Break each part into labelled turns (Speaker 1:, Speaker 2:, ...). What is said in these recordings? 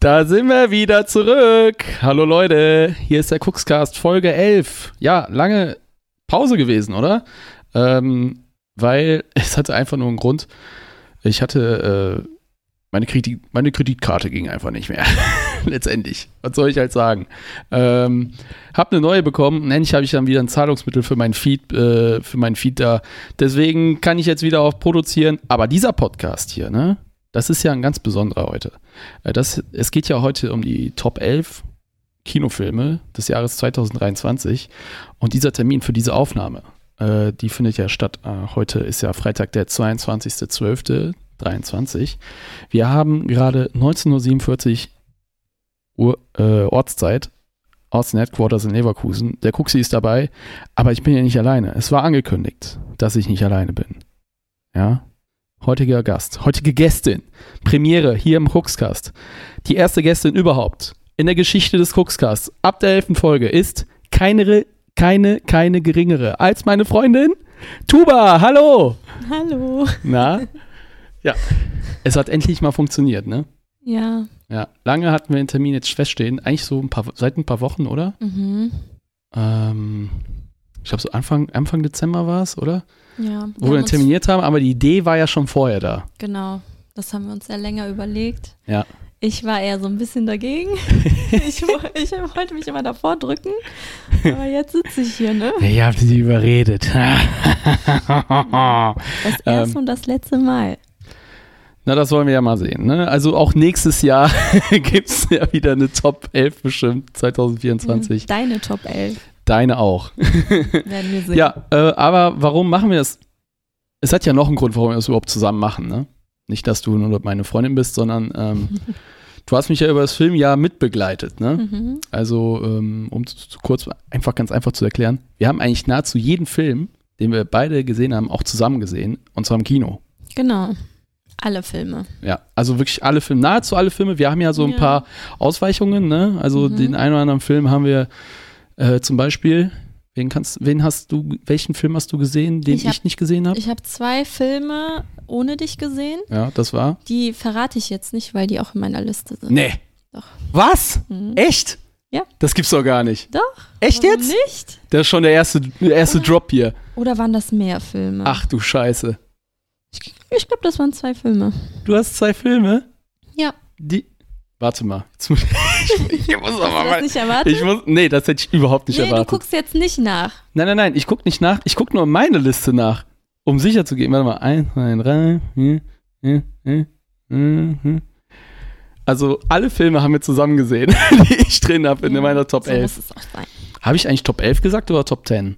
Speaker 1: Da sind wir wieder zurück. Hallo Leute, hier ist der Cookscast Folge 11. Ja, lange Pause gewesen, oder? Ähm, weil es hatte einfach nur einen Grund. Ich hatte äh, meine, Kredit meine Kreditkarte ging einfach nicht mehr. Letztendlich. Was soll ich halt sagen? Ähm, hab eine neue bekommen und endlich habe ich dann wieder ein Zahlungsmittel für meinen Feed, äh, für meinen Feed da. Deswegen kann ich jetzt wieder auf produzieren. Aber dieser Podcast hier, ne? Das ist ja ein ganz besonderer heute. Äh, das, es geht ja heute um die Top 11 Kinofilme des Jahres 2023. Und dieser Termin für diese Aufnahme, äh, die findet ja statt. Äh, heute ist ja Freitag, der 22.12.23. Wir haben gerade 19.47 Uhr äh, Ortszeit aus den Headquarters in Leverkusen. Der Kuxi ist dabei, aber ich bin ja nicht alleine. Es war angekündigt, dass ich nicht alleine bin. Ja, heutiger Gast, heutige Gästin, Premiere hier im Cookscast. Die erste Gästin überhaupt in der Geschichte des Cookscasts ab der elften Folge ist keine, keine, keine geringere als meine Freundin Tuba. Hallo.
Speaker 2: Hallo.
Speaker 1: Na? Ja. Es hat endlich mal funktioniert, ne?
Speaker 2: Ja.
Speaker 1: Ja. Lange hatten wir den Termin jetzt feststehen. Eigentlich so ein paar, seit ein paar Wochen, oder?
Speaker 2: Mhm.
Speaker 1: Ähm, ich glaube, so Anfang, Anfang Dezember war es, oder?
Speaker 2: Ja.
Speaker 1: Wo wir dann terminiert haben, aber die Idee war ja schon vorher da.
Speaker 2: Genau. Das haben wir uns ja länger überlegt.
Speaker 1: Ja.
Speaker 2: Ich war eher so ein bisschen dagegen. ich, ich wollte mich immer davor drücken. Aber jetzt sitze ich hier, ne?
Speaker 1: Ich habe sie überredet.
Speaker 2: Das erste
Speaker 1: Ähm.
Speaker 2: und das letzte Mal.
Speaker 1: Na, das wollen wir ja mal sehen. Ne? Also auch nächstes Jahr gibt es ja wieder eine Top 11 bestimmt, 2024.
Speaker 2: Deine Top 11
Speaker 1: Deine auch.
Speaker 2: werden wir sehen.
Speaker 1: Ja, äh, aber warum machen wir das? Es hat ja noch einen Grund, warum wir das überhaupt zusammen machen. Ne? Nicht, dass du nur meine Freundin bist, sondern ähm, du hast mich ja über das Filmjahr mitbegleitet. Ne?
Speaker 2: Mhm.
Speaker 1: Also, ähm, um zu, zu kurz, einfach ganz einfach zu erklären, wir haben eigentlich nahezu jeden Film, den wir beide gesehen haben, auch zusammen gesehen, und zwar im Kino.
Speaker 2: Genau. Alle Filme.
Speaker 1: Ja, also wirklich alle Filme, nahezu alle Filme. Wir haben ja so ein
Speaker 2: Ja.
Speaker 1: paar Ausweichungen, ne? Also
Speaker 2: Mhm.
Speaker 1: den einen oder anderen Film haben wir äh, zum Beispiel, wen kannst, wen hast du, welchen Film hast du gesehen, den ich,
Speaker 2: Ich hab-
Speaker 1: nicht gesehen habe?
Speaker 2: Ich habe zwei Filme ohne dich gesehen.
Speaker 1: Ja, das war.
Speaker 2: Die verrate ich jetzt nicht, weil die auch in meiner Liste sind.
Speaker 1: Nee.
Speaker 2: Doch.
Speaker 1: Was?
Speaker 2: Mhm.
Speaker 1: Echt?
Speaker 2: Ja.
Speaker 1: Das gibt's doch gar nicht.
Speaker 2: Doch.
Speaker 1: Echt jetzt?
Speaker 2: Nicht?
Speaker 1: Das ist schon der erste, der erste Drop hier.
Speaker 2: Oder waren das mehr Filme?
Speaker 1: Ach du Scheiße.
Speaker 2: Ich glaube, das waren zwei Filme.
Speaker 1: Du hast zwei Filme?
Speaker 2: Ja.
Speaker 1: Die. Warte mal. Jetzt muss, ich, ich muss aber
Speaker 2: du
Speaker 1: mal.
Speaker 2: nicht erwartet?
Speaker 1: Ich muss, nee, das hätte ich überhaupt nicht
Speaker 2: nee, du
Speaker 1: erwartet.
Speaker 2: guckst jetzt nicht nach.
Speaker 1: Nein, nein, nein, ich gucke nicht nach. Ich gucke nur meine Liste nach, um sicher zu gehen. Warte mal, eins, zwei, drei, vier, vier, vier, vier. Also alle Filme haben wir zusammen gesehen, die ich drin habe in
Speaker 2: Ja,
Speaker 1: meiner Top
Speaker 2: so
Speaker 1: 11.
Speaker 2: muss es auch sein.
Speaker 1: Habe ich eigentlich Top 11 gesagt oder Top 10?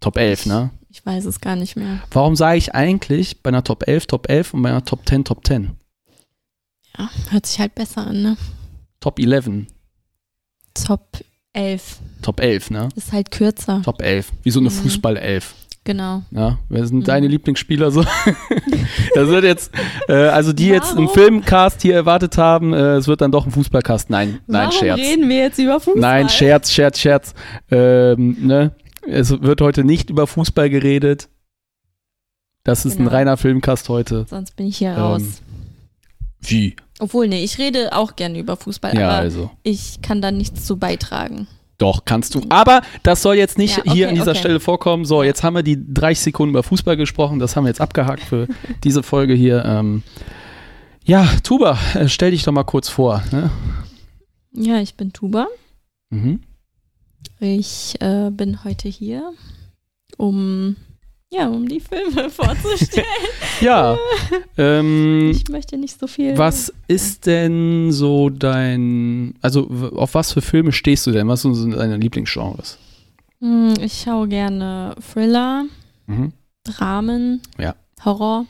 Speaker 1: Top 11, ne?
Speaker 2: Ich weiß es gar nicht mehr.
Speaker 1: Warum sage ich eigentlich bei einer Top 11 Top 11 und bei einer Top 10 Top 10?
Speaker 2: Ja, hört sich halt besser an, ne?
Speaker 1: Top 11,
Speaker 2: Top 11
Speaker 1: Top 11, ne?
Speaker 2: ist halt kürzer.
Speaker 1: Top 11, wie so eine
Speaker 2: Mhm.
Speaker 1: Fußball-11.
Speaker 2: Genau.
Speaker 1: Ja, wer sind
Speaker 2: Mhm.
Speaker 1: deine Lieblingsspieler so? das wird jetzt, äh, also die jetzt einen
Speaker 2: Warum?
Speaker 1: Filmcast hier erwartet haben, äh, es wird dann doch ein Fußballcast. Nein, nein,
Speaker 2: Warum
Speaker 1: Scherz.
Speaker 2: reden wir jetzt über Fußball?
Speaker 1: Nein, Scherz, Scherz, Scherz. Ähm, ne? Es wird heute nicht über Fußball geredet. Das ist ein
Speaker 2: Genau.
Speaker 1: reiner Filmcast heute.
Speaker 2: Sonst bin ich hier raus.
Speaker 1: Ähm, Wie?
Speaker 2: Obwohl, nee, ich rede auch gerne über Fußball,
Speaker 1: Ja,
Speaker 2: aber
Speaker 1: also.
Speaker 2: ich kann da nichts zu beitragen.
Speaker 1: Doch, kannst du. Aber das soll jetzt nicht
Speaker 2: Ja, okay,
Speaker 1: hier an dieser
Speaker 2: okay.
Speaker 1: Stelle vorkommen. So, jetzt haben wir die 30 Sekunden über Fußball gesprochen. Das haben wir jetzt abgehakt für diese Folge hier. Ähm, ja, Tuba, äh, stell dich doch mal kurz vor. Ne?
Speaker 2: Ja, ich bin Tuba.
Speaker 1: Mhm.
Speaker 2: Ich äh, bin heute hier, um ja, um die Filme vorzustellen.
Speaker 1: Ja, ähm,
Speaker 2: ich möchte nicht so viel.
Speaker 1: was ist denn so dein, also auf was für Filme stehst du denn? Was sind deine Lieblingsgenres?
Speaker 2: Hm, Ich schaue gerne Thriller,
Speaker 1: Mhm.
Speaker 2: Dramen,
Speaker 1: Ja.
Speaker 2: Horror,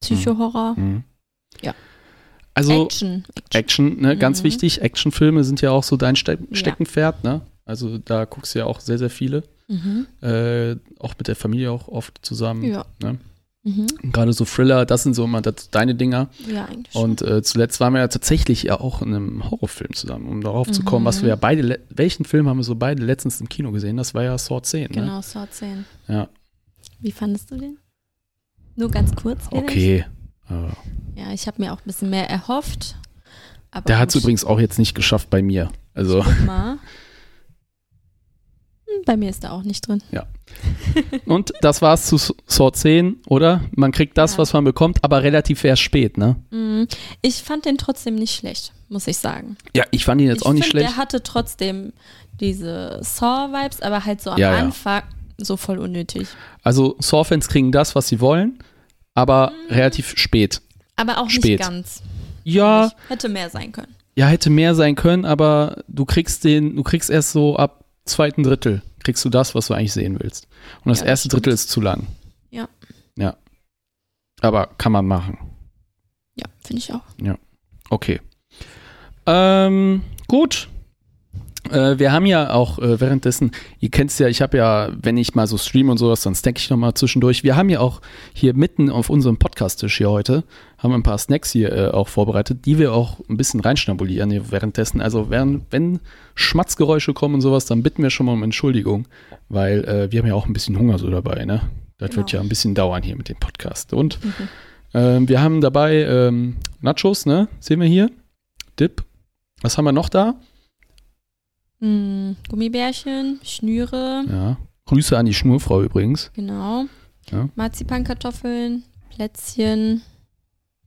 Speaker 2: Psychohorror,
Speaker 1: Mhm.
Speaker 2: Ja.
Speaker 1: Also
Speaker 2: Action.
Speaker 1: Action, ne, ganz
Speaker 2: Mhm.
Speaker 1: wichtig. Actionfilme sind ja auch so dein Ste
Speaker 2: Ja.
Speaker 1: Steckenpferd, ne? Also da guckst du ja auch sehr, sehr viele.
Speaker 2: Mhm.
Speaker 1: Äh, auch mit der Familie auch oft zusammen.
Speaker 2: Ja.
Speaker 1: Ne?
Speaker 2: Mhm.
Speaker 1: Gerade so Thriller, das sind so immer das, deine Dinger.
Speaker 2: Ja, eigentlich schon.
Speaker 1: Und äh, zuletzt waren wir ja tatsächlich ja auch in einem Horrorfilm zusammen, um darauf zu kommen,
Speaker 2: Mhm.
Speaker 1: was wir ja beide, welchen Film haben wir so beide letztens im Kino gesehen? Das war ja Sword 10, ne?
Speaker 2: Genau, Sword 10.
Speaker 1: Ja.
Speaker 2: Wie fandest du den? Nur ganz kurz. vielleicht?
Speaker 1: Okay. Äh,
Speaker 2: Ja, ich habe mir auch ein bisschen mehr erhofft. Aber
Speaker 1: Der hat es übrigens auch jetzt nicht geschafft bei mir. Also,
Speaker 2: guck mal. Bei mir ist er auch nicht drin.
Speaker 1: und das war's zu Sword 10, oder? Man kriegt das,
Speaker 2: Ja.
Speaker 1: was man bekommt, aber relativ erst spät, ne?
Speaker 2: Mm, Ich fand den trotzdem nicht schlecht, muss ich sagen.
Speaker 1: Ja, ich fand ihn jetzt
Speaker 2: ich
Speaker 1: auch nicht
Speaker 2: find,
Speaker 1: schlecht.
Speaker 2: Der hatte trotzdem diese Saw-Vibes, aber halt so am
Speaker 1: Ja, ja.
Speaker 2: Anfang so voll unnötig.
Speaker 1: Also, Saw-Fans kriegen das, was sie wollen, aber
Speaker 2: Mhm.
Speaker 1: relativ spät.
Speaker 2: Aber auch
Speaker 1: Spät.
Speaker 2: nicht ganz.
Speaker 1: Ja.
Speaker 2: Hätte mehr sein können.
Speaker 1: ja, hätte mehr sein können, aber du kriegst den, du kriegst erst so ab zweiten Drittel, kriegst du das, was du eigentlich sehen willst. Und das
Speaker 2: Ja,
Speaker 1: erste. Drittel ist zu lang.
Speaker 2: Ja.
Speaker 1: Ja. Aber kann man machen.
Speaker 2: Ja, finde ich auch.
Speaker 1: Okay. Ähm, gut. Äh, wir haben ja auch äh, währenddessen, ihr kennt es ja, ich habe ja, wenn ich mal so stream und sowas, dann snack ich nochmal zwischendurch. Wir haben ja auch hier mitten auf unserem Podcast-Tisch hier heute, haben wir ein paar Snacks hier äh, auch vorbereitet, die wir auch ein bisschen reinschnabulieren hier währenddessen. Also während, wenn Schmatzgeräusche kommen und sowas, dann bitten wir schon mal um Entschuldigung, weil äh, wir haben ja auch ein bisschen Hunger so dabei, ne? Das wird
Speaker 2: Genau.
Speaker 1: ja ein bisschen dauern hier mit dem Podcast. Und
Speaker 2: Mhm.
Speaker 1: ähm, wir haben dabei ähm, Nachos, ne? Sehen wir hier. Dip. Was haben wir noch da?
Speaker 2: Mm, Gummibärchen, Schnüre,
Speaker 1: Ja. Grüße an die Schnurfrau übrigens.
Speaker 2: genau.
Speaker 1: Ja.
Speaker 2: Marzipankartoffeln, Plätzchen,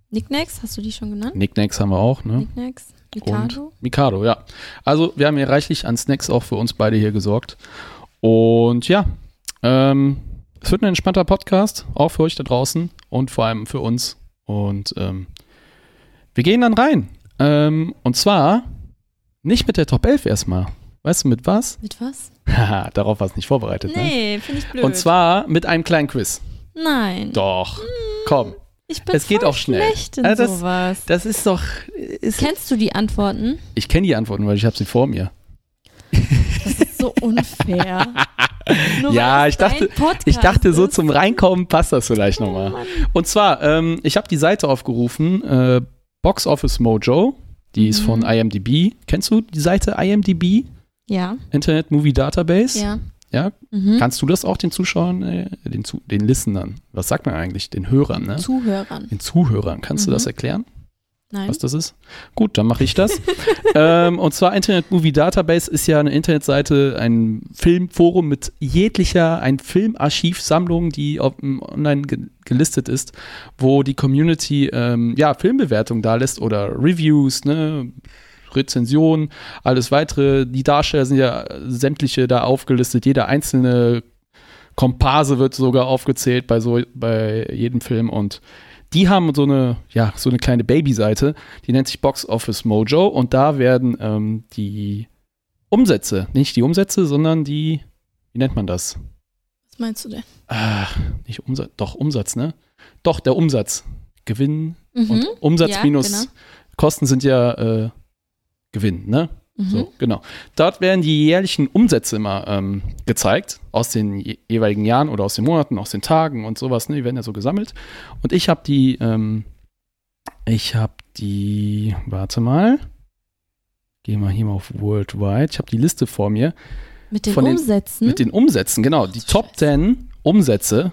Speaker 2: Nicknacks, hast du die schon genannt?
Speaker 1: Knickknacks haben wir auch, ne?
Speaker 2: Nicknacks, Mikado.
Speaker 1: Mikado, ja. Also wir haben hier reichlich an Snacks auch für uns beide hier gesorgt. Und ja, ähm, es wird ein entspannter Podcast, auch für euch da draußen und vor allem für uns. Und ähm, wir gehen dann rein. Ähm, und zwar nicht mit der Top 11 erstmal. Weißt du mit was?
Speaker 2: Mit was?
Speaker 1: Haha, darauf war es nicht vorbereitet, ne?
Speaker 2: Nee, finde ich blöd.
Speaker 1: Und zwar mit einem kleinen Quiz.
Speaker 2: Nein.
Speaker 1: Doch. Komm.
Speaker 2: Ich bin
Speaker 1: Es geht auch schnell.
Speaker 2: schlecht in
Speaker 1: Also das-
Speaker 2: sowas.
Speaker 1: Das ist doch. Ist,
Speaker 2: Kennst du die Antworten?
Speaker 1: ich kenne die Antworten, weil ich habe sie vor mir.
Speaker 2: Das ist so unfair. Nur
Speaker 1: Ja, ich dachte- Ich dachte, so
Speaker 2: ist.
Speaker 1: zum Reinkommen passt das vielleicht nochmal.
Speaker 2: Oh Mann.
Speaker 1: Und zwar, ähm, ich habe die Seite aufgerufen, äh, Box Office Mojo. Die ist
Speaker 2: Mhm.
Speaker 1: von IMDb. Kennst du die Seite IMDb?
Speaker 2: Ja,
Speaker 1: Internet Movie Database?
Speaker 2: ja.
Speaker 1: Ja?
Speaker 2: Mhm.
Speaker 1: Kannst du das auch den Zuschauern, äh, den, Zu den Listenern, was sagt man eigentlich? Den Hörern, ne?
Speaker 2: Zuhörern.
Speaker 1: Den Zuhörern. Kannst du
Speaker 2: Mhm.
Speaker 1: das erklären?
Speaker 2: Nein.
Speaker 1: was das ist? Gut, dann mache ich das. ähm, und zwar Internet Movie Database ist ja eine Internetseite, ein Filmforum mit jeglicher, ein Filmarchivsammlung, die online ge gelistet ist, wo die Community ähm, ja Filmbewertungen da lässt oder Reviews, ne, Rezensionen, alles weitere. Die Darsteller sind ja sämtliche da aufgelistet, jeder einzelne Komparse wird sogar aufgezählt bei so bei jedem Film und die haben so eine, ja, so eine kleine Baby-Seite, die nennt sich Box Office Mojo und da werden ähm, die Umsätze, nicht die Umsätze, sondern die, wie nennt man das?
Speaker 2: Was meinst du denn?
Speaker 1: Ah, nicht Umsatz, doch Umsatz, ne? Doch, der Umsatz. Gewinn
Speaker 2: Mhm.
Speaker 1: und Umsatz
Speaker 2: Ja,
Speaker 1: minus
Speaker 2: genau.
Speaker 1: Kosten sind ja äh, Gewinn, ne?
Speaker 2: Mhm.
Speaker 1: So, genau. Dort werden die jährlichen Umsätze immer ähm, gezeigt, aus den je jeweiligen Jahren oder aus den Monaten, aus den Tagen und sowas, ne? Die werden ja so gesammelt. Und ich habe die, ähm, ich habe die, warte mal, geh mal hier mal auf Worldwide, ich habe die Liste vor mir
Speaker 2: Mit den
Speaker 1: den-
Speaker 2: Umsätzen?
Speaker 1: mit den Umsätzen, genau, die Top 10 Umsätze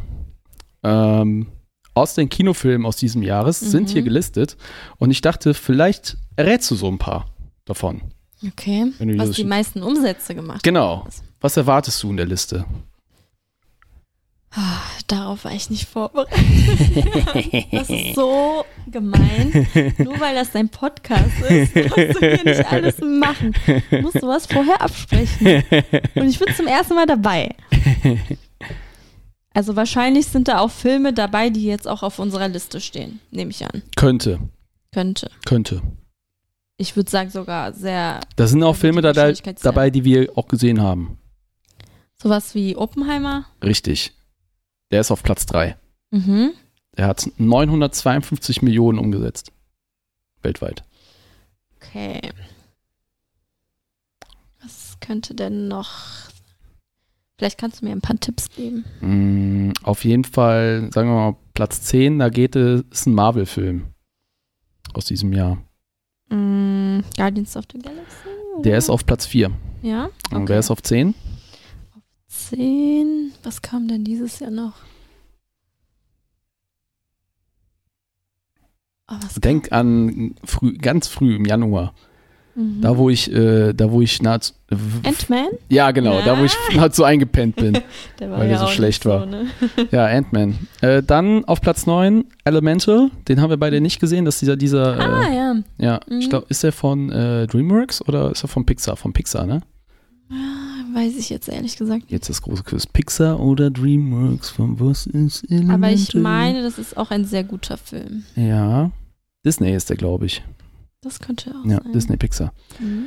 Speaker 1: ähm, aus den Kinofilmen aus diesem Jahres sind
Speaker 2: Mhm.
Speaker 1: hier gelistet. Und ich dachte, vielleicht errätst du so ein paar davon.
Speaker 2: okay.
Speaker 1: Du
Speaker 2: Was die meisten Umsätze gemacht
Speaker 1: Genau.
Speaker 2: haben.
Speaker 1: Was erwartest du in der Liste?
Speaker 2: Ah, Darauf war ich nicht vorbereitet. Das ist so gemein. Nur weil das dein Podcast ist, kannst du hier nicht alles machen. Du musst sowas vorher absprechen. Und ich bin zum ersten Mal dabei. Also wahrscheinlich sind da auch Filme dabei, die jetzt auch auf unserer Liste stehen, nehme ich an.
Speaker 1: Könnte,
Speaker 2: Könnte.
Speaker 1: könnte.
Speaker 2: Ich würde sagen sogar sehr
Speaker 1: Da sind auch Filme
Speaker 2: die
Speaker 1: da, da,
Speaker 2: Wahrscheinlichkeit sehr-
Speaker 1: dabei, die wir auch gesehen haben.
Speaker 2: sowas wie Oppenheimer.
Speaker 1: Richtig. Der ist auf Platz 3.
Speaker 2: Mhm.
Speaker 1: Er hat 952 Millionen umgesetzt. Weltweit.
Speaker 2: Okay. Was könnte denn noch? Vielleicht kannst du mir ein paar Tipps geben.
Speaker 1: Mm, auf jeden Fall, sagen wir mal, Platz 10, da geht es, ist ein Marvel-Film aus diesem Jahr.
Speaker 2: Mm, Guardians of the Galaxy? Oder?
Speaker 1: Der ist auf Platz 4.
Speaker 2: Ja.
Speaker 1: Und
Speaker 2: Okay.
Speaker 1: wer ist auf 10?
Speaker 2: 10. Was kam denn dieses Jahr noch? Oh,
Speaker 1: Denk an früh, ganz früh im Januar.
Speaker 2: Mhm.
Speaker 1: Da, wo ich, äh, da, wo ich nahezu.
Speaker 2: Ant-Man?
Speaker 1: Ja, genau, da, wo ich nahezu eingepennt bin.
Speaker 2: Der
Speaker 1: Weil
Speaker 2: ja
Speaker 1: der so schlecht
Speaker 2: nicht
Speaker 1: war.
Speaker 2: So, ne?
Speaker 1: Ja, Ant-Man. Äh, dann auf Platz 9 Elemental. Den haben wir beide nicht gesehen. Das ist dieser, dieser.
Speaker 2: Ah,
Speaker 1: Äh,
Speaker 2: ja.
Speaker 1: ja, ich
Speaker 2: Mhm.
Speaker 1: glaube, ist der von äh, Dreamworks oder ist er von Pixar? Von Pixar, ne?
Speaker 2: Weiß ich jetzt ehrlich gesagt.
Speaker 1: Jetzt das große Quiz. Pixar oder Dreamworks? Von was ist Elemental?
Speaker 2: Aber ich meine, das ist auch ein sehr guter Film.
Speaker 1: Ja. Disney ist der, glaube ich.
Speaker 2: Das könnte auch
Speaker 1: Ja,
Speaker 2: sein.
Speaker 1: Disney Pixar.
Speaker 2: Mhm.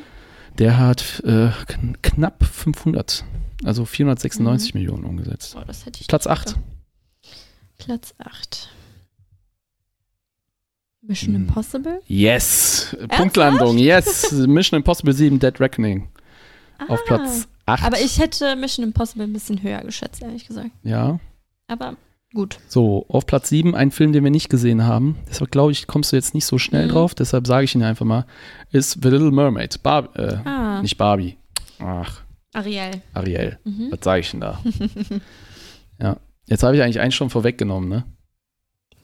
Speaker 1: Der hat äh, kn knapp 500, also 496
Speaker 2: Mhm.
Speaker 1: Millionen umgesetzt.
Speaker 2: Boah, das hätte ich
Speaker 1: Platz
Speaker 2: nicht
Speaker 1: 8.
Speaker 2: gedacht. Platz 8. Mission
Speaker 1: Hm.
Speaker 2: Impossible?
Speaker 1: Yes! Punktlandung, yes! Mission Impossible 7 Dead Reckoning auf
Speaker 2: Ah.
Speaker 1: Platz 8.
Speaker 2: Aber ich hätte Mission Impossible ein bisschen höher geschätzt, ehrlich gesagt.
Speaker 1: Ja.
Speaker 2: Aber gut.
Speaker 1: So, auf Platz 7 ein Film, den wir nicht gesehen haben. Deshalb glaube ich, kommst du jetzt nicht so schnell
Speaker 2: Mhm.
Speaker 1: drauf. Deshalb sage ich ihn einfach mal. Ist The Little Mermaid. Bar äh,
Speaker 2: Ah,
Speaker 1: Nicht Barbie. Ach,
Speaker 2: Ariel.
Speaker 1: Ariel.
Speaker 2: Mhm.
Speaker 1: Was sage ich denn da? ja. Jetzt habe ich eigentlich einen schon vorweggenommen, ne?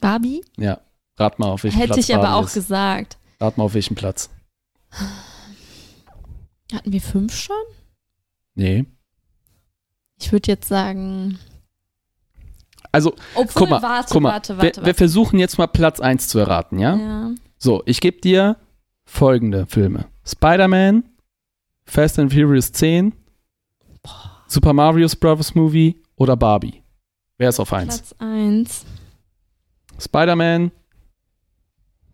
Speaker 2: Barbie?
Speaker 1: Ja. Rat mal, auf welchem
Speaker 2: Hätte
Speaker 1: Platz
Speaker 2: ich aber
Speaker 1: Barbie
Speaker 2: auch
Speaker 1: ist.
Speaker 2: gesagt.
Speaker 1: Rat mal, auf welchem Platz.
Speaker 2: Hatten wir fünf schon?
Speaker 1: Nee.
Speaker 2: Ich würde jetzt sagen.
Speaker 1: Also,
Speaker 2: Obwohl,
Speaker 1: guck mal,
Speaker 2: warte,
Speaker 1: guck mal.
Speaker 2: warte,
Speaker 1: wir,
Speaker 2: warte,
Speaker 1: wir
Speaker 2: warte.
Speaker 1: versuchen jetzt mal Platz 1 zu erraten, ja?
Speaker 2: Ja.
Speaker 1: So, ich gebe dir folgende Filme: Spider-Man, Fast and Furious 10, Super Mario Bros. Movie oder Barbie. Wer ist auf 1?
Speaker 2: Platz 1.
Speaker 1: Spider-Man,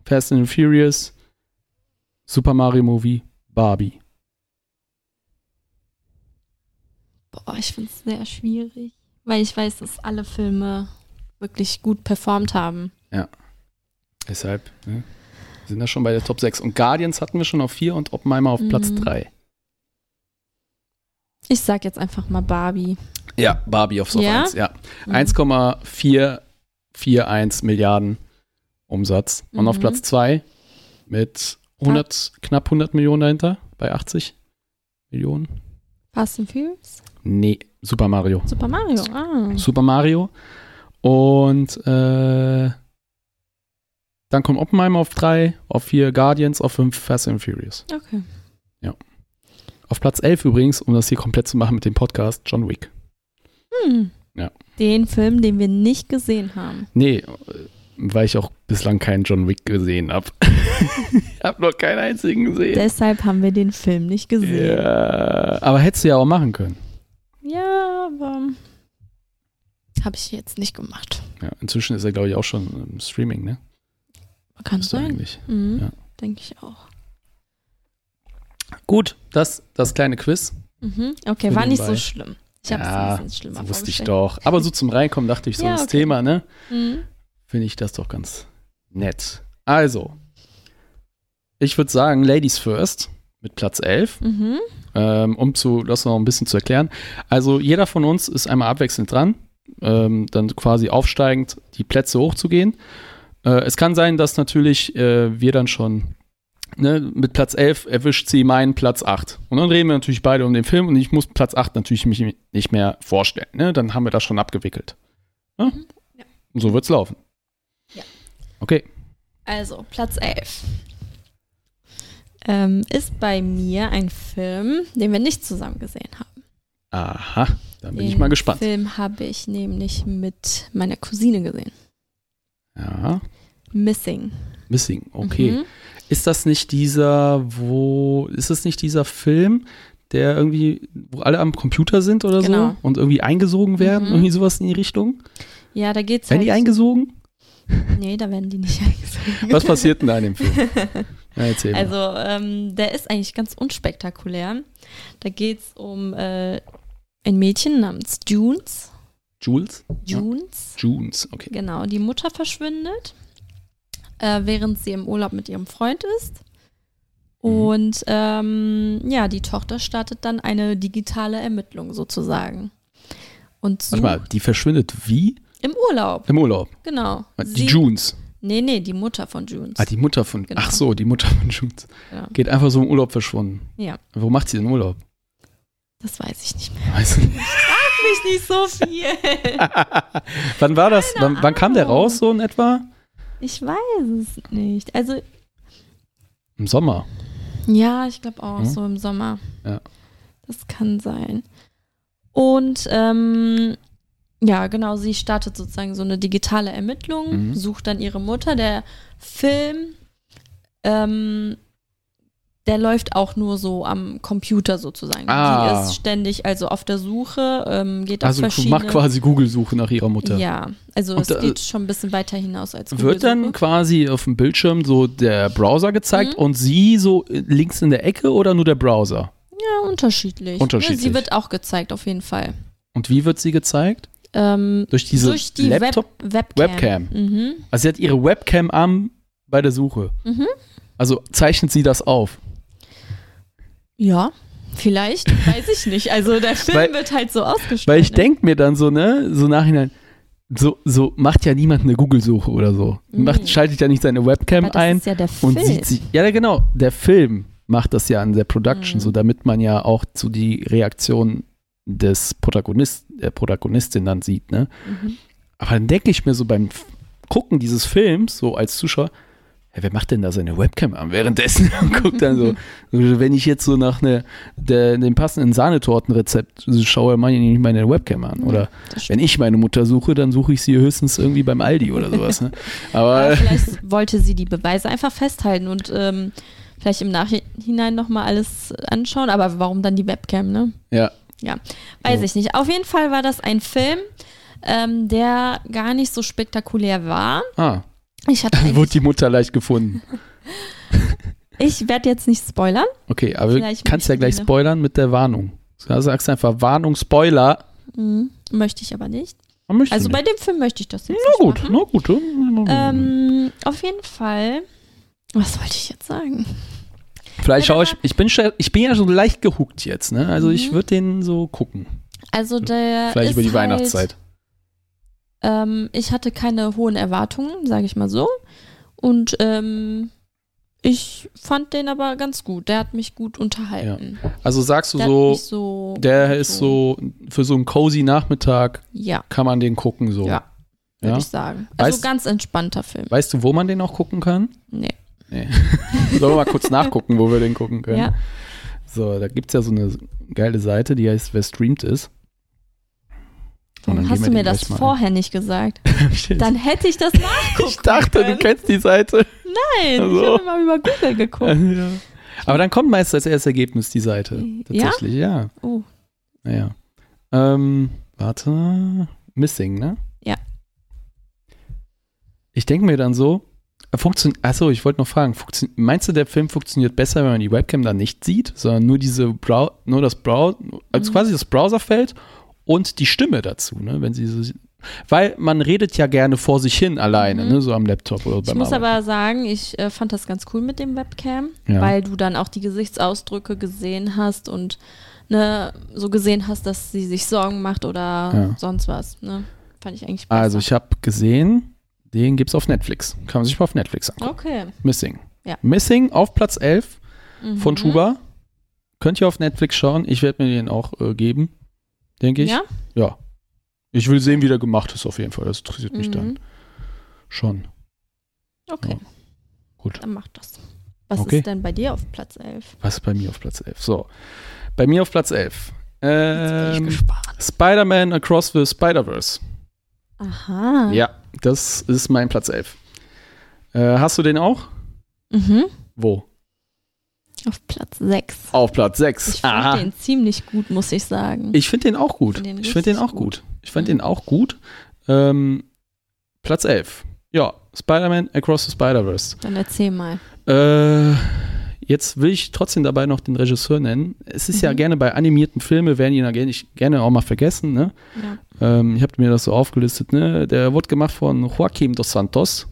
Speaker 1: Fast and Furious, Super Mario Movie, Barbie.
Speaker 2: Boah, ich finde es sehr schwierig. Weil ich weiß, dass alle Filme wirklich gut performt haben.
Speaker 1: Deshalb ne, sind wir schon bei der Top 6. Und Guardians hatten wir schon auf 4 und Oppenheimer auf Platz
Speaker 2: Mhm.
Speaker 1: 3.
Speaker 2: Ich sag jetzt einfach mal Barbie.
Speaker 1: Ja, Barbie aufs auf
Speaker 2: Ja?
Speaker 1: 1, ja.
Speaker 2: Mhm.
Speaker 1: 1,441 Milliarden Umsatz. Und auf
Speaker 2: Mhm.
Speaker 1: Platz 2 mit 100, knapp 100 Millionen dahinter, bei 80 Millionen.
Speaker 2: Fast and Furious?
Speaker 1: Nee, Super Mario.
Speaker 2: Super Mario. Ah.
Speaker 1: Super Mario. Und äh, dann kommt Oppenheimer auf 3, auf 4 Guardians, auf 5 Fast and Furious.
Speaker 2: Okay.
Speaker 1: Auf Platz 11 übrigens, um das hier komplett zu machen mit dem Podcast, John Wick.
Speaker 2: Hm.
Speaker 1: Ja.
Speaker 2: Den Film, den wir nicht gesehen haben.
Speaker 1: Nee, äh, weil ich auch bislang keinen John Wick gesehen habe. ich habe noch keinen einzigen gesehen.
Speaker 2: Deshalb haben wir den Film nicht gesehen.
Speaker 1: Ja, aber hättest du ja auch machen können.
Speaker 2: Ja, aber habe ich jetzt nicht gemacht.
Speaker 1: Ja, inzwischen ist er, glaube ich, auch schon im Streaming, ne?
Speaker 2: Kann
Speaker 1: Müsste
Speaker 2: sein.
Speaker 1: eigentlich.
Speaker 2: Mhm.
Speaker 1: Ja.
Speaker 2: Denke ich auch.
Speaker 1: Gut, das, das kleine Quiz.
Speaker 2: Mhm. Okay, war nicht
Speaker 1: nebenbei.
Speaker 2: so schlimm. Ich habe es
Speaker 1: Ja,
Speaker 2: ein bisschen schlimmer
Speaker 1: Das wusste ich doch. Aber so zum Reinkommen dachte ich so,
Speaker 2: Ja,
Speaker 1: das
Speaker 2: okay.
Speaker 1: Thema, ne?
Speaker 2: Mhm.
Speaker 1: Finde ich das doch ganz nett. Also, ich würde sagen, Ladies First mit Platz 11.
Speaker 2: Mhm.
Speaker 1: ähm, um zu, das noch ein bisschen zu erklären. Also jeder von uns ist einmal abwechselnd dran, ähm, dann quasi aufsteigend die Plätze hochzugehen. Äh, es kann sein, dass natürlich äh, wir dann schon ne, mit Platz 11 erwischt sie meinen Platz 8. Und dann reden wir natürlich beide um den Film und ich muss Platz 8 natürlich mich nicht mehr vorstellen. Ne? Dann haben wir das schon abgewickelt. Ne?
Speaker 2: Mhm, ja.
Speaker 1: Und so wird's laufen. Okay.
Speaker 2: Also, Platz 11. Ähm, ist bei mir ein Film, den wir nicht zusammen gesehen haben.
Speaker 1: Aha, dann bin ich
Speaker 2: Den
Speaker 1: mal gespannt.
Speaker 2: Film habe ich nämlich mit meiner Cousine gesehen.
Speaker 1: Ja,
Speaker 2: Missing.
Speaker 1: Missing, okay.
Speaker 2: Mhm.
Speaker 1: Ist das nicht dieser, wo, ist das nicht dieser Film, der irgendwie, wo alle am Computer sind oder
Speaker 2: Genau.
Speaker 1: so und irgendwie eingesogen werden?
Speaker 2: Mhm.
Speaker 1: Irgendwie sowas in die Richtung?
Speaker 2: Ja, da geht's
Speaker 1: Werden
Speaker 2: halt.
Speaker 1: die eingesogen?
Speaker 2: Nee, da werden die nicht eingesogen.
Speaker 1: Was passiert denn da in dem Film? Ja, erzähl.
Speaker 2: Also, ähm, der ist eigentlich ganz unspektakulär. Da geht es um äh, ein Mädchen namens Junes.
Speaker 1: Jules? Ja.
Speaker 2: Junes,
Speaker 1: Junes, okay.
Speaker 2: genau. Die Mutter verschwindet, äh, während sie im Urlaub mit ihrem Freund ist.
Speaker 1: Mhm.
Speaker 2: Und ähm, ja, die Tochter startet dann eine digitale Ermittlung sozusagen. Und so
Speaker 1: Warte mal, die verschwindet wie?
Speaker 2: Im Urlaub,
Speaker 1: Im Urlaub.
Speaker 2: genau.
Speaker 1: Die
Speaker 2: Sie-
Speaker 1: Junes.
Speaker 2: Nee, nee, die Mutter von Junes.
Speaker 1: Ah, die Mutter von,
Speaker 2: Genau.
Speaker 1: ach so, die Mutter von Junes.
Speaker 2: ja.
Speaker 1: Geht einfach so im Urlaub verschwunden.
Speaker 2: ja,
Speaker 1: Wo macht sie den Urlaub?
Speaker 2: das weiß ich nicht mehr.
Speaker 1: Weiß nicht.
Speaker 2: Mich nicht so viel.
Speaker 1: wann war das? Wann, wann kam der raus so in etwa?
Speaker 2: Ich weiß es nicht. Also,
Speaker 1: Im Sommer.
Speaker 2: ja, ich glaube auch
Speaker 1: Hm?
Speaker 2: so im Sommer.
Speaker 1: Ja.
Speaker 2: Das kann sein. Und ähm, ja, genau, sie startet sozusagen so eine digitale Ermittlung,
Speaker 1: Mhm.
Speaker 2: sucht dann ihre Mutter. Der Film, ähm, der läuft auch nur so am Computer sozusagen.
Speaker 1: Ah.
Speaker 2: Die ist ständig also auf der Suche, ähm, geht auf
Speaker 1: Also
Speaker 2: verschiedene...
Speaker 1: macht quasi Google-Suche nach ihrer Mutter.
Speaker 2: Ja, also
Speaker 1: Und
Speaker 2: es
Speaker 1: da-
Speaker 2: geht schon ein bisschen weiter hinaus als
Speaker 1: Wird dann quasi auf dem Bildschirm so der Browser gezeigt
Speaker 2: Mhm.
Speaker 1: und sie so links in der Ecke oder nur der Browser?
Speaker 2: Ja, unterschiedlich.
Speaker 1: Unterschiedlich.
Speaker 2: Ja, sie wird auch gezeigt, auf jeden Fall.
Speaker 1: Und wie wird sie gezeigt?
Speaker 2: Ähm,
Speaker 1: Durch diese
Speaker 2: durch die
Speaker 1: Laptop?
Speaker 2: Web Webcam.
Speaker 1: Webcam.
Speaker 2: Mhm.
Speaker 1: Also sie hat ihre Webcam an bei der Suche.
Speaker 2: Mhm.
Speaker 1: Also zeichnet sie das auf.
Speaker 2: Ja, vielleicht, weiß ich nicht. Also der Film
Speaker 1: Weil-
Speaker 2: wird halt so ausgestrahlt.
Speaker 1: Weil ich
Speaker 2: ne?
Speaker 1: denke mir dann so, ne, so nachhinein, so, so macht ja niemand eine Google-Suche oder so. Macht,
Speaker 2: Nee.
Speaker 1: Schaltet ja nicht seine Webcam
Speaker 2: Aber das
Speaker 1: ein
Speaker 2: ist ja der Film.
Speaker 1: und sieht sie. Ja, genau, der Film macht das ja an der Production,
Speaker 2: Mhm.
Speaker 1: so damit man ja auch so die Reaktion des Protagonist, der Protagonistin dann sieht, ne?
Speaker 2: Mhm.
Speaker 1: Aber dann denke ich mir so beim Gucken dieses Films, so als Zuschauer, ja, wer macht denn da seine Webcam an währenddessen und guckt dann so, wenn ich jetzt so nach ne, der, dem passenden Sahnetortenrezept schaue, mache ich nicht meine Webcam an. Oder wenn ich meine Mutter suche, dann suche ich sie höchstens irgendwie beim Aldi oder sowas. Ne?
Speaker 2: Aber
Speaker 1: Aber
Speaker 2: vielleicht wollte sie die Beweise einfach festhalten und ähm, vielleicht im Nachhinein nochmal alles anschauen. Aber warum dann die Webcam, ne?
Speaker 1: ja,
Speaker 2: Weiß
Speaker 1: So.
Speaker 2: ich nicht. Auf jeden Fall war das ein Film, ähm, der gar nicht so spektakulär war.
Speaker 1: ah,
Speaker 2: Ich hatte
Speaker 1: wurde die Mutter leicht gefunden.
Speaker 2: ich werde jetzt nicht spoilern.
Speaker 1: Okay, aber du
Speaker 2: Vielleicht
Speaker 1: kannst ja gleich spoilern mit der Warnung. Du sagst einfach Warnung, Spoiler.
Speaker 2: Mhm. Möchte ich aber nicht. Also bei dem Film möchte ich das jetzt
Speaker 1: na gut,
Speaker 2: machen.
Speaker 1: na gut.
Speaker 2: Ähm, auf jeden Fall. Was wollte ich jetzt sagen?
Speaker 1: Vielleicht
Speaker 2: Ja,
Speaker 1: schaue ich, ich bin, ich bin ja so leicht gehuckt jetzt, ne? Also ich
Speaker 2: Mhm.
Speaker 1: würde den so gucken.
Speaker 2: Also der
Speaker 1: Vielleicht über die
Speaker 2: halt,
Speaker 1: Weihnachtszeit.
Speaker 2: Ähm, ich hatte keine hohen Erwartungen, sage ich mal so. Und ähm, ich fand den aber ganz gut. Der hat mich gut unterhalten.
Speaker 1: Also sagst du
Speaker 2: Der
Speaker 1: so,
Speaker 2: so
Speaker 1: der ist so, für so einen cozy Nachmittag
Speaker 2: Ja,
Speaker 1: kann man den gucken so.
Speaker 2: Ja. würde
Speaker 1: Ja?
Speaker 2: ich sagen. Also
Speaker 1: Weißt-
Speaker 2: ganz entspannter Film.
Speaker 1: Weißt du, wo man den auch gucken kann?
Speaker 2: Nee.
Speaker 1: Nee. Sollen wir mal kurz nachgucken, wo wir den gucken können?
Speaker 2: Ja.
Speaker 1: So, da gibt es ja so eine geile Seite, die heißt Wer streamt ist.
Speaker 2: Warum hast du mir das vorher nicht gesagt? Dann hätte ich das nachgucken
Speaker 1: ich dachte, du
Speaker 2: können.
Speaker 1: kennst die Seite.
Speaker 2: Nein,
Speaker 1: Also.
Speaker 2: ich habe mal über Google geguckt.
Speaker 1: ja. Aber dann kommt meist als erstes Ergebnis die Seite.
Speaker 2: Ja?
Speaker 1: Tatsächlich, ja.
Speaker 2: Oh,
Speaker 1: Naja. Ähm, warte. Missing, ne?
Speaker 2: Ja.
Speaker 1: Ich denke mir dann so, funktioniert, achso, ich wollte noch fragen, funktio- meinst du, der Film funktioniert besser, wenn man die Webcam dann nicht sieht, sondern nur diese Brow nur das Brow also
Speaker 2: Mhm.
Speaker 1: quasi das Browserfeld und die Stimme dazu, ne? Wenn sie so, weil man redet ja gerne vor sich hin alleine,
Speaker 2: Mhm.
Speaker 1: ne? So am Laptop oder
Speaker 2: Ich muss
Speaker 1: Arbeiten.
Speaker 2: aber sagen, ich äh, fand das ganz cool mit dem Webcam,
Speaker 1: Ja.
Speaker 2: weil du dann auch die Gesichtsausdrücke gesehen hast und ne, so gesehen hast, dass sie sich Sorgen macht oder
Speaker 1: Ja.
Speaker 2: sonst was. Ne? Fand ich eigentlich besser.
Speaker 1: Also ich habe gesehen, den gibt's auf Netflix. Kann man sich mal auf Netflix angucken.
Speaker 2: okay.
Speaker 1: Missing.
Speaker 2: Ja.
Speaker 1: Missing auf Platz 11 von
Speaker 2: Mhm.
Speaker 1: Schuba. Könnt ihr auf Netflix schauen. Ich werde mir den auch äh, geben, denke ich.
Speaker 2: Ja?
Speaker 1: Ja. Ich will sehen, wie der gemacht ist auf jeden Fall. Das interessiert mich
Speaker 2: Mhm.
Speaker 1: dann schon.
Speaker 2: Okay,
Speaker 1: Ja. Gut.
Speaker 2: dann mach das. Was
Speaker 1: Okay.
Speaker 2: ist denn bei dir auf Platz 11?
Speaker 1: Was ist bei mir auf Platz 11? So. Bei mir auf Platz 11.
Speaker 2: Jetzt bin ich
Speaker 1: Ähm. Spider-Man Across the Spider-Verse.
Speaker 2: Aha.
Speaker 1: Ja, das ist mein Platz 11. Äh, hast du den auch?
Speaker 2: Mhm.
Speaker 1: Wo?
Speaker 2: Auf Platz 6.
Speaker 1: Auf Platz 6.
Speaker 2: Ich fand den ziemlich gut, muss ich sagen.
Speaker 1: Ich finde den auch gut. ich finde den auch gut. Ich finde
Speaker 2: Mhm.
Speaker 1: den auch gut. Ähm, Platz 11. Ja, Spider-Man Across the Spider-Verse.
Speaker 2: Dann erzähl mal.
Speaker 1: Äh, jetzt will ich trotzdem dabei noch den Regisseur nennen. Es ist ja
Speaker 2: Mhm.
Speaker 1: gerne bei animierten Filmen, werden die ja gerne, gerne auch mal vergessen. Ne?
Speaker 2: Ja.
Speaker 1: Ähm, ich habe mir das so aufgelistet. Ne? Der wurde gemacht von Joaquim dos Santos.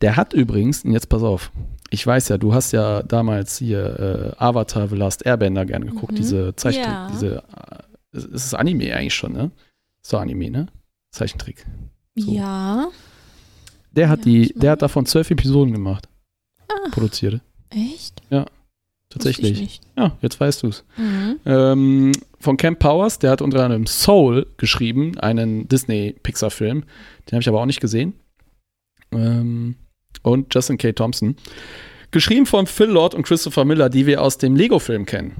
Speaker 1: Der hat übrigens, und jetzt pass auf, ich weiß ja, du hast ja damals hier äh, Avatar The Last Airbender gerne geguckt,
Speaker 2: Mhm.
Speaker 1: diese Zeichentrick,
Speaker 2: Ja.
Speaker 1: diese, äh, es ist Anime eigentlich schon, ne? Doch Anime, ne? Zeichentrick. So.
Speaker 2: Ja.
Speaker 1: Der hat
Speaker 2: Ja,
Speaker 1: die, der hat davon zwölf Episoden gemacht,
Speaker 2: Ah,
Speaker 1: produziert.
Speaker 2: Echt?
Speaker 1: Tatsächlich.
Speaker 2: Wusste ich nicht.
Speaker 1: Ja, jetzt weißt du es.
Speaker 2: Mhm.
Speaker 1: Ähm, von Camp Powers, der hat unter anderem Soul geschrieben, einen Disney-Pixar-Film. Den habe ich aber auch nicht gesehen. Ähm, und Justin K. Thompson. Geschrieben von Phil Lord und Christopher Miller, die wir aus dem Lego-Film kennen.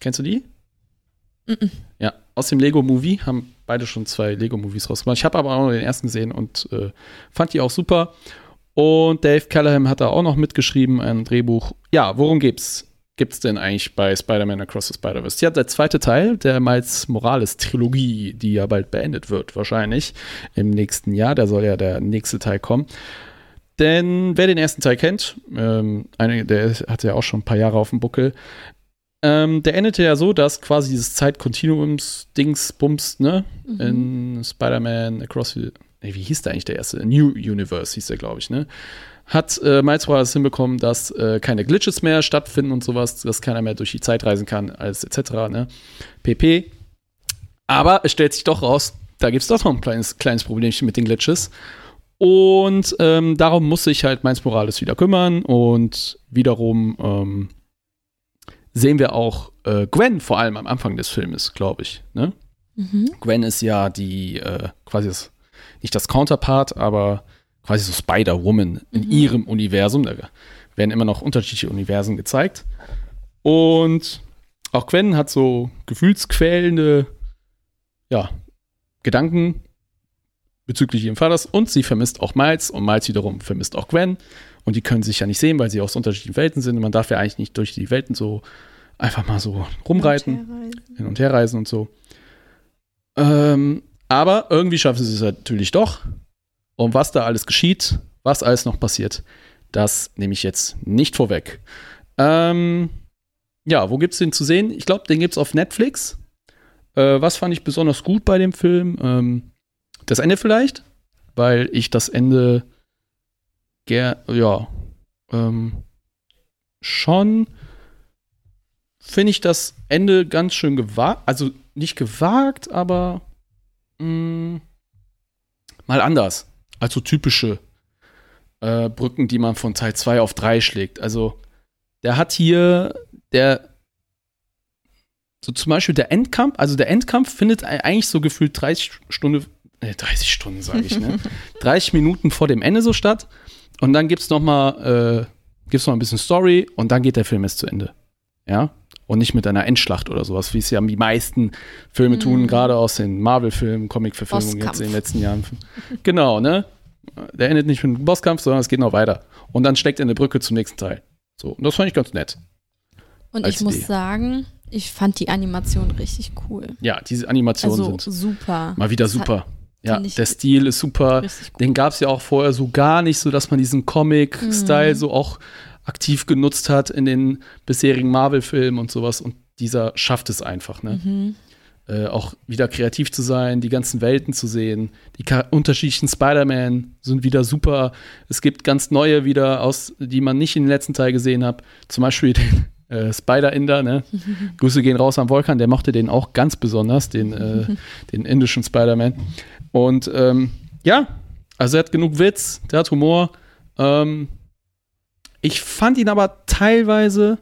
Speaker 1: Kennst du die?
Speaker 2: -mm.
Speaker 1: Ja, aus dem Lego-Movie haben beide schon zwei Lego-Movies rausgemacht. Ich habe aber auch noch den ersten gesehen und äh, fand die auch super. Und Dave Callahan hat da auch noch mitgeschrieben, ein Drehbuch. Ja, worum geht's? Gibt's denn eigentlich bei Spider-Man Across the Spider-Verse? Ja, der zweite Teil der Miles Morales-Trilogie, die ja bald beendet wird, wahrscheinlich im nächsten Jahr. Da soll ja der nächste Teil kommen. Denn wer den ersten Teil kennt, ähm, eine, der hat ja auch schon ein paar Jahre auf dem Buckel, ähm, der endete ja so, dass quasi dieses Zeitkontinuums-Dings, Bums, ne,
Speaker 2: Mhm.
Speaker 1: in Spider-Man Across the, nee, wie hieß der eigentlich der erste? New Universe hieß der, glaube ich, ne? Hat äh, Miles Morales hinbekommen, dass äh, keine Glitches mehr stattfinden und sowas, dass keiner mehr durch die Zeit reisen kann, als etc., ne? PP. Aber es stellt sich doch raus, da gibt es doch noch ein kleines, kleines Problemchen mit den Glitches. Und ähm, darum muss sich halt Miles Morales wieder kümmern und wiederum ähm, sehen wir auch äh, Gwen vor allem am Anfang des Filmes, glaube ich. Ne?
Speaker 2: Mhm.
Speaker 1: Gwen ist ja die äh, quasi das, nicht das Counterpart, aber quasi so Spider-Woman in
Speaker 2: Mhm.
Speaker 1: ihrem Universum. Da werden immer noch unterschiedliche Universen gezeigt. Und auch Gwen hat so gefühlsquälende ja, Gedanken bezüglich ihrem Vaters und sie vermisst auch Miles und Miles wiederum vermisst auch Gwen und die können sich ja nicht sehen, weil sie aus unterschiedlichen Welten sind und man darf ja eigentlich nicht durch die Welten so einfach mal so rumreiten hin und her reisen und so. Ähm, aber irgendwie schaffen sie es natürlich doch. Und was da alles geschieht, was alles noch passiert, das nehme ich jetzt nicht vorweg. Ähm, ja, wo gibt es den zu sehen? Ich glaube, den gibt es auf Netflix. Äh, was fand ich besonders gut bei dem Film? Ähm, das Ende vielleicht, weil ich das Ende ja ähm, schon finde ich das Ende ganz schön gewagt. Also nicht gewagt, aber mh, mal anders. Also typische äh, Brücken, die man von Teil 2 auf 3 schlägt. Also der hat hier, der so zum Beispiel der Endkampf, also der Endkampf findet ei- eigentlich so gefühlt 30 Stunden, äh, 30 Stunden sage ich, ne? 30 Minuten vor dem Ende so statt. Und dann gibt's noch mal, äh, gibt's noch ein bisschen Story und dann geht der Film erst zu Ende. Ja? Und nicht mit einer Endschlacht oder sowas, wie es ja die meisten Filme
Speaker 2: Mhm.
Speaker 1: tun, gerade aus den Marvel-Filmen, Comic-Verfilmungen jetzt in den letzten Jahren. genau, ne? Der endet nicht mit einem Bosskampf, sondern es geht noch weiter. Und dann steckt er eine Brücke zum nächsten Teil. So, und das fand ich ganz nett.
Speaker 2: Und ich muss
Speaker 1: Idee.
Speaker 2: sagen, ich fand die Animation richtig cool.
Speaker 1: Ja, diese Animationen
Speaker 2: Also
Speaker 1: sind
Speaker 2: super.
Speaker 1: mal wieder
Speaker 2: Das hat-
Speaker 1: super. Ja, der Stil ist super. Den gab es ja auch vorher so gar nicht, so dass man diesen Comic-Style
Speaker 2: Mhm.
Speaker 1: so auch aktiv genutzt hat in den bisherigen Marvel-Filmen und sowas. Und dieser schafft es einfach, ne?
Speaker 2: Mhm.
Speaker 1: Äh, auch wieder kreativ zu sein, die ganzen Welten zu sehen. Die unterschiedlichen Spider-Man sind wieder super. Es gibt ganz neue wieder, aus, die man nicht in den letzten Teil gesehen hat. Zum Beispiel den äh, Spider-Inder, ne? Grüße gehen raus am Volkan, der mochte den auch ganz besonders, den, äh, den indischen Spider-Man. Und ähm, ja, also er hat genug Witz, der hat Humor. Ähm, ich fand ihn aber teilweise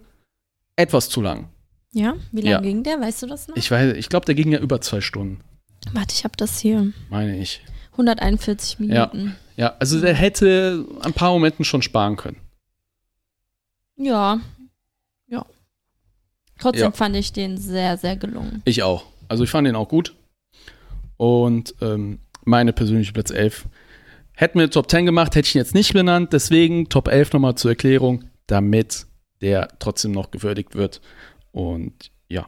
Speaker 1: etwas zu lang.
Speaker 2: Ja, wie lange
Speaker 1: Ja.
Speaker 2: ging der? Weißt du das noch?
Speaker 1: Ich weiß, ich glaube, der ging ja über zwei Stunden,
Speaker 2: Warte, ich habe das hier.
Speaker 1: meine ich.
Speaker 2: 141 Minuten.
Speaker 1: Ja, also der hätte ein paar Momenten schon sparen können.
Speaker 2: Ja. Ja. Trotzdem
Speaker 1: Ja.
Speaker 2: fand ich den sehr, sehr gelungen.
Speaker 1: Ich auch. Also ich fand den auch gut. Und ähm, meine persönliche Platz 11. Hätten wir Top 10 gemacht, hätte ich ihn jetzt nicht benannt. Deswegen Top 11 nochmal zur Erklärung, damit der trotzdem noch gewürdigt wird. Und ja,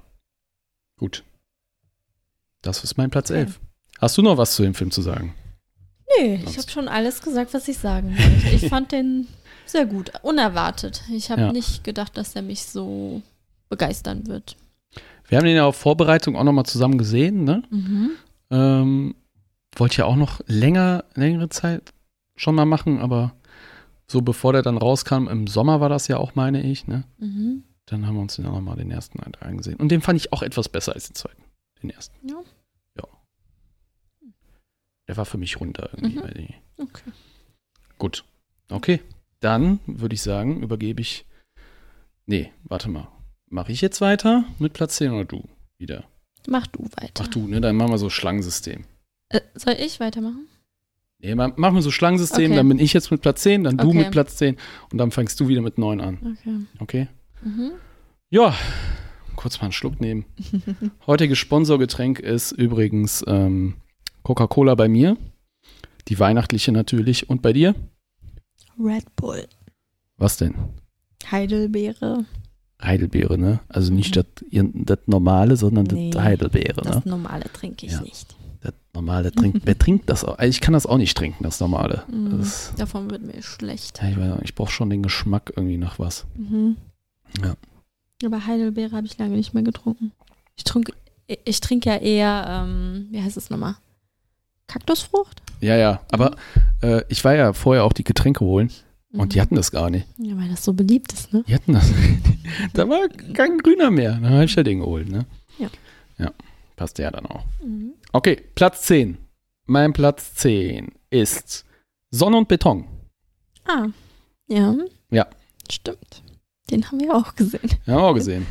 Speaker 1: gut. Das ist mein Platz
Speaker 2: Okay.
Speaker 1: 11. Hast du noch was zu dem Film zu sagen?
Speaker 2: Nee, ich
Speaker 1: Sonst-
Speaker 2: habe schon alles gesagt, was ich sagen wollte. Ich fand den sehr gut. Unerwartet. Ich habe
Speaker 1: Ja.
Speaker 2: nicht gedacht, dass er mich so begeistern wird.
Speaker 1: Wir haben den ja auf Vorbereitung auch nochmal zusammen gesehen, ne?
Speaker 2: Mhm.
Speaker 1: Ähm, wollte ja auch noch länger, längere Zeit schon mal machen, aber so bevor der dann rauskam, im Sommer war das ja auch, meine ich, ne?
Speaker 2: Mhm.
Speaker 1: Dann haben wir uns den auch nochmal den ersten angesehen. Und den fand ich auch etwas besser als den zweiten. Den ersten.
Speaker 2: Ja.
Speaker 1: Ja. Der war für mich runter irgendwie.
Speaker 2: Mhm. Okay.
Speaker 1: Gut. Okay. Dann würde ich sagen, übergebe ich. Nee, warte mal. Mache ich jetzt weiter mit Platz 10 oder du wieder?
Speaker 2: Mach du weiter.
Speaker 1: Ach du, ne? Dann machen wir so Schlangensystem.
Speaker 2: Äh, soll ich weitermachen?
Speaker 1: Nee, ma- machen wir so Schlangensystem,
Speaker 2: Okay.
Speaker 1: dann bin ich jetzt mit Platz 10, dann du
Speaker 2: Okay.
Speaker 1: mit Platz 10 und dann fängst du wieder mit 9 an.
Speaker 2: Okay.
Speaker 1: Okay?
Speaker 2: Mhm.
Speaker 1: Ja, kurz mal einen Schluck nehmen. Heutiges Sponsorgetränk ist übrigens ähm, Coca-Cola bei mir. Die weihnachtliche natürlich. Und bei dir?
Speaker 2: Red Bull.
Speaker 1: Was denn?
Speaker 2: Heidelbeere.
Speaker 1: Heidelbeere, ne? Also nicht
Speaker 2: Mhm.
Speaker 1: das normale, sondern
Speaker 2: Nee,
Speaker 1: das Heidelbeere, ne?
Speaker 2: Das normale trinke ich
Speaker 1: Ja.
Speaker 2: nicht.
Speaker 1: Das normale trinkt. Wer trinkt das auch? Also ich kann das auch nicht trinken, das normale.
Speaker 2: Mhm.
Speaker 1: Das,
Speaker 2: Davon wird mir schlecht.
Speaker 1: ja, ich weiß ich brauche schon den Geschmack irgendwie nach was.
Speaker 2: Mhm.
Speaker 1: Ja.
Speaker 2: Aber Heidelbeere habe ich lange nicht mehr getrunken. Ich trinke ich trinke ja eher, ähm, wie heißt es nochmal? Kaktusfrucht?
Speaker 1: Ja, ja. Aber äh, ich war ja vorher auch die Getränke holen und die
Speaker 2: Mhm.
Speaker 1: hatten das gar nicht.
Speaker 2: Ja, weil das so beliebt ist, ne?
Speaker 1: Die hatten das. da war kein Grüner mehr. Dann habe ich ja den geholt, ne?
Speaker 2: Ja.
Speaker 1: Ja, passt ja dann auch.
Speaker 2: Mhm.
Speaker 1: Okay, Platz 10. Mein Platz 10 ist Sonne und Beton.
Speaker 2: Ah, ja.
Speaker 1: Ja.
Speaker 2: Stimmt. Den haben wir auch gesehen.
Speaker 1: Ja, haben wir auch gesehen.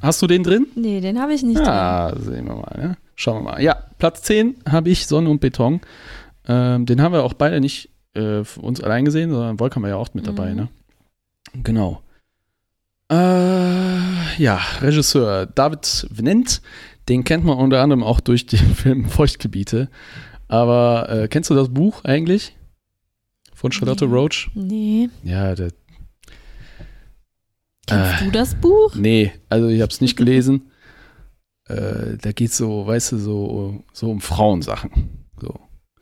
Speaker 1: Hast du den drin?
Speaker 2: Nee, den habe ich nicht drin.
Speaker 1: Ah, sehen wir mal. Ne? Schauen wir mal. Ja, Platz 10 habe ich Sonne und Beton. Ähm, den haben wir auch beide nicht äh, für uns allein gesehen, sondern Volkan war ja auch mit dabei.
Speaker 2: Mhm.
Speaker 1: Ne? Genau. Äh, ja, Regisseur David Vnent, den kennt man unter anderem auch durch den Film Feuchtgebiete. Aber äh, kennst du das Buch eigentlich? Von Charlotte
Speaker 2: Nee.
Speaker 1: Roach?
Speaker 2: Nee.
Speaker 1: Ja, der,
Speaker 2: Kennst
Speaker 1: Äh.
Speaker 2: du das Buch?
Speaker 1: nee, also ich habe es nicht gelesen. äh, da geht so, weißt du, so, so um Frauensachen. So.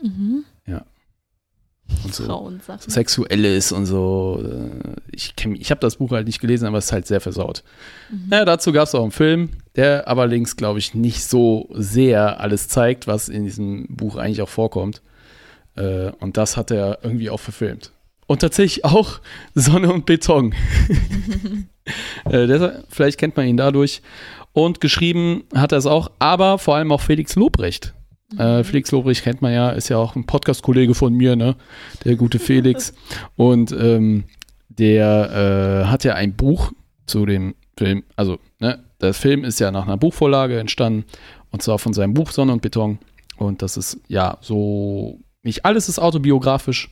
Speaker 2: Mhm.
Speaker 1: Und so. Sexuelles und so. äh, Ich, ich habe das Buch halt nicht gelesen, aber es ist halt sehr versaut.
Speaker 2: Mhm.
Speaker 1: Ja, dazu gab es auch einen Film, der aber links, glaube ich, nicht so sehr alles zeigt, was in diesem Buch eigentlich auch vorkommt. Äh, Und das hat er irgendwie auch verfilmt. Und tatsächlich auch Sonne und Beton. äh, deshalb, vielleicht kennt man ihn dadurch. Und geschrieben hat er es auch, aber vor allem auch Felix Lobrecht. Äh, Felix Lobrecht kennt man ja, ist ja auch ein Podcast-Kollege von mir, ne? Der gute Felix. Und ähm, der äh, hat ja ein Buch zu dem Film, also, ne, der Film ist ja nach einer Buchvorlage entstanden, und zwar von seinem Buch Sonne und Beton. Und das ist ja so, nicht alles ist autobiografisch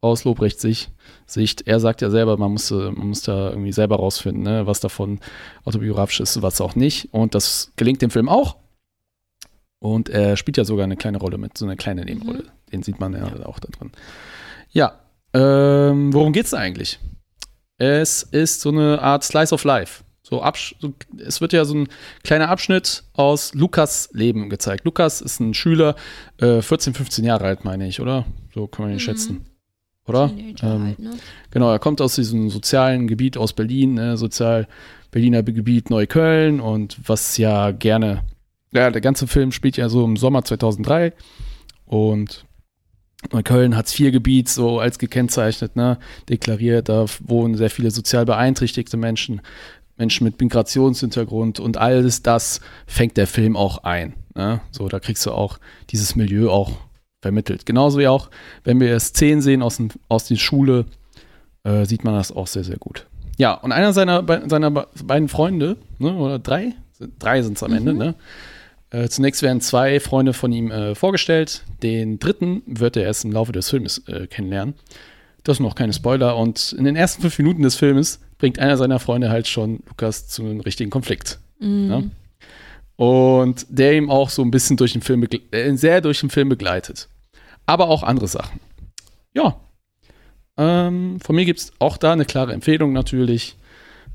Speaker 1: aus Lobrechts Sicht. Sicht. Er sagt ja selber, man muss, man muss da irgendwie selber rausfinden, ne, was davon autobiografisch ist, was auch nicht. Und das gelingt dem Film auch. Und er spielt ja sogar eine kleine Rolle mit, so eine kleine Nebenrolle. Den sieht man ja, auch da drin. Ja, ähm, worum geht's da eigentlich? Es ist so eine Art Slice of Life. So, so es wird ja so ein kleiner Abschnitt aus Lukas Leben gezeigt. Lukas ist ein Schüler, äh, 14, 15 Jahre alt, meine ich, oder? So kann man ihn
Speaker 2: Mhm.
Speaker 1: schätzen. Oder? Ähm,
Speaker 2: halt, ne?
Speaker 1: Genau, er kommt aus diesem sozialen Gebiet aus Berlin, ne, sozial Berliner Gebiet Neukölln und was ja gerne, ja, der ganze Film spielt ja so im Sommer 2003 und Neukölln Hartz-IV-Gebiet so als gekennzeichnet, ne, deklariert, da wohnen sehr viele sozial beeinträchtigte Menschen, Menschen mit Migrationshintergrund und alles das fängt der Film auch ein. Ne? So, da kriegst du auch dieses Milieu auch vermittelt. Genauso wie auch, wenn wir Szenen sehen aus, dem, aus der Schule, äh, sieht man das auch sehr, sehr gut. Ja, und einer seiner, seiner be- beiden Freunde, ne, oder drei, drei sind es am Ende,
Speaker 2: Mhm.
Speaker 1: ne? Äh, zunächst werden zwei Freunde von ihm äh, vorgestellt. Den dritten wird er erst im Laufe des Filmes äh, kennenlernen. Das sind noch keine Spoiler. Und in den ersten fünf Minuten des Filmes bringt einer seiner Freunde halt schon Lukas zu einem richtigen Konflikt.
Speaker 2: Mhm.
Speaker 1: Ja. Und der ihm auch so ein bisschen durch den Film, äh, sehr durch den Film begleitet. Aber auch andere Sachen. Ja. Ähm, von mir gibt es auch da eine klare Empfehlung natürlich.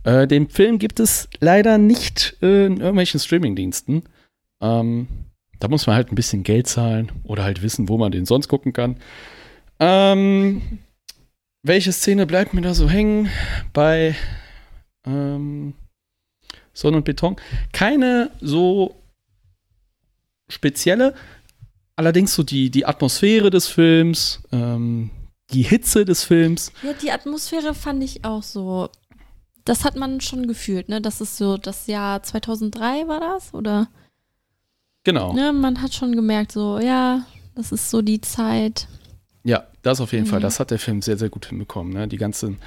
Speaker 1: Äh, den Film gibt es leider nicht äh, in irgendwelchen Streamingdiensten. Ähm, da muss man halt ein bisschen Geld zahlen oder halt wissen, wo man den sonst gucken kann. Ähm, welche Szene bleibt mir da so hängen? Bei ähm, Sonne und Beton. Keine so spezielle, allerdings so die, die Atmosphäre des Films, ähm, die Hitze des Films.
Speaker 2: Ja, die Atmosphäre fand ich auch so. Das hat man schon gefühlt, ne? Das ist so das Jahr 2003 war das, oder?
Speaker 1: Genau.
Speaker 2: Ne, man hat schon gemerkt, so, ja, das ist so die Zeit.
Speaker 1: Ja, das auf jeden
Speaker 2: Mhm.
Speaker 1: Fall. Das hat der Film sehr, sehr gut hinbekommen. Ne? Die ganzen,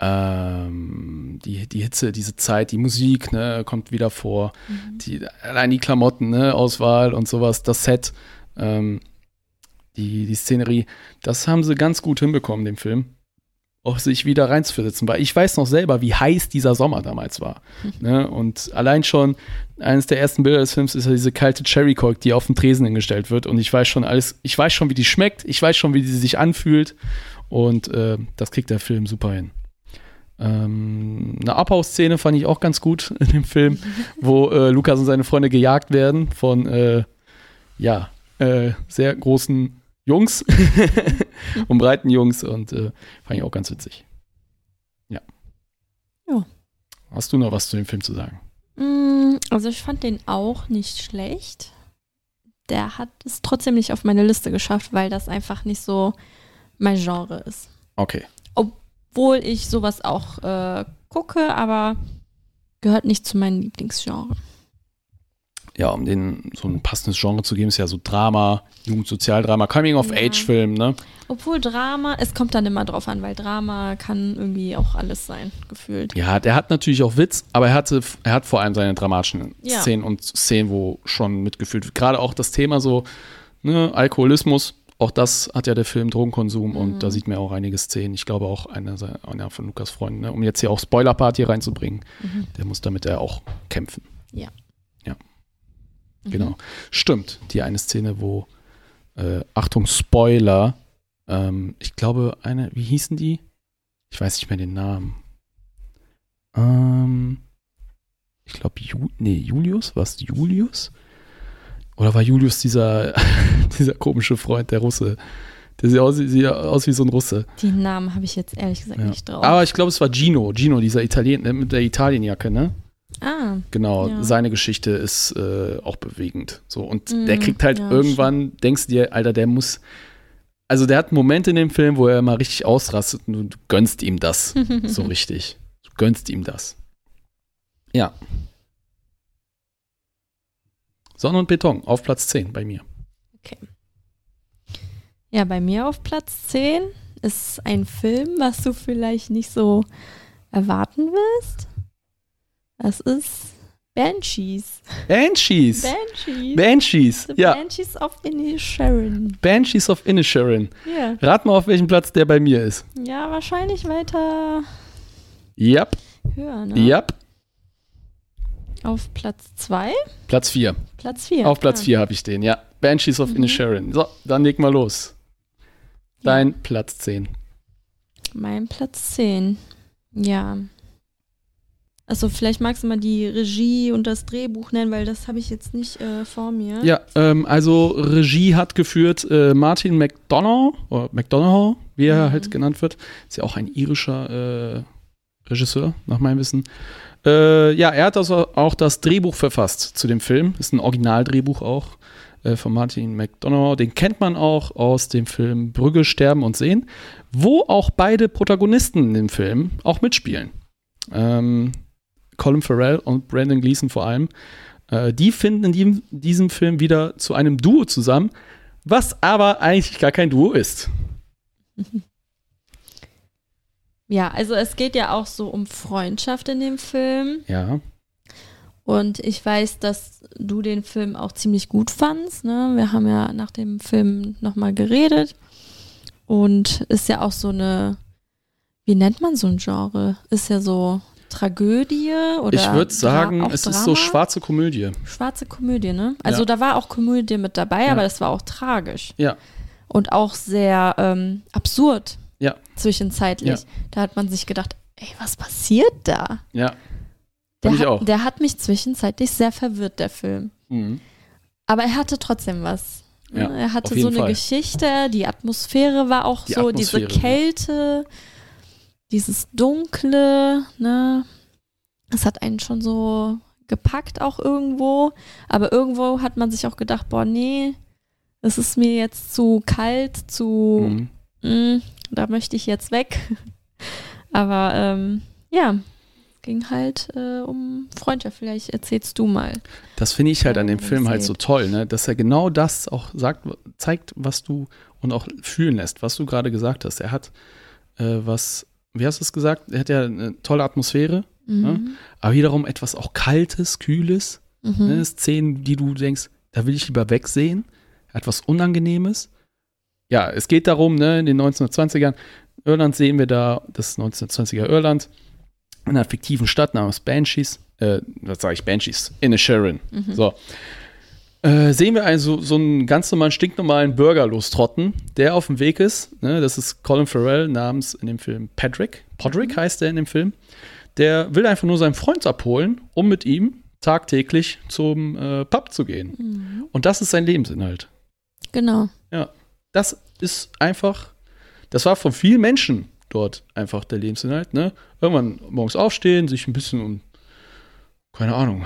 Speaker 1: ähm, die, die Hitze, diese Zeit, die Musik, ne, kommt wieder vor. Die, allein die Klamotten, ne, Auswahl und sowas, das Set, ähm, die, die Szenerie, das haben sie ganz gut hinbekommen, dem Film. Auch sich wieder reinzuversetzen, weil ich weiß noch selber, wie heiß dieser Sommer damals war. Ne? Und allein schon eines der ersten Bilder des Films ist ja diese kalte Cherry Coke, die auf den Tresen hingestellt wird. Und ich weiß schon alles, ich weiß schon, wie die schmeckt, ich weiß schon, wie sie sich anfühlt. Und äh, das kriegt der Film super hin. Ähm, eine Abhausszene fand ich auch ganz gut in dem Film, wo äh, Lukas und seine Freunde gejagt werden von äh, ja, äh, sehr großen Jungs und breiten Jungs und äh, fand ich auch ganz witzig. Ja.
Speaker 2: Ja.
Speaker 1: Hast du noch was zu dem Film zu sagen?
Speaker 2: Mm, Also ich fand den auch nicht schlecht. Der hat es trotzdem nicht auf meine Liste geschafft, weil das einfach nicht so mein Genre ist.
Speaker 1: Okay.
Speaker 2: Obwohl ich sowas auch äh, gucke, aber gehört nicht zu meinem Lieblingsgenre.
Speaker 1: Ja, um den so ein passendes Genre zu geben, ist ja so Drama, Jugendsozialdrama, Coming-of-Age-Film, ne?
Speaker 2: Obwohl Drama, es kommt dann immer drauf an, weil Drama kann irgendwie auch alles sein, gefühlt.
Speaker 1: Ja, der hat natürlich auch Witz, aber er hatte, er hat vor allem seine dramatischen
Speaker 2: Ja.
Speaker 1: Szenen und Szenen, wo schon mitgefühlt wird. Gerade auch das Thema so, ne, Alkoholismus, auch das hat ja der Film Drogenkonsum
Speaker 2: Mhm.
Speaker 1: und da sieht man ja auch einige Szenen. Ich glaube auch einer, einer von Lukas Freunden, ne, um jetzt hier auch Spoiler-Party reinzubringen,
Speaker 2: Mhm.
Speaker 1: der muss damit ja auch kämpfen.
Speaker 2: Ja.
Speaker 1: Ja.
Speaker 2: Mhm.
Speaker 1: Genau. Stimmt, die eine Szene, wo, äh, Achtung, Spoiler, ähm, ich glaube, eine, wie hießen die? Ich weiß nicht mehr den Namen. Ähm, ich glaube, Ju nee, Julius, war es Julius? Oder war Julius dieser, dieser komische Freund, der Russe? Der sieht aus, sieht aus wie so ein Russe.
Speaker 2: Die Namen habe ich jetzt ehrlich gesagt
Speaker 1: Ja.
Speaker 2: nicht drauf.
Speaker 1: Aber ich glaube, es war Gino, Gino, dieser Italiener mit der Italienjacke, ne?
Speaker 2: Ah,
Speaker 1: Genau,
Speaker 2: Ja.
Speaker 1: seine Geschichte ist äh, auch bewegend. So, und
Speaker 2: Mm,
Speaker 1: der kriegt halt
Speaker 2: ja,
Speaker 1: irgendwann, denkst du dir, Alter, der muss. Also der hat Momente in dem Film, wo er mal richtig ausrastet und du, gönnst ihm das. so richtig. Du gönnst ihm das. Ja. Sonne und Beton auf Platz 10 bei mir.
Speaker 2: Ja, bei mir auf Platz 10 ist ein Film, was du vielleicht nicht so erwarten wirst. Das ist Banshees.
Speaker 1: Banshees.
Speaker 2: Banshees.
Speaker 1: Banshees.
Speaker 2: The
Speaker 1: Ja.
Speaker 2: Banshees of Inisherin.
Speaker 1: Banshees of Inisherin.
Speaker 2: Ja.
Speaker 1: Rat mal, auf welchem Platz der bei mir ist.
Speaker 2: ja, wahrscheinlich weiter
Speaker 1: Yep.
Speaker 2: höher, ne?
Speaker 1: Yep.
Speaker 2: Auf Platz 2?
Speaker 1: Platz 4.
Speaker 2: Platz 4.
Speaker 1: Auf Platz 4 habe ich den, ja. Banshees of
Speaker 2: Mhm.
Speaker 1: Inisherin. So, dann leg mal los. Dein Platz 10.
Speaker 2: Mein Platz 10. Ja. Also vielleicht magst du mal die Regie und das Drehbuch nennen, weil das habe ich jetzt nicht äh, vor mir.
Speaker 1: Ja, ähm, also Regie hat geführt äh, Martin McDonough, oder McDonough, wie er
Speaker 2: Mhm.
Speaker 1: halt genannt wird. Ist ja auch ein irischer äh, Regisseur, nach meinem Wissen. Äh, ja, er hat also auch das Drehbuch verfasst zu dem Film. Ist ein Originaldrehbuch auch äh, von Martin McDonough. Den kennt man auch aus dem Film Brügge, Sterben und Sehen, wo auch beide Protagonisten in dem Film auch mitspielen. Ähm, Colin Farrell und Brandon Gleason vor allem. Äh, die finden in diesem, diesem Film wieder zu einem Duo zusammen, was aber eigentlich gar kein Duo ist.
Speaker 2: Ja, also es geht ja auch so um Freundschaft in dem Film.
Speaker 1: Ja.
Speaker 2: Und ich weiß, dass du den Film auch ziemlich gut fandst. Ne? Wir haben ja nach dem Film nochmal geredet. Und ist ja auch so eine, wie nennt man so ein Genre? Ist ja so Tragödie oder
Speaker 1: ich würde sagen, es ist
Speaker 2: Drama?
Speaker 1: so schwarze Komödie.
Speaker 2: Schwarze Komödie, ne? Also
Speaker 1: Ja.
Speaker 2: da war auch Komödie mit dabei,
Speaker 1: Ja.
Speaker 2: aber das war auch tragisch.
Speaker 1: Ja.
Speaker 2: Und auch sehr ähm, absurd.
Speaker 1: Ja.
Speaker 2: Zwischenzeitlich.
Speaker 1: Ja.
Speaker 2: Da hat man sich gedacht, ey, was passiert da?
Speaker 1: Ja.
Speaker 2: Der
Speaker 1: ich
Speaker 2: hat,
Speaker 1: auch.
Speaker 2: der hat mich zwischenzeitlich sehr verwirrt, der Film.
Speaker 1: Mhm.
Speaker 2: Aber er hatte trotzdem was.
Speaker 1: Ja,
Speaker 2: er hatte so eine
Speaker 1: Fall.
Speaker 2: Geschichte, die Atmosphäre war auch
Speaker 1: Die
Speaker 2: so, diese
Speaker 1: Atmosphäre, ja.
Speaker 2: Dieses Dunkle, ne? Es hat einen schon so gepackt auch irgendwo. Aber irgendwo hat man sich auch gedacht, boah, nee, es ist mir jetzt zu kalt, zu,
Speaker 1: Mhm.
Speaker 2: mm, da möchte ich jetzt weg. Aber ähm, ja, es ging halt äh, um Freundschaft. Vielleicht erzählst du mal.
Speaker 1: Das finde ich halt an dem Film halt so toll, ne? dass er genau das auch sagt, zeigt, was du und auch fühlen lässt, was du gerade gesagt hast. Er hat äh, was, wie hast du es gesagt? Er hat ja eine tolle Atmosphäre,
Speaker 2: Mhm.
Speaker 1: aber wiederum etwas auch Kaltes, Kühles.
Speaker 2: Mhm.
Speaker 1: Ne? Szenen, die du denkst, da will ich lieber wegsehen. Er hat was Unangenehmes. ja, es geht darum, ne, in den 1920ern, Irland sehen wir da, das 1920er Irland, in einer fiktiven Stadt namens Banshees, äh, was sage ich, Banshees, in Sharon.
Speaker 2: Mhm.
Speaker 1: So. Äh, sehen wir also so einen ganz normalen, stinknormalen Bürger lostrotten, der auf dem Weg ist. Ne, das ist Colin Farrell namens in dem Film Patrick. Podrick
Speaker 2: Mhm.
Speaker 1: heißt er in dem Film. Der will einfach nur seinen Freund abholen, um mit ihm tagtäglich zum äh, Pub zu gehen.
Speaker 2: Mhm.
Speaker 1: Und das ist sein Lebensinhalt.
Speaker 2: Genau.
Speaker 1: Das ist einfach, das war von vielen Menschen dort einfach der Lebensinhalt. Ne? Irgendwann morgens aufstehen, sich ein bisschen um, keine Ahnung,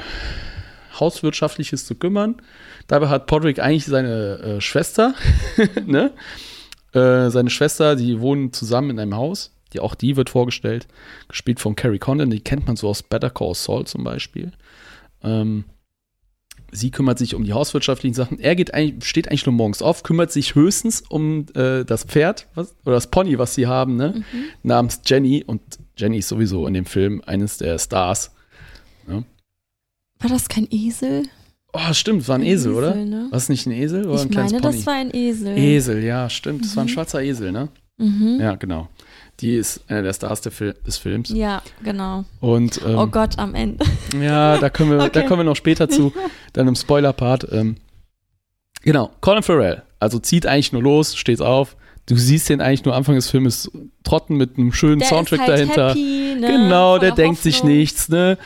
Speaker 1: Hauswirtschaftliches zu kümmern. Dabei hat Podrick eigentlich seine äh, Schwester, ne? Äh, seine Schwester, die wohnen zusammen in einem Haus. Die, auch die wird vorgestellt, gespielt von Carrie Condon. Die kennt man so aus Better Call Saul zum Beispiel. Ähm, sie kümmert sich um die hauswirtschaftlichen Sachen. Er geht eigentlich, steht eigentlich nur morgens auf, kümmert sich höchstens um äh, das Pferd was, oder das Pony, was sie haben, ne?
Speaker 2: Mhm.
Speaker 1: namens Jenny. Und Jenny ist sowieso in dem Film eines der Stars.
Speaker 2: War das kein Esel?
Speaker 1: Oh, stimmt, war ein Esel, oder?
Speaker 2: Ne?
Speaker 1: War es nicht ein Esel oder
Speaker 2: Ich
Speaker 1: ein kleines
Speaker 2: meine,
Speaker 1: Pony?
Speaker 2: das war ein Esel.
Speaker 1: Esel, ja, stimmt. Das war ein
Speaker 2: Mhm.
Speaker 1: schwarzer Esel, ne?
Speaker 2: Mhm. Ja.
Speaker 1: Ja, genau. Die ist einer der Stars der Fil des Films.
Speaker 2: genau.
Speaker 1: Und ähm,
Speaker 2: oh Gott, am Ende.
Speaker 1: ja, da kommen wir, da
Speaker 2: Okay.
Speaker 1: kommen wir noch später zu, dann im Spoiler-Part. Ähm, genau, Colin Farrell. Also zieht eigentlich nur los, steht auf. Du siehst den eigentlich nur Anfang des Filmes trotten mit einem schönen
Speaker 2: Der
Speaker 1: Soundtrack
Speaker 2: ist halt
Speaker 1: dahinter.
Speaker 2: Happy, ne?
Speaker 1: Genau, der
Speaker 2: Voller
Speaker 1: denkt sich
Speaker 2: Hoffnung.
Speaker 1: nichts, ne?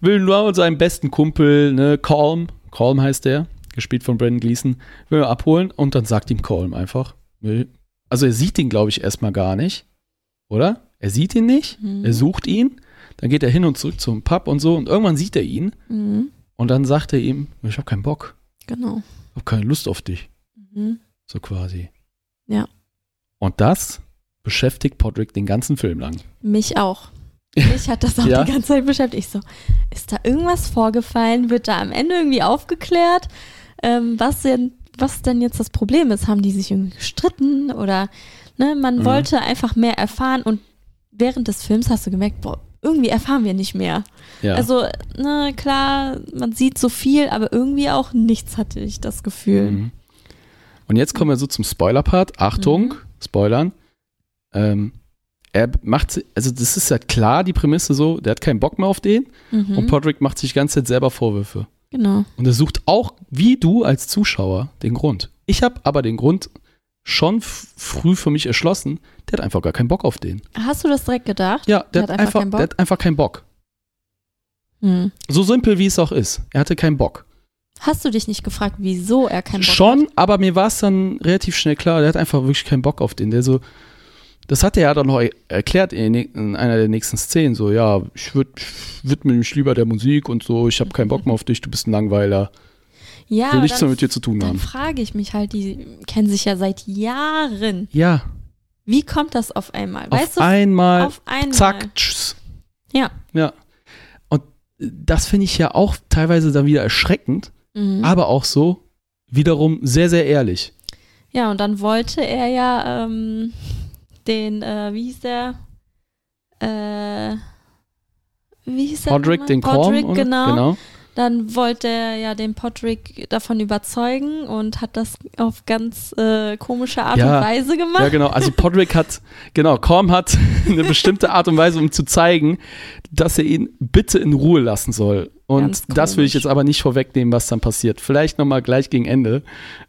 Speaker 1: Will nur mit seinem besten Kumpel, ne, Calm, Calm heißt der, gespielt von Brandon Gleason, will er abholen und dann sagt ihm Calm einfach. nee. Also er sieht ihn, glaube ich, erstmal gar nicht, oder? Er sieht ihn nicht,
Speaker 2: Mhm.
Speaker 1: er sucht ihn, dann geht er hin und zurück zum Pub und so und irgendwann sieht er ihn
Speaker 2: Mhm.
Speaker 1: und dann sagt er ihm, ich habe keinen Bock,
Speaker 2: Genau.
Speaker 1: ich habe keine Lust auf dich,
Speaker 2: Mhm.
Speaker 1: so quasi.
Speaker 2: Ja.
Speaker 1: Und das beschäftigt Podrick den ganzen Film lang.
Speaker 2: Mich auch. Mich hat das auch
Speaker 1: Ja?
Speaker 2: die ganze Zeit beschäftigt. Ich so, ist da irgendwas vorgefallen? Wird da am Ende irgendwie aufgeklärt, ähm, was, denn, was denn jetzt das Problem ist? Haben die sich irgendwie gestritten oder ne, man
Speaker 1: Mhm.
Speaker 2: wollte einfach mehr erfahren und während des Films hast du gemerkt, boah, irgendwie erfahren wir nicht mehr.
Speaker 1: Ja.
Speaker 2: Also, ne, klar, man sieht so viel, aber irgendwie auch nichts hatte ich das Gefühl.
Speaker 1: Mhm. Und jetzt kommen wir so zum Spoiler-Part. Achtung,
Speaker 2: Mhm.
Speaker 1: Spoilern. Ähm, er macht, also das ist ja klar, die Prämisse so, der hat keinen Bock mehr auf den
Speaker 2: Mhm.
Speaker 1: und Podrick macht sich die ganze Zeit selber Vorwürfe.
Speaker 2: Genau.
Speaker 1: Und er sucht auch, wie du als Zuschauer, den Grund. Ich habe aber den Grund schon früh für mich erschlossen, der hat einfach gar keinen Bock auf den.
Speaker 2: Hast du das direkt gedacht?
Speaker 1: Ja, der,
Speaker 2: hat
Speaker 1: hat,
Speaker 2: einfach keinen Bock?
Speaker 1: der hat einfach keinen Bock.
Speaker 2: Hm.
Speaker 1: So simpel wie es auch ist. Er hatte keinen Bock.
Speaker 2: Hast du dich nicht gefragt, wieso er keinen Bock hat?
Speaker 1: Schon, aber mir war es dann relativ schnell klar, der hat einfach wirklich keinen Bock auf den. Der so, das hat er ja dann noch er- erklärt in, einer der nächsten Szenen, so, ja, ich würd, widme mich lieber der Musik und so, ich habe keinen Bock mehr auf dich, du bist ein Langweiler,
Speaker 2: Ja,
Speaker 1: will nichts mehr
Speaker 2: dann,
Speaker 1: mit dir zu tun
Speaker 2: dann
Speaker 1: haben.
Speaker 2: frage ich mich halt, die kennen sich ja seit Jahren.
Speaker 1: Ja,
Speaker 2: Wie kommt das auf einmal? Weißt
Speaker 1: auf
Speaker 2: du,
Speaker 1: einmal,
Speaker 2: auf einmal.
Speaker 1: zack, tschüss.
Speaker 2: Ja.
Speaker 1: Ja. Und das finde ich ja auch teilweise dann wieder erschreckend,
Speaker 2: Mhm.
Speaker 1: aber auch so wiederum sehr, sehr ehrlich.
Speaker 2: Ja, und dann wollte er ja ähm, den, äh, wie hieß der? Äh, wie hieß der?
Speaker 1: Podrick, den
Speaker 2: Podrick,
Speaker 1: Korn,
Speaker 2: genau.
Speaker 1: genau.
Speaker 2: Dann wollte er ja den Podrick davon überzeugen und hat das auf ganz äh, komische Art
Speaker 1: Ja.
Speaker 2: und Weise gemacht.
Speaker 1: Ja, genau. Also Podrick hat, genau, Korm hat eine bestimmte Art und Weise, um zu zeigen, dass er ihn bitte in Ruhe lassen soll. Und das will ich jetzt aber nicht vorwegnehmen, was dann passiert. Vielleicht nochmal gleich gegen Ende.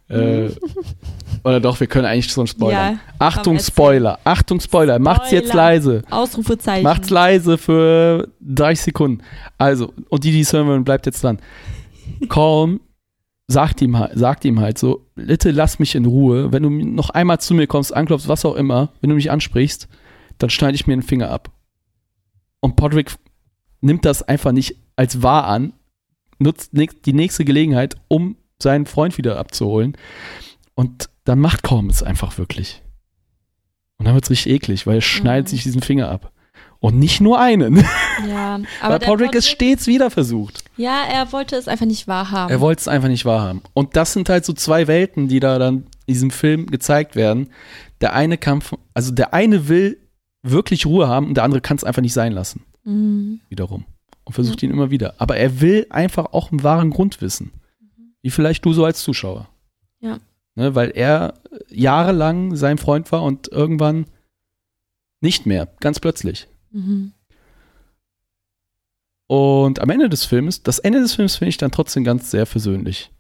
Speaker 1: Äh, oder doch, wir können eigentlich schon spoilern.
Speaker 2: Ja,
Speaker 1: Achtung. Spoiler. Achtung, Spoiler. Macht's jetzt
Speaker 2: Spoiler.
Speaker 1: leise.
Speaker 2: Ausrufezeichen.
Speaker 1: Macht's leise für 30 Sekunden. Also, und die, die es hören wollen, bleibt jetzt dran. Calm sagt ihm, halt- sagt ihm halt so, bitte lass mich in Ruhe. Wenn du noch einmal zu mir kommst, anklopfst, was auch immer, wenn du mich ansprichst, dann schneide ich mir den Finger ab. Und Podrick nimmt das einfach nicht als wahr an, nutzt die nächste Gelegenheit, um seinen Freund wieder abzuholen. Und dann macht Calm es einfach wirklich. Und dann wird es richtig eklig, weil er schneidet
Speaker 2: Mhm.
Speaker 1: sich diesen Finger ab. Und nicht nur einen.
Speaker 2: Ja,
Speaker 1: Weil
Speaker 2: aber der
Speaker 1: Podrick es stets wieder versucht.
Speaker 2: Ja, er wollte es einfach nicht wahrhaben.
Speaker 1: Er wollte es einfach nicht wahrhaben. Und das sind halt so zwei Welten, die da dann in diesem Film gezeigt werden. Der eine Kampf, also der eine will wirklich Ruhe haben und der andere kann es einfach nicht sein lassen.
Speaker 2: Mhm.
Speaker 1: Wiederum. Und versucht ihn immer wieder. Aber er will einfach auch einen wahren Grund wissen. Wie vielleicht du so als Zuschauer. Ne, weil er jahrelang sein Freund war und irgendwann nicht mehr, ganz plötzlich.
Speaker 2: Mhm.
Speaker 1: Und am Ende des Films, das Ende des Films finde ich dann trotzdem ganz sehr versöhnlich.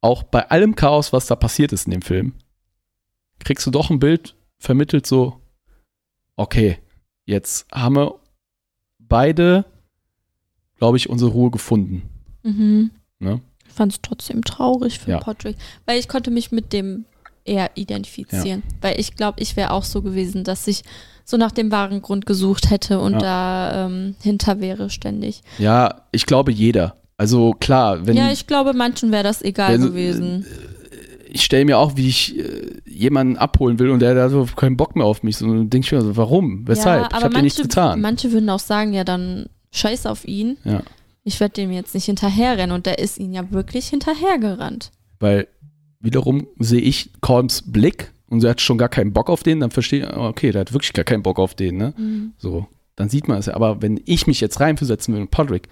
Speaker 1: Auch bei allem Chaos, was da passiert ist in dem Film, kriegst du doch ein Bild vermittelt so, okay, jetzt haben wir beide, glaube ich, unsere Ruhe gefunden.
Speaker 2: Mhm.
Speaker 1: Ne?
Speaker 2: Ich fand es trotzdem traurig für
Speaker 1: Ja.
Speaker 2: Podrick, weil ich konnte mich mit dem eher identifizieren. Weil ich glaube, ich wäre auch so gewesen, dass ich so nach dem wahren Grund gesucht hätte und
Speaker 1: Ja.
Speaker 2: da ähm, hinter wäre ständig.
Speaker 1: Ja, ich glaube jeder. Also klar, wenn
Speaker 2: ja, ich glaube, manchen wäre das egal
Speaker 1: wenn-
Speaker 2: gewesen.
Speaker 1: ich stelle mir auch, wie ich äh, jemanden abholen will und der hat so keinen Bock mehr auf mich. So, dann denke ich mir so, warum? Weshalb?
Speaker 2: Ja,
Speaker 1: ich habe dir nichts getan.
Speaker 2: Manche würden auch sagen, ja, dann scheiß auf ihn.
Speaker 1: Ja.
Speaker 2: Ich werde dem jetzt nicht hinterherrennen. Und der ist ihn ja wirklich hinterhergerannt.
Speaker 1: Weil wiederum sehe ich Colms Blick und er hat schon gar keinen Bock auf den, dann verstehe ich, okay, der hat wirklich gar keinen Bock auf den, ne? So, dann sieht man es ja. Aber wenn ich mich jetzt reinversetzen will in Podrick,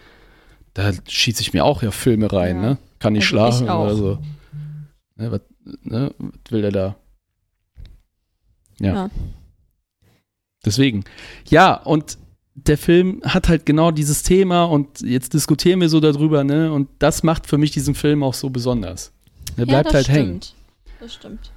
Speaker 1: da schieße ich mir auch ja Filme rein,
Speaker 2: Ja.
Speaker 1: ne? Kann nicht
Speaker 2: Also ich
Speaker 1: schlafen
Speaker 2: auch.
Speaker 1: oder so. Ne, was, ne, was will der da? Ja.
Speaker 2: Ja.
Speaker 1: Deswegen. Ja, und der Film hat halt genau dieses Thema und jetzt diskutieren wir so darüber, ne? Und das macht für mich diesen Film auch so besonders. Der bleibt
Speaker 2: ja,
Speaker 1: halt hängen.
Speaker 2: stimmt. Das stimmt.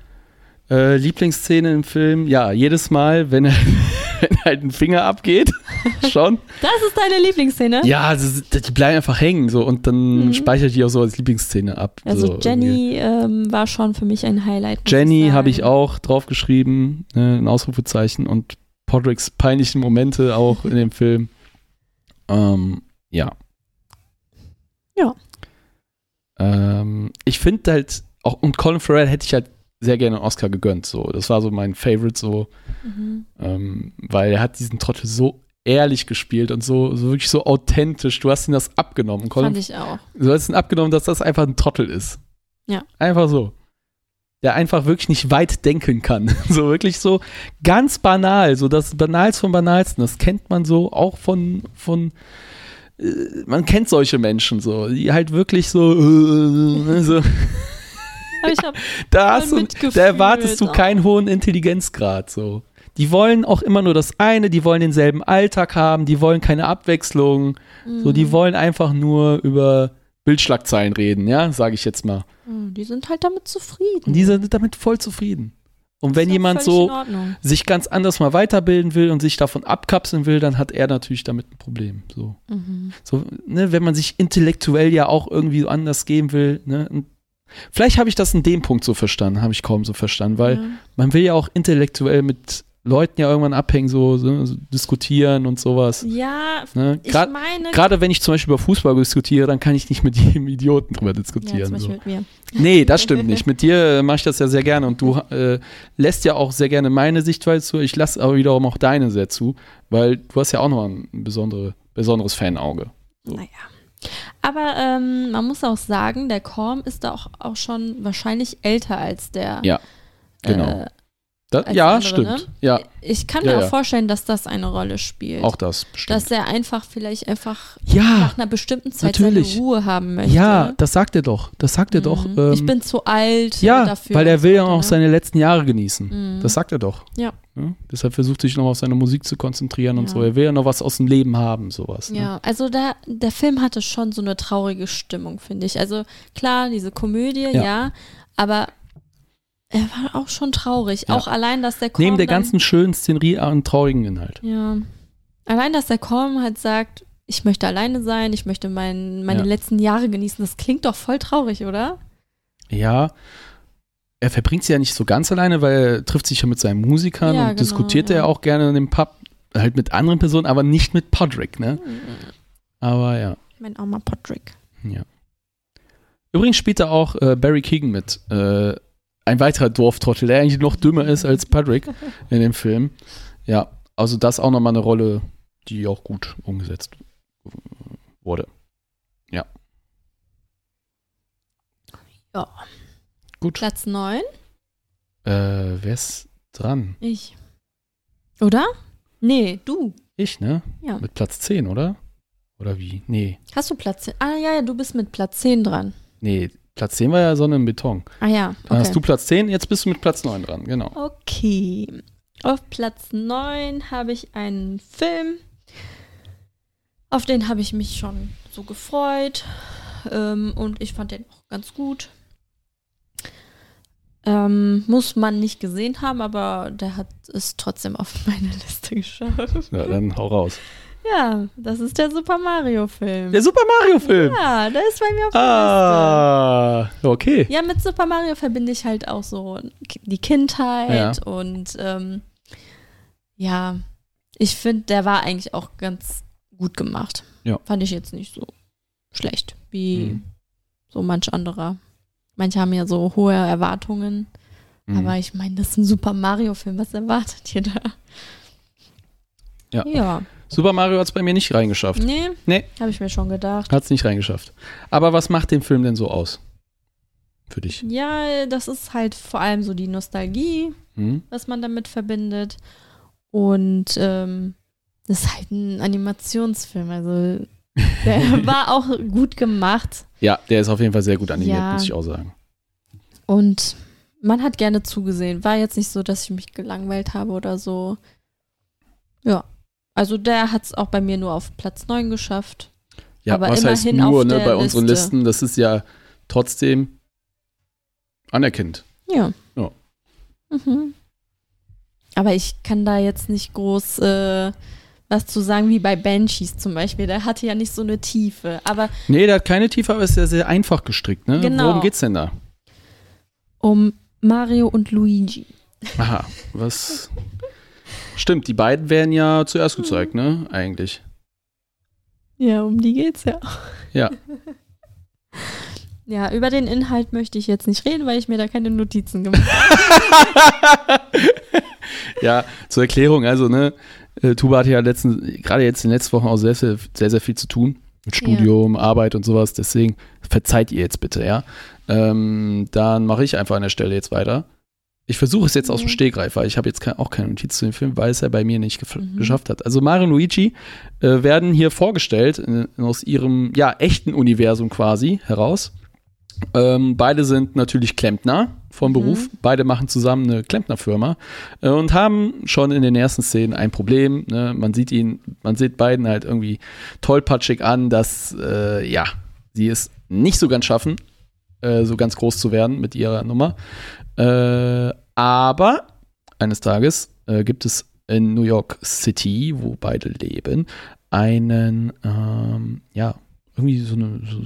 Speaker 1: Äh, Lieblingsszene im Film, ja, jedes Mal, wenn, er, wenn halt ein Finger abgeht, schon.
Speaker 2: Das ist deine Lieblingsszene?
Speaker 1: Ja, ist- die bleiben einfach hängen so und dann
Speaker 2: Mhm.
Speaker 1: speichere ich die auch so als Lieblingsszene ab.
Speaker 2: Also
Speaker 1: so.
Speaker 2: Jenny ähm, war schon für mich ein Highlight.
Speaker 1: Jenny habe ich auch draufgeschrieben, ne, ein Ausrufezeichen und Podricks peinlichen Momente auch in dem Film. Ähm, ja.
Speaker 2: Ja.
Speaker 1: Ähm, ich finde halt, auch, und Colin Farrell hätte ich halt sehr gerne einen Oscar gegönnt. So. Das war so mein Favorite, so,
Speaker 2: Mhm.
Speaker 1: ähm, weil er hat diesen Trottel so ehrlich gespielt und so, so wirklich so authentisch. Du hast ihm das abgenommen. Colin
Speaker 2: Fand ich auch.
Speaker 1: Du hast ihn abgenommen, dass das einfach ein Trottel ist.
Speaker 2: Ja.
Speaker 1: Einfach so. Der einfach wirklich nicht weit denken kann. So wirklich so ganz banal, so das Banalste vom Banalsten. Das kennt man so auch von, von äh, man kennt solche Menschen so, die halt wirklich so, äh, so
Speaker 2: ich hab,
Speaker 1: da, hast du, da erwartest du keinen hohen Intelligenzgrad so. Die wollen auch immer nur das eine, die wollen denselben Alltag haben, die wollen keine Abwechslung. So, die
Speaker 2: Mhm.
Speaker 1: wollen einfach nur über Bildschlagzeilen reden, ja, sage ich jetzt mal.
Speaker 2: Mhm, die sind halt damit zufrieden.
Speaker 1: Die sind damit voll zufrieden. Und wenn jemand so sich ganz anders mal weiterbilden will und sich davon abkapseln will, dann hat er natürlich damit ein Problem. So,
Speaker 2: Mhm.
Speaker 1: so ne, wenn man sich intellektuell ja auch irgendwie anders geben will. Ne, vielleicht habe ich das in dem Punkt so verstanden, habe ich kaum so verstanden, weil
Speaker 2: ja.
Speaker 1: man will ja auch intellektuell mit Leuten ja irgendwann abhängen, so, so, so diskutieren und sowas.
Speaker 2: ja,
Speaker 1: Ne?
Speaker 2: ich meine.
Speaker 1: Gerade wenn ich zum Beispiel über Fußball diskutiere, dann kann ich nicht mit jedem Idioten drüber
Speaker 2: ja, zum
Speaker 1: diskutieren.
Speaker 2: Beispiel
Speaker 1: so.
Speaker 2: mit mir.
Speaker 1: Nee, das stimmt nicht. Mit dir äh, mache ich das ja sehr gerne und du äh, lässt ja auch sehr gerne meine Sichtweise zu. Ich lasse aber wiederum auch deine sehr zu, weil du hast ja auch noch ein besondere, besonderes Fanauge. So.
Speaker 2: Naja. Aber ähm, man muss auch sagen, der Korm ist da auch, auch schon wahrscheinlich älter als der.
Speaker 1: Ja, genau.
Speaker 2: Äh,
Speaker 1: Da,
Speaker 2: als
Speaker 1: ja,
Speaker 2: andere,
Speaker 1: stimmt.
Speaker 2: ne?
Speaker 1: Ja,
Speaker 2: ich kann
Speaker 1: Ja,
Speaker 2: mir
Speaker 1: ja.
Speaker 2: auch vorstellen, dass das eine Rolle spielt.
Speaker 1: auch das bestimmt.
Speaker 2: dass er einfach vielleicht einfach
Speaker 1: ja,
Speaker 2: nach einer bestimmten Zeit
Speaker 1: natürlich.
Speaker 2: seine Ruhe haben möchte.
Speaker 1: ja, das sagt er doch. Das sagt er doch.
Speaker 2: Mhm.
Speaker 1: Ähm,
Speaker 2: ich bin zu alt
Speaker 1: ja,
Speaker 2: dafür.
Speaker 1: weil er will ja auch
Speaker 2: ne?
Speaker 1: seine letzten Jahre genießen.
Speaker 2: Mhm.
Speaker 1: Das sagt er doch.
Speaker 2: Ja.
Speaker 1: Deshalb versucht er sich noch auf seine Musik zu konzentrieren und so. Er will ja noch was aus dem Leben haben, sowas. Ne?
Speaker 2: Ja, also da, der Film hatte schon so eine traurige Stimmung, finde ich. Also klar, diese Komödie,
Speaker 1: ja,
Speaker 2: aber er war auch schon traurig.
Speaker 1: Ja.
Speaker 2: Auch allein, dass der Korn
Speaker 1: Neben der ganzen schönen Szenerie einen traurigen Inhalt.
Speaker 2: Ja. Allein, dass der Korn halt sagt, ich möchte alleine sein, ich möchte mein, meine
Speaker 1: Ja.
Speaker 2: letzten Jahre genießen, das klingt doch voll traurig, oder?
Speaker 1: Ja, er verbringt sie ja nicht so ganz alleine, weil er trifft sich ja mit seinen Musikern
Speaker 2: Ja,
Speaker 1: und
Speaker 2: genau,
Speaker 1: diskutiert er
Speaker 2: ja.
Speaker 1: ja auch gerne in dem Pub, halt mit anderen Personen, aber nicht mit Podrick, ne? Aber ja,
Speaker 2: Mein Armer Patrick.
Speaker 1: ja. Übrigens spielt da auch äh, Barry Keegan mit, äh, ein weiterer Dorftrottel, der eigentlich noch dümmer ist als Podrick in dem Film. Ja, also das auch nochmal eine Rolle, die auch gut umgesetzt wurde.
Speaker 2: Ja.
Speaker 1: Gut.
Speaker 2: Platz 9?
Speaker 1: Äh, wer ist dran?
Speaker 2: Ich. Oder? Nee, du.
Speaker 1: Ich, ne?
Speaker 2: Ja.
Speaker 1: Mit Platz 10, oder? Oder wie? Nee.
Speaker 2: Hast du Platz 10? Ah ja, ja, du bist mit Platz 10 dran.
Speaker 1: Nee, Platz 10 war ja Sonne im Beton.
Speaker 2: Ah ja.
Speaker 1: Dann hast
Speaker 2: Okay.
Speaker 1: du Platz 10, jetzt bist du mit Platz 9 dran, genau.
Speaker 2: okay. Auf Platz 9 habe ich einen Film. Auf den habe ich mich schon so gefreut. Ähm, und ich fand den auch ganz gut. Ähm, muss man nicht gesehen haben, aber der hat es trotzdem auf meine Liste geschafft.
Speaker 1: Ja, dann hau raus.
Speaker 2: Ja, das ist der Super Mario-Film.
Speaker 1: Der Super Mario-Film.
Speaker 2: Ja, der ist bei mir auf der
Speaker 1: Ah, okay.
Speaker 2: Liste. Ja, mit Super Mario verbinde ich halt auch so die Kindheit und ähm, ja, ich finde, der war eigentlich auch ganz gut gemacht.
Speaker 1: Ja.
Speaker 2: Fand ich jetzt nicht so schlecht wie
Speaker 1: Mhm.
Speaker 2: so manch anderer. Manche haben ja so hohe Erwartungen,
Speaker 1: Mhm.
Speaker 2: aber ich meine, das ist ein Super Mario-Film. Was erwartet ihr da?
Speaker 1: Ja.
Speaker 2: Ja.
Speaker 1: Super Mario hat es bei mir nicht reingeschafft.
Speaker 2: Nee,
Speaker 1: Nee.
Speaker 2: habe ich mir schon gedacht.
Speaker 1: Hat es nicht reingeschafft. Aber was macht den Film denn so aus? Für dich?
Speaker 2: Ja, das ist halt vor allem so die Nostalgie,
Speaker 1: Hm?
Speaker 2: was man damit verbindet. Und ähm, das ist halt ein Animationsfilm. Also der war auch gut gemacht.
Speaker 1: Ja, der ist auf jeden Fall sehr gut animiert,
Speaker 2: Ja.
Speaker 1: muss ich auch sagen.
Speaker 2: Und man hat gerne zugesehen. War jetzt nicht so, dass ich mich gelangweilt habe oder so. Ja. Also der hat es auch bei mir nur auf Platz 9 geschafft.
Speaker 1: Ja,
Speaker 2: Aber
Speaker 1: was heißt nur ne, bei unseren
Speaker 2: Liste.
Speaker 1: Listen? Das ist ja trotzdem anerkennend.
Speaker 2: Ja.
Speaker 1: Ja.
Speaker 2: Mhm. Aber ich kann da jetzt nicht groß äh, was zu sagen, wie bei Banshees zum Beispiel. Der hatte ja nicht so eine Tiefe. Aber
Speaker 1: Nee, der hat keine Tiefe, aber ist ja sehr einfach gestrickt. Ne?
Speaker 2: Genau.
Speaker 1: Worum geht's denn da?
Speaker 2: um Mario und Luigi.
Speaker 1: Aha, was. Stimmt, die beiden werden ja zuerst gezeigt, ne? Eigentlich.
Speaker 2: Ja, um die geht's ja.
Speaker 1: Ja.
Speaker 2: Ja, über den Inhalt möchte ich jetzt nicht reden, weil ich mir da keine Notizen gemacht habe.
Speaker 1: ja, zur Erklärung, also, ne, äh, Tuba hatte ja letzten, gerade jetzt in den letzten Wochen auch sehr, sehr, sehr, sehr viel zu tun. Mit Studium, Arbeit und sowas. Deswegen verzeiht ihr jetzt bitte, ja. Ähm, dann mache ich einfach an der Stelle jetzt weiter. Ich versuche es jetzt aus dem
Speaker 2: Mhm.
Speaker 1: Stegreif, weil ich habe jetzt kein, auch keine Notiz zu dem Film, weil es ja bei mir nicht
Speaker 2: Mhm.
Speaker 1: geschafft hat. Also Mario und Luigi äh, werden hier vorgestellt äh, aus ihrem ja echten Universum quasi heraus. Ähm, beide sind natürlich Klempner vom
Speaker 2: Mhm.
Speaker 1: Beruf. Beide machen zusammen eine Klempnerfirma äh, und haben schon in den ersten Szenen ein Problem. Ne? Man sieht ihn, man sieht beiden halt irgendwie tollpatschig an, dass äh, ja sie es nicht so ganz schaffen, äh, so ganz groß zu werden mit ihrer Nummer. Äh, aber eines Tages äh, gibt es in New York City, wo beide leben, einen, ähm, ja, irgendwie so, eine, so,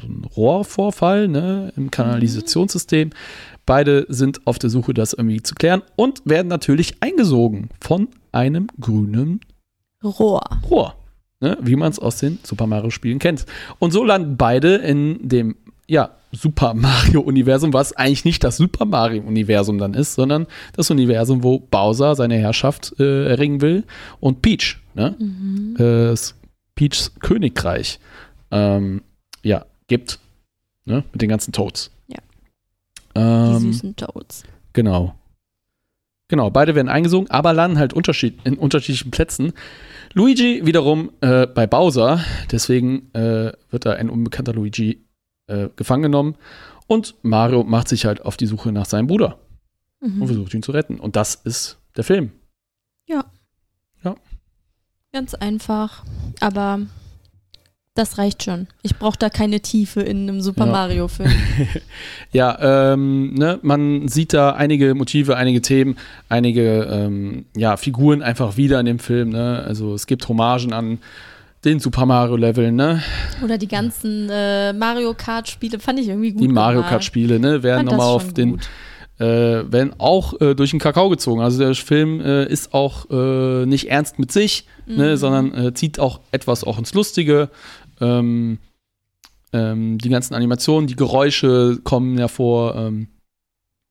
Speaker 1: so ein Rohrvorfall ne, im Kanalisationssystem. Beide sind auf der Suche, das irgendwie zu klären und werden natürlich eingesogen von einem grünen
Speaker 2: Rohr.
Speaker 1: Rohr, ne, wie man es aus den Super Mario-Spielen kennt. Und so landen beide in dem ja, Super Mario-Universum, was eigentlich nicht das Super Mario-Universum dann ist, sondern das Universum, wo Bowser seine Herrschaft äh, erringen will und Peach, ne,
Speaker 2: Mhm.
Speaker 1: äh, Peachs Königreich, ähm, ja, gibt, ne, mit den ganzen Toads.
Speaker 2: Ja.
Speaker 1: Ähm,
Speaker 2: Die süßen Toads.
Speaker 1: Genau. Genau, beide werden eingesogen, aber landen halt unterschied in unterschiedlichen Plätzen. Luigi wiederum äh, bei Bowser, deswegen äh, wird da ein unbekannter Luigi äh, gefangen genommen. Und Mario macht sich halt auf die Suche nach seinem Bruder und
Speaker 2: Mhm.
Speaker 1: versucht ihn zu retten. Und das ist der Film.
Speaker 2: Ganz einfach. Aber das reicht schon. Ich brauche da keine Tiefe in einem Super
Speaker 1: Ja.
Speaker 2: Mario-Film.
Speaker 1: Ja, ähm, ne, man sieht da einige Motive, einige Themen, einige ähm, ja, Figuren einfach wieder in dem Film. Ne? Also es gibt Hommagen an den Super Mario-Leveln, ne?
Speaker 2: Oder die ganzen äh, Mario Kart-Spiele fand ich irgendwie gut.
Speaker 1: Die Mario
Speaker 2: gemacht.
Speaker 1: Kart-Spiele, ne, werden nochmal auf den,
Speaker 2: gut.
Speaker 1: äh, werden auch äh, durch den Kakao gezogen. Also der Film äh, ist auch äh, nicht ernst mit sich, ne,
Speaker 2: Mhm.
Speaker 1: sondern äh, zieht auch etwas auch ins Lustige. Ähm, ähm, die ganzen Animationen, die Geräusche kommen hervor. Ähm,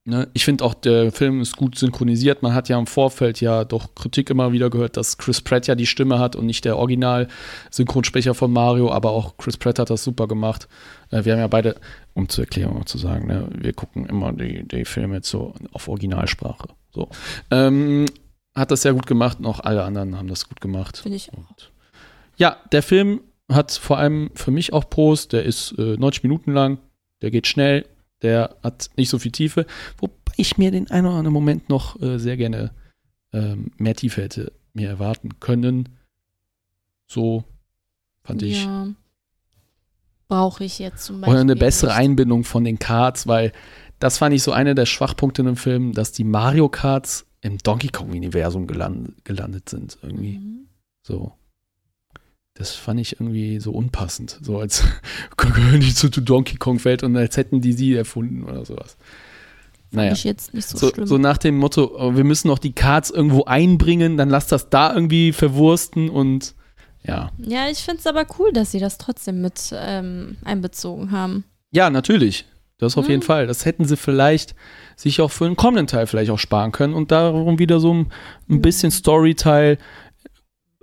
Speaker 1: ne? Ich finde auch, der Film ist gut synchronisiert. Man hat ja im Vorfeld ja doch Kritik immer wieder gehört, dass Chris Pratt ja die Stimme hat und nicht der Original-Synchronsprecher von Mario, aber auch Chris Pratt hat das super gemacht. Äh, wir haben ja beide, um zur Erklärung zu sagen, ne, wir gucken immer die, die Filme jetzt so auf Originalsprache. So. Ähm, hat das sehr gut gemacht und auch alle anderen haben das gut gemacht.
Speaker 2: Finde ich auch.
Speaker 1: Und ja, der Film hat vor allem für mich auch Pros. Der ist äh, 90 Minuten lang. Der geht schnell, der hat nicht so viel Tiefe, wobei ich mir den einen oder anderen Moment noch äh, sehr gerne ähm, mehr Tiefe hätte mir erwarten können. So fand ich.
Speaker 2: Ja. Brauche ich jetzt zum
Speaker 1: Oder
Speaker 2: Beispiel.
Speaker 1: eine bessere
Speaker 2: nicht.
Speaker 1: Einbindung von den Karts, weil das fand ich so einer der Schwachpunkte in dem Film, dass die Mario Karts im Donkey Kong-Universum geland, gelandet sind. Irgendwie
Speaker 2: Mhm.
Speaker 1: so. Das fand ich irgendwie so unpassend. So als gehören die zu Donkey Kong-Welt und als hätten die sie erfunden oder sowas. Naja.
Speaker 2: Ich jetzt nicht so,
Speaker 1: So,
Speaker 2: schlimm.
Speaker 1: so nach dem Motto, oh, wir müssen noch die Cards irgendwo einbringen, dann lass das da irgendwie verwursten und ja.
Speaker 2: ja, ich finde es aber cool, dass sie das trotzdem mit ähm, einbezogen haben.
Speaker 1: Ja, natürlich. Das auf
Speaker 2: Mhm.
Speaker 1: jeden Fall. Das hätten sie vielleicht sich auch für einen kommenden Teil vielleicht auch sparen können und darum wieder so ein, ein
Speaker 2: Mhm.
Speaker 1: bisschen Storyteil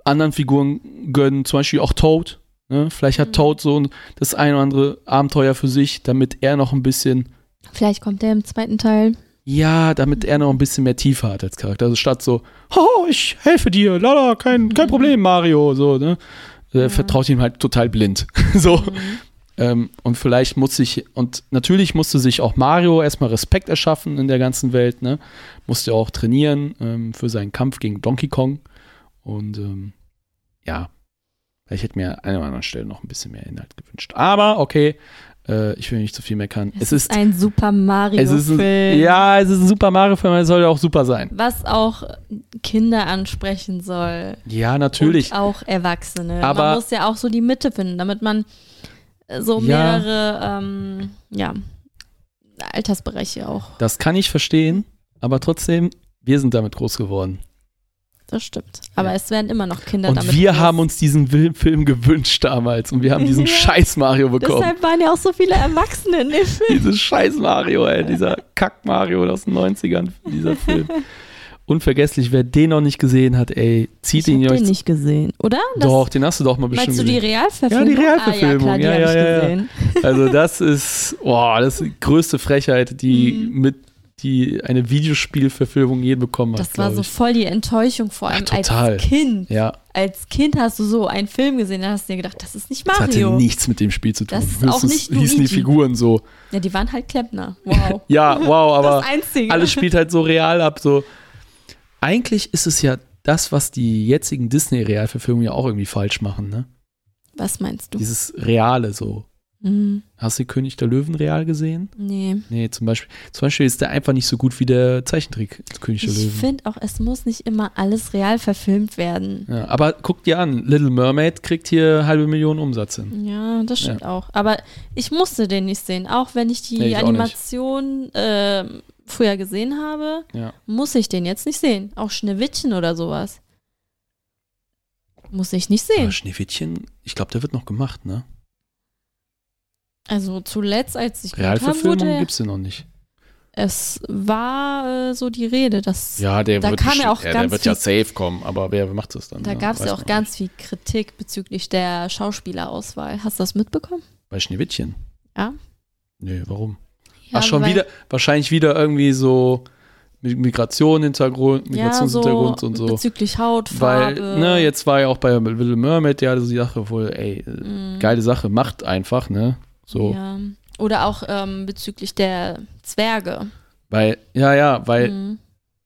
Speaker 1: anderen Figuren gönnen, zum Beispiel auch Toad. Ne? Vielleicht hat
Speaker 2: Mhm.
Speaker 1: Toad so das ein oder andere Abenteuer für sich, damit er noch ein bisschen,
Speaker 2: Vielleicht kommt der im zweiten Teil.
Speaker 1: ja, damit er noch ein bisschen mehr Tiefe hat als Charakter. Also statt so, oh, ich helfe dir, lala, kein, kein
Speaker 2: Mhm.
Speaker 1: Problem, Mario, so, ne? Er
Speaker 2: Ja.
Speaker 1: vertraut ihm halt total blind. so.
Speaker 2: Mhm.
Speaker 1: Ähm, und vielleicht muss sich, und natürlich musste sich auch Mario erstmal Respekt erschaffen in der ganzen Welt, ne? Musste auch trainieren ähm, für seinen Kampf gegen Donkey Kong. Und ähm, ja, vielleicht hätte mir an einer oder anderen Stelle noch ein bisschen mehr Inhalt gewünscht. Aber okay, äh, ich will nicht zu viel meckern. Es, ist,
Speaker 2: ein Super Mario
Speaker 1: es ist ein,
Speaker 2: Film.
Speaker 1: ja, es ist ein Super Mario-Film, er soll ja auch super sein.
Speaker 2: Was auch Kinder ansprechen soll.
Speaker 1: Ja, natürlich.
Speaker 2: Und auch Erwachsene.
Speaker 1: Aber-
Speaker 2: man muss ja auch so die Mitte finden, damit man äh, so
Speaker 1: Ja.
Speaker 2: mehrere ähm, ja, Altersbereiche auch.
Speaker 1: Das kann ich verstehen, aber trotzdem, wir sind damit groß geworden.
Speaker 2: Das stimmt. Aber
Speaker 1: Ja.
Speaker 2: es werden immer noch Kinder
Speaker 1: Und
Speaker 2: damit
Speaker 1: wir
Speaker 2: groß.
Speaker 1: haben uns diesen Film gewünscht damals und wir haben diesen scheiß Mario bekommen.
Speaker 2: Deshalb waren ja auch so viele Erwachsene in dem Film.
Speaker 1: Dieses scheiß Mario, ey, dieser Kack-Mario aus den 90ern, dieser Film. Unvergesslich, wer den noch nicht gesehen hat, ey, zieht
Speaker 2: Ich
Speaker 1: ihn
Speaker 2: hab
Speaker 1: euch.
Speaker 2: den nicht gesehen, oder? Das,
Speaker 1: Doch, den hast du doch mal bestimmt
Speaker 2: Meinst du die
Speaker 1: gesehen.
Speaker 2: Realverfilmung?
Speaker 1: Ja, die Realverfilmung.
Speaker 2: Ah, ja, klar, die
Speaker 1: Ja, ja,
Speaker 2: ich
Speaker 1: ja, ja.
Speaker 2: gesehen.
Speaker 1: Also das ist, boah, das ist die größte Frechheit, die
Speaker 2: Mhm.
Speaker 1: mit die eine Videospielverfilmung je bekommen hat.
Speaker 2: Das war so
Speaker 1: ich.
Speaker 2: voll die Enttäuschung, vor allem
Speaker 1: total.
Speaker 2: als Kind.
Speaker 1: Ja,
Speaker 2: Als Kind hast du so einen Film gesehen, da hast du dir gedacht, das ist nicht
Speaker 1: das hatte
Speaker 2: Mario.
Speaker 1: nichts mit dem Spiel zu tun.
Speaker 2: Das ist auch
Speaker 1: Höchstens
Speaker 2: nicht
Speaker 1: hießen die
Speaker 2: Luigi.
Speaker 1: Figuren so.
Speaker 2: Ja, die waren halt Klempner. Wow.
Speaker 1: Ja, wow, aber alles spielt halt so real ab. So. Eigentlich ist es ja das, was die jetzigen Disney-Realverfilmungen ja auch irgendwie falsch machen, ne?
Speaker 2: Was meinst du?
Speaker 1: Dieses Reale so.
Speaker 2: Hm,
Speaker 1: Hast du König der Löwen real gesehen?
Speaker 2: nee.
Speaker 1: Nee, zum Beispiel, zum Beispiel ist der einfach nicht so gut wie der Zeichentrick König der
Speaker 2: Ich
Speaker 1: Löwen.
Speaker 2: finde auch, es muss nicht immer alles real verfilmt werden.
Speaker 1: Ja, aber guck dir an, Little Mermaid kriegt hier halbe Million Umsatz hin.
Speaker 2: Ja, das stimmt auch. Aber ich musste den nicht sehen. Auch wenn ich die
Speaker 1: Nee, ich.
Speaker 2: Animation ähm, früher gesehen habe,
Speaker 1: Ja.
Speaker 2: muss ich den jetzt nicht sehen. Auch Schneewittchen oder sowas. Muss ich nicht sehen.
Speaker 1: Aber Schneewittchen, ich glaube, der wird noch gemacht, ne?
Speaker 2: Also zuletzt, als ich
Speaker 1: Realverfilmung gibt es den noch nicht.
Speaker 2: es war äh, so die Rede, dass
Speaker 1: Ja, der
Speaker 2: Da
Speaker 1: wird,
Speaker 2: kam ja auch
Speaker 1: der
Speaker 2: ganz
Speaker 1: wird ja
Speaker 2: viel-
Speaker 1: safe kommen, aber wer macht das dann?
Speaker 2: da
Speaker 1: ne?
Speaker 2: gab es ja auch ganz viel Kritik bezüglich der Schauspielerauswahl. Hast du das mitbekommen?
Speaker 1: nicht. Bei Schneewittchen?
Speaker 2: Ja.
Speaker 1: Nö, warum?
Speaker 2: Ja,
Speaker 1: Ach, schon wieder, wahrscheinlich wieder irgendwie so Mi- Migration, Hintergrund,
Speaker 2: Ja, so
Speaker 1: Migrationshintergrund und so.
Speaker 2: bezüglich Hautfarbe.
Speaker 1: Weil, ne, jetzt war ja auch bei Little Mermaid ja die Sache wohl, ey,
Speaker 2: Mhm.
Speaker 1: geile Sache, macht einfach, ne? So.
Speaker 2: Ja. Oder auch ähm, bezüglich der Zwerge.
Speaker 1: Weil, ja, ja, weil
Speaker 2: Mhm.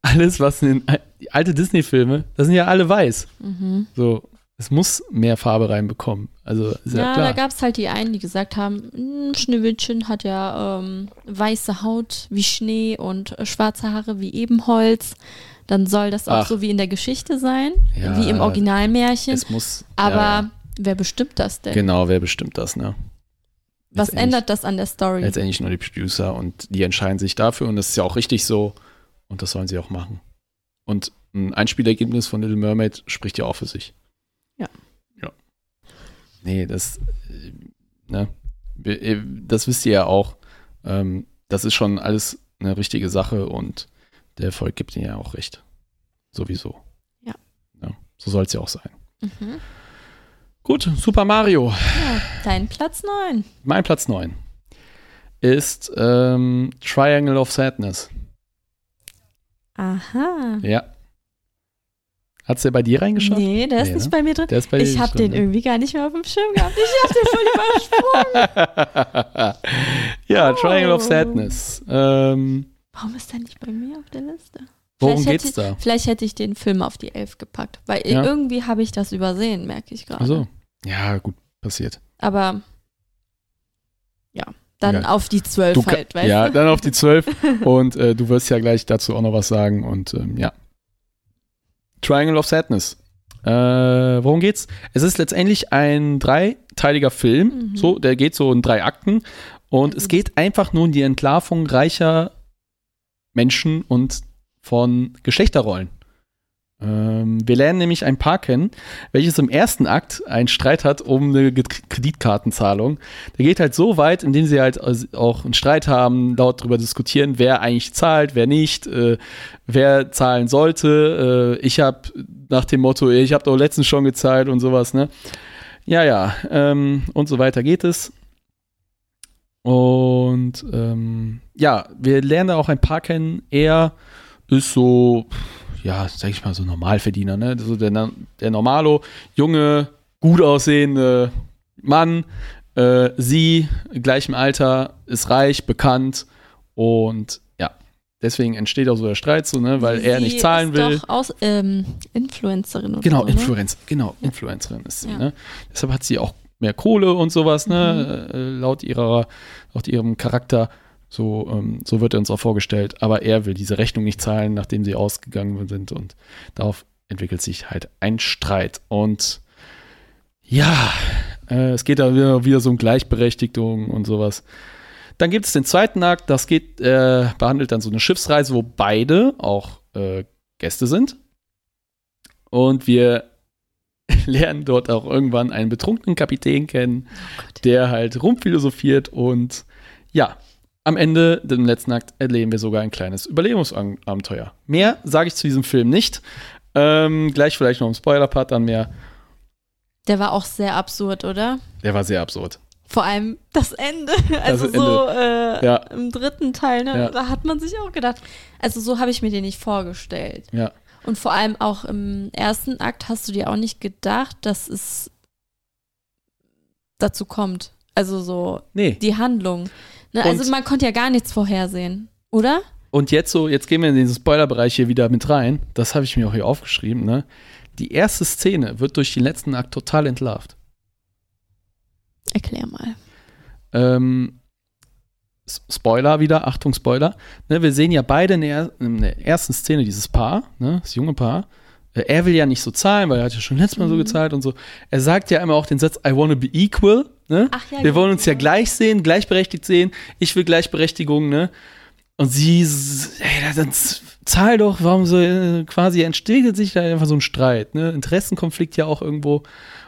Speaker 1: alles, was in den, alte Disney-Filme, das sind ja alle weiß.
Speaker 2: Mhm.
Speaker 1: So, es muss mehr Farbe reinbekommen. Also, ist ja,
Speaker 2: Ja, da
Speaker 1: klar.
Speaker 2: gab es halt die einen, die gesagt haben, "Hm, Schneewittchen hat ja ähm, weiße Haut wie Schnee und äh, schwarze Haare wie Ebenholz. Dann soll das auch
Speaker 1: Ach.
Speaker 2: so wie in der Geschichte sein,
Speaker 1: Ja,
Speaker 2: wie im Originalmärchen.
Speaker 1: es muss.
Speaker 2: Aber
Speaker 1: ja.
Speaker 2: wer bestimmt das denn?
Speaker 1: Genau, wer bestimmt das, ne?
Speaker 2: Was ändert das an der Story?
Speaker 1: Letztendlich nur die Producer und die entscheiden sich dafür und das ist ja auch richtig so und das sollen sie auch machen. Und ein Einspielergebnis von Little Mermaid spricht ja auch für sich.
Speaker 2: Ja.
Speaker 1: Ja. Nee, das, äh, ne, äh, das wisst ihr ja auch. Ähm, das ist schon alles eine richtige Sache und der Erfolg gibt ihnen ja auch recht. Sowieso.
Speaker 2: Ja.
Speaker 1: ja so soll es ja auch sein.
Speaker 2: Mhm.
Speaker 1: Gut, Super Mario.
Speaker 2: Ja, dein Platz 9.
Speaker 1: Mein Platz 9 ist ähm, Triangle of Sadness.
Speaker 2: Aha.
Speaker 1: Ja. Hat's der bei dir reingeschaut?
Speaker 2: Nee, der ist
Speaker 1: Nee,
Speaker 2: nicht
Speaker 1: ne?
Speaker 2: bei mir drin.
Speaker 1: Der ist bei dir
Speaker 2: Ich habe
Speaker 1: drin,
Speaker 2: den irgendwie gar nicht mehr auf dem Schirm gehabt. Ich habe den voll übersprungen.
Speaker 1: ne? Ja, Triangle of
Speaker 2: Oh.
Speaker 1: Sadness. Ähm,
Speaker 2: Warum ist der nicht bei mir auf der Liste?
Speaker 1: Worum
Speaker 2: Vielleicht
Speaker 1: geht's
Speaker 2: hätte,
Speaker 1: da?
Speaker 2: Vielleicht hätte ich den Film auf die Elf gepackt, weil
Speaker 1: Ja.
Speaker 2: irgendwie habe ich das übersehen, merke ich gerade.
Speaker 1: Also, ja, gut, passiert.
Speaker 2: Aber ja, dann
Speaker 1: Ja.
Speaker 2: auf die Zwölf
Speaker 1: Du
Speaker 2: halt, weißt
Speaker 1: ja, dann auf die 12 und äh, du wirst ja gleich dazu auch noch was sagen und ähm, ja. Triangle of Sadness. Äh, worum geht's? Es ist letztendlich ein dreiteiliger Film,
Speaker 2: Mhm.
Speaker 1: so, der geht so in drei Akten und es
Speaker 2: Mhm.
Speaker 1: geht einfach nur um die Entlarvung reicher Menschen und von Geschlechterrollen. Ähm, wir lernen nämlich ein Paar kennen, welches im ersten Akt einen Streit hat um eine Kreditkartenzahlung. Der geht halt so weit, indem sie halt auch einen Streit haben, laut darüber diskutieren, wer eigentlich zahlt, wer nicht, äh, wer zahlen sollte. Äh, ich habe nach dem Motto, ich habe doch letztens schon gezahlt und sowas, ne? Ja, ja, ähm, und so weiter geht es. Und ähm, ja, wir lernen da auch ein Paar kennen. Er ist so, ja, sag ich mal, so Normalverdiener, ne? So der, der Normalo, junge, gut aussehende Mann. Äh, sie, gleichem Alter, ist reich, bekannt und ja, deswegen entsteht auch so der Streit, so, ne? Weil er
Speaker 2: Sie
Speaker 1: nicht zahlen
Speaker 2: ist
Speaker 1: will.
Speaker 2: Doch aus, ähm, Influencerin oder
Speaker 1: Genau,
Speaker 2: so, ne?
Speaker 1: Influencer, genau, Influencerin ist sie,
Speaker 2: Ja.
Speaker 1: ne? Deshalb hat sie auch mehr Kohle und sowas,
Speaker 2: Mhm.
Speaker 1: ne? Äh, laut ihrer, laut ihrem Charakter. So, ähm, so wird er uns auch vorgestellt. Aber er will diese Rechnung nicht zahlen, nachdem sie ausgegangen sind. Und darauf entwickelt sich halt ein Streit. Und ja, äh, es geht da wieder, wieder so um Gleichberechtigung und sowas. Dann gibt es den zweiten Akt, das geht, äh, behandelt dann so eine Schiffsreise, wo beide auch äh, Gäste sind. Und wir lernen dort auch irgendwann einen betrunkenen Kapitän kennen,
Speaker 2: Oh
Speaker 1: der halt rumphilosophiert und ja, am Ende, dem letzten Akt, erleben wir sogar ein kleines Überlebensabenteuer. Mehr sage ich zu diesem Film nicht. Ähm, gleich vielleicht noch im Spoiler-Part dann mehr.
Speaker 2: Der war auch sehr absurd, oder?
Speaker 1: Der war sehr absurd.
Speaker 2: Vor allem das Ende. Also
Speaker 1: Ende.
Speaker 2: so äh,
Speaker 1: Ja.
Speaker 2: im dritten Teil, ne?
Speaker 1: Ja.
Speaker 2: Da hat man sich auch gedacht. Also so habe ich mir den nicht vorgestellt.
Speaker 1: Ja.
Speaker 2: Und vor allem auch im ersten Akt hast du dir auch nicht gedacht, dass es dazu kommt. Also so
Speaker 1: Nee.
Speaker 2: die Handlung. Ne? Also man konnte ja gar nichts vorhersehen, oder?
Speaker 1: Und jetzt so, jetzt gehen wir in diesen Spoilerbereich hier wieder mit rein. Das habe ich mir auch hier aufgeschrieben, ne? Die erste Szene wird durch den letzten Akt total entlarvt.
Speaker 2: Erklär mal.
Speaker 1: Ähm, Spoiler wieder, Achtung, Spoiler. Ne, wir sehen ja beide in der, in der ersten Szene dieses Paar, ne, das junge Paar. Äh, Er will ja nicht so zahlen, weil er hat ja schon letztes Mal so
Speaker 2: Mhm.
Speaker 1: gezahlt und so. Er sagt ja immer auch den Satz, I wanna be equal. Ne?
Speaker 2: Ach ja,
Speaker 1: wir wollen uns ja gleich sehen, gleichberechtigt sehen. Ich will Gleichberechtigung, ne? Und sie, ey, dann zahl doch, warum so äh, quasi entsteht sich da einfach so ein Streit, ne? Interessenkonflikt ja auch irgendwo.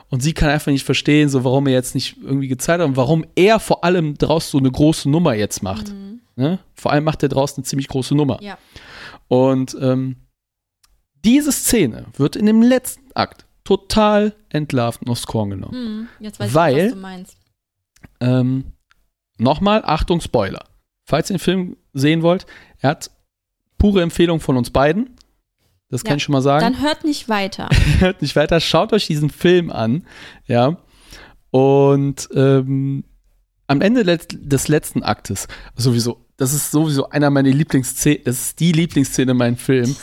Speaker 1: Und sie kann einfach nicht verstehen, so warum er jetzt nicht irgendwie gezahlt hat und warum er vor allem draus so eine große Nummer jetzt macht.
Speaker 2: Mhm.
Speaker 1: Ne? Vor allem macht er draus eine ziemlich große Nummer.
Speaker 2: Ja.
Speaker 1: Und ähm, diese Szene wird in dem letzten Akt total entlarvt und aufs Korn genommen.
Speaker 2: Hm, jetzt weiß
Speaker 1: Weil-
Speaker 2: ich, was du meinst.
Speaker 1: Ähm, Nochmal, Achtung, Spoiler. Falls ihr den Film sehen wollt, er hat pure Empfehlung von uns beiden. Das kann
Speaker 2: Ja,
Speaker 1: ich schon mal sagen.
Speaker 2: Dann hört nicht weiter.
Speaker 1: Hört nicht weiter, schaut euch diesen Film an. Ja. Und ähm, am Ende des letzten Aktes, sowieso, das ist sowieso einer meiner Lieblingsszenen, das ist die Lieblingsszene in meinem Film,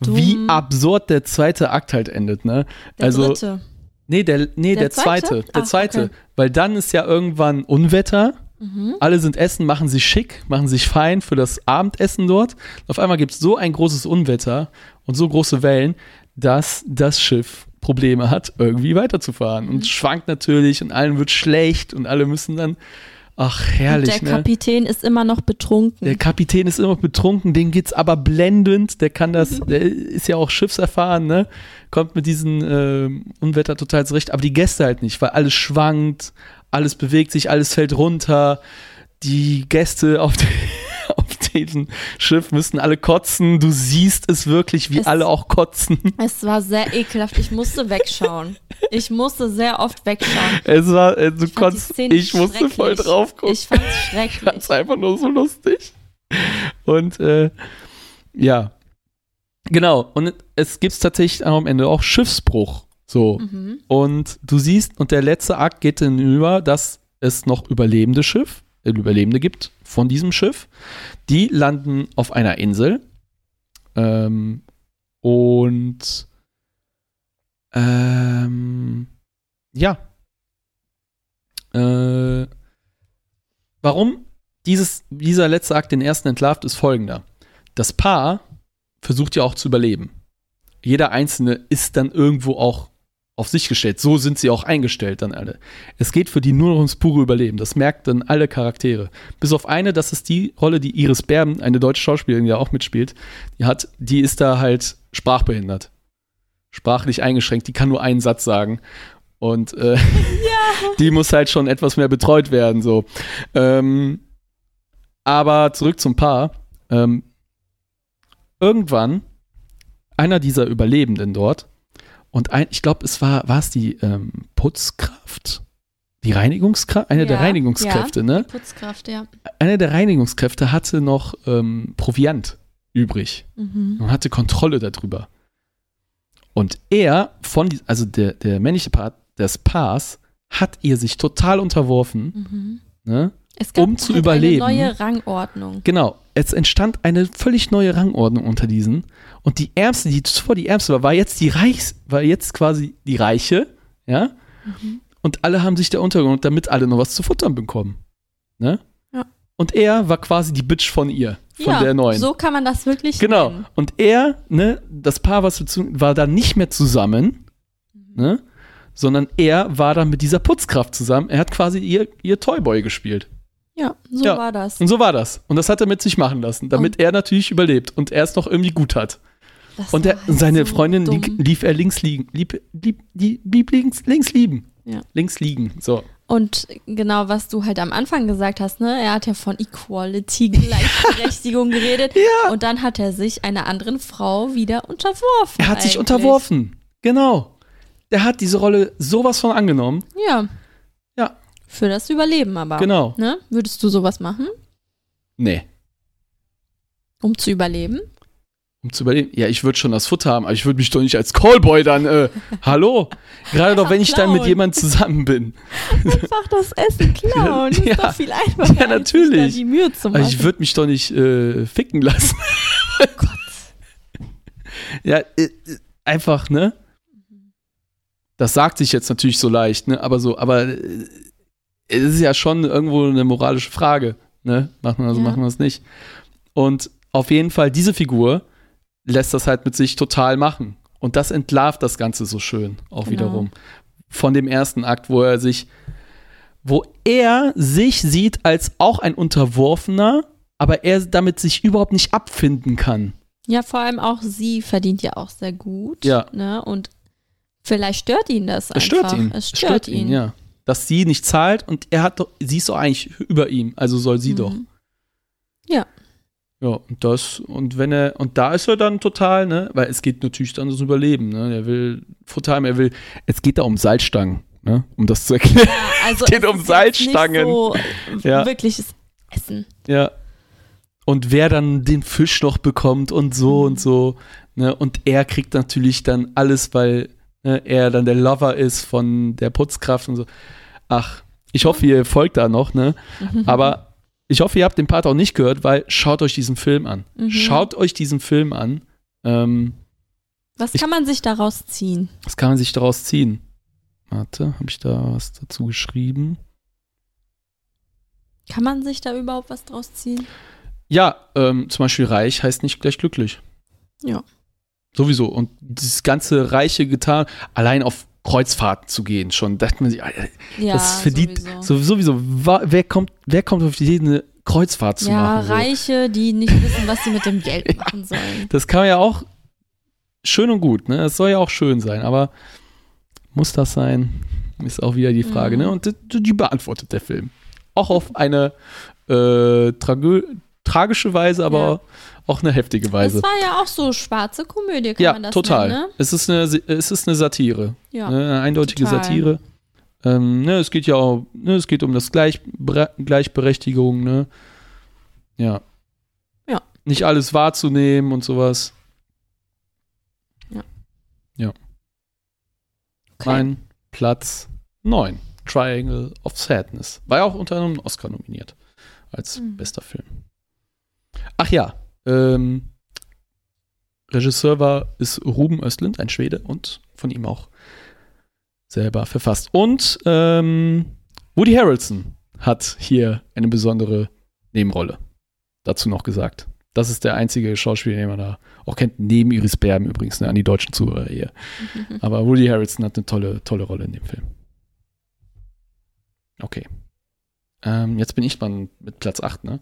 Speaker 2: So
Speaker 1: wie absurd der zweite Akt halt endet, ne?
Speaker 2: Der
Speaker 1: also,
Speaker 2: dritte.
Speaker 1: nee, der, nee, der,
Speaker 2: Der
Speaker 1: zweite,
Speaker 2: zweite?
Speaker 1: der
Speaker 2: Ach,
Speaker 1: zweite,
Speaker 2: okay.
Speaker 1: weil dann ist ja irgendwann Unwetter,
Speaker 2: Mhm.
Speaker 1: alle sind essen, machen sich schick, machen sich fein für das Abendessen dort. Auf einmal gibt es so ein großes Unwetter und so große Wellen, dass das Schiff Probleme hat, irgendwie weiterzufahren.
Speaker 2: Mhm.
Speaker 1: Und schwankt natürlich und allen wird schlecht und alle müssen dann, ach herrlich,
Speaker 2: Und der
Speaker 1: ne?
Speaker 2: Kapitän ist immer noch betrunken.
Speaker 1: Der Kapitän ist immer betrunken, dem geht's aber blendend, der kann
Speaker 2: Mhm.
Speaker 1: das, der ist ja auch schiffserfahren, ne? Kommt mit diesem ähm, Unwetter total zurecht, aber die Gäste halt nicht, weil alles schwankt, alles bewegt sich, alles fällt runter. Die Gäste auf, de Schiff müssen alle kotzen. Du siehst es wirklich, wie
Speaker 2: Es-
Speaker 1: alle auch kotzen.
Speaker 2: es war sehr ekelhaft. Ich musste wegschauen. Ich musste sehr oft wegschauen.
Speaker 1: Es war, äh, du
Speaker 2: fand die
Speaker 1: konntest, ich musste voll drauf gucken.
Speaker 2: Ich fand's
Speaker 1: Ich
Speaker 2: schrecklich.
Speaker 1: fand's einfach nur so lustig. Und äh, ja. Genau. Und es gibt tatsächlich am Ende auch Schiffsbruch. So.
Speaker 2: Mhm.
Speaker 1: Und du siehst, und der letzte Akt geht dann über, dass es noch überlebende Schiff, Überlebende gibt von diesem Schiff. Die landen auf einer Insel. Ähm, und ähm, ja. Äh, warum dieses, dieser letzte Akt den ersten entlarvt, ist folgender. Das Paar versucht ja auch zu überleben. Jeder Einzelne ist dann irgendwo auch auf sich gestellt. So sind sie auch eingestellt dann alle. Es geht für die nur noch ums pure Überleben. Das merkt dann alle Charaktere. Bis auf eine, das ist die Rolle, die Iris Berben, eine deutsche Schauspielerin, die da auch mitspielt, die hat, die ist da halt sprachbehindert. Sprachlich eingeschränkt, die kann nur einen Satz sagen. Und äh, ja. die muss halt schon etwas mehr betreut werden. So. Ähm, aber zurück zum Paar. Ähm, irgendwann, einer dieser Überlebenden dort, und ein, ich glaube, es war, war es die ähm, Putzkraft? Die Reinigungskraft? Eine ja, der Reinigungskräfte,
Speaker 2: ja,
Speaker 1: ne?
Speaker 2: Die Putzkraft, ja.
Speaker 1: Eine der Reinigungskräfte hatte noch ähm, Proviant übrig mhm. und hatte Kontrolle darüber. Und er, von, also der, der männliche Part des Paars, hat ihr sich total unterworfen, mhm. ne? um zu halt überleben.
Speaker 2: Eine neue Rangordnung.
Speaker 1: Genau. Es entstand eine völlig neue Rangordnung unter diesen. Und die Ärmste, die zuvor die Ärmste war, war jetzt die Reichs, war jetzt quasi die Reiche, ja. Mhm. Und alle haben sich da untergeordnet, damit alle noch was zu futtern bekommen. Ne?
Speaker 2: Ja.
Speaker 1: Und er war quasi die Bitch von ihr, von ja, der neuen.
Speaker 2: So kann man das wirklich
Speaker 1: Genau.
Speaker 2: Nennen.
Speaker 1: Und er, ne, das Paar, was war dann nicht mehr zusammen, mhm. ne? Sondern er war dann mit dieser Putzkraft zusammen. Er hat quasi ihr, ihr Toyboy gespielt.
Speaker 2: Ja, so ja. war das.
Speaker 1: Und so war das. Und das hat er mit sich machen lassen, damit und er natürlich überlebt und er es noch irgendwie gut hat. Das und der, seine so Freundin dumm. lief er links liegen. Lieb, lieb, lieb, lieb links, links liegen.
Speaker 2: Ja.
Speaker 1: Links liegen. So.
Speaker 2: Und genau, was du halt am Anfang gesagt hast, ne? Er hat ja von Equality, Gleichberechtigung geredet.
Speaker 1: Ja.
Speaker 2: Und dann hat er sich einer anderen Frau wieder unterworfen.
Speaker 1: Er hat eigentlich. sich unterworfen. Genau. Der hat diese Rolle sowas von angenommen.
Speaker 2: Ja. Für das Überleben aber.
Speaker 1: Genau.
Speaker 2: Ne? Würdest du sowas machen?
Speaker 1: Nee.
Speaker 2: Um zu überleben?
Speaker 1: Um zu überleben? Ja, ich würde schon das Futter haben, aber ich würde mich doch nicht als Callboy dann, äh, hallo? Gerade doch, wenn ich klauen. dann mit jemandem zusammen bin.
Speaker 2: Einfach das Essen klauen. Ja. ist doch viel einfacher.
Speaker 1: Ja, natürlich. Als
Speaker 2: die Mühe zu machen.
Speaker 1: Also ich würde mich doch nicht äh, ficken lassen.
Speaker 2: Oh Gott.
Speaker 1: ja, äh, einfach, ne? Das sagt sich jetzt natürlich so leicht, ne? Aber so, aber äh, es ist ja schon irgendwo eine moralische Frage. Ne? Machen wir das, ja. machen wir das nicht. Und auf jeden Fall, diese Figur lässt das halt mit sich total machen. Und das entlarvt das Ganze so schön, auch genau. wiederum. Von dem ersten Akt, wo er sich, wo er sich sieht als auch ein Unterworfener, aber er damit sich überhaupt nicht abfinden kann.
Speaker 2: Ja, vor allem auch sie verdient ja auch sehr gut.
Speaker 1: Ja.
Speaker 2: Ne? Und vielleicht stört ihn das einfach.
Speaker 1: Es stört ihn.
Speaker 2: Es stört, stört ihn. ihn.
Speaker 1: Ja dass sie nicht zahlt und er hat doch, sie ist doch eigentlich über ihm, also soll sie mhm. doch.
Speaker 2: Ja.
Speaker 1: Ja, und das, und wenn er, und da ist er dann total, ne, weil es geht natürlich dann ums Überleben, ne, er will haben, er will, es geht da um Salzstangen, ne, um das zu erklären.
Speaker 2: Ja, also
Speaker 1: es geht um Salzstangen.
Speaker 2: So ja. wirkliches Essen.
Speaker 1: Ja. Und wer dann den Fisch noch bekommt und so mhm. und so, ne, und er kriegt natürlich dann alles, weil ne, er dann der Lover ist von der Putzkraft und so. Ach, ich hoffe, ihr folgt da noch, ne? Mhm. Aber ich hoffe, ihr habt den Part auch nicht gehört, weil schaut euch diesen Film an. Mhm. Schaut euch diesen Film an. Ähm,
Speaker 2: was kann ich, man sich daraus ziehen?
Speaker 1: Was kann man sich daraus ziehen? Warte, habe ich da was dazu geschrieben?
Speaker 2: Kann man sich da überhaupt was draus ziehen?
Speaker 1: Ja, ähm, zum Beispiel reich heißt nicht gleich glücklich.
Speaker 2: Ja.
Speaker 1: Sowieso. Und dieses ganze reiche getan, allein auf Kreuzfahrten zu gehen, schon dachte man sich, ja, das verdient sowieso. sowieso. Wer kommt, wer kommt auf die Idee, eine Kreuzfahrt zu
Speaker 2: ja,
Speaker 1: machen?
Speaker 2: Ja, Reiche, die nicht wissen, was sie mit dem Geld machen sollen.
Speaker 1: Das kann ja auch schön und gut, ne? Das soll ja auch schön sein, aber muss das sein? Ist auch wieder die Frage, ne? mhm. ne? Und die, die, beantwortet der Film. Auch auf eine äh, tragische Weise, aber ja auch eine heftige Weise.
Speaker 2: Das war ja auch so schwarze Komödie, kann
Speaker 1: ja,
Speaker 2: man das
Speaker 1: total.
Speaker 2: nennen, ne?
Speaker 1: Es ist eine, es ist eine Satire.
Speaker 2: Ja,
Speaker 1: ne? Eine eindeutige total. Satire. Ähm, ne, es geht ja auch, ne, es geht um das Gleich, Gleichberechtigung, ne? Ja.
Speaker 2: Ja.
Speaker 1: Nicht alles wahrzunehmen und sowas.
Speaker 2: Ja.
Speaker 1: Ja. Okay. Mein Platz 9. Triangle of Sadness. War ja auch unter anderem Oscar nominiert. als
Speaker 2: Mhm.
Speaker 1: bester Film. Ach ja, ähm, Regisseur war, ist Ruben Östlund, ein Schwede und von ihm auch selber verfasst. Und ähm, Woody Harrelson hat hier eine besondere Nebenrolle. Dazu noch gesagt. Das ist der einzige Schauspieler, den man da auch kennt, neben Iris Berben übrigens, ne, an die deutschen Zuhörer hier. Aber Woody Harrelson hat eine tolle, tolle Rolle in dem Film. Okay. Ähm, jetzt bin ich dran mit Platz 8, ne?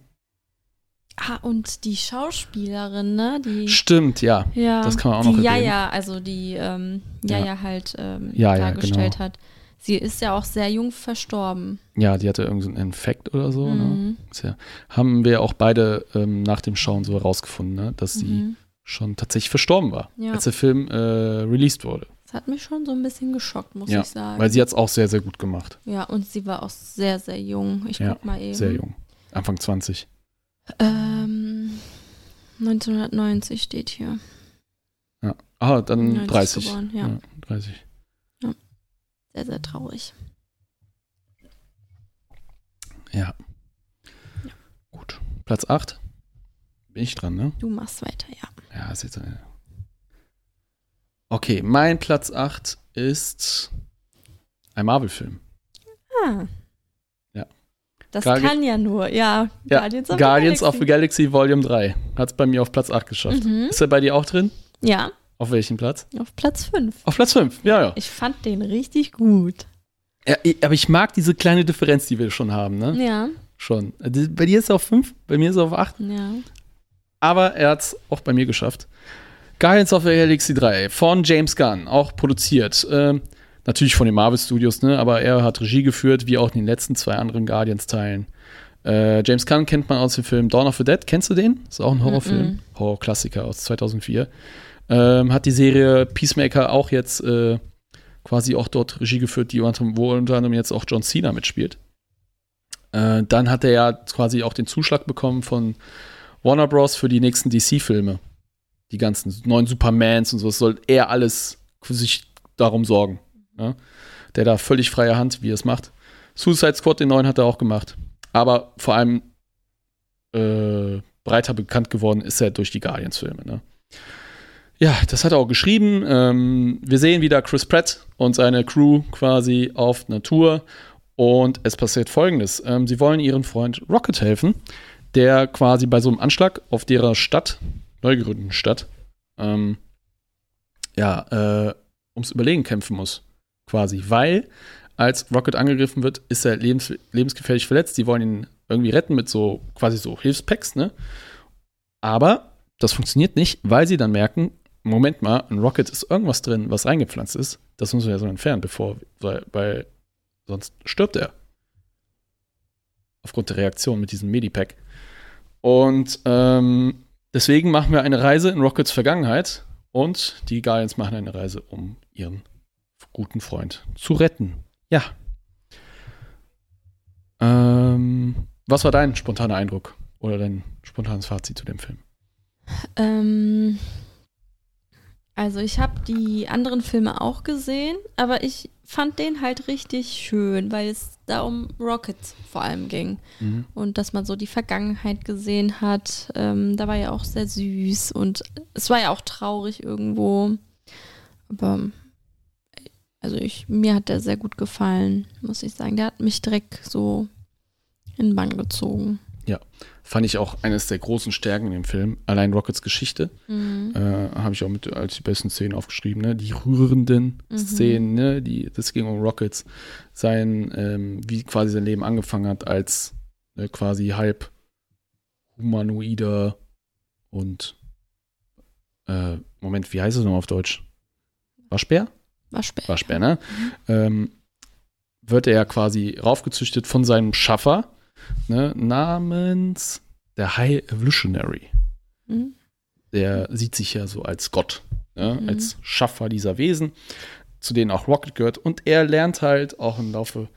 Speaker 2: Ah, und die Schauspielerin, ne? Die,
Speaker 1: Stimmt, ja.
Speaker 2: ja,
Speaker 1: das kann man auch
Speaker 2: die
Speaker 1: noch erwähnen.
Speaker 2: Jaja, also die ähm,
Speaker 1: Ja.
Speaker 2: Jaja halt ähm,
Speaker 1: Jaja,
Speaker 2: dargestellt
Speaker 1: genau.
Speaker 2: hat. Sie ist ja auch sehr jung verstorben.
Speaker 1: Ja, die hatte irgendeinen Infekt oder so, ne?
Speaker 2: Mhm.
Speaker 1: Ist ja, haben wir auch beide ähm, nach dem Schauen so herausgefunden, ne? dass sie
Speaker 2: Mhm.
Speaker 1: schon tatsächlich verstorben war,
Speaker 2: Ja.
Speaker 1: als der Film äh, released wurde.
Speaker 2: Das hat mich schon so ein bisschen geschockt, muss
Speaker 1: Ja,
Speaker 2: ich sagen.
Speaker 1: Weil sie hat es auch sehr, sehr gut gemacht.
Speaker 2: ja, und sie war auch sehr, sehr jung. Ich
Speaker 1: Ja,
Speaker 2: guck mal eben.
Speaker 1: Sehr jung. Anfang 20.
Speaker 2: Ähm, 1990 steht hier.
Speaker 1: Ah, dann
Speaker 2: 90
Speaker 1: 30.
Speaker 2: geboren, ja.
Speaker 1: 30.
Speaker 2: Sehr, sehr traurig.
Speaker 1: Ja. Gut. Platz 8. Bin ich dran, ne?
Speaker 2: Du machst weiter, ja.
Speaker 1: Ja, ist jetzt. Äh okay, mein Platz 8 ist ein Marvel-Film.
Speaker 2: Ah. Das
Speaker 1: Guardi-
Speaker 2: kann ja nur, ja.
Speaker 1: Ja,
Speaker 2: Guardians of
Speaker 1: Guardians
Speaker 2: the
Speaker 1: of the Galaxy Volume 3. Hat es bei mir auf Platz 8 geschafft.
Speaker 2: Mhm.
Speaker 1: Ist er bei dir auch drin?
Speaker 2: Ja,
Speaker 1: Auf welchem Platz?
Speaker 2: auf Platz 5.
Speaker 1: Auf Platz 5, ja, ja.
Speaker 2: Ich fand den richtig gut.
Speaker 1: ja. Aber ich mag diese kleine Differenz, die wir schon haben, ne?
Speaker 2: Ja,
Speaker 1: Schon. Bei dir ist er auf 5, bei mir ist er auf 8.
Speaker 2: ja.
Speaker 1: aber er hat es auch bei mir geschafft. Guardians of the Galaxy 3 von James Gunn, auch produziert. Ähm, natürlich von den Marvel Studios, ne? aber er hat Regie geführt, wie auch in den letzten zwei anderen Guardians-Teilen. Äh, James Gunn kennt man aus dem Film Dawn of the Dead. Kennst du den? Ist auch ein Horrorfilm.
Speaker 2: Mhm.
Speaker 1: Horrorklassiker aus 2004. Ähm, hat die Serie Peacemaker auch jetzt äh, quasi auch dort Regie geführt, die unter, wo unter anderem jetzt auch John Cena mitspielt. Äh, dann hat er ja quasi auch den Zuschlag bekommen von Warner Bros. für die nächsten DC-Filme. Die ganzen neuen Supermans und so. Es soll er alles für sich darum sorgen. Ne? Der da völlig freie Hand, wie er es macht. Suicide Squad, den neuen hat er auch gemacht. Aber vor allem äh, breiter bekannt geworden ist er durch die Guardians-Filme. Ne? Ja, das hat er auch geschrieben. Ähm, wir sehen wieder Chris Pratt und seine Crew quasi auf Tour. Und es passiert folgendes: ähm, Sie wollen ihren Freund Rocket helfen, der quasi bei so einem Anschlag auf derer Stadt, neu gegründeten Stadt, ähm, ja, äh, ums Überlegen kämpfen muss. Quasi. Weil, als Rocket angegriffen wird, ist er lebens lebensgefährlich verletzt. Die wollen ihn irgendwie retten mit so quasi so Hilfspacks, ne? Aber das funktioniert nicht, weil sie dann merken, Moment mal, ein Rocket ist irgendwas drin, was reingepflanzt ist. Das müssen wir ja so entfernen, bevor, weil, weil sonst stirbt er. Aufgrund der Reaktion mit diesem Medipack. Und ähm, deswegen machen wir eine Reise in Rockets Vergangenheit und die Guardians machen eine Reise, um ihren guten Freund zu retten. Ja. Ähm, was war dein spontaner Eindruck oder dein spontanes Fazit zu dem Film?
Speaker 2: Ähm, also ich habe die anderen Filme auch gesehen, aber ich fand den halt richtig schön, weil es da um Rockets vor allem ging.
Speaker 1: Mhm.
Speaker 2: Und dass man so die Vergangenheit gesehen hat. Ähm, da war ja auch sehr süß und es war ja auch traurig irgendwo. Aber also ich, mir hat der sehr gut gefallen, muss ich sagen. Der hat mich direkt so in den Bann gezogen.
Speaker 1: Fand ich auch eines der großen Stärken in dem Film. Allein Rockets Geschichte.
Speaker 2: Mhm.
Speaker 1: Äh, Habe ich auch mit als die besten Szenen aufgeschrieben, ne? Die rührenden
Speaker 2: Mhm.
Speaker 1: Szenen, ne? Die, das ging um Rockets. Sein, ähm, wie quasi sein Leben angefangen hat als ne, quasi halb humanoider und äh, Moment, wie heißt es nochmal auf Deutsch? Waschbär?
Speaker 2: Spät.
Speaker 1: Waschbär, ne? Ähm, wird er ja quasi raufgezüchtet von seinem Schaffer, ne, namens der High Evolutionary.
Speaker 2: Mhm.
Speaker 1: Der sieht sich ja so als Gott, ne,
Speaker 2: Mhm.
Speaker 1: als Schaffer dieser Wesen, zu denen auch Rocket gehört. Und er lernt halt auch im Laufe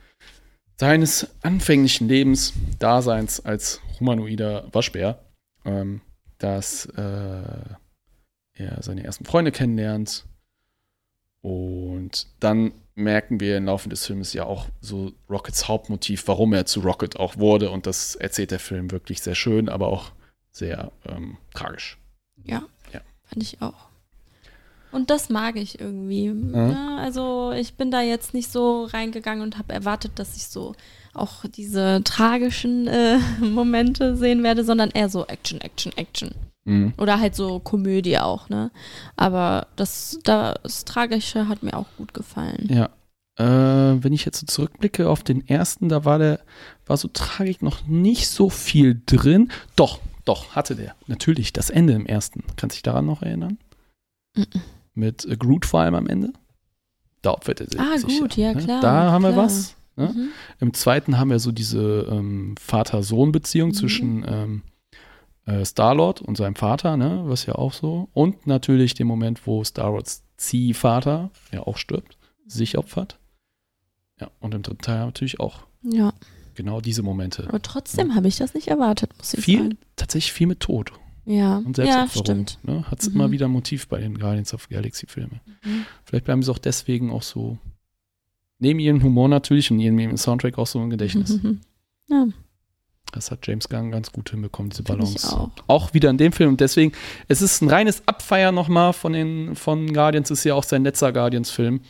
Speaker 1: seines anfänglichen Lebens, Daseins als humanoider Waschbär, ähm, dass äh, er seine ersten Freunde kennenlernt und dann merken wir im Laufe des Films ja auch so Rockets Hauptmotiv, warum er zu Rocket auch wurde. Und das erzählt der Film wirklich sehr schön, aber auch sehr ähm, tragisch.
Speaker 2: Ja,
Speaker 1: Ja.
Speaker 2: fand ich auch. Und das mag ich irgendwie. Ja, also ich bin da jetzt nicht so reingegangen und habe erwartet, dass ich so auch diese tragischen äh, Momente sehen werde, sondern eher so Action, Action, Action.
Speaker 1: Mhm.
Speaker 2: Oder halt so Komödie auch, ne? Aber das, das Tragische hat mir auch gut gefallen.
Speaker 1: Ja. Äh, wenn ich jetzt so zurückblicke auf den ersten, da war der, war so Tragik noch nicht so viel drin. Doch, doch, hatte der. Natürlich, das Ende im ersten. Kannst du dich daran noch erinnern?
Speaker 2: Mhm.
Speaker 1: Mit äh, Groot vor allem am Ende? Da opfert er sich.
Speaker 2: Ah,
Speaker 1: sich
Speaker 2: gut, ja,
Speaker 1: ne?
Speaker 2: klar,
Speaker 1: Da haben wir
Speaker 2: klar.
Speaker 1: was. Ne?
Speaker 2: Mhm.
Speaker 1: Im zweiten haben wir so diese ähm, Vater-Sohn-Beziehung
Speaker 2: Mhm.
Speaker 1: zwischen ähm, äh, Star-Lord und seinem Vater, ne? was ja auch so. Und natürlich den Moment, wo Star-Lords Ziehvater ja auch stirbt, sich opfert. Ja, und im dritten Teil natürlich auch
Speaker 2: Ja,
Speaker 1: genau diese Momente.
Speaker 2: aber trotzdem habe ich das nicht erwartet, muss ich
Speaker 1: Viel,
Speaker 2: sagen.
Speaker 1: tatsächlich viel mit Tod
Speaker 2: Ja,
Speaker 1: und
Speaker 2: ja stimmt.
Speaker 1: Ne? Hat es
Speaker 2: Mhm.
Speaker 1: immer wieder ein Motiv bei den Guardians of the Galaxy-Filmen.
Speaker 2: Mhm.
Speaker 1: Vielleicht bleiben sie auch deswegen auch so, neben ihrem Humor natürlich und neben ihrem Soundtrack auch so im Gedächtnis.
Speaker 2: Ja,
Speaker 1: Das hat James Gunn ganz gut hinbekommen, diese Balance.
Speaker 2: auch.
Speaker 1: wieder in dem Film. Und deswegen, es ist ein reines Abfeiern nochmal von den von Guardians, ist ja auch sein letzter Guardians-Film.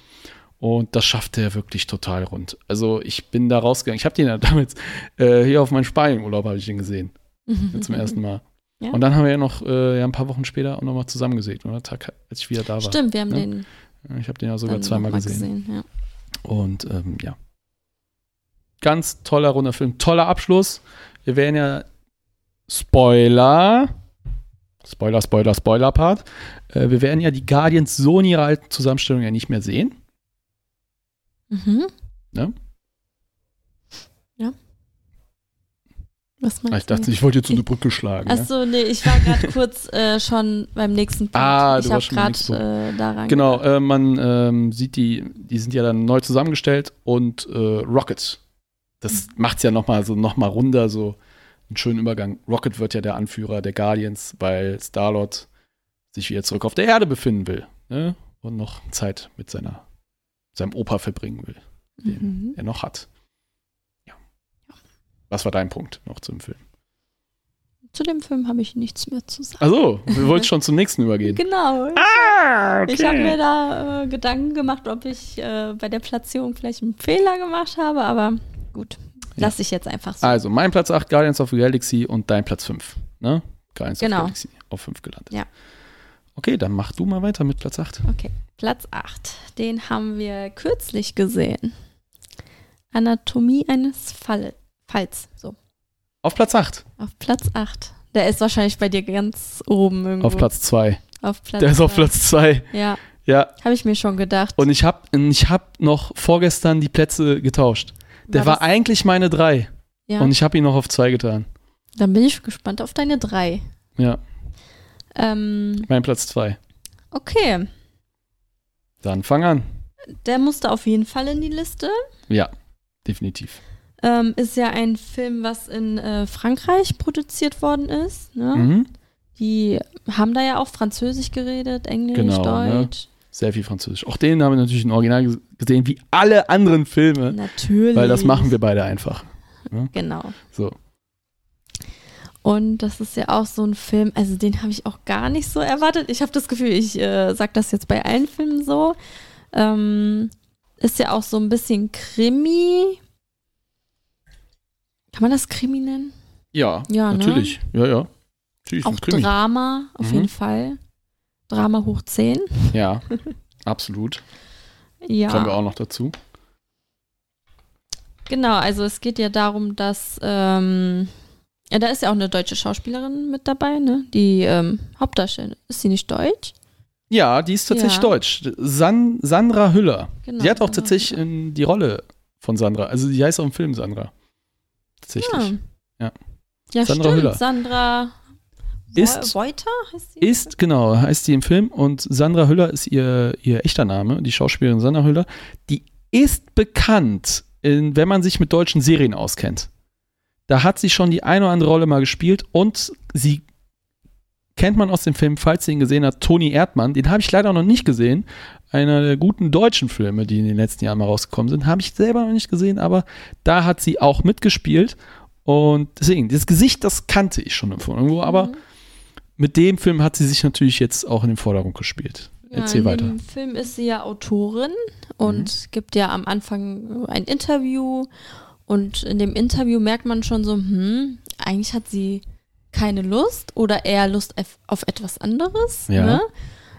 Speaker 1: Und das schafft er wirklich total rund. Also ich bin da rausgegangen. Ich habe den ja damals äh, hier auf meinem Spanienurlaub habe ich den gesehen. Zum ersten Mal.
Speaker 2: Ja.
Speaker 1: Und dann haben wir ja noch äh, ja, ein paar Wochen später auch nochmal zusammengesägt, oder? Tag, als ich wieder da war.
Speaker 2: Stimmt, wir haben
Speaker 1: ne?
Speaker 2: den
Speaker 1: Ich habe den ja sogar zweimal gesehen.
Speaker 2: ja.
Speaker 1: Und ähm, ja. Ganz toller, runder Film. Toller Abschluss. Wir werden ja Spoiler. Spoiler, Spoiler, Spoiler-Part. Äh, wir werden ja die Guardians so in ihrer alten Zusammenstellung ja nicht mehr sehen.
Speaker 2: Mhm.
Speaker 1: Ne?
Speaker 2: Ja. Was
Speaker 1: Ah,
Speaker 2: meinst
Speaker 1: ich dachte, ich wollte jetzt so eine Brücke schlagen. ne?
Speaker 2: Achso, nee, ich war gerade kurz äh, schon beim nächsten Punkt.
Speaker 1: Ah, du
Speaker 2: ich
Speaker 1: warst schon nächsten
Speaker 2: äh, daran
Speaker 1: Genau, äh, man ähm, sieht die, die sind ja dann neu zusammengestellt und äh, Rocket. Das
Speaker 2: Mhm.
Speaker 1: macht's ja nochmal so noch mal runder, so einen schönen Übergang. Rocket wird ja der Anführer der Guardians, weil Star-Lord sich wieder zurück auf der Erde befinden will ne? und noch Zeit mit seiner, seinem Opa verbringen will, den
Speaker 2: Mhm.
Speaker 1: er noch hat. Ja. Was war dein Punkt noch zum Film?
Speaker 2: Zu dem Film habe ich nichts mehr zu sagen.
Speaker 1: Also, wir wollten schon zum nächsten übergehen.
Speaker 2: Genau.
Speaker 1: Ah,
Speaker 2: Ich habe mir da äh, Gedanken gemacht, ob ich äh, bei der Platzierung vielleicht einen Fehler gemacht habe, aber gut,
Speaker 1: Ja.
Speaker 2: lasse ich jetzt einfach so.
Speaker 1: Also, mein Platz 8, Guardians of the Galaxy und dein Platz 5. Ne? Guardians of
Speaker 2: Genau.
Speaker 1: the Galaxy auf 5 gelandet.
Speaker 2: Ja.
Speaker 1: Okay, dann mach du mal weiter mit Platz 8.
Speaker 2: Okay, Platz 8. Den haben wir kürzlich gesehen. Anatomie eines Fall Falls. So,
Speaker 1: Auf Platz 8.
Speaker 2: auf Platz 8. Der ist wahrscheinlich bei dir ganz oben irgendwo.
Speaker 1: Auf Platz 2.
Speaker 2: Auf Platz
Speaker 1: Der ist auf. Platz 2.
Speaker 2: Ja,
Speaker 1: Ja.
Speaker 2: habe ich mir schon gedacht.
Speaker 1: Und ich habe ich hab noch vorgestern die Plätze getauscht. Der war,
Speaker 2: das-
Speaker 1: eigentlich meine 3.
Speaker 2: ja,
Speaker 1: Und ich habe ihn noch auf 2 getan.
Speaker 2: Dann bin ich gespannt auf deine 3.
Speaker 1: Ja,
Speaker 2: Ähm,
Speaker 1: mein Platz 2.
Speaker 2: okay,
Speaker 1: Dann fang an.
Speaker 2: der musste auf jeden Fall in die Liste.
Speaker 1: Ja, definitiv.
Speaker 2: Ähm, ist ja ein Film, was in äh, Frankreich produziert worden ist. Ne?
Speaker 1: Mhm.
Speaker 2: Die haben da ja auch Französisch geredet, Englisch,
Speaker 1: Genau, ne?
Speaker 2: Deutsch.
Speaker 1: Sehr viel Französisch. Auch den haben wir natürlich im Original ges- gesehen, wie alle anderen Filme.
Speaker 2: Natürlich.
Speaker 1: Weil das machen wir beide einfach.
Speaker 2: Genau.
Speaker 1: So.
Speaker 2: Und das ist ja auch so ein Film, also den habe ich auch gar nicht so erwartet. Ich habe das Gefühl, ich äh, sage das jetzt bei allen Filmen so. Ähm, ist ja auch so ein bisschen Krimi. Kann man das Krimi nennen?
Speaker 1: Ja,
Speaker 2: Ja, ne?
Speaker 1: natürlich. Ja, ja. Natürlich,
Speaker 2: Auch. Drama, auf
Speaker 1: Mhm.
Speaker 2: jeden Fall. Drama hoch 10.
Speaker 1: Ja, absolut.
Speaker 2: Ja.
Speaker 1: Kommen wir auch noch dazu.
Speaker 2: Genau, also es geht ja darum, dass ähm, ja, da ist ja auch eine deutsche Schauspielerin mit dabei, ne? Die ähm, Hauptdarstellerin. Ist sie nicht deutsch?
Speaker 1: Ja, die ist tatsächlich
Speaker 2: Ja.
Speaker 1: deutsch. San Sandra Hüller.
Speaker 2: Genau.
Speaker 1: Die hat auch
Speaker 2: Sandra
Speaker 1: tatsächlich
Speaker 2: Hüller.
Speaker 1: in die Rolle von Sandra. Also die heißt auch im Film Sandra. Tatsächlich.
Speaker 2: Ja.
Speaker 1: Ja.
Speaker 2: Ja,
Speaker 1: Sandra
Speaker 2: stimmt.
Speaker 1: Hüller.
Speaker 2: Sandra
Speaker 1: Ist-
Speaker 2: Reuter heißt sie?
Speaker 1: Ist, genau, heißt die im Film und Sandra Hüller ist ihr, ihr echter Name, die Schauspielerin Sandra Hüller. Die ist bekannt, in, wenn man sich mit deutschen Serien auskennt. Da hat sie schon die eine oder andere Rolle mal gespielt und sie kennt man aus dem Film, falls ihr ihn gesehen habt, Toni Erdmann. Den habe ich leider noch nicht gesehen. Einer der guten deutschen Filme, die in den letzten Jahren mal rausgekommen sind, habe ich selber noch nicht gesehen, aber da hat sie auch mitgespielt. Und deswegen, das Gesicht, das kannte ich schon irgendwo, aber
Speaker 2: Mhm.
Speaker 1: Mit dem Film hat sie sich natürlich jetzt auch in den Vordergrund gespielt. Erzähl
Speaker 2: ja,
Speaker 1: weiter.
Speaker 2: Im Film ist sie ja Autorin und gibt ja am Anfang ein Interview. Und in dem Interview merkt man schon so, hm, eigentlich hat sie keine Lust oder eher Lust auf, auf etwas anderes.
Speaker 1: Ja.
Speaker 2: Ne?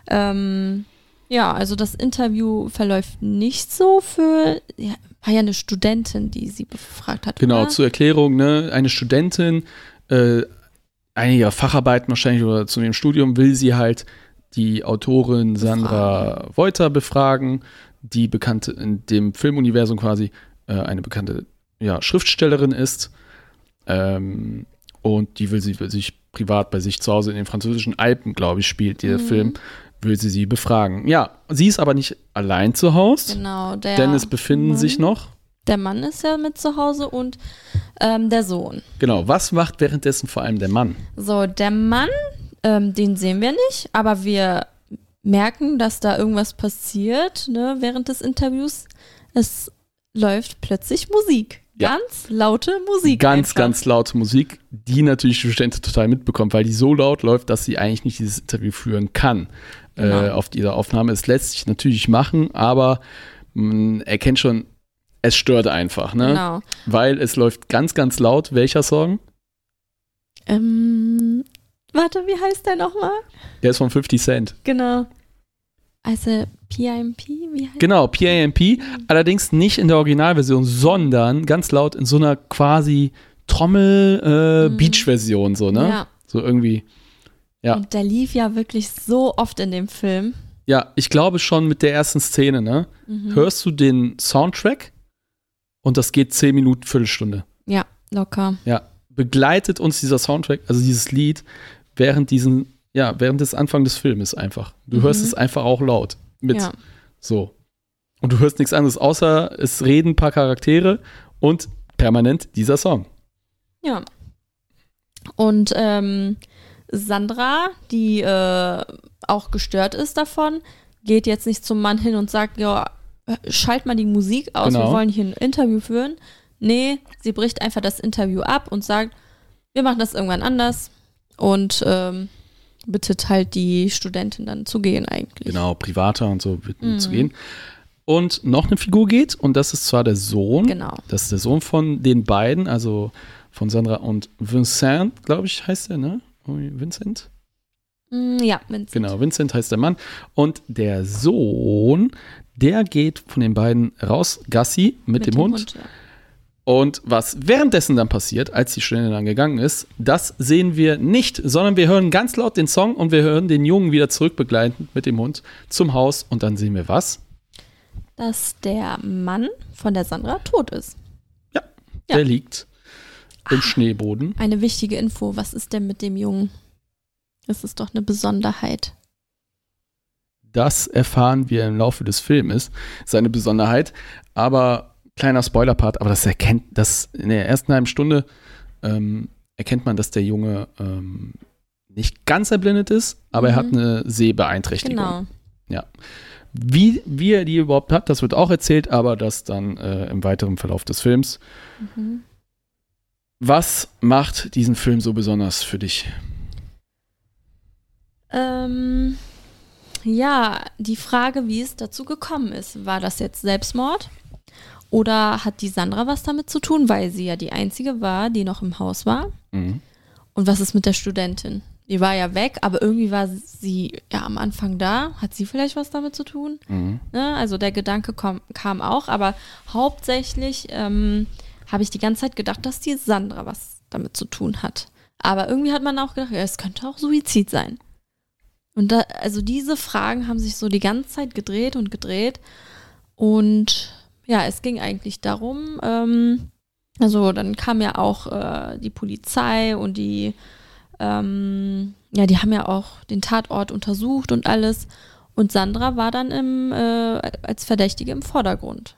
Speaker 2: Ähm, ja, also das Interview verläuft nicht so für, ja, war ja eine Studentin, die sie befragt hat.
Speaker 1: Genau,
Speaker 2: oder?
Speaker 1: zur Erklärung, ne, eine Studentin, äh, einige Facharbeiten wahrscheinlich oder zu ihrem Studium will sie halt die Autorin Sandra Wolter befragen, die bekannte in dem Filmuniversum quasi äh, eine bekannte ja, Schriftstellerin ist. Ähm, und die will sie will sich privat bei sich zu Hause in den französischen Alpen, glaube ich, spielt der
Speaker 2: Mhm.
Speaker 1: Film, will sie sie befragen. Ja, sie ist aber nicht allein zu Hause,
Speaker 2: Genau,
Speaker 1: denn es befinden
Speaker 2: Mann,
Speaker 1: sich noch
Speaker 2: Der Mann ist ja mit zu Hause und ähm, der Sohn.
Speaker 1: Genau, was macht währenddessen vor allem der Mann?
Speaker 2: So, der Mann, ähm, den sehen wir nicht, aber wir merken, dass da irgendwas passiert ne, während des Interviews. Es läuft plötzlich Musik.
Speaker 1: Ja.
Speaker 2: Ganz laute Musik.
Speaker 1: Ganz,
Speaker 2: einfach.
Speaker 1: ganz laute Musik, die natürlich die Studentin total mitbekommt, weil die so laut läuft, dass sie eigentlich nicht dieses Interview führen kann.
Speaker 2: Genau.
Speaker 1: Äh, auf dieser Aufnahme. Es lässt sich natürlich machen, aber man erkennt schon, es stört einfach, ne?
Speaker 2: Genau.
Speaker 1: Weil es läuft ganz, ganz laut. Welcher Song?
Speaker 2: Ähm, warte, wie heißt der nochmal?
Speaker 1: Der ist von 50 Cent.
Speaker 2: Genau. Also PIMP, wie heißt
Speaker 1: Genau, PAMP. Allerdings nicht in der Originalversion, sondern ganz laut in so einer quasi
Speaker 2: Mhm.
Speaker 1: Trommel-Beach-Version, so, ne?
Speaker 2: Ja.
Speaker 1: So irgendwie. Ja.
Speaker 2: Und der lief ja wirklich so oft in dem Film.
Speaker 1: Ja, ich glaube schon mit der ersten Szene, ne?
Speaker 2: Mhm.
Speaker 1: Hörst du den Soundtrack und das geht 10 Minuten, Viertelstunde.
Speaker 2: Ja, locker.
Speaker 1: Ja, begleitet uns dieser Soundtrack, also dieses Lied, während diesen, ja, während des Anfang des Filmes einfach. Du
Speaker 2: Mhm.
Speaker 1: hörst es einfach auch laut mit.
Speaker 2: Ja.
Speaker 1: So. Und du hörst nichts anderes, außer es reden ein paar Charaktere und permanent dieser Song.
Speaker 2: Ja. Und ähm, Sandra, die äh, auch gestört ist davon, geht jetzt nicht zum Mann hin und sagt, ja, schalt mal die Musik aus,
Speaker 1: Genau.
Speaker 2: wir wollen hier ein Interview führen. Nee, sie bricht einfach das Interview ab und sagt, wir machen das irgendwann anders und ähm, bittet halt die Studentin dann zu gehen eigentlich.
Speaker 1: Genau, privater und so wird
Speaker 2: Mhm.
Speaker 1: zu gehen. Und noch eine Figur geht, und das ist zwar der Sohn.
Speaker 2: Genau.
Speaker 1: Das ist der Sohn von den beiden, also von Sandra und Vincent, glaube ich, heißt er, ne? Vincent?
Speaker 2: Mm, ja, Vincent.
Speaker 1: Genau, Vincent heißt der Mann. Und der Sohn, der geht von den beiden raus, Gassi, mit, dem, Hund.
Speaker 2: ja.
Speaker 1: Und was währenddessen dann passiert, als die Studentin dann gegangen ist, das sehen wir nicht, sondern wir hören ganz laut den Song und wir hören den Jungen wieder zurückbegleitend mit dem Hund zum Haus. Und dann sehen wir was?
Speaker 2: Dass der Mann von der Sandra tot ist. Ja.
Speaker 1: Der liegt im Schneeboden.
Speaker 2: Eine wichtige Info, was ist denn mit dem Jungen? Das ist doch eine Besonderheit.
Speaker 1: Das erfahren wir im Laufe des Filmes, seine Besonderheit. Aber kleiner Spoiler-Part, aber das erkennt, das in der ersten halben Stunde ähm, erkennt man, dass der Junge ähm, nicht ganz erblindet ist, aber er
Speaker 2: Mhm.
Speaker 1: hat eine Sehbeeinträchtigung.
Speaker 2: Genau.
Speaker 1: Wie, wie er die überhaupt hat, das wird auch erzählt, aber das dann äh, im weiteren Verlauf des Films.
Speaker 2: Mhm.
Speaker 1: Was macht diesen Film so besonders für dich?
Speaker 2: Ähm, ja, die Frage, wie es dazu gekommen ist. War das jetzt Selbstmord? Oder hat die Sandra was damit zu tun, weil sie ja die einzige war, die noch im Haus war?
Speaker 1: Mhm.
Speaker 2: Und was ist mit der Studentin? Die war ja weg, aber irgendwie war sie ja am Anfang da. Hat sie vielleicht was damit zu tun?
Speaker 1: Mhm.
Speaker 2: Ne? Also der Gedanke kom- kam auch, aber hauptsächlich ähm, habe ich die ganze Zeit gedacht, dass die Sandra was damit zu tun hat. Aber irgendwie hat man auch gedacht, ja, es könnte auch Suizid sein. Und da, also diese Fragen haben sich so die ganze Zeit gedreht und gedreht. Und ja, es ging eigentlich darum, ähm, also dann kam ja auch äh, die Polizei und die, ähm, ja, die haben ja auch den Tatort untersucht und alles. Und Sandra war dann im, äh, als Verdächtige im Vordergrund.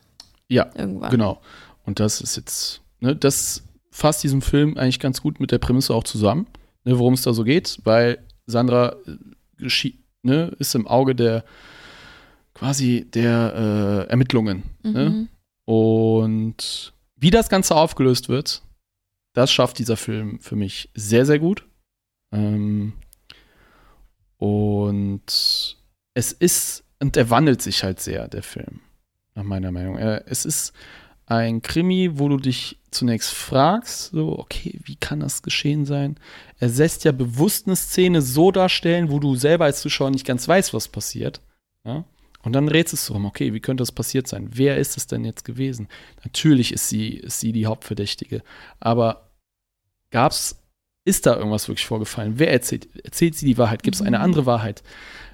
Speaker 1: Ja,
Speaker 2: Irgendwann.
Speaker 1: Genau. Und das ist jetzt, ne, das fasst diesen Film eigentlich ganz gut mit der Prämisse auch zusammen, ne, worum es da so geht, weil Sandra äh, ne, ist im Auge der quasi der äh, Ermittlungen. Ne?
Speaker 2: Mhm.
Speaker 1: Und wie das Ganze aufgelöst wird, das schafft dieser Film für mich sehr, sehr gut. Ähm, und es ist, und er wandelt sich halt sehr, der Film, nach meiner Meinung. Er, es ist ein Krimi, wo du dich zunächst fragst, so, okay, wie kann das geschehen sein? Er lässt ja bewusst eine Szene so darstellen, wo du selber als Zuschauer nicht ganz weißt, was passiert. Ja? Und dann rätselst du rum, okay, wie könnte das passiert sein? Wer ist es denn jetzt gewesen? Natürlich ist sie, ist sie die Hauptverdächtige. Aber gab's, ist da irgendwas wirklich vorgefallen? Wer erzählt? Erzählt sie die Wahrheit? Gibt es eine
Speaker 2: Mhm.
Speaker 1: andere Wahrheit?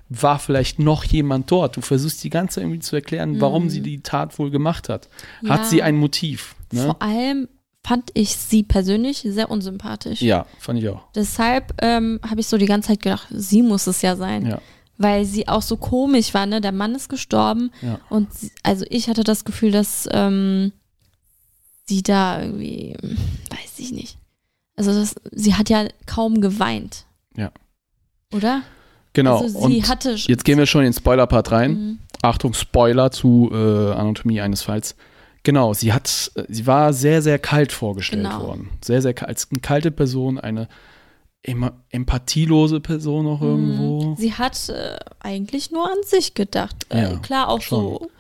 Speaker 1: War vielleicht noch jemand dort? Du versuchst die ganze Zeit irgendwie zu erklären, warum
Speaker 2: Mhm.
Speaker 1: sie die Tat wohl gemacht hat.
Speaker 2: Ja,
Speaker 1: Hat sie ein Motiv? Ne?
Speaker 2: Vor allem fand ich sie persönlich sehr unsympathisch.
Speaker 1: Ja, fand ich auch.
Speaker 2: Deshalb ähm, habe ich so die ganze Zeit gedacht, sie muss es ja sein.
Speaker 1: Ja.
Speaker 2: Weil sie auch so komisch war, ne? Der Mann ist gestorben
Speaker 1: Ja.
Speaker 2: und sie, also ich hatte das Gefühl, dass ähm, sie da irgendwie, weiß ich nicht. Also das, sie hat ja kaum geweint.
Speaker 1: Ja.
Speaker 2: Oder?
Speaker 1: Genau.
Speaker 2: Also sie
Speaker 1: Und
Speaker 2: hatte.
Speaker 1: jetzt gehen wir schon in den Spoiler-Part rein.
Speaker 2: Mhm.
Speaker 1: Achtung, Spoiler zu äh, Anatomie eines Falls. Genau, sie hat, äh, sie war sehr, sehr kalt vorgestellt
Speaker 2: Genau.
Speaker 1: worden. Sehr, sehr kalt. Als eine kalte Person, eine em empathielose Person irgendwo.
Speaker 2: Mhm. Sie hat äh, eigentlich nur an sich gedacht. Äh,
Speaker 1: Ja,
Speaker 2: klar, auch
Speaker 1: schon.
Speaker 2: so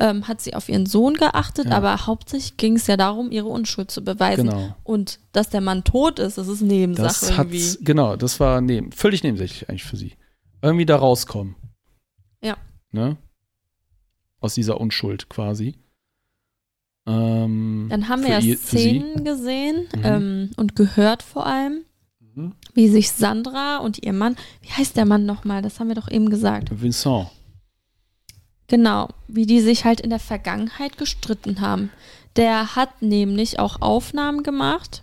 Speaker 2: ähm, hat sie auf ihren Sohn geachtet,
Speaker 1: Ja.
Speaker 2: aber hauptsächlich ging es ja darum, ihre Unschuld zu beweisen.
Speaker 1: Genau.
Speaker 2: Und dass der Mann tot ist, das ist Nebensache
Speaker 1: Das
Speaker 2: irgendwie.
Speaker 1: genau, das war neben, völlig nebensächlich eigentlich für sie. Irgendwie da rauskommen.
Speaker 2: Ja.
Speaker 1: Ne? Aus dieser Unschuld quasi. Ähm,
Speaker 2: Dann haben wir ja
Speaker 1: ihr-.
Speaker 2: Szenen gesehen
Speaker 1: Mhm.
Speaker 2: ähm, und gehört vor allem,
Speaker 1: Mhm.
Speaker 2: wie sich Sandra und ihr Mann, wie heißt der Mann nochmal? Das haben wir doch eben gesagt.
Speaker 1: Vincent.
Speaker 2: Genau, wie die sich halt in der Vergangenheit gestritten haben. Der hat nämlich auch Aufnahmen gemacht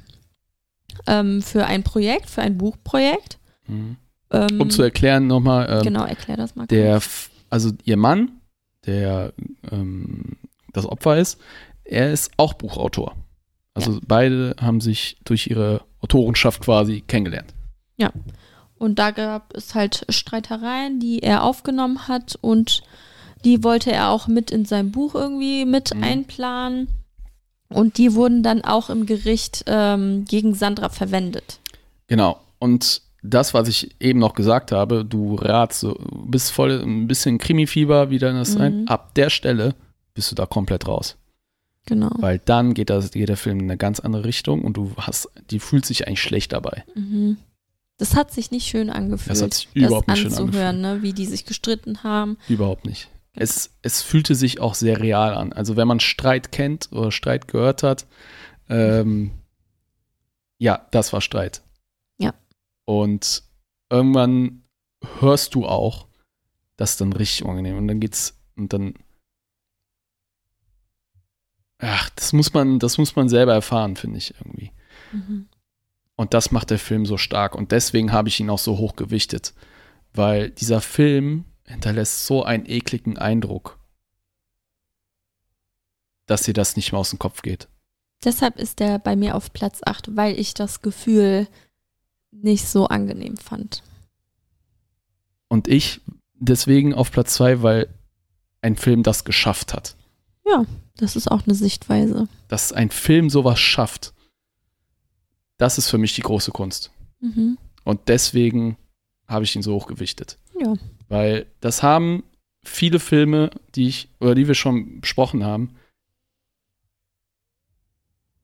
Speaker 2: ähm, für ein Projekt, für ein Buchprojekt.
Speaker 1: Mhm.
Speaker 2: Ähm,
Speaker 1: Um zu erklären nochmal, ähm,
Speaker 2: genau, erklär das mal.
Speaker 1: der,
Speaker 2: kurz.
Speaker 1: Also ihr Mann, der ähm, das Opfer ist, er ist auch Buchautor. Also beide haben sich durch ihre Autorenschaft quasi kennengelernt.
Speaker 2: Und da gab es halt Streitereien, die er aufgenommen hat und die wollte er auch mit in sein Buch irgendwie mit
Speaker 1: Mhm.
Speaker 2: einplanen. Und die wurden dann auch im Gericht ähm, gegen Sandra verwendet.
Speaker 1: Genau. Und das, was ich eben noch gesagt habe, du ratst, so, bist voll ein bisschen Krimi-Fieber, wie dann das
Speaker 2: Mhm.
Speaker 1: sein. Ab der Stelle bist du da komplett raus.
Speaker 2: Genau.
Speaker 1: Weil dann geht, das, geht der Film in eine ganz andere Richtung und du hast, die fühlt sich eigentlich schlecht dabei.
Speaker 2: Mhm. Das hat sich nicht schön angefühlt.
Speaker 1: Das hat sich überhaupt nicht schön
Speaker 2: anzuhören, ne? wie die sich gestritten haben.
Speaker 1: Überhaupt nicht. Es, es fühlte sich auch sehr real an. Also wenn man Streit kennt oder Streit gehört hat, ähm, ja, das war Streit. Und irgendwann hörst du auch, das ist dann richtig unangenehm. Und dann geht's, und dann, ach, das muss man, das muss man selber erfahren, finde ich irgendwie.
Speaker 2: Mhm.
Speaker 1: Und das macht der Film so stark. Und deswegen habe ich ihn auch so hoch gewichtet. Weil dieser Film hinterlässt so einen ekligen Eindruck, dass dir das nicht mehr aus dem Kopf geht.
Speaker 2: Deshalb ist der bei mir auf Platz 8, weil ich das Gefühl nicht so angenehm fand.
Speaker 1: Und ich deswegen auf Platz zwei, weil ein Film das geschafft hat.
Speaker 2: Das ist auch eine Sichtweise.
Speaker 1: Dass ein Film sowas schafft, das ist für mich die große Kunst.
Speaker 2: Mhm.
Speaker 1: Und deswegen habe ich ihn so hochgewichtet.
Speaker 2: Ja.
Speaker 1: Weil das haben viele Filme, die ich, oder die wir schon besprochen haben,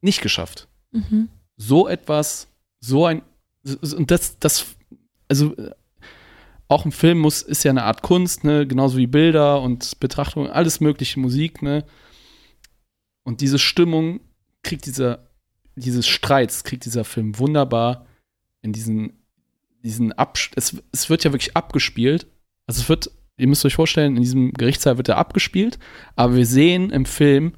Speaker 1: nicht geschafft.
Speaker 2: Mhm.
Speaker 1: So etwas, so ein, und das, das, also äh, auch ein Film muss, ist ja eine Art Kunst, ne, genauso wie Bilder und Betrachtung, alles mögliche Musik, ne. Und diese Stimmung kriegt dieser, dieses Streits kriegt dieser Film wunderbar in diesen, diesen Absch es, es wird ja wirklich abgespielt. Also es wird, ihr müsst euch vorstellen, in diesem Gerichtssaal wird er abgespielt, aber wir sehen im Film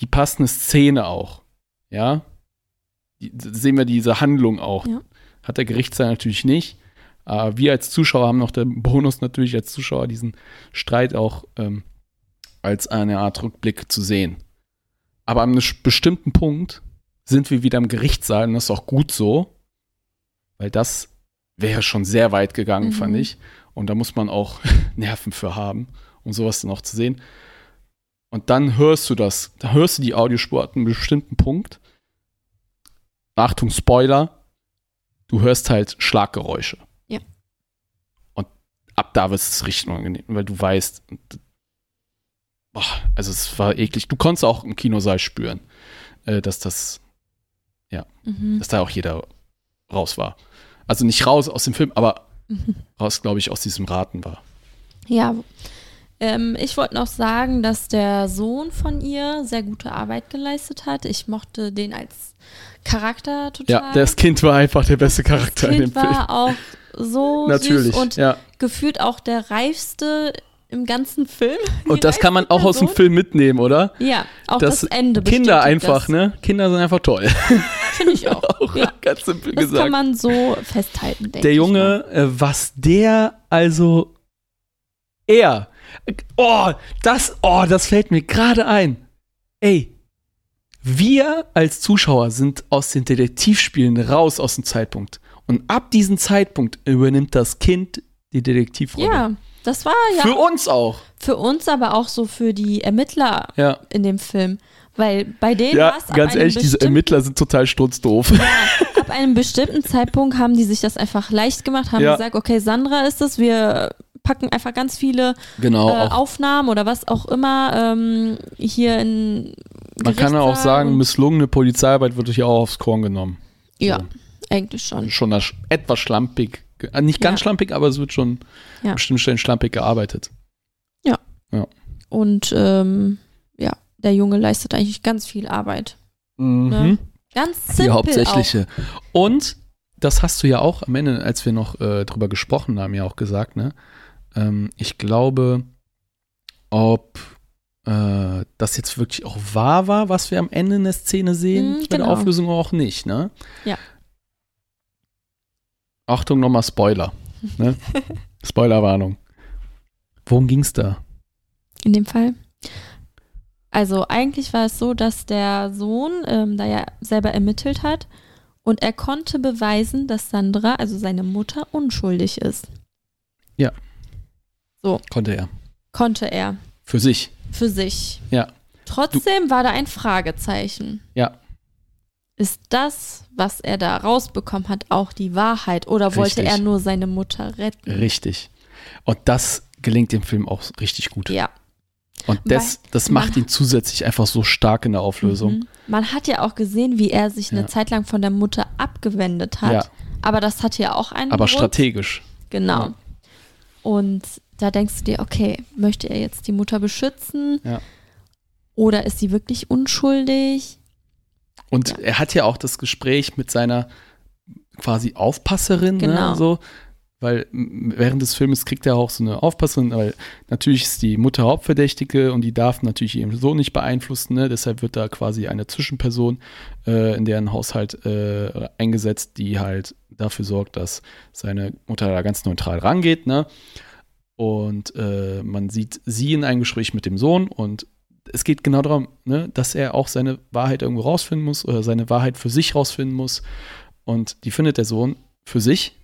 Speaker 1: die passende Szene auch. Ja. Die, sehen wir diese Handlung auch.
Speaker 2: Ja.
Speaker 1: Hat der Gerichtssaal natürlich nicht. Aber wir als Zuschauer haben noch den Bonus natürlich als Zuschauer diesen Streit auch ähm, als eine Art Rückblick zu sehen. Aber an einem bestimmten Punkt sind wir wieder im Gerichtssaal und das ist auch gut so, weil das wäre schon sehr weit gegangen,
Speaker 2: Mhm.
Speaker 1: fand ich. Und da muss man auch Nerven für haben, um sowas dann auch zu sehen. Und dann hörst du das, da hörst du die Audiospur an einem bestimmten Punkt. Achtung, Spoiler, du hörst halt Schlaggeräusche.
Speaker 2: Ja.
Speaker 1: Und ab da wird es richtig unangenehm, weil du weißt, boah, also es war eklig. Du konntest auch im Kinosaal spüren, äh, dass das,
Speaker 2: Mhm.
Speaker 1: dass da auch jeder raus war. Also nicht raus aus dem Film, aber
Speaker 2: Mhm.
Speaker 1: raus, glaube ich, aus diesem Raten war.
Speaker 2: Ja, ähm, ich wollte noch sagen, dass der Sohn von ihr sehr gute Arbeit geleistet hat. Ich mochte den als Charakter total.
Speaker 1: Ja, das Kind war einfach der beste Charakter
Speaker 2: das
Speaker 1: in
Speaker 2: Kind
Speaker 1: dem Film.
Speaker 2: war auch so
Speaker 1: Natürlich.
Speaker 2: süß und
Speaker 1: ja.
Speaker 2: gefühlt auch der reifste im ganzen Film.
Speaker 1: Und das kann man auch aus dem
Speaker 2: Person.
Speaker 1: Film mitnehmen, oder?
Speaker 2: Ja, auch
Speaker 1: Das
Speaker 2: das, Ende.
Speaker 1: Kinder einfach,
Speaker 2: das.
Speaker 1: ne? Kinder sind einfach toll.
Speaker 2: Finde ich auch.
Speaker 1: auch
Speaker 2: Ja.
Speaker 1: ganz simpel
Speaker 2: Das kann
Speaker 1: gesagt.
Speaker 2: man so festhalten, denke
Speaker 1: Der
Speaker 2: ich
Speaker 1: Junge, äh, was der, also er, oh, das, oh, das fällt mir gerade ein. Ey, wir als Zuschauer sind aus den Detektivspielen raus aus dem Zeitpunkt. Und ab diesem Zeitpunkt übernimmt das Kind die. Detektivrolle.
Speaker 2: Ja, das war ja
Speaker 1: Für uns auch.
Speaker 2: für uns, aber auch so für die Ermittler
Speaker 1: Ja.
Speaker 2: in dem Film. Weil bei denen
Speaker 1: Ja,
Speaker 2: war es ab
Speaker 1: ganz ehrlich, diese Ermittler sind total sturzdoof.
Speaker 2: Ja, ab einem bestimmten Zeitpunkt haben die sich das einfach leicht gemacht, haben
Speaker 1: Ja.
Speaker 2: gesagt, okay, Sandra ist es, wir packen einfach ganz viele
Speaker 1: Genau.
Speaker 2: äh,
Speaker 1: auch.
Speaker 2: Aufnahmen oder was auch immer ähm, hier in
Speaker 1: Man kann ja auch sagen, misslungene Polizeiarbeit wird hier auch aufs Korn genommen.
Speaker 2: Ja,
Speaker 1: so.
Speaker 2: eigentlich schon.
Speaker 1: Schon sch- etwas schlampig. äh, Nicht ganz
Speaker 2: Ja.
Speaker 1: schlampig, aber es wird schon
Speaker 2: Ja.
Speaker 1: an bestimmten Stellen schlampig gearbeitet.
Speaker 2: Und ähm, ja, der Junge leistet eigentlich ganz viel Arbeit. Ne? Ganz simpel
Speaker 1: Die hauptsächliche. Und das hast du ja auch am Ende, als wir noch äh, drüber gesprochen haben, ja auch gesagt, ne? Ähm, ich glaube, ob äh, das jetzt wirklich auch wahr war, was wir am Ende in der Szene sehen,
Speaker 2: Mhm,
Speaker 1: bei der
Speaker 2: genau.
Speaker 1: Auflösung auch nicht, ne?
Speaker 2: Ja.
Speaker 1: Achtung, nochmal Spoiler. Ne? Spoilerwarnung. Worum ging's da?
Speaker 2: In dem Fall. Also eigentlich war es so, dass der Sohn ähm, da ja selber ermittelt hat und er konnte beweisen, dass Sandra, also seine Mutter, unschuldig ist.
Speaker 1: Konnte er.
Speaker 2: Konnte er
Speaker 1: Für sich.
Speaker 2: für sich.
Speaker 1: Ja.
Speaker 2: Trotzdem war da ein Fragezeichen.
Speaker 1: Ja.
Speaker 2: Ist das, was er da rausbekommen hat, auch die Wahrheit oder wollte
Speaker 1: Richtig.
Speaker 2: er nur seine Mutter retten?
Speaker 1: Richtig. Und das gelingt dem Film auch richtig gut.
Speaker 2: Ja.
Speaker 1: Und das, das macht ihn zusätzlich einfach so stark in der Auflösung.
Speaker 2: Mhm. Man hat ja auch gesehen, wie er sich eine
Speaker 1: Ja.
Speaker 2: Zeit lang von der Mutter abgewendet hat.
Speaker 1: Ja.
Speaker 2: Aber das hat ja auch einen
Speaker 1: Aber
Speaker 2: Grund.
Speaker 1: strategisch.
Speaker 2: Genau.
Speaker 1: Ja.
Speaker 2: Und da denkst du dir, okay, möchte er jetzt die Mutter beschützen?
Speaker 1: Ja.
Speaker 2: Oder ist sie wirklich unschuldig?
Speaker 1: Und
Speaker 2: Ja.
Speaker 1: er hat ja auch das Gespräch mit seiner quasi Aufpasserin,
Speaker 2: Genau.
Speaker 1: ne, so. Weil während des Filmes kriegt er auch so eine Aufpasserin, weil natürlich ist die Mutter Hauptverdächtige und die darf natürlich ihren Sohn nicht beeinflussen, ne? deshalb wird da quasi eine Zwischenperson äh, in deren Haushalt äh, eingesetzt, die halt dafür sorgt, dass seine Mutter da ganz neutral rangeht, ne? Und äh, man sieht sie in einem Gespräch mit dem Sohn und es geht genau darum, ne, dass er auch seine Wahrheit irgendwo rausfinden muss oder seine Wahrheit für sich rausfinden muss. Und die findet der Sohn für sich.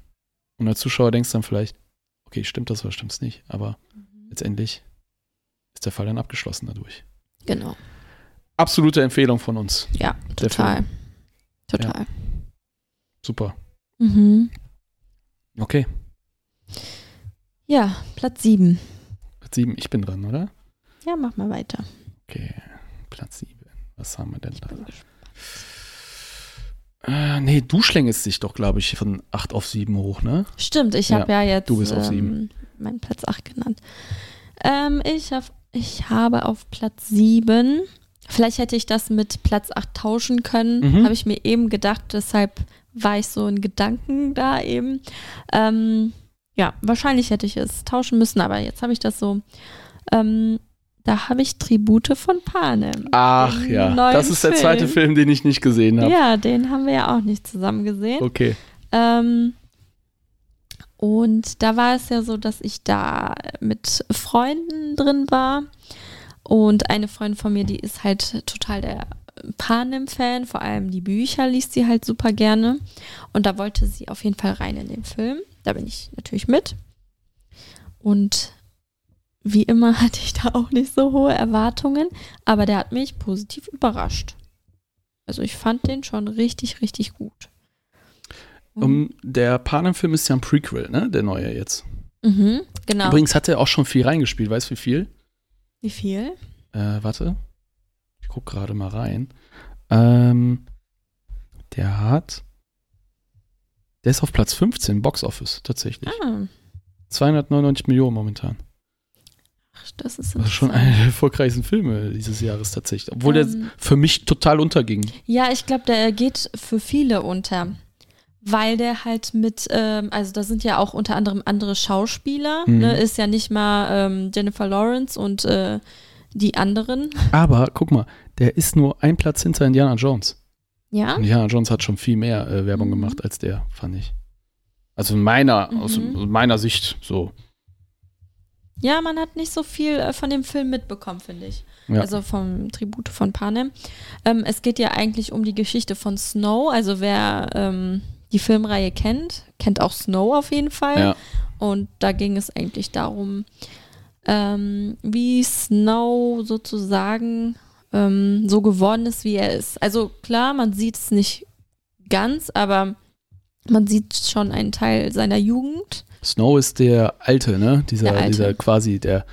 Speaker 1: Und als Zuschauer denkst du dann vielleicht, okay, stimmt das oder stimmt es nicht? Aber letztendlich ist der Fall dann abgeschlossen dadurch.
Speaker 2: Genau.
Speaker 1: Absolute Empfehlung von uns.
Speaker 2: Ja, total. Total.
Speaker 1: Super.
Speaker 2: Mhm.
Speaker 1: Okay,
Speaker 2: Ja, Platz 7.
Speaker 1: Platz 7, ich bin dran, oder?
Speaker 2: Ja, mach mal weiter.
Speaker 1: Okay, Platz 7. Was haben wir denn da? Äh, nee, du schlängelst dich doch, glaube ich, von 8 auf 7 hoch, ne?
Speaker 2: Stimmt, ich habe ja, jetzt
Speaker 1: du bist auf
Speaker 2: ähm, meinen Platz 8 genannt. Ähm, ich, hab, ich habe auf Platz 7, vielleicht hätte ich das mit Platz 8 tauschen können,
Speaker 1: Mhm.
Speaker 2: habe ich mir eben gedacht, deshalb war ich so in Gedanken da eben. Ähm, ja, wahrscheinlich hätte ich es tauschen müssen, aber jetzt habe ich das so. Ähm, da habe ich Tribute von Panem.
Speaker 1: Ach ja, das ist der zweite
Speaker 2: Film.
Speaker 1: Film, den ich nicht gesehen habe.
Speaker 2: Ja, den haben wir ja auch nicht zusammen gesehen.
Speaker 1: Okay.
Speaker 2: Ähm, und da war es ja so, dass ich da mit Freunden drin war. Und eine Freundin von mir, die ist halt total der Panem-Fan, vor allem die Bücher liest sie halt super gerne. Und da wollte sie auf jeden Fall rein in den Film. Da bin ich natürlich mit. Und wie immer hatte ich da auch nicht so hohe Erwartungen, aber der hat mich positiv überrascht. Also ich fand den schon richtig, richtig gut.
Speaker 1: Um, der Panem-Film ist ja ein Prequel, ne? Der neue jetzt.
Speaker 2: Mhm, genau.
Speaker 1: Übrigens hat er auch schon viel reingespielt. Weißt du, wie viel?
Speaker 2: Wie viel?
Speaker 1: Äh, warte. Ich guck gerade mal rein. Ähm, der hat. Der ist auf Platz 15, Box Office, tatsächlich.
Speaker 2: Ah,
Speaker 1: 299 Millionen momentan.
Speaker 2: ach, das ist
Speaker 1: Das ist schon einer der erfolgreichsten Filme dieses Jahres tatsächlich. Obwohl der
Speaker 2: Ähm,
Speaker 1: für mich total unterging.
Speaker 2: Ja, ich glaube, der geht für viele unter. Weil der halt mit, ähm, also da sind ja auch unter anderem andere Schauspieler,
Speaker 1: Mhm.
Speaker 2: ne, ist ja nicht mal ähm, Jennifer Lawrence und äh, die anderen.
Speaker 1: Aber guck mal, der ist nur ein Platz hinter Indiana Jones.
Speaker 2: Ja,
Speaker 1: Indiana Jones hat schon viel mehr äh, Werbung
Speaker 2: Mhm.
Speaker 1: gemacht als der, fand ich. Also in meiner, aus
Speaker 2: Mhm.
Speaker 1: meiner Sicht so.
Speaker 2: ja, man hat nicht so viel äh, von dem Film mitbekommen, finde ich.
Speaker 1: Ja.
Speaker 2: Also vom Tribute von Panem. Ähm, es geht ja eigentlich um die Geschichte von Snow. Also wer ähm, die Filmreihe kennt, kennt auch Snow auf jeden Fall.
Speaker 1: ja.
Speaker 2: Und da ging es eigentlich darum, ähm, wie Snow sozusagen ähm, so geworden ist, wie er ist. Also klar, man sieht es nicht ganz, aber man sieht schon einen Teil seiner Jugend.
Speaker 1: Snow ist der Alte, ne? Dieser,
Speaker 2: Alte.
Speaker 1: dieser quasi der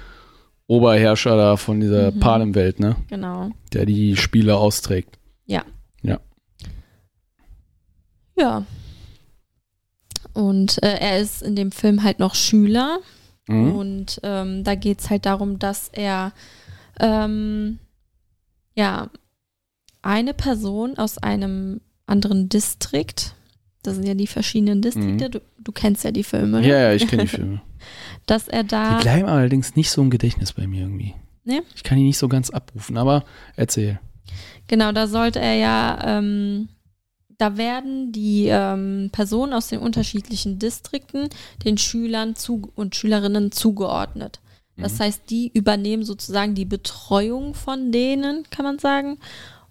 Speaker 1: Oberherrscher da von dieser
Speaker 2: Mhm.
Speaker 1: Panem-Welt, ne?
Speaker 2: Genau.
Speaker 1: Der die Spiele austrägt.
Speaker 2: Ja. Und äh, er ist in dem Film halt noch Schüler.
Speaker 1: Mhm.
Speaker 2: Und ähm, da geht es halt darum, dass er ähm, ja eine Person aus einem anderen Distrikt, das sind ja die verschiedenen Distrikte, du, du kennst ja die Filme?
Speaker 1: Ja, ja, ich kenne die Filme.
Speaker 2: dass er
Speaker 1: Die
Speaker 2: da
Speaker 1: bleiben allerdings nicht so im Gedächtnis bei mir irgendwie.
Speaker 2: Nee?
Speaker 1: Ich kann die nicht so ganz abrufen, aber erzähl.
Speaker 2: Genau, da sollte er ja, ähm, da werden die ähm, Personen aus den unterschiedlichen Distrikten den Schülern zu und Schülerinnen zugeordnet. Das
Speaker 1: Mhm.
Speaker 2: heißt, die übernehmen sozusagen die Betreuung von denen, kann man sagen.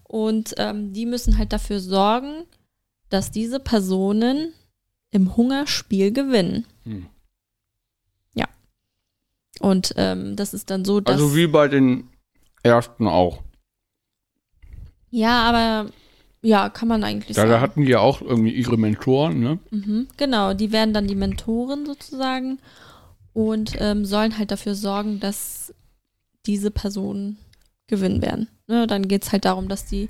Speaker 2: Und ähm, die müssen halt dafür sorgen, dass diese Personen im Hungerspiel gewinnen.
Speaker 1: Hm.
Speaker 2: Und ähm, das ist dann so, dass.
Speaker 1: Also wie bei den ersten auch.
Speaker 2: ja, aber ja, kann man eigentlich
Speaker 1: Da,
Speaker 2: sagen.
Speaker 1: da hatten die ja auch irgendwie ihre Mentoren, ne?
Speaker 2: Mhm, genau, die werden dann die Mentoren sozusagen und ähm, sollen halt dafür sorgen, dass diese Personen gewinnen werden. Ne, dann geht es halt darum, dass die,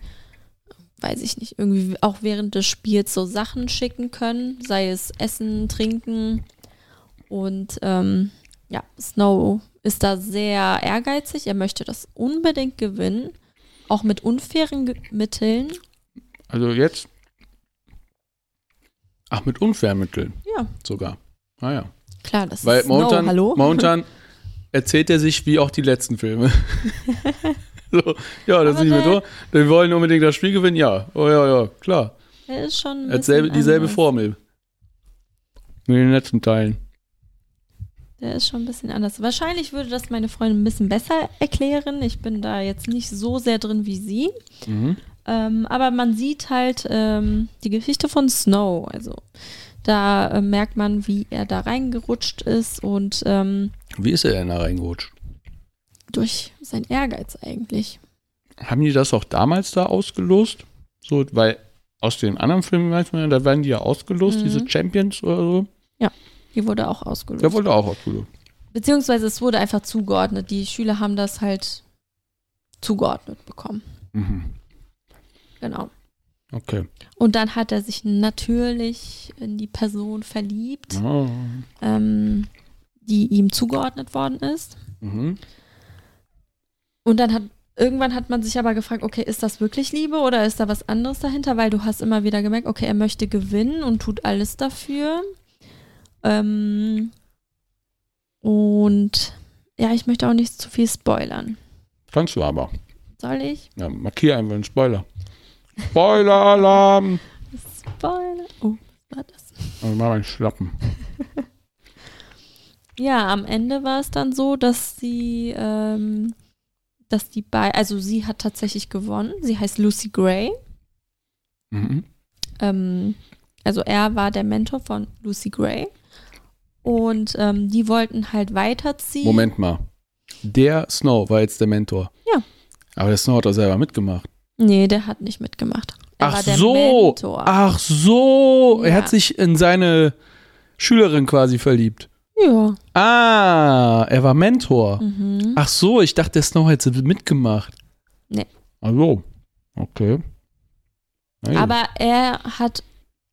Speaker 2: weiß ich nicht, irgendwie auch während des Spiels so Sachen schicken können, sei es Essen, Trinken. Und ähm, ja, Snow ist da sehr ehrgeizig. Er möchte das unbedingt gewinnen, auch mit unfairen Ge Mitteln.
Speaker 1: Also jetzt. Ach, mit Unfairmitteln
Speaker 2: Ja,
Speaker 1: sogar. Ah ja.
Speaker 2: Klar, das
Speaker 1: Weil
Speaker 2: ist
Speaker 1: momentan,
Speaker 2: hallo?
Speaker 1: momentan erzählt er sich wie auch die letzten Filme. so, ja, das ist nicht mehr so. Wir wollen unbedingt das Spiel gewinnen. Ja, oh ja, ja, klar.
Speaker 2: Er ist schon ein
Speaker 1: Er hat selbe,
Speaker 2: bisschen
Speaker 1: dieselbe
Speaker 2: anders.
Speaker 1: Formel. Mit den letzten Teilen.
Speaker 2: Der ist schon ein bisschen anders. Wahrscheinlich würde das meine Freundin ein bisschen besser erklären. Ich bin da jetzt nicht so sehr drin wie sie.
Speaker 1: Mhm.
Speaker 2: Ähm, aber man sieht halt ähm, die Geschichte von Snow. Also da äh, merkt man, wie er da reingerutscht ist und ähm,
Speaker 1: Wie ist er denn da reingerutscht?
Speaker 2: durch sein Ehrgeiz eigentlich.
Speaker 1: Haben die das auch damals da ausgelost? So, weil aus den anderen Filmen weiß man ja, da werden die ja ausgelost,
Speaker 2: Mhm.
Speaker 1: diese Champions oder so.
Speaker 2: Die wurde auch ausgelöst.
Speaker 1: Der wurde auch ausgelost.
Speaker 2: Beziehungsweise es wurde einfach zugeordnet. Die Schüler haben das halt zugeordnet bekommen.
Speaker 1: Mhm.
Speaker 2: Genau.
Speaker 1: Okay.
Speaker 2: Und dann hat er sich natürlich in die Person verliebt.
Speaker 1: Oh.
Speaker 2: ähm, die ihm zugeordnet worden ist.
Speaker 1: Mhm.
Speaker 2: Und dann hat irgendwann hat man sich aber gefragt, okay, ist das wirklich Liebe oder ist da was anderes dahinter? Weil du hast immer wieder gemerkt, okay, er möchte gewinnen und tut alles dafür. Ähm, und ja, ich möchte auch nicht zu viel spoilern.
Speaker 1: Kannst du aber.
Speaker 2: Soll ich?
Speaker 1: Ja, markier einfach einen Spoiler. Spoiler-Alarm!
Speaker 2: Spoiler. Oh, was war das?
Speaker 1: Also mal meinen Schlappen.
Speaker 2: Ja, am Ende war es dann so, dass sie ähm, dass die bei, also sie hat tatsächlich gewonnen. Sie heißt Lucy Gray.
Speaker 1: Mhm.
Speaker 2: Ähm, also er war der Mentor von Lucy Gray. Und ähm, die wollten halt weiterziehen.
Speaker 1: Moment mal. Der Snow war jetzt der Mentor.
Speaker 2: Ja.
Speaker 1: Aber der Snow hat doch selber mitgemacht.
Speaker 2: Nee, der hat nicht mitgemacht. Er
Speaker 1: Ach so.
Speaker 2: Mentor.
Speaker 1: Ach so. Er
Speaker 2: Ja.
Speaker 1: hat sich in seine Schülerin quasi verliebt.
Speaker 2: Ja.
Speaker 1: Ah, er war Mentor.
Speaker 2: Mhm.
Speaker 1: Ach so, ich dachte, der Snow hätte mitgemacht.
Speaker 2: Nee.
Speaker 1: Ach so. Okay. Gut.
Speaker 2: Aber er hat,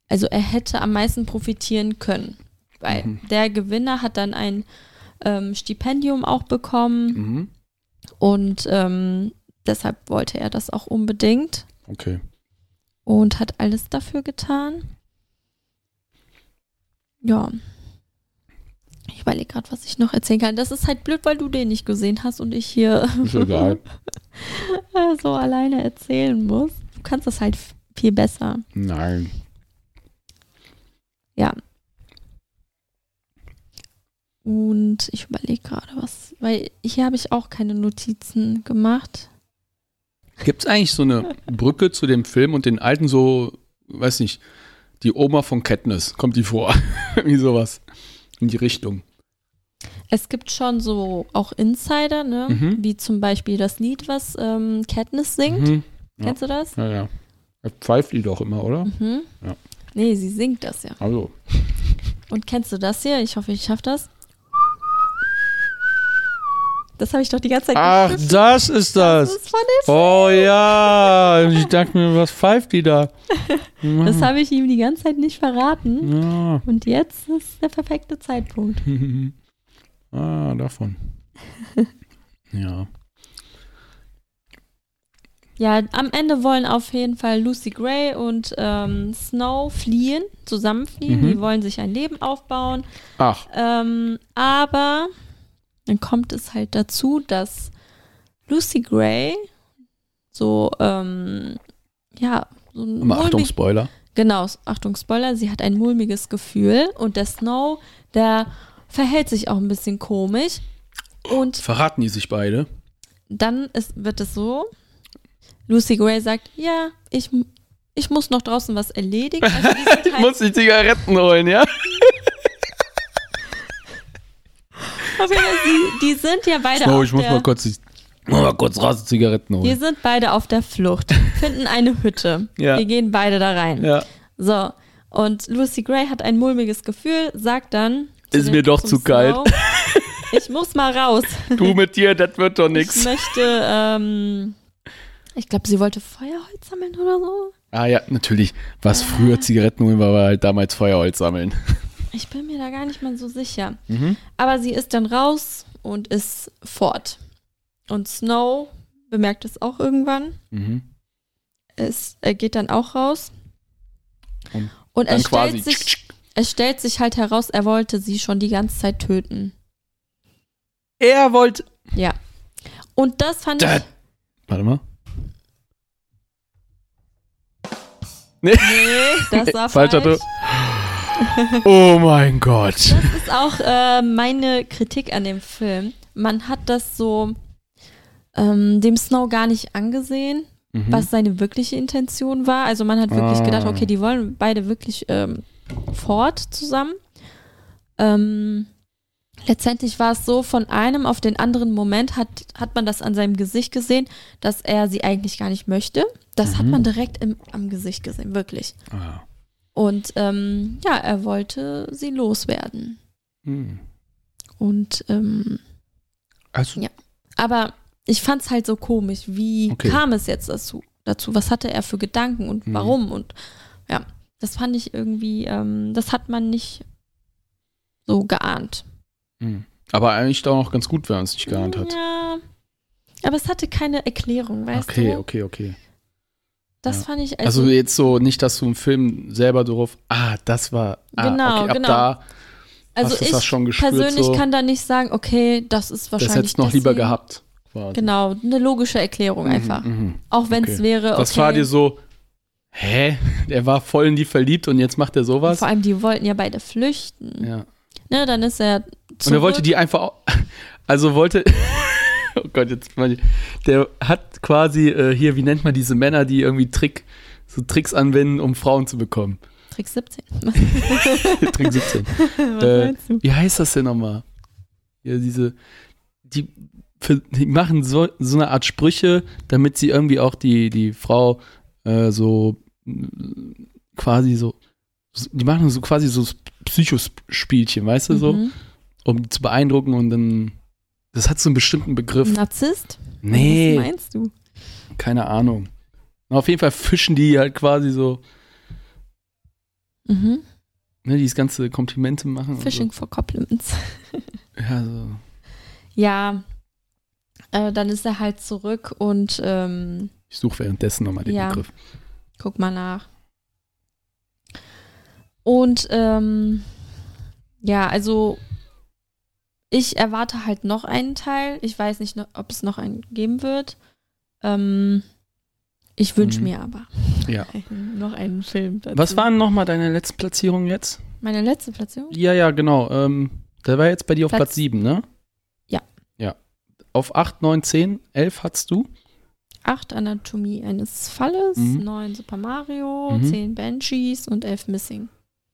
Speaker 2: also er hätte am meisten profitieren können. Weil
Speaker 1: Mhm.
Speaker 2: der Gewinner hat dann ein ähm, Stipendium auch bekommen
Speaker 1: Mhm.
Speaker 2: und ähm, deshalb wollte er das auch unbedingt
Speaker 1: Okay.
Speaker 2: und hat alles dafür getan. Ja. Ich überlege gerade, was ich noch erzählen kann. Das ist halt blöd, weil du den nicht gesehen hast und ich hier so alleine erzählen muss. Du kannst das halt viel besser.
Speaker 1: Nein.
Speaker 2: Ja. Und ich überlege gerade, was, weil hier habe ich auch keine Notizen gemacht.
Speaker 1: Gibt es eigentlich so eine Brücke zu dem Film und den alten so, weiß nicht, die Oma von Katniss, kommt die vor? Wie sowas. In die Richtung.
Speaker 2: Es gibt schon so auch Insider, ne?
Speaker 1: Mhm.
Speaker 2: Wie zum Beispiel das Lied, was ähm, Katniss singt.
Speaker 1: Mhm. Ja.
Speaker 2: Kennst du das?
Speaker 1: Ja, ja. Er pfeift die doch immer, oder?
Speaker 2: Mhm.
Speaker 1: Ja.
Speaker 2: Nee, sie singt das ja.
Speaker 1: Also.
Speaker 2: Und kennst du das hier? Ich hoffe, ich schaffe das. Das habe ich doch die ganze Zeit
Speaker 1: Ach,
Speaker 2: gestimmt.
Speaker 1: das ist
Speaker 2: Das
Speaker 1: das.
Speaker 2: ist
Speaker 1: Oh ja. Ich dachte mir, was pfeift die da?
Speaker 2: Das habe ich ihm die ganze Zeit nicht verraten.
Speaker 1: Ja.
Speaker 2: Und jetzt ist der perfekte Zeitpunkt.
Speaker 1: ah, davon. Ja.
Speaker 2: Ja, am Ende wollen auf jeden Fall Lucy Gray und ähm, Snow fliehen, zusammen fliehen.
Speaker 1: Mhm.
Speaker 2: Die wollen sich ein Leben aufbauen.
Speaker 1: Ach,
Speaker 2: Ähm, aber dann kommt es halt dazu, dass Lucy Gray so, ähm, ja, so ein
Speaker 1: immer Achtung, Spoiler.
Speaker 2: Genau, Achtung, Spoiler, sie hat ein mulmiges Gefühl und der Snow, der verhält sich auch ein bisschen komisch. Und
Speaker 1: Verraten die sich beide?
Speaker 2: dann ist, wird es so, Lucy Gray sagt, ja, ich, ich muss noch draußen was erledigen. Also
Speaker 1: Ich
Speaker 2: halt,
Speaker 1: muss die Zigaretten holen, ja?
Speaker 2: Auf jeden Fall, die, die sind ja beide auf
Speaker 1: ich muss
Speaker 2: der,
Speaker 1: mal kurz, muss mal kurz raus die Zigaretten
Speaker 2: die
Speaker 1: holen.
Speaker 2: sind beide auf der Flucht, finden eine Hütte.
Speaker 1: Ja.
Speaker 2: Wir gehen beide da rein.
Speaker 1: Ja.
Speaker 2: So, und Lucy Gray hat ein mulmiges Gefühl, sagt dann
Speaker 1: Ist mir doch zu kalt.
Speaker 2: Snow, Ich muss mal raus.
Speaker 1: Du mit dir, das wird doch
Speaker 2: Ich
Speaker 1: nix.
Speaker 2: möchte, ähm, ich glaube, sie wollte Feuerholz sammeln oder so.
Speaker 1: Ah ja, natürlich. Was früher Zigaretten holen war, war halt damals Feuerholz sammeln.
Speaker 2: Ich bin mir da gar nicht mal so sicher.
Speaker 1: Mhm.
Speaker 2: Aber sie ist dann raus und ist fort. Und Snow bemerkt es auch irgendwann.
Speaker 1: Mhm.
Speaker 2: Es, er geht dann auch raus.
Speaker 1: Und
Speaker 2: Und
Speaker 1: quasi.
Speaker 2: stellt, sich, es stellt sich halt heraus, er wollte sie schon die ganze Zeit töten.
Speaker 1: Er wollte.
Speaker 2: Ja. Und das fand
Speaker 1: Da-
Speaker 2: ich.
Speaker 1: Warte mal.
Speaker 2: Nee, das war
Speaker 1: Falscher
Speaker 2: falsch.
Speaker 1: Oh mein Gott.
Speaker 2: Das ist auch äh, meine Kritik an dem Film. Man hat das so ähm, dem Snow gar nicht angesehen,
Speaker 1: Mhm.
Speaker 2: was seine wirkliche Intention war. Also man hat wirklich
Speaker 1: Ah.
Speaker 2: gedacht, okay, die wollen beide wirklich ähm, fort zusammen. Ähm, letztendlich war es so, von einem auf den anderen Moment hat, hat man das an seinem Gesicht gesehen, dass er sie eigentlich gar nicht möchte. Das hat
Speaker 1: Mhm.
Speaker 2: man direkt im, am Gesicht gesehen, wirklich.
Speaker 1: Ah.
Speaker 2: Und ähm, ja, er wollte sie loswerden.
Speaker 1: Hm.
Speaker 2: Und ähm,
Speaker 1: Also,
Speaker 2: Ja. aber ich fand es halt so komisch. Wie
Speaker 1: Okay.
Speaker 2: kam es jetzt dazu? dazu? Was hatte er für Gedanken und
Speaker 1: Mhm.
Speaker 2: warum? Und ja, das fand ich irgendwie, ähm, das hat man nicht so geahnt.
Speaker 1: hm. aber eigentlich doch noch ganz gut, wenn man es nicht geahnt hat.
Speaker 2: Ja. Aber es hatte keine Erklärung, weißt
Speaker 1: Okay,
Speaker 2: du?
Speaker 1: okay, okay.
Speaker 2: Das
Speaker 1: Ja.
Speaker 2: fand ich
Speaker 1: Also,
Speaker 2: also,
Speaker 1: jetzt so nicht, dass du im Film selber drauf, ah, das war, ah,
Speaker 2: Genau,
Speaker 1: okay, ab
Speaker 2: genau.
Speaker 1: da
Speaker 2: also ich
Speaker 1: das schon gespürt,
Speaker 2: persönlich
Speaker 1: so,
Speaker 2: kann da nicht sagen, okay, das ist
Speaker 1: das
Speaker 2: wahrscheinlich
Speaker 1: hättest du noch lieber gehabt. quasi.
Speaker 2: Genau, eine logische Erklärung einfach.
Speaker 1: Mhm, mhm.
Speaker 2: Auch wenn es
Speaker 1: Okay.
Speaker 2: wäre, okay.
Speaker 1: Das war dir so, hä? Der war voll in die verliebt und jetzt macht er sowas?
Speaker 2: Vor allem, die wollten ja beide flüchten.
Speaker 1: Ja.
Speaker 2: Ne, dann ist er
Speaker 1: Und er wollte die einfach, au- also wollte, oh Gott, jetzt mal, der hat quasi äh, hier, wie nennt man diese Männer, die irgendwie Trick, so Tricks anwenden, um Frauen zu bekommen?
Speaker 2: Trick 17.
Speaker 1: Trick 17.
Speaker 2: Was
Speaker 1: Äh? Wie heißt das denn nochmal? Ja, diese, die, für, die machen so, so eine Art Sprüche, damit sie irgendwie auch die, die Frau äh, so mm, quasi so, so- die machen so quasi so Psychospielchen, weißt du, so,
Speaker 2: Mhm.
Speaker 1: um die zu beeindrucken und dann, das hat so einen bestimmten Begriff.
Speaker 2: Narzisst?
Speaker 1: Nee,
Speaker 2: Was meinst du?
Speaker 1: keine Ahnung. Auf jeden Fall fischen die halt quasi so,
Speaker 2: Mhm.
Speaker 1: ne, dieses ganze Komplimente machen.
Speaker 2: Fishing for Compliments.
Speaker 1: So. Ja, so.
Speaker 2: Ja, äh, dann ist er halt zurück und ähm,
Speaker 1: Ich suche währenddessen nochmal den
Speaker 2: Ja.
Speaker 1: Begriff.
Speaker 2: guck mal nach. Und ähm, ja, also ich erwarte halt noch einen Teil. Ich weiß nicht, ob es noch einen geben wird. Ähm, ich wünsche
Speaker 1: Mhm.
Speaker 2: mir aber
Speaker 1: Ja.
Speaker 2: noch einen Film. Dazu.
Speaker 1: Was waren nochmal deine letzten Platzierungen jetzt?
Speaker 2: meine letzte Platzierung?
Speaker 1: Ja, ja, genau. Ähm, der war jetzt bei dir auf
Speaker 2: Platz-
Speaker 1: Platz 7, ne?
Speaker 2: Ja.
Speaker 1: Ja. Auf 8, 9, 10, 11 hattest du?
Speaker 2: 8 Anatomie eines Falles,
Speaker 1: Mhm.
Speaker 2: 9 Super Mario,
Speaker 1: Mhm.
Speaker 2: 10 Banshees und 11 Missing.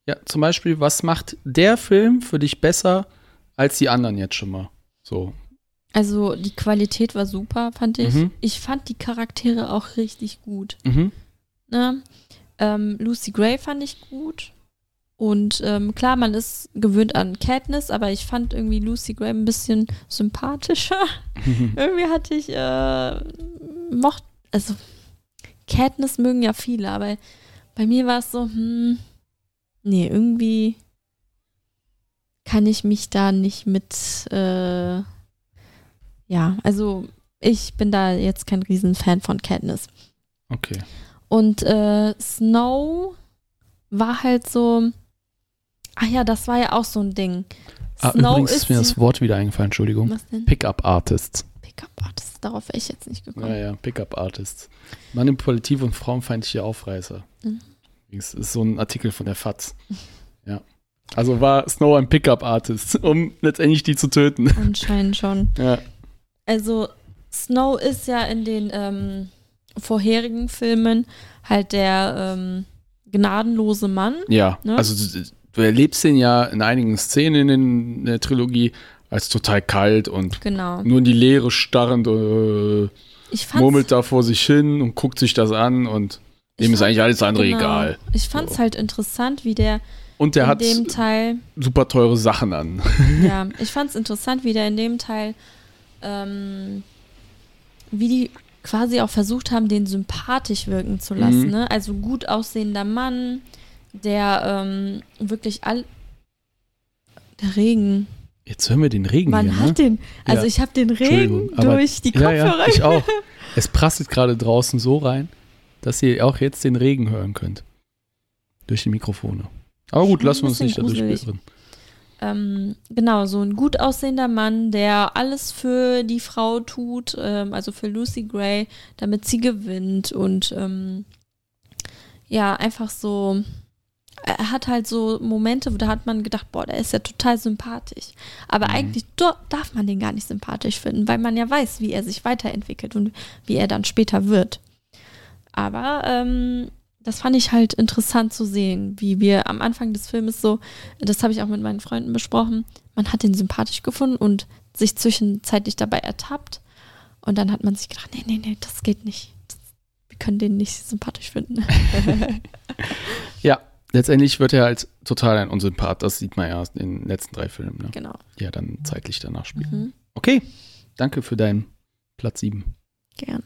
Speaker 1: Ja, zum Beispiel, was macht der Film für dich besser als die anderen jetzt schon mal? So.
Speaker 2: Also die Qualität war super, fand ich.
Speaker 1: Mhm.
Speaker 2: Ich fand die Charaktere auch richtig gut.
Speaker 1: Mhm.
Speaker 2: Ne? Ähm, Lucy Gray fand ich gut. Und ähm, klar, man ist gewöhnt an Katniss, aber ich fand irgendwie Lucy Gray ein bisschen sympathischer. irgendwie hatte ich, äh, mocht, also Katniss mögen ja viele, aber bei mir war es so, hm, nee, irgendwie kann ich mich da nicht mit, äh, ja, also ich bin da jetzt kein Riesenfan von Katniss.
Speaker 1: Okay.
Speaker 2: Und äh, Snow war halt so, ach ja, das war ja auch so ein Ding.
Speaker 1: Ah,
Speaker 2: Snow
Speaker 1: übrigens ist mir das Wort wieder eingefallen, Entschuldigung.
Speaker 2: was denn?
Speaker 1: Pickup Artists.
Speaker 2: Pickup Artist, darauf wäre ich jetzt nicht gekommen.
Speaker 1: Ja, ja, Pickup Artists. Manipulativ und frauenfeindliche Aufreißer.
Speaker 2: Mhm.
Speaker 1: Das ist so ein Artikel von der FAZ. Ja. Also war Snow ein Pickup Artist, um letztendlich die zu töten.
Speaker 2: Anscheinend schon.
Speaker 1: Ja.
Speaker 2: Also Snow ist ja in den ähm, vorherigen Filmen halt der ähm, gnadenlose Mann.
Speaker 1: Ja,
Speaker 2: Ne?
Speaker 1: also du, du erlebst den ja in einigen Szenen in der Trilogie als total kalt und
Speaker 2: Genau.
Speaker 1: nur in die Leere starrend, äh, murmelt da vor sich hin und guckt sich das an und dem ist eigentlich alles andere
Speaker 2: genau.
Speaker 1: egal.
Speaker 2: Ich fand es
Speaker 1: So.
Speaker 2: halt interessant, wie der
Speaker 1: Und der
Speaker 2: in
Speaker 1: hat
Speaker 2: dem Teil
Speaker 1: super teure Sachen an.
Speaker 2: Ja, ich fand es interessant, wie der in dem Teil, ähm, wie die quasi auch versucht haben, den sympathisch wirken zu lassen.
Speaker 1: Mhm.
Speaker 2: Ne? Also gut aussehender Mann, der ähm, wirklich all. Der Regen.
Speaker 1: Jetzt hören wir den Regen
Speaker 2: Man
Speaker 1: hier,
Speaker 2: hat
Speaker 1: ne?
Speaker 2: den. Also
Speaker 1: Ja.
Speaker 2: ich habe den Regen durch die
Speaker 1: Ja,
Speaker 2: Kopfhörer.
Speaker 1: ja, ich auch. Es prasselt gerade draußen so rein, dass ihr auch jetzt den Regen hören könnt. Durch die Mikrofone. Aber gut, lassen wir uns nicht dadurch beirren.
Speaker 2: ähm, genau, so ein gut aussehender Mann, der alles für die Frau tut, ähm, also für Lucy Gray, damit sie gewinnt und ähm, ja, einfach so. Er hat halt so Momente, wo da hat man gedacht, boah, der ist ja total sympathisch. Aber
Speaker 1: Mhm.
Speaker 2: eigentlich darf man den gar nicht sympathisch finden, weil man ja weiß, wie er sich weiterentwickelt und wie er dann später wird. Aber ähm, das fand ich halt interessant zu sehen, wie wir am Anfang des Filmes so, das habe ich auch mit meinen Freunden besprochen, man hat den sympathisch gefunden und sich zwischenzeitlich dabei ertappt. Und dann hat man sich gedacht, nee, nee, nee, das geht nicht. Das, wir können den nicht sympathisch finden.
Speaker 1: Ja, letztendlich wird er halt total ein Unsympath. Das sieht man ja in den letzten drei Filmen, ne?
Speaker 2: genau.
Speaker 1: die er dann zeitlich danach spielt.
Speaker 2: Mhm.
Speaker 1: Okay, danke für deinen Platz 7.
Speaker 2: Gern.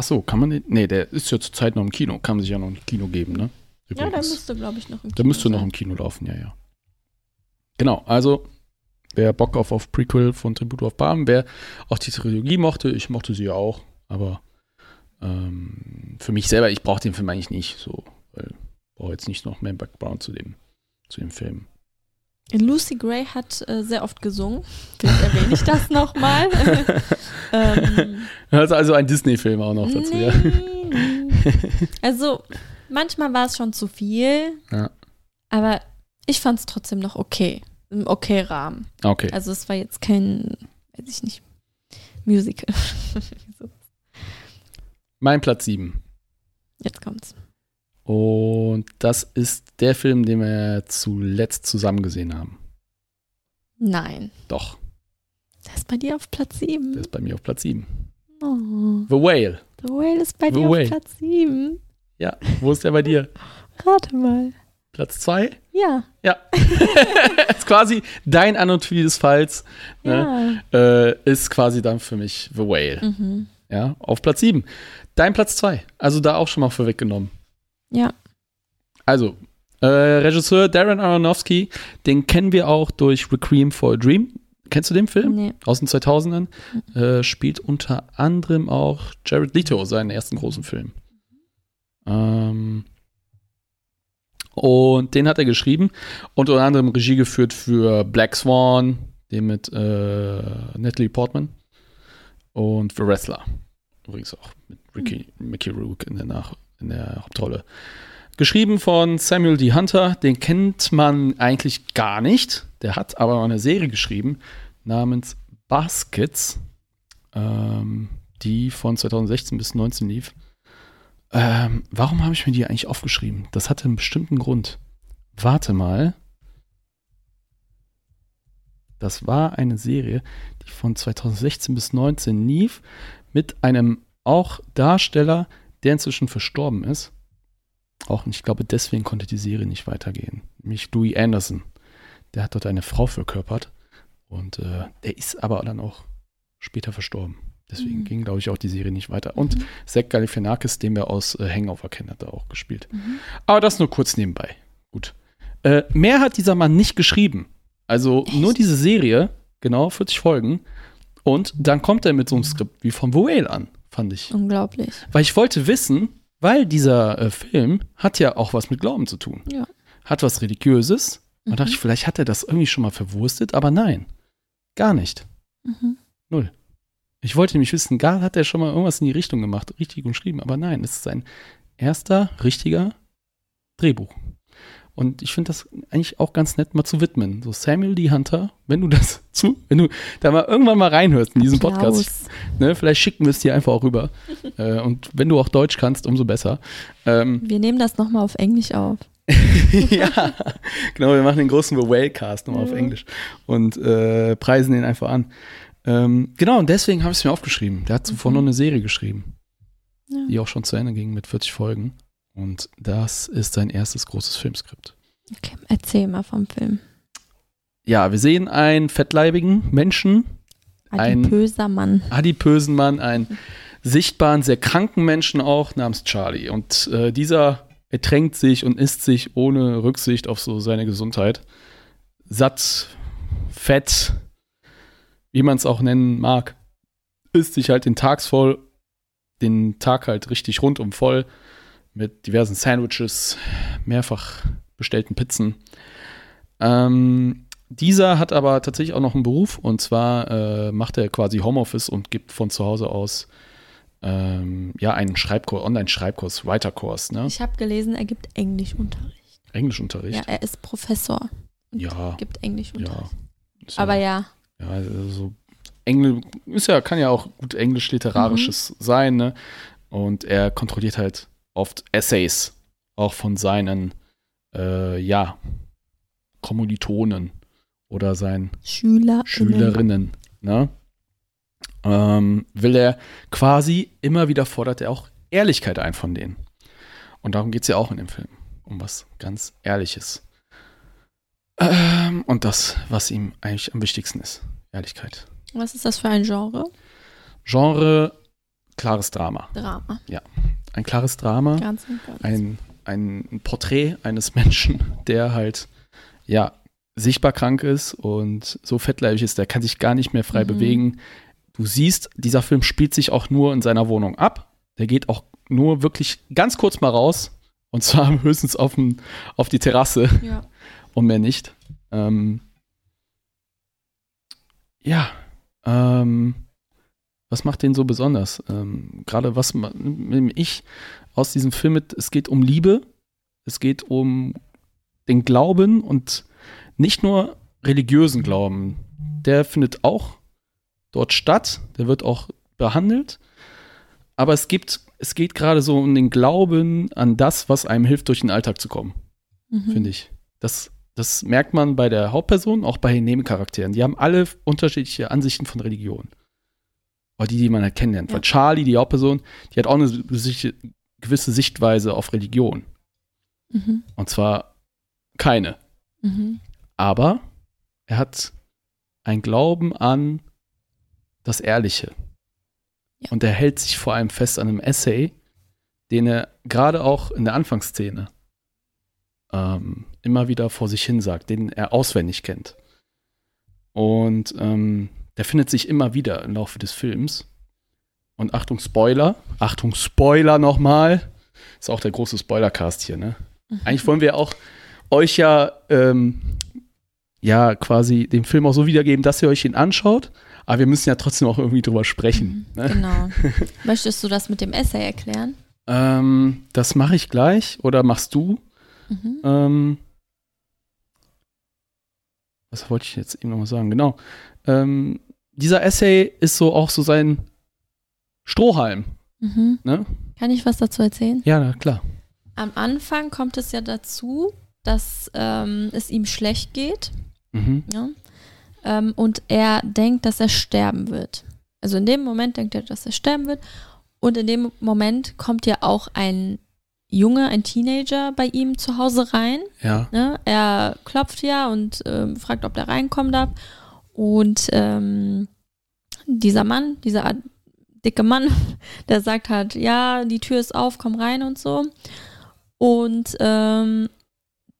Speaker 1: Ach so, kann man den? Nee, der ist ja zurzeit noch im Kino. Kann man sich ja noch im Kino geben, ne?
Speaker 2: Ja, der
Speaker 1: Übrigens.
Speaker 2: müsste, glaube ich, noch im
Speaker 1: Der müsste noch
Speaker 2: sein.
Speaker 1: im Kino laufen, ja, ja. Genau, also wer Bock auf, auf Prequel von Tribute of Panem, wer auch die Trilogie mochte, ich mochte sie ja auch, aber ähm, für mich selber, ich brauche den Film eigentlich nicht, so, weil ich brauche jetzt nicht noch mehr Background zu dem, zu dem Film.
Speaker 2: Lucy Gray hat äh, sehr oft gesungen. Vielleicht erwähne ich das nochmal. ähm,
Speaker 1: Also, also ein Disney-Film auch noch dazu, ja.
Speaker 2: nee, nee. Also, manchmal war es schon zu viel,
Speaker 1: Ja.
Speaker 2: aber ich fand es trotzdem noch okay. Im okay Rahmen.
Speaker 1: Okay.
Speaker 2: Also, es war jetzt kein, weiß ich nicht, Musical.
Speaker 1: Mein Platz 7.
Speaker 2: Jetzt kommt's.
Speaker 1: Und das ist der Film, den wir zuletzt zusammen gesehen haben.
Speaker 2: Nein.
Speaker 1: Doch,
Speaker 2: Der ist bei dir auf Platz
Speaker 1: der
Speaker 2: 7.
Speaker 1: ist bei mir auf Platz 7.
Speaker 2: Oh,
Speaker 1: The Whale.
Speaker 2: The Whale ist bei
Speaker 1: The
Speaker 2: dir
Speaker 1: Whale.
Speaker 2: auf Platz 7.
Speaker 1: Ja, wo ist der bei dir?
Speaker 2: Rate mal.
Speaker 1: Platz 2?
Speaker 2: Ja,
Speaker 1: ist quasi dein An und für des Falls. Ne?
Speaker 2: ja.
Speaker 1: Äh, ist quasi dann für mich The Whale.
Speaker 2: Mhm.
Speaker 1: Ja, auf Platz 7. Dein Platz 2. Also da auch schon mal vorweggenommen.
Speaker 2: Ja.
Speaker 1: Also, äh, Regisseur Darren Aronofsky, den kennen wir auch durch Requiem for a Dream. Kennst du den Film?
Speaker 2: Nee.
Speaker 1: Aus den 2000ern. Äh, spielt unter anderem auch Jared Leto seinen ersten großen Film. Ähm, und den hat er geschrieben und unter anderem Regie geführt für Black Swan, den mit äh, Natalie Portman und The Wrestler. Übrigens auch mit Ricky, Mickey Rourke in der, Nach in der Hauptrolle. Geschrieben von Samuel D. Hunter, den kennt man eigentlich gar nicht. Der hat aber eine Serie geschrieben namens Baskets, ähm, die von 2016 bis 2019 lief. Ähm, warum habe ich mir die eigentlich aufgeschrieben? Das hatte einen bestimmten Grund. Warte mal. Das war eine Serie, die von 2016 bis 2019 lief, mit einem auch Darsteller, der inzwischen verstorben ist. Auch, ich glaube, deswegen konnte die Serie nicht weitergehen. Nämlich Louis Anderson. Der hat dort eine Frau verkörpert. Und äh, der ist aber dann auch später verstorben. Deswegen
Speaker 2: Mhm.
Speaker 1: ging, glaube ich, auch die Serie nicht weiter. Und
Speaker 2: Mhm.
Speaker 1: Zach Galifianakis, den wir aus äh, Hangover kennen, hat er auch gespielt.
Speaker 2: Mhm.
Speaker 1: Aber das nur kurz nebenbei. Gut. Äh, mehr hat dieser Mann nicht geschrieben. Also nur diese Serie, genau, 40 Folgen. Und dann kommt er mit so einem Skript wie von Whale an, fand ich.
Speaker 2: Unglaublich.
Speaker 1: Weil ich wollte wissen, weil dieser äh, Film hat ja auch was mit Glauben zu tun.
Speaker 2: Ja.
Speaker 1: Hat was Religiöses. Und
Speaker 2: Mhm.
Speaker 1: dachte ich, vielleicht hat er das irgendwie schon mal verwurstet, aber nein. Gar nicht.
Speaker 2: Mhm.
Speaker 1: Null. Ich wollte nämlich wissen, gar hat er schon mal irgendwas in die Richtung gemacht, richtig geschrieben, aber nein, es ist sein erster richtiger Drehbuch. Und ich finde das eigentlich auch ganz nett mal zu widmen. So Samuel D. Hunter, wenn du das zu, wenn du da mal irgendwann mal reinhörst in diesen Podcast, ne, vielleicht schicken wir es dir einfach auch rüber. äh, und wenn du auch Deutsch kannst, umso besser. Ähm,
Speaker 2: Wir nehmen das nochmal auf Englisch auf.
Speaker 1: ja, genau, wir machen den großen Whale-Cast nochmal auf
Speaker 2: Ja.
Speaker 1: Englisch und äh, preisen den einfach an. Ähm, genau, und deswegen habe ich es mir aufgeschrieben. Der hat zuvor
Speaker 2: Mhm.
Speaker 1: noch eine Serie geschrieben,
Speaker 2: Ja.
Speaker 1: die auch schon zu Ende ging mit 40 Folgen. Und das ist sein erstes großes Filmskript.
Speaker 2: Okay, erzähl mal vom Film.
Speaker 1: Ja, wir sehen einen fettleibigen Menschen, Ein-
Speaker 2: Adipöser Mann.
Speaker 1: adipösen Mann, einen sichtbaren, sehr kranken Menschen auch namens Charlie. Und äh, dieser ertränkt sich und isst sich ohne Rücksicht auf so seine Gesundheit. Satt, fett, wie man es auch nennen mag, isst sich halt den Tags voll, den Tag halt richtig rundum voll mit diversen Sandwiches, mehrfach bestellten Pizzen. Ähm, dieser hat aber tatsächlich auch noch einen Beruf und zwar äh, macht er quasi Homeoffice und gibt von zu Hause aus ähm, ja einen Schreibkurs, Online-Schreibkurs, Writer-Kurs, ne?
Speaker 2: Ich habe gelesen, er gibt Englischunterricht.
Speaker 1: Englischunterricht.
Speaker 2: Ja, er ist Professor. und
Speaker 1: Ja,
Speaker 2: Gibt Englischunterricht.
Speaker 1: Ja,
Speaker 2: Aber ja,
Speaker 1: ja, also so Englisch ist ja, kann ja auch gut Englisch-Literarisches sein, ne? Und er kontrolliert halt oft Essays, auch von seinen, äh, ja, Kommilitonen oder seinen
Speaker 2: Schüler.
Speaker 1: Schülerinnen, ne? Ähm, will er quasi immer wieder fordert er auch Ehrlichkeit ein von denen. Und darum geht es ja auch in dem Film. Um was ganz Ehrliches. Ähm, und das, was ihm eigentlich am wichtigsten ist. Ehrlichkeit.
Speaker 2: Was ist das für ein Genre?
Speaker 1: Genre, klares Drama.
Speaker 2: Drama.
Speaker 1: Ein klares Drama.
Speaker 2: Ganz ganz.
Speaker 1: ein, ein Porträt eines Menschen, der halt, ja, sichtbar krank ist und so fettleibig ist, der kann sich gar nicht mehr frei
Speaker 2: Mhm.
Speaker 1: bewegen. Du siehst, dieser Film spielt sich auch nur in seiner Wohnung ab. Der geht auch nur wirklich ganz kurz mal raus. Und zwar höchstens auf, den, auf die Terrasse
Speaker 2: Ja.
Speaker 1: und mehr nicht. Ähm, ja, ähm, was macht den so besonders? Ähm, Gerade was nehme ich aus diesem Film mit? Es geht um Liebe, es geht um den Glauben und nicht nur religiösen Glauben. Der findet auch dort statt, der wird auch behandelt. Aber es gibt, es geht gerade so um den Glauben an das, was einem hilft, durch den Alltag zu kommen,
Speaker 2: Mhm.
Speaker 1: finde ich. Das, das merkt man bei der Hauptperson, auch bei den Nebencharakteren. Die haben alle unterschiedliche Ansichten von Religion. Oder die, die man halt kennenlernt.
Speaker 2: Ja.
Speaker 1: Weil Charlie, die Hauptperson, die hat auch eine gewisse Sichtweise auf Religion.
Speaker 2: Mhm.
Speaker 1: Und zwar keine.
Speaker 2: Mhm.
Speaker 1: Aber er hat ein Glauben an das Ehrliche.
Speaker 2: Ja.
Speaker 1: Und er hält sich vor allem fest an einem Essay, den er gerade auch in der Anfangsszene ähm, immer wieder vor sich hin sagt, den er auswendig kennt. Und ähm, der findet sich immer wieder im Laufe des Films. Und Achtung, Spoiler. Achtung, Spoiler nochmal. Ist auch der große Spoilercast hier, ne?
Speaker 2: Mhm.
Speaker 1: Eigentlich wollen wir auch euch ja, ähm, ja quasi den Film auch so wiedergeben, dass ihr euch ihn anschaut. Aber wir müssen ja trotzdem auch irgendwie drüber sprechen.
Speaker 2: Mhm.
Speaker 1: Ne?
Speaker 2: Genau. Möchtest du das mit dem Essay erklären?
Speaker 1: Ähm, das mache ich gleich oder machst du?
Speaker 2: Mhm.
Speaker 1: Ähm, was wollte ich jetzt eben nochmal sagen? Genau. Ähm, dieser Essay ist so auch so sein Strohhalm.
Speaker 2: Mhm.
Speaker 1: Ne?
Speaker 2: Kann ich was dazu erzählen?
Speaker 1: Ja, na, klar.
Speaker 2: Am Anfang kommt es ja dazu, dass ähm, es ihm schlecht geht
Speaker 1: Mhm.
Speaker 2: ja? ähm, und er denkt, dass er sterben wird. Also in dem Moment denkt er, dass er sterben wird und in dem Moment kommt ja auch ein Junge, ein Teenager bei ihm zu Hause rein.
Speaker 1: Ja.
Speaker 2: Ne? Er klopft ja und ähm, fragt, ob der reinkommen darf. Und ähm, dieser Mann, dieser dicke Mann, der sagt halt, ja, die Tür ist auf, komm rein und so. Und ähm,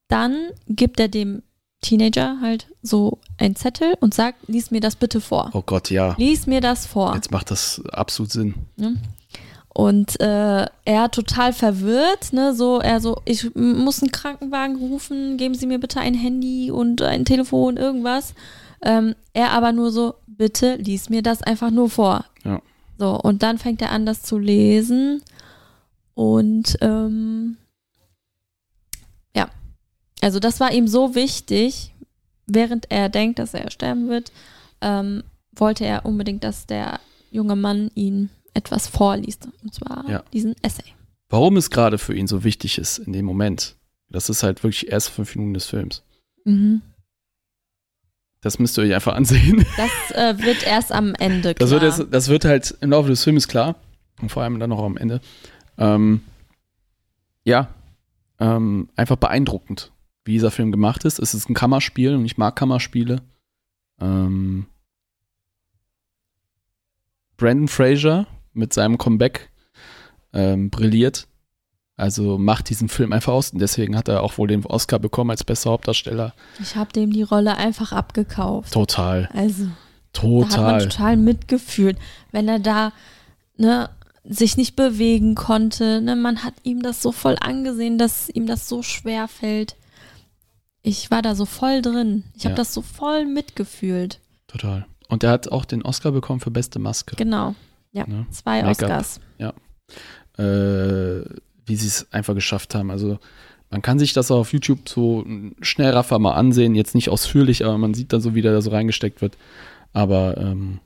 Speaker 2: dann gibt er dem Teenager halt so einen Zettel und sagt, lies mir das bitte vor.
Speaker 1: Oh Gott, ja.
Speaker 2: Lies mir das vor.
Speaker 1: Jetzt macht das absolut Sinn.
Speaker 2: Ne? Und äh, er total verwirrt, ne, so, er so, ich muss einen Krankenwagen rufen, geben Sie mir bitte ein Handy und ein Telefon, irgendwas. Ähm, er aber nur so, bitte lies mir das einfach nur vor.
Speaker 1: Ja.
Speaker 2: So, und dann fängt er an, das zu lesen. Und ähm, ja, also das war ihm so wichtig, während er denkt, dass er sterben wird, ähm, wollte er unbedingt, dass der junge Mann ihn etwas vorliest. Und zwar
Speaker 1: Ja.
Speaker 2: diesen Essay.
Speaker 1: Warum es gerade für ihn so wichtig ist in dem Moment, das ist halt wirklich erst fünf Minuten des Films.
Speaker 2: Mhm.
Speaker 1: Das müsst ihr euch einfach ansehen.
Speaker 2: Das äh, wird erst am Ende klar.
Speaker 1: Das wird, jetzt, das wird halt im Laufe des Films klar. Und vor allem dann auch am Ende. Ähm, ja, ähm, einfach beeindruckend, wie dieser Film gemacht ist. Es ist ein Kammerspiel und ich mag Kammerspiele. Ähm, Brandon Fraser mit seinem Comeback ähm, brilliert. Also macht diesen Film einfach aus und deswegen hat er auch wohl den Oscar bekommen als bester Hauptdarsteller.
Speaker 2: ich habe dem die Rolle einfach abgekauft.
Speaker 1: Total,
Speaker 2: Also, da hat man
Speaker 1: total.
Speaker 2: total mitgefühlt, wenn er da ne, sich nicht bewegen konnte. Ne, man hat ihm das so voll angesehen, dass ihm das so schwer fällt. Ich war da so voll drin. Ich habe
Speaker 1: Ja.
Speaker 2: das so voll mitgefühlt.
Speaker 1: Total. Und er hat auch den Oscar bekommen für beste Maske.
Speaker 2: Genau. Ja,
Speaker 1: Ne?
Speaker 2: zwei. Oscars.
Speaker 1: äh, wie sie es einfach geschafft haben. Also man kann sich das auch auf YouTube so ein Schnellraffer mal ansehen, jetzt nicht ausführlich, aber man sieht dann so, wie der da so reingesteckt wird. Aber ähm,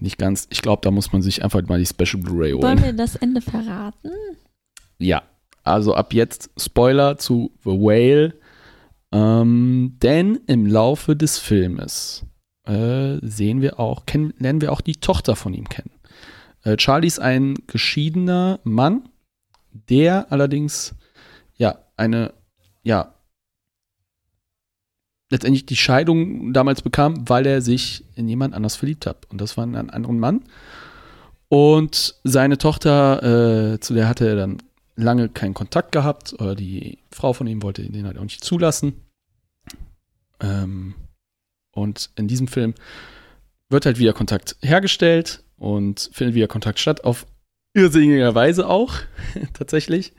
Speaker 1: nicht ganz. Ich glaube, da muss man sich einfach mal die Special Blu-ray
Speaker 2: Wollen
Speaker 1: holen.
Speaker 2: wir das Ende verraten?
Speaker 1: Ja, also ab jetzt Spoiler zu The Whale. Ähm, denn im Laufe des Filmes äh, sehen wir auch, kennen, lernen wir auch die Tochter von ihm kennen. Äh, Charlie ist ein geschiedener Mann, der allerdings ja eine, ja, letztendlich die Scheidung damals bekam, weil er sich in jemand anders verliebt hat. Und das war in einen anderen Mann. Und seine Tochter, äh, zu der hatte er dann lange keinen Kontakt gehabt, oder die Frau von ihm wollte den halt auch nicht zulassen. Ähm, und in diesem Film wird halt wieder Kontakt hergestellt und findet wieder Kontakt statt, auf irrsinniger Weise auch, tatsächlich.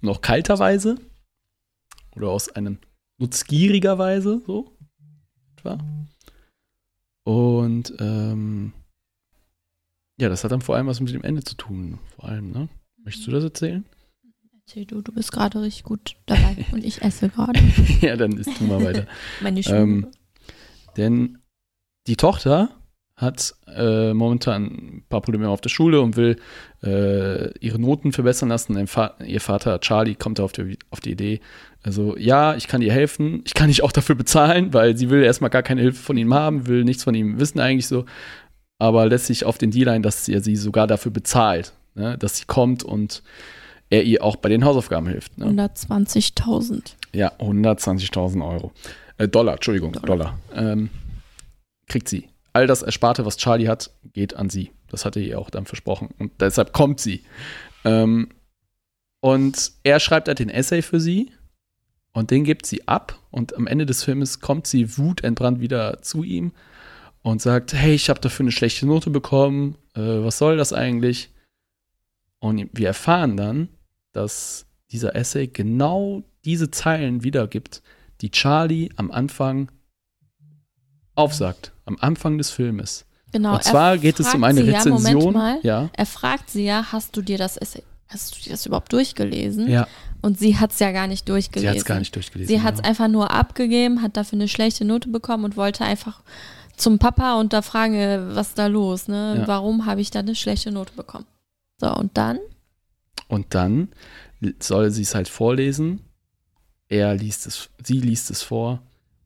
Speaker 1: Noch kalter Weise. Oder aus einem nutzgieriger Weise, so. Etwa. Und ähm, ja, das hat dann vor allem was mit dem Ende zu tun. Vor allem, ne? Möchtest du das erzählen?
Speaker 2: Erzähl du, du bist gerade richtig gut dabei und ich esse gerade
Speaker 1: ja, dann ist du mal weiter.
Speaker 2: meine Schuhe.
Speaker 1: Ähm, Denn die Tochter hat äh, momentan ein paar Probleme auf der Schule und will äh, ihre Noten verbessern lassen. Fa ihr Vater Charlie kommt auf die, auf die Idee, also ja, ich kann ihr helfen, ich kann dich auch dafür bezahlen, weil sie will erstmal gar keine Hilfe von ihm haben, will nichts von ihm wissen eigentlich so, aber lässt sich auf den Deal ein, dass er sie sogar dafür bezahlt, ne? dass sie kommt und er ihr auch bei den Hausaufgaben hilft.
Speaker 2: Ne? 120.000.
Speaker 1: Ja, 120.000 Euro. Äh, Dollar, Entschuldigung, Dollar. Dollar. Ähm, kriegt sie. All das Ersparte, was Charlie hat, geht an sie. Das hatte er ihr auch dann versprochen. Und deshalb kommt sie. Ähm, und er schreibt halt den Essay für sie und den gibt sie ab. Und am Ende des Filmes kommt sie wutentbrannt wieder zu ihm und sagt: Hey, ich habe dafür eine schlechte Note bekommen. Äh, was soll das eigentlich? Und wir erfahren dann, dass dieser Essay genau diese Zeilen wiedergibt, die Charlie am Anfang aufsagt, am Anfang des Filmes.
Speaker 2: Genau.
Speaker 1: Und zwar geht es um eine Rezension.
Speaker 2: Ja, mal,
Speaker 1: ja.
Speaker 2: Er fragt sie ja, hast du dir das Essay, hast du dir das überhaupt durchgelesen?
Speaker 1: Ja.
Speaker 2: Und sie hat es ja gar nicht durchgelesen. Sie
Speaker 1: hat es gar nicht durchgelesen.
Speaker 2: Sie hat es ja. einfach nur abgegeben, hat dafür eine schlechte Note bekommen und wollte einfach zum Papa und da fragen, äh, was ist da los, ne? Ja. Warum habe ich da eine schlechte Note bekommen? So, und dann?
Speaker 1: Und dann soll sie es halt vorlesen. Er liest es, sie liest es vor.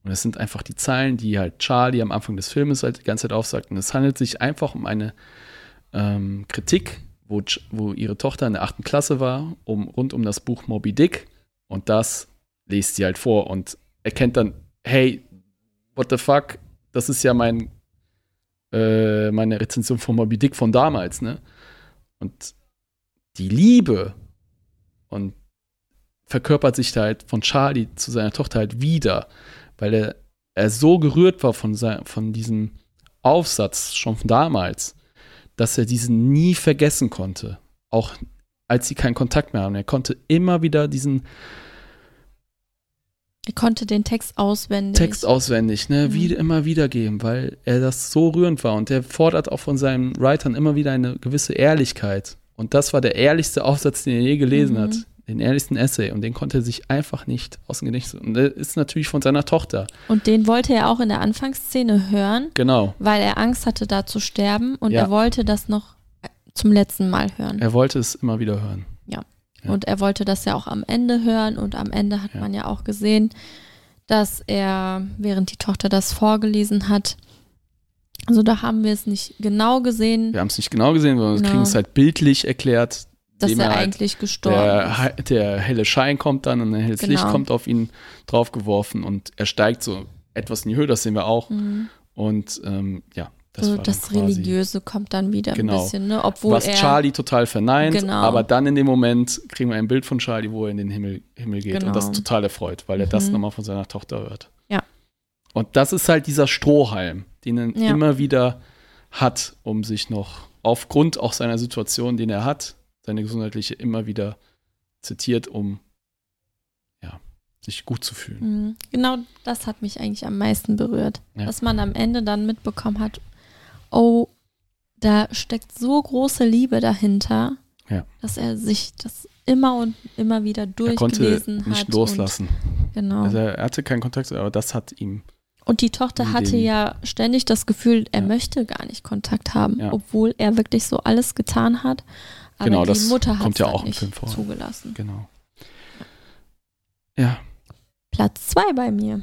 Speaker 1: Und es sind einfach die Zeilen, die halt Charlie am Anfang des Filmes halt die ganze Zeit aufsagt. Und es handelt sich einfach um eine ähm, Kritik, wo, wo ihre Tochter in der achten Klasse war, um, rund um das Buch Moby Dick. Und das liest sie halt vor und erkennt dann, hey, what the fuck, das ist ja mein, äh, meine Rezension von Moby Dick von damals, ne? Und die Liebe und verkörpert sich da halt von Charlie zu seiner Tochter halt wieder, weil er, er so gerührt war von, sein, von diesem Aufsatz schon von damals, dass er diesen nie vergessen konnte. Auch als sie keinen Kontakt mehr haben. Er konnte immer wieder diesen
Speaker 2: er konnte den Text auswendig.
Speaker 1: Text auswendig, ne, mhm. wie immer wiedergeben, weil er das so rührend war. Und er fordert auch von seinen Writern immer wieder eine gewisse Ehrlichkeit. Und das war der ehrlichste Aufsatz, den er je gelesen mhm. hat. Den ehrlichsten Essay. Und den konnte er sich einfach nicht aus dem Gedächtnis. Und der ist natürlich von seiner Tochter.
Speaker 2: Und den wollte er auch in der Anfangsszene hören.
Speaker 1: Genau.
Speaker 2: Weil er Angst hatte, da zu sterben. Und ja. er wollte das noch zum letzten Mal hören.
Speaker 1: Er wollte es immer wieder hören.
Speaker 2: Ja. ja. Und er wollte das ja auch am Ende hören. Und am Ende hat ja. man ja auch gesehen, dass er, während die Tochter das vorgelesen hat, also da haben wir es nicht genau gesehen.
Speaker 1: Wir haben es nicht genau gesehen, sondern wir genau. kriegen es halt bildlich erklärt.
Speaker 2: Dass er halt eigentlich gestorben
Speaker 1: der, ist. Der helle Schein kommt dann und ein helles genau. Licht kommt auf ihn draufgeworfen und er steigt so etwas in die Höhe, das sehen wir auch. Mhm. Und ähm, ja,
Speaker 2: das, so, das Religiöse kommt dann wieder
Speaker 1: genau.
Speaker 2: ein bisschen, ne? Obwohl
Speaker 1: Was
Speaker 2: er,
Speaker 1: Charlie total verneint, genau. aber dann in dem Moment kriegen wir ein Bild von Charlie, wo er in den Himmel, Himmel geht genau. und das total erfreut, weil er mhm. das nochmal von seiner Tochter hört.
Speaker 2: Ja.
Speaker 1: Und das ist halt dieser Strohhalm, den er ja. immer wieder hat, um sich noch aufgrund auch seiner Situation, den er hat, seine gesundheitliche, immer wieder zitiert, um ja, sich gut zu fühlen.
Speaker 2: Mhm. Genau das hat mich eigentlich am meisten berührt. Ja. Dass man am Ende dann mitbekommen hat, oh, da steckt so große Liebe dahinter,
Speaker 1: ja.
Speaker 2: dass er sich das immer und immer wieder durchgelesen
Speaker 1: er konnte nicht
Speaker 2: hat
Speaker 1: loslassen.
Speaker 2: genau.
Speaker 1: Also er hatte keinen Kontakt, aber das hat ihm
Speaker 2: und die Tochter hatte ja ständig das Gefühl, er ja. möchte gar nicht Kontakt haben, obwohl er wirklich so alles getan hat. Aber
Speaker 1: genau,
Speaker 2: die Mutter
Speaker 1: kommt ja auch
Speaker 2: nicht
Speaker 1: Film vor.
Speaker 2: zugelassen.
Speaker 1: Genau. Ja.
Speaker 2: Platz zwei bei mir.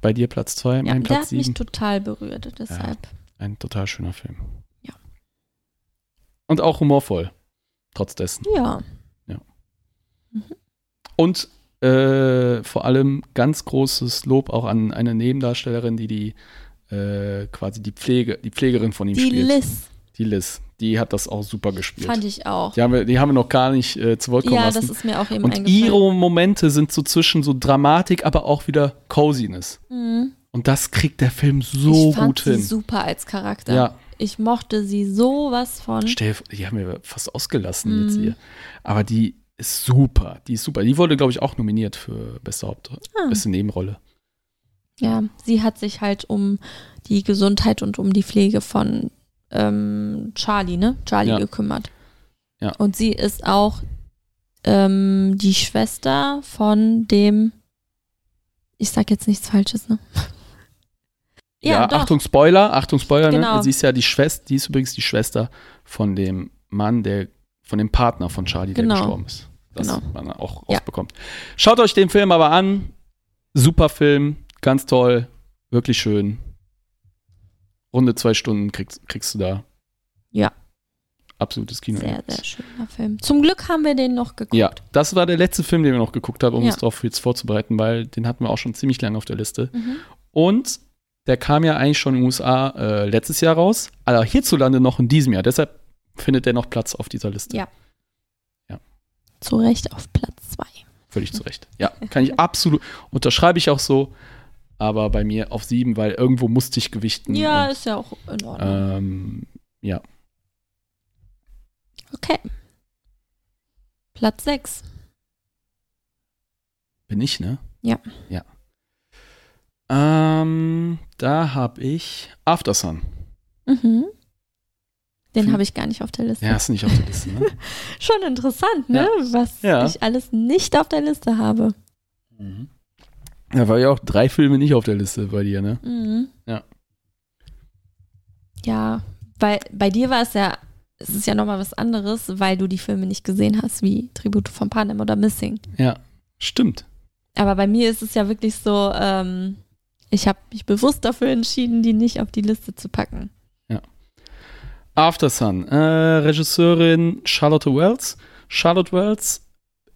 Speaker 1: Bei dir Platz zwei,
Speaker 2: ja,
Speaker 1: mein
Speaker 2: Platz
Speaker 1: sieben.
Speaker 2: Der hat mich total berührt, deshalb.
Speaker 1: ein total schöner Film.
Speaker 2: Ja.
Speaker 1: Und auch humorvoll, trotz dessen.
Speaker 2: Ja.
Speaker 1: Ja. Mhm. Und äh, vor allem ganz großes Lob auch an eine Nebendarstellerin, die die äh, quasi die Pflege, die Pflegerin von ihm
Speaker 2: die
Speaker 1: spielt.
Speaker 2: Die Liz.
Speaker 1: Die Liz. Die hat das auch super gespielt.
Speaker 2: Fand ich auch.
Speaker 1: Die haben wir, die haben wir noch gar nicht äh, zu Wort kommen
Speaker 2: ja,
Speaker 1: lassen.
Speaker 2: Ja, das ist mir auch eben
Speaker 1: Und ihre Momente sind so zwischen so Dramatik, aber auch wieder Coziness. Mhm. Und das kriegt der Film so
Speaker 2: ich fand
Speaker 1: gut
Speaker 2: sie
Speaker 1: hin.
Speaker 2: super als Charakter.
Speaker 1: Ja.
Speaker 2: Ich mochte sie sowas von.
Speaker 1: Stell, die haben wir fast ausgelassen mhm. jetzt hier. Aber die ist super. Die ist super. Die wurde, glaube ich, auch nominiert für beste Haupt ah. beste Nebenrolle.
Speaker 2: Ja, sie hat sich halt um die Gesundheit und um die Pflege von ähm, Charlie, ne? Charlie
Speaker 1: ja.
Speaker 2: gekümmert.
Speaker 1: Ja.
Speaker 2: Und sie ist auch ähm, die Schwester von dem, ich sag jetzt nichts Falsches, ne?
Speaker 1: Ja,
Speaker 2: Ja, doch.
Speaker 1: Achtung Spoiler, Achtung Spoiler,
Speaker 2: Genau.
Speaker 1: ne? Sie ist ja die Schwester, die ist übrigens die Schwester von dem Mann, der, von dem Partner von Charlie,
Speaker 2: Genau.
Speaker 1: der gestorben ist. Das
Speaker 2: Genau.
Speaker 1: man auch
Speaker 2: Ja.
Speaker 1: rausbekommt. Schaut euch den Film aber an. Super Film, ganz toll, wirklich schön. Runde zwei Stunden kriegst, kriegst du da.
Speaker 2: Ja.
Speaker 1: Absolutes Kino.
Speaker 2: Sehr, sehr schöner Film. Zum Glück haben wir den noch geguckt.
Speaker 1: Ja, das war der letzte Film, den wir noch geguckt haben, um
Speaker 2: Ja.
Speaker 1: uns darauf jetzt vorzubereiten, weil den hatten wir auch schon ziemlich lange auf der Liste.
Speaker 2: Mhm.
Speaker 1: Und der kam ja eigentlich schon in den USA äh, letztes Jahr raus, aber hierzulande noch in diesem Jahr. Deshalb findet der noch Platz auf dieser Liste.
Speaker 2: Ja. Zu Recht auf Platz zwei.
Speaker 1: Völlig zu Recht. Ja, kann ich absolut, unterschreibe ich auch so, aber bei mir auf sieben, weil irgendwo musste ich gewichten.
Speaker 2: Ja,
Speaker 1: und,
Speaker 2: ist ja auch in Ordnung.
Speaker 1: ähm, ja.
Speaker 2: Okay. Platz sechs.
Speaker 1: Bin ich, ne?
Speaker 2: Ja.
Speaker 1: Ja. Ähm, da habe ich Aftersun.
Speaker 2: Mhm. Den habe ich gar nicht auf der Liste.
Speaker 1: Ja, ist nicht auf der Liste, ne?
Speaker 2: Schon interessant, ne? Was
Speaker 1: Ja.
Speaker 2: ich alles nicht auf der Liste habe.
Speaker 1: Da war ja auch drei Filme nicht auf der Liste bei dir, ne?
Speaker 2: Mhm.
Speaker 1: Ja.
Speaker 2: Ja, weil bei dir war es ja, es ist ja nochmal was anderes, weil du die Filme nicht gesehen hast, wie Tribute von Panem oder Missing.
Speaker 1: Ja, stimmt.
Speaker 2: Aber bei mir ist es ja wirklich so, ähm, ich habe mich bewusst dafür entschieden, die nicht auf die Liste zu packen.
Speaker 1: After Sun, äh, Regisseurin Charlotte Wells. Charlotte Wells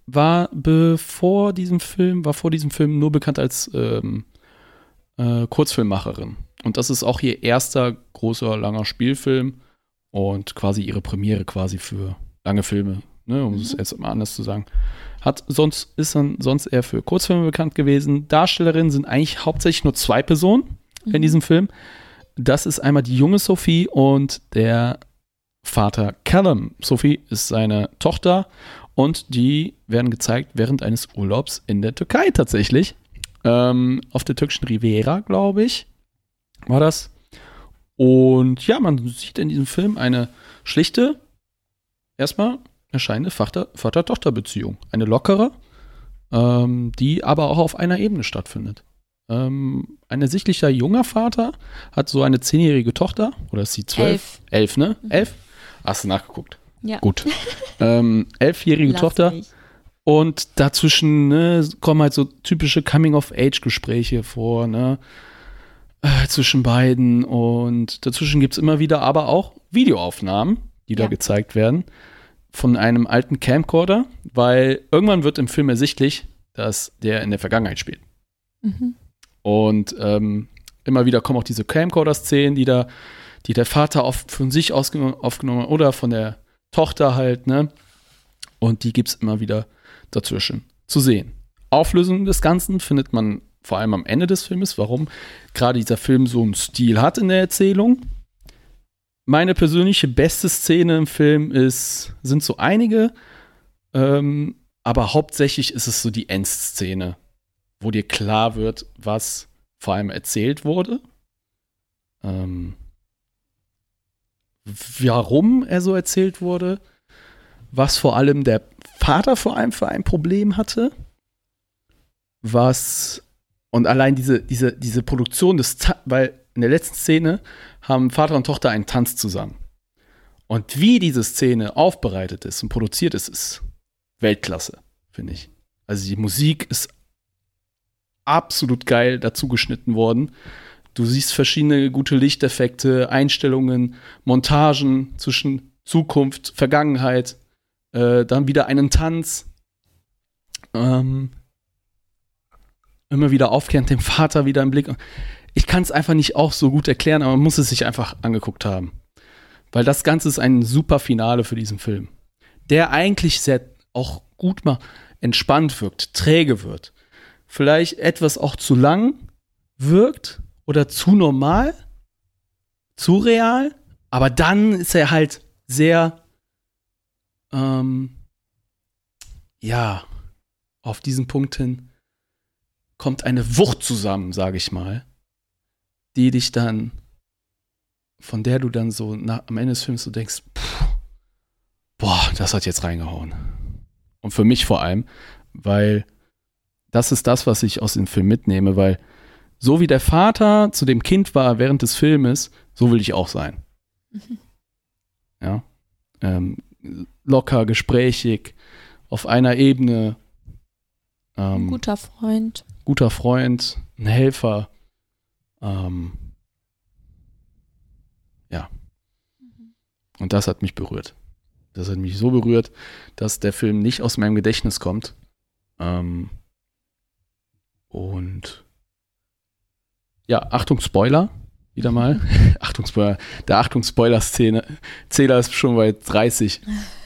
Speaker 1: war bevor diesem Film, war vor diesem Film nur bekannt als ähm, äh, Kurzfilmmacherin. Und das ist auch ihr erster großer, langer Spielfilm und quasi ihre Premiere quasi für lange Filme, ne, um es
Speaker 2: Mhm.
Speaker 1: jetzt mal anders zu sagen. Hat sonst, ist dann sonst eher für Kurzfilme bekannt gewesen. Darstellerinnen sind eigentlich hauptsächlich nur zwei Personen in
Speaker 2: Mhm.
Speaker 1: diesem Film. Das ist einmal die junge Sophie und der Vater Callum. Sophie ist seine Tochter und die werden gezeigt während eines Urlaubs in der Türkei tatsächlich. Ähm, auf der türkischen Riviera, glaube ich, war das. Und ja, man sieht in diesem Film eine schlichte, erstmal erscheinende Vater- Vater-Tochter-Beziehung. Eine lockere, ähm, die aber auch auf einer Ebene stattfindet. Ähm, ein ersichtlicher junger Vater hat so eine zehnjährige Tochter, oder ist sie zwölf?
Speaker 2: Elf.
Speaker 1: Elf, ne?
Speaker 2: Mhm.
Speaker 1: Elf? Hast du nachgeguckt?
Speaker 2: Ja.
Speaker 1: Gut. ähm, elfjährige
Speaker 2: Lass
Speaker 1: Tochter.
Speaker 2: mich.
Speaker 1: Und dazwischen ne, kommen halt so typische Coming-of-Age-Gespräche vor, ne? Äh, zwischen beiden. Und dazwischen gibt es immer wieder aber auch Videoaufnahmen, die da
Speaker 2: Ja.
Speaker 1: gezeigt werden. Von einem alten Camcorder, weil irgendwann wird im Film ersichtlich, dass der in der Vergangenheit spielt.
Speaker 2: Mhm.
Speaker 1: Und ähm, immer wieder kommen auch diese Camcorder-Szenen, die da, die der Vater oft von sich ausgenommen, aufgenommen hat oder von der Tochter halt, ne? Und die gibt es immer wieder dazwischen zu sehen. Auflösung des Ganzen findet man vor allem am Ende des Filmes, warum gerade dieser Film so einen Stil hat in der Erzählung. Meine persönliche beste Szene im Film ist, sind so einige, ähm, aber hauptsächlich ist es so die Endszene, wo dir klar wird, was vor allem erzählt wurde. Ähm, warum er so erzählt wurde, was vor allem der Vater vor allem für ein Problem hatte, was und allein diese, diese, diese Produktion des, Ta weil in der letzten Szene haben Vater und Tochter einen Tanz zusammen. Und wie diese Szene aufbereitet ist und produziert ist, ist Weltklasse, finde ich. Also die Musik ist absolut geil dazu geschnitten worden. Du siehst verschiedene gute Lichteffekte, Einstellungen, Montagen zwischen Zukunft, Vergangenheit, äh, dann wieder einen Tanz. Ähm, immer wieder aufkehrend dem Vater wieder im Blick. Ich kann es einfach nicht auch so gut erklären, aber man muss es sich einfach angeguckt haben. Weil das Ganze ist ein super Finale für diesen Film. Der eigentlich sehr auch gut mal entspannt wirkt, träge wird. Vielleicht etwas auch zu lang wirkt oder zu normal, zu real, aber dann ist er halt sehr, ähm, ja, auf diesen Punkt hin kommt eine Wucht zusammen, sage ich mal, die dich dann, von der du dann so nach, am Ende des Films so denkst, pff, boah, das hat jetzt reingehauen. Und für mich vor allem, weil das ist das, was ich aus dem Film mitnehme, weil so wie der Vater zu dem Kind war während des Filmes, so will ich auch sein. Ja. Ähm, locker, gesprächig, auf einer Ebene. Ähm,
Speaker 2: guter Freund.
Speaker 1: guter Freund, ein Helfer. Ähm, ja. Und das hat mich berührt. Das hat mich so berührt, dass der Film nicht aus meinem Gedächtnis kommt. Ähm, und ja, Achtung, Spoiler. Wieder mal. Achtung, Spoiler. Der Achtung, Spoiler-Szene. Zähler ist schon bei 30.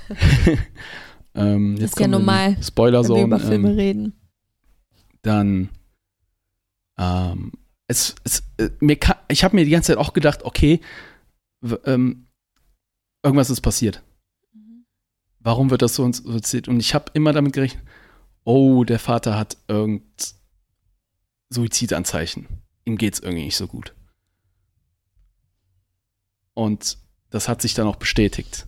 Speaker 1: ähm, jetzt
Speaker 2: ist ja normal,
Speaker 1: die Spoiler-Zone.
Speaker 2: Wenn wir über Filme
Speaker 1: ähm,
Speaker 2: reden.
Speaker 1: dann ähm, es, es äh, mir kann, ich habe mir die ganze Zeit auch gedacht, okay, ähm, irgendwas ist passiert. Warum wird das so uns so erzählt? Und ich habe immer damit gerechnet, oh, der Vater hat irgend Suizidanzeichen. Ihm geht's irgendwie nicht so gut. Und das hat sich dann auch bestätigt.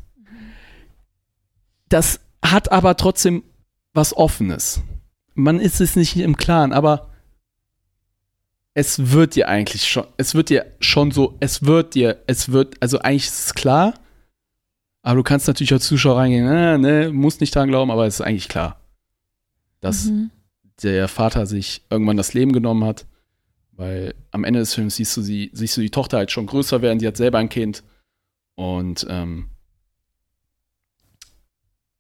Speaker 1: Das hat aber trotzdem was Offenes. Man ist es nicht im Klaren, aber es wird dir eigentlich schon, es wird dir schon so, es wird dir, es wird, also eigentlich ist es klar, aber du kannst natürlich als Zuschauer reingehen, äh, ne, musst nicht dran glauben, aber es ist eigentlich klar, dass
Speaker 2: Mhm.
Speaker 1: der Vater sich irgendwann das Leben genommen hat, weil am Ende des Films siehst du sie, siehst du die Tochter halt schon größer werden, die hat selber ein Kind. Und ähm,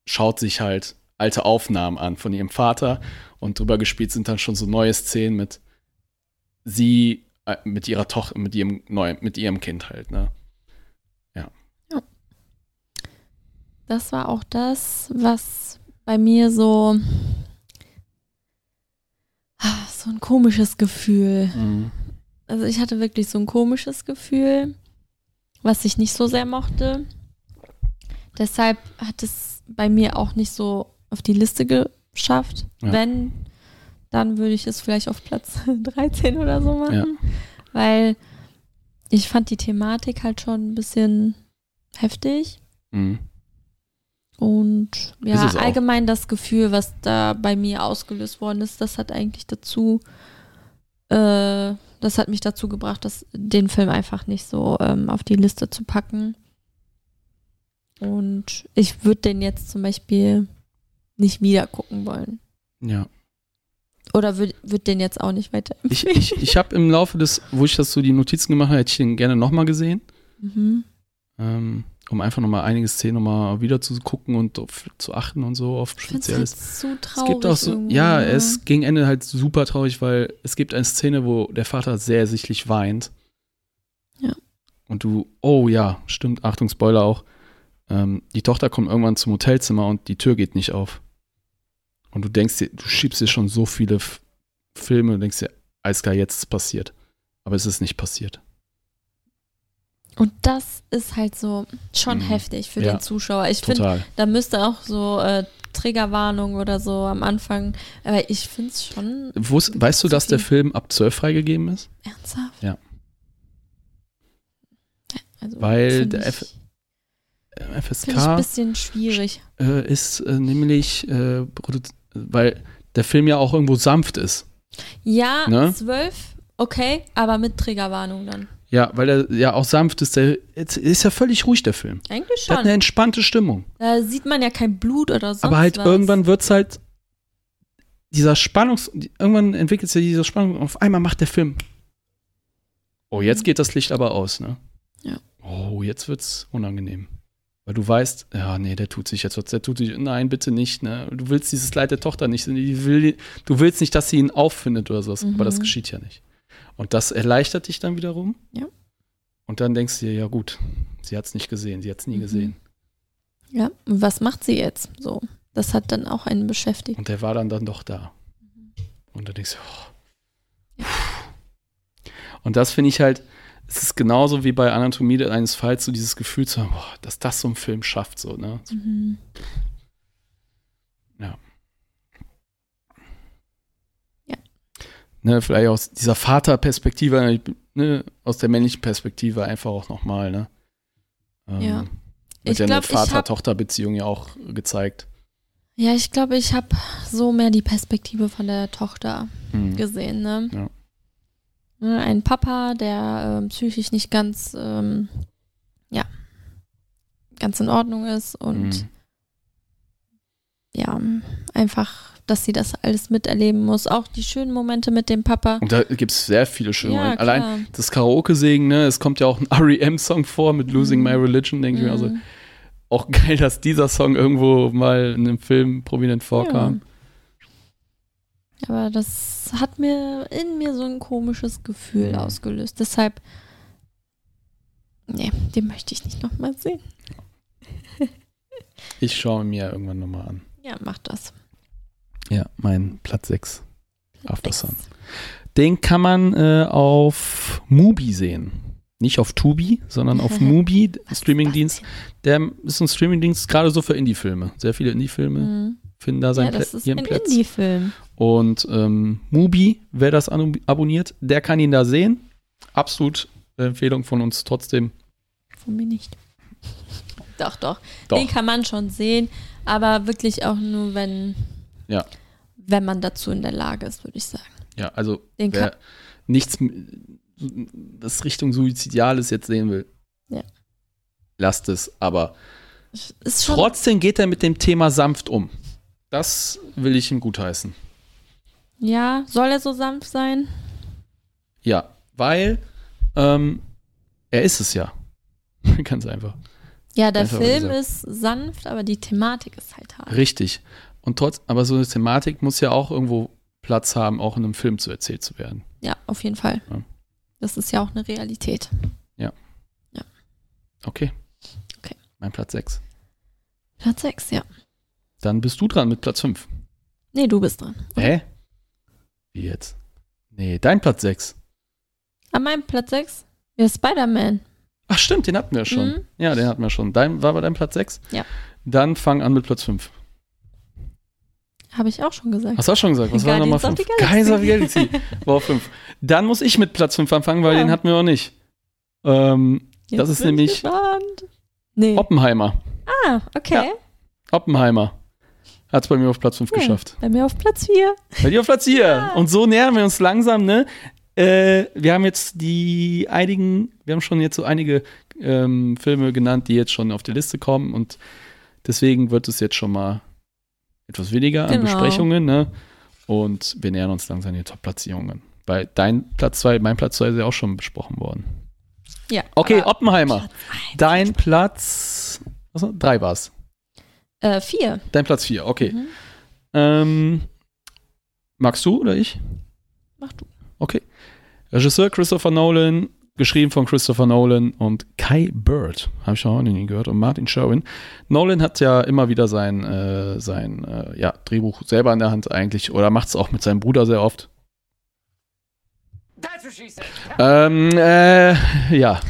Speaker 1: schaut sich halt alte Aufnahmen an von ihrem Vater. Und drüber gespielt sind dann schon so neue Szenen mit sie äh, mit ihrer Tochter, mit ihrem neuen, mit ihrem Kind halt, ne?
Speaker 2: Das war auch das, was bei mir so so ein komisches Gefühl. Also ich hatte wirklich so ein komisches Gefühl, was ich nicht so sehr mochte. Deshalb hat es bei mir auch nicht so auf die Liste geschafft.
Speaker 1: Ja.
Speaker 2: Wenn, dann würde ich es vielleicht auf Platz 13 oder so machen.
Speaker 1: Ja.
Speaker 2: Weil ich fand die Thematik halt schon ein bisschen heftig.
Speaker 1: Mhm.
Speaker 2: Und ja, allgemein das Gefühl, was da bei mir ausgelöst worden ist, das hat eigentlich dazu, äh, das hat mich dazu gebracht, das, den Film einfach nicht so ähm, auf die Liste zu packen. Und ich würde den jetzt zum Beispiel nicht wieder gucken wollen.
Speaker 1: Ja.
Speaker 2: Oder würde würd den jetzt auch nicht weiter
Speaker 1: Ich, ich, ich habe im Laufe des, wo ich das so die Notizen gemacht habe, hätte ich den gerne nochmal gesehen.
Speaker 2: mhm.
Speaker 1: ähm, um einfach nochmal einige Szenen nochmal wieder zu gucken und auf, zu achten und so auf
Speaker 2: es
Speaker 1: Spezielles.
Speaker 2: halt
Speaker 1: es
Speaker 2: traurig.
Speaker 1: gibt auch so, ja,
Speaker 2: ne?
Speaker 1: es gegen Ende halt super traurig, weil es gibt eine Szene, wo der Vater sehr sichtlich weint.
Speaker 2: Ja.
Speaker 1: Und du, oh ja, stimmt, Achtung, Spoiler auch. Ähm, die Tochter kommt irgendwann zum Hotelzimmer und die Tür geht nicht auf. Und du denkst dir, du schiebst dir schon so viele F Filme und denkst dir, alles klar, jetzt ist es passiert. Aber es ist nicht passiert.
Speaker 2: Und das ist halt so schon
Speaker 1: Mhm.
Speaker 2: heftig für
Speaker 1: Ja,
Speaker 2: den Zuschauer. Ich finde. Da müsste auch so äh, Triggerwarnung oder so am Anfang. Aber ich finde es schon
Speaker 1: Wus- weißt du, dass der. Film ab 12 freigegeben ist?
Speaker 2: ernsthaft.
Speaker 1: Ja.
Speaker 2: Also,
Speaker 1: Weil der F- Äh,
Speaker 2: Finde ich ein
Speaker 1: FSK
Speaker 2: bisschen schwierig.
Speaker 1: äh, ist äh, nämlich, äh, weil der Film ja auch irgendwo sanft ist.
Speaker 2: Ja,
Speaker 1: Ne?
Speaker 2: zwölf, okay, aber mit Triggerwarnung dann.
Speaker 1: Ja, weil er ja auch sanft ist. Der ist ja völlig ruhig, der Film.
Speaker 2: Eigentlich
Speaker 1: Der hat eine
Speaker 2: schon.
Speaker 1: entspannte Stimmung.
Speaker 2: Da sieht man ja kein Blut oder sonst
Speaker 1: Aber halt
Speaker 2: was.
Speaker 1: irgendwann wird es halt dieser Spannungs... Irgendwann entwickelt sich diese Spannung und auf einmal macht der Film. Oh, jetzt
Speaker 2: Mhm.
Speaker 1: geht das Licht aber aus, ne?
Speaker 2: Ja.
Speaker 1: Oh, jetzt wird's unangenehm. Weil du weißt, ja, nee, der tut sich jetzt was, der tut sich, nein, bitte nicht, ne? Du willst dieses Leid der Tochter nicht, will, du willst nicht, dass sie ihn auffindet oder sowas, aber das
Speaker 2: Mhm.
Speaker 1: geschieht ja nicht. Und das erleichtert dich dann wiederum.
Speaker 2: Ja.
Speaker 1: Und dann denkst du dir, ja gut, sie hat's nicht gesehen, sie hat's nie
Speaker 2: Mhm.
Speaker 1: gesehen.
Speaker 2: Ja, und was macht sie jetzt? So, das hat dann auch einen beschäftigt.
Speaker 1: Und der war dann dann doch da.
Speaker 2: Mhm.
Speaker 1: Und da denkst du, oh. Und das finde ich halt, es ist genauso wie bei Anatomie eines Falls, so dieses Gefühl zu haben, boah, dass das so ein Film schafft, so, ne?
Speaker 2: Mhm.
Speaker 1: Ne vielleicht aus dieser Vaterperspektive, ne, aus der männlichen Perspektive einfach auch nochmal, ne? Ähm,
Speaker 2: Ja.
Speaker 1: Wird
Speaker 2: Ich
Speaker 1: ja
Speaker 2: glaub,
Speaker 1: eine Vater-Tochter-Beziehung ja auch gezeigt.
Speaker 2: Ja, ich glaube, ich habe so mehr die Perspektive von der Tochter
Speaker 1: Hm.
Speaker 2: gesehen, ne?
Speaker 1: Ja.
Speaker 2: Ne, ein Papa, der ähm, psychisch nicht ganz, ähm, ja, ganz in Ordnung ist und
Speaker 1: Mhm.
Speaker 2: Ja, einfach, dass sie das alles miterleben muss. Auch die schönen Momente mit dem Papa.
Speaker 1: Und da gibt es sehr viele schöne
Speaker 2: Ja,
Speaker 1: Momente. Allein
Speaker 2: klar.
Speaker 1: das Karaoke-Singen, ne? Es kommt ja auch ein R.E.M.-Song vor mit Losing
Speaker 2: Mhm.
Speaker 1: My Religion, denke ich mir. Also
Speaker 2: Mhm.
Speaker 1: auch geil, dass dieser Song irgendwo mal in einem Film prominent vorkam.
Speaker 2: Aber das hat mir in mir so ein komisches Gefühl
Speaker 1: Mhm.
Speaker 2: ausgelöst. Deshalb, nee, den möchte ich nicht nochmal sehen.
Speaker 1: Ich schaue mir irgendwann nochmal an.
Speaker 2: Ja, mach das.
Speaker 1: Ja, mein Platz 6. After Sun. Den kann man äh, auf Mubi sehen. Nicht auf Tubi, sondern auf Mubi, Streamingdienst. Der ist ein Streamingdienst gerade so für Indie-Filme. Sehr viele Indie-Filme
Speaker 2: Mhm.
Speaker 1: finden da
Speaker 2: Ja,
Speaker 1: seinen
Speaker 2: das
Speaker 1: Plä
Speaker 2: ist
Speaker 1: ihren
Speaker 2: ein
Speaker 1: Platz.
Speaker 2: Indie-Film.
Speaker 1: Und ähm, Mubi, wer das abonniert, der kann ihn da sehen. Absolut Empfehlung von uns trotzdem.
Speaker 2: Von mir nicht. Doch, doch,
Speaker 1: Doch.
Speaker 2: Den kann man schon sehen, aber wirklich auch nur, wenn,
Speaker 1: Ja.
Speaker 2: wenn man dazu in der Lage ist, würde ich sagen.
Speaker 1: Ja, also wer nichts, das Richtung Suizidiales jetzt sehen will,
Speaker 2: Ja.
Speaker 1: lasst es. Aber trotzdem geht er mit dem Thema sanft um. Das will ich ihm gutheißen.
Speaker 2: ja, soll er so sanft sein?
Speaker 1: Ja, weil ähm, er ist es ja. Ganz einfach.
Speaker 2: Ja, der Film ist sanft, aber die Thematik ist halt hart.
Speaker 1: Richtig. Und trotz, aber so eine Thematik muss ja auch irgendwo Platz haben, auch in einem Film zu erzählt zu werden.
Speaker 2: Ja, auf jeden Fall.
Speaker 1: Ja.
Speaker 2: Das ist ja auch eine Realität.
Speaker 1: Okay.
Speaker 2: Okay.
Speaker 1: Mein Platz 6.
Speaker 2: Platz 6, ja.
Speaker 1: Dann bist du dran mit Platz 5.
Speaker 2: Nee, du bist dran.
Speaker 1: Hä? Wie jetzt? Nee, dein Platz 6.
Speaker 2: An meinem Platz 6? Ja, Spider-Man.
Speaker 1: Ach stimmt, den hatten wir schon.
Speaker 2: Mhm.
Speaker 1: Ja, den hatten wir schon. Dein, war bei deinem Platz 6?
Speaker 2: Ja.
Speaker 1: Dann fang an mit Platz 5.
Speaker 2: Habe ich auch schon gesagt.
Speaker 1: Hast du auch schon gesagt? Was war
Speaker 2: Guardians
Speaker 1: Nummer
Speaker 2: of
Speaker 1: 5?
Speaker 2: the Galaxy.
Speaker 1: War auf 5. Dann muss ich mit Platz 5 anfangen, weil
Speaker 2: Ja.
Speaker 1: den hatten wir noch nicht. Ähm, das ist nämlich.
Speaker 2: Nee.
Speaker 1: Oppenheimer.
Speaker 2: ah, okay.
Speaker 1: Oppenheimer. Hat es bei mir auf Platz 5
Speaker 2: Ja.
Speaker 1: geschafft.
Speaker 2: Bei mir auf Platz 4.
Speaker 1: Bei dir auf Platz 4.
Speaker 2: Ja.
Speaker 1: Und so nähern wir uns langsam, ne? Äh, wir haben jetzt die einigen, wir haben schon jetzt so einige ähm, Filme genannt, die jetzt schon auf die Liste kommen und deswegen wird es jetzt schon mal etwas weniger an
Speaker 2: Genau.
Speaker 1: Besprechungen, ne? Und wir nähern uns langsam den Top-Platzierungen. Weil dein Platz 2, mein Platz 2 ist ja auch schon besprochen worden.
Speaker 2: Ja.
Speaker 1: Okay, Oppenheimer.
Speaker 2: Platz.
Speaker 1: Dein Platz, was war, drei war's.
Speaker 2: Äh, 4.
Speaker 1: Dein Platz 4, okay.
Speaker 2: Mhm.
Speaker 1: Ähm, magst du oder ich?
Speaker 2: Mach du.
Speaker 1: Okay. Regisseur Christopher Nolan, geschrieben von Christopher Nolan und Kai Bird, habe ich auch noch nie gehört, und Martin Sherwin. Nolan hat ja immer wieder sein, äh, sein äh, ja, Drehbuch selber in der Hand eigentlich, oder macht es auch mit seinem Bruder sehr oft. Ähm, äh, ja,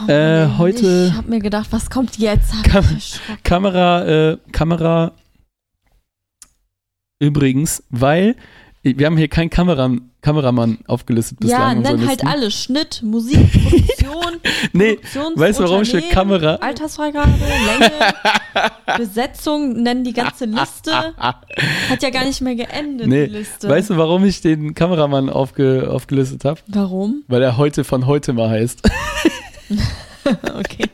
Speaker 2: Oh,
Speaker 1: Äh,
Speaker 2: Mann,
Speaker 1: heute-
Speaker 2: Ich habe mir gedacht, was kommt jetzt?
Speaker 1: Kam-. Kamera, äh, Kamera, übrigens, weil wir haben hier keinen Kameramann, Kameramann aufgelistet bislang.
Speaker 2: Ja, nenn halt
Speaker 1: Listen.
Speaker 2: alles. Schnitt, Musik, Produktion,
Speaker 1: Nee, weißt du, warum steht
Speaker 2: Unternehmen,
Speaker 1: Kamera?
Speaker 2: Altersfreigabe, Länge, Besetzung, nennen die ganze Liste. Hat ja gar nicht mehr geendet,
Speaker 1: Nee,
Speaker 2: die Liste.
Speaker 1: Weißt du, warum ich den Kameramann aufge, aufgelistet habe?
Speaker 2: Warum?
Speaker 1: Weil er heute von heute mal heißt.
Speaker 2: Okay.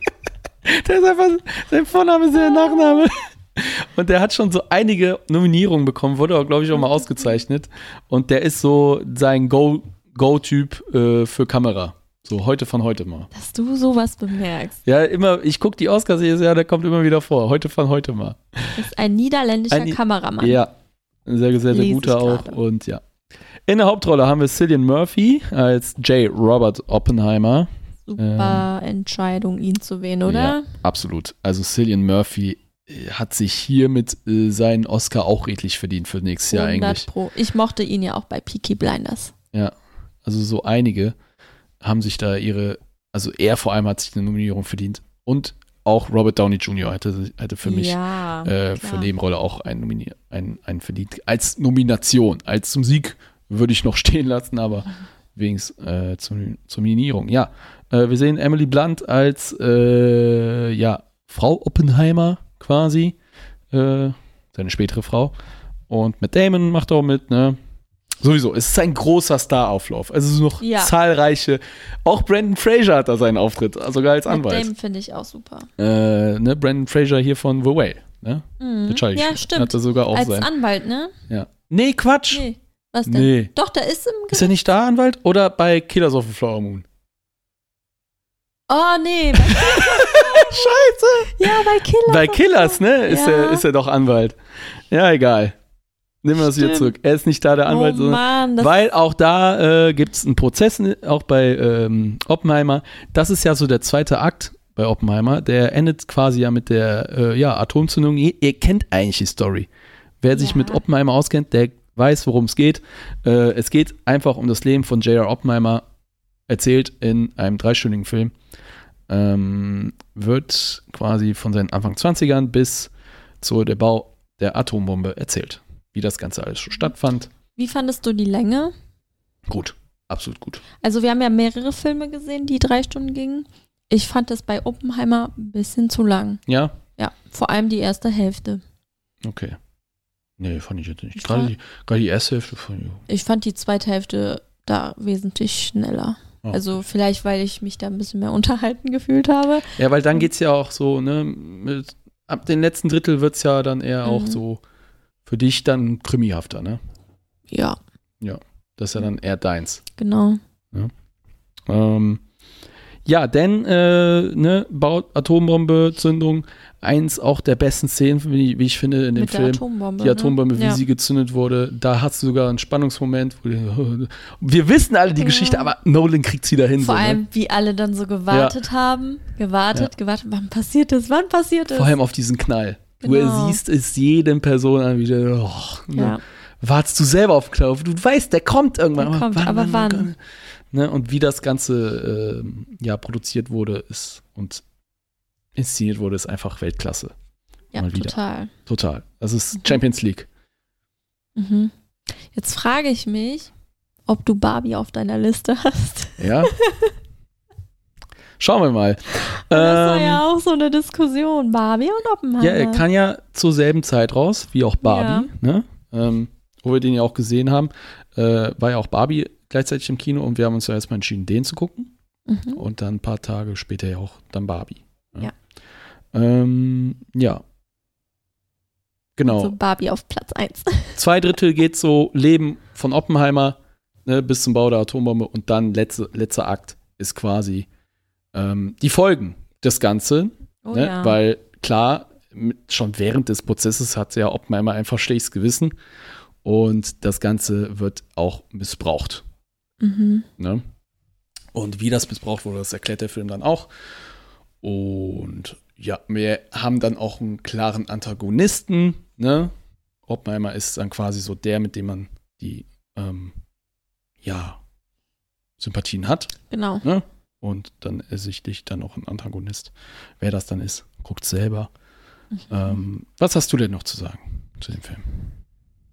Speaker 1: Der ist einfach, sein Vorname ist der Nachname. Und der hat schon so einige Nominierungen bekommen, wurde auch, glaube ich, auch mal ausgezeichnet. Und der ist so sein Go- Go-Typ äh, für Kamera. So heute von heute mal.
Speaker 2: Dass du sowas bemerkst.
Speaker 1: Ja, immer, ich gucke die Oscars jedes Jahr, der kommt immer wieder vor. Heute von heute mal.
Speaker 2: Das ist ein niederländischer
Speaker 1: Ein-
Speaker 2: Kameramann.
Speaker 1: Ja, ein sehr, sehr, sehr guter auch. Und ja. In der Hauptrolle haben wir Cillian Murphy als J. Robert Oppenheimer.
Speaker 2: Super Entscheidung, ihn zu wählen, oder?
Speaker 1: Ja, absolut. Also Cillian Murphy hat sich hiermit äh, seinen Oscar auch redlich verdient für nächstes Jahr
Speaker 2: 100
Speaker 1: eigentlich.
Speaker 2: Pro. Ich mochte ihn ja auch bei Peaky Blinders.
Speaker 1: Ja, also so einige haben sich da ihre, also er vor allem hat sich eine Nominierung verdient und auch Robert Downey Jr. hätte, hätte für mich
Speaker 2: ja,
Speaker 1: äh, für. Nebenrolle auch einen, nominier einen, einen verdient. Als Nomination, als zum Sieg würde ich noch stehen lassen, aber wenigstens äh, zum, zur Nominierung. Ja, äh, wir sehen Emily Blunt als äh, ja, Frau Oppenheimer quasi, äh, seine spätere Frau. Und Matt Damon macht auch mit, ne? Sowieso, es ist ein großer Starauflauf. Also es sind noch
Speaker 2: Ja.
Speaker 1: zahlreiche. Auch Brandon Fraser hat da seinen Auftritt, sogar als
Speaker 2: Matt
Speaker 1: Anwalt.
Speaker 2: Damon finde ich auch super.
Speaker 1: Äh, ne, Brandon Fraser hier von The Whale. Ne?
Speaker 2: Mhm. Ja, stimmt.
Speaker 1: Hat er sogar auch
Speaker 2: Als
Speaker 1: sein.
Speaker 2: Anwalt, ne?
Speaker 1: Ja. Nee, Quatsch.
Speaker 2: Nee. Was denn?
Speaker 1: Nee.
Speaker 2: Doch, der ist im
Speaker 1: Ist er nicht da Anwalt? Oder bei Killers of the Flower Moon?
Speaker 2: Oh, nee.
Speaker 1: Scheiße.
Speaker 2: ja, bei Killers.
Speaker 1: Bei Killers, ne? Ist,
Speaker 2: Ja.
Speaker 1: er, ist er doch Anwalt. Ja, egal. Nehmen wir es wieder zurück. Er ist nicht da der Anwalt,
Speaker 2: oh
Speaker 1: sondern
Speaker 2: Mann, das
Speaker 1: Weil auch da äh, gibt es einen Prozess, ne, auch bei ähm, Oppenheimer. Das ist ja so der zweite Akt bei Oppenheimer. Der endet quasi ja mit der äh, ja, Atomzündung. Ihr, ihr kennt eigentlich die Story. Wer sich
Speaker 2: Ja.
Speaker 1: mit Oppenheimer auskennt, der weiß, worum es geht. Äh, es geht einfach um das Leben von J.R. Oppenheimer, erzählt in einem dreistündigen Film. Ähm, wird quasi von seinen Anfang 20ern bis zu der Bau der Atombombe erzählt. Wie das Ganze alles schon stattfand.
Speaker 2: Wie fandest du die Länge?
Speaker 1: Gut, absolut gut.
Speaker 2: Also wir haben ja mehrere Filme gesehen, die drei Stunden gingen. Ich fand das bei Oppenheimer ein bisschen zu lang.
Speaker 1: Ja,
Speaker 2: Ja, vor allem die erste Hälfte.
Speaker 1: okay. Nee, fand ich jetzt nicht.
Speaker 2: Ich
Speaker 1: Gerade die, gerade die erste Hälfte ich.
Speaker 2: Ich fand die zweite Hälfte da wesentlich schneller.
Speaker 1: Oh.
Speaker 2: Also vielleicht, weil ich mich da ein bisschen mehr unterhalten gefühlt habe.
Speaker 1: Ja, weil dann geht es ja auch so, ne, mit, ab dem letzten Drittel wird es ja dann eher auch
Speaker 2: Mhm.
Speaker 1: so für dich dann krimihafter, ne?
Speaker 2: Ja,
Speaker 1: Das ist ja dann eher deins.
Speaker 2: genau.
Speaker 1: Ähm, ja, denn, äh, ne, Baut Atombombe, Zündung, eins auch der besten Szenen, wie, wie ich finde, in dem
Speaker 2: Mit der
Speaker 1: Film.
Speaker 2: Atombombe.
Speaker 1: die Atombombe,
Speaker 2: ne?
Speaker 1: wie
Speaker 2: ja.
Speaker 1: sie gezündet wurde. Da hast du sogar einen Spannungsmoment. Wo die, wir wissen alle die
Speaker 2: Ja.
Speaker 1: Geschichte, aber Nolan kriegt sie dahin.
Speaker 2: Vor
Speaker 1: so, ne?
Speaker 2: allem, wie alle dann so gewartet haben. Gewartet, gewartet. Wann passiert das? Wann passiert das?
Speaker 1: Vor allem auf diesen Knall. Du
Speaker 2: Genau.
Speaker 1: siehst es jedem Person an, wie der, oh, ne?
Speaker 2: ja.
Speaker 1: wartest du selber auf Knopf. Du weißt, der kommt irgendwann.
Speaker 2: Der kommt, aber wann?
Speaker 1: Ne? Und wie das Ganze ähm, ja, produziert wurde ist und inszeniert wurde, ist einfach Weltklasse.
Speaker 2: ja, total.
Speaker 1: Total. Das ist
Speaker 2: Mhm.
Speaker 1: Champions League.
Speaker 2: Mhm. Jetzt frage ich mich, ob du Barbie auf deiner Liste hast.
Speaker 1: Ja. Schauen wir mal.
Speaker 2: Das war
Speaker 1: Ähm,
Speaker 2: ja auch so eine Diskussion. Barbie und Oppenheimer.
Speaker 1: Ja, er kam ja zur selben Zeit raus, wie auch Barbie, ne? Ähm, wo wir den ja auch gesehen haben, äh, war ja auch Barbie gleichzeitig im Kino und wir haben uns ja erstmal entschieden, den zu gucken
Speaker 2: Mhm.
Speaker 1: und dann ein paar Tage später ja auch dann Barbie.
Speaker 2: Ja.
Speaker 1: Ähm, ja. Genau.
Speaker 2: So Barbie auf Platz 1.
Speaker 1: Zwei Drittel geht so Leben von Oppenheimer ne, bis zum Bau der Atombombe und dann letzte, letzter Akt ist quasi ähm, die Folgen des Ganzen.
Speaker 2: Oh
Speaker 1: ne?
Speaker 2: ja.
Speaker 1: Weil klar, mit, schon während des Prozesses hat ja Oppenheimer einfach schlechtes Gewissen und das Ganze wird auch missbraucht.
Speaker 2: Mhm.
Speaker 1: Ne? Und wie das missbraucht wurde, das erklärt der Film dann auch. Und ja, wir haben dann auch einen klaren Antagonisten. Ne? Oppenheimer ist dann quasi so der, mit dem man die ähm, ja, Sympathien hat.
Speaker 2: Genau.
Speaker 1: Ne? Und dann ersichtlich dann auch ein Antagonist. Wer das dann ist, guckt selber.
Speaker 2: Mhm.
Speaker 1: Ähm, was hast du denn noch zu sagen zu dem Film?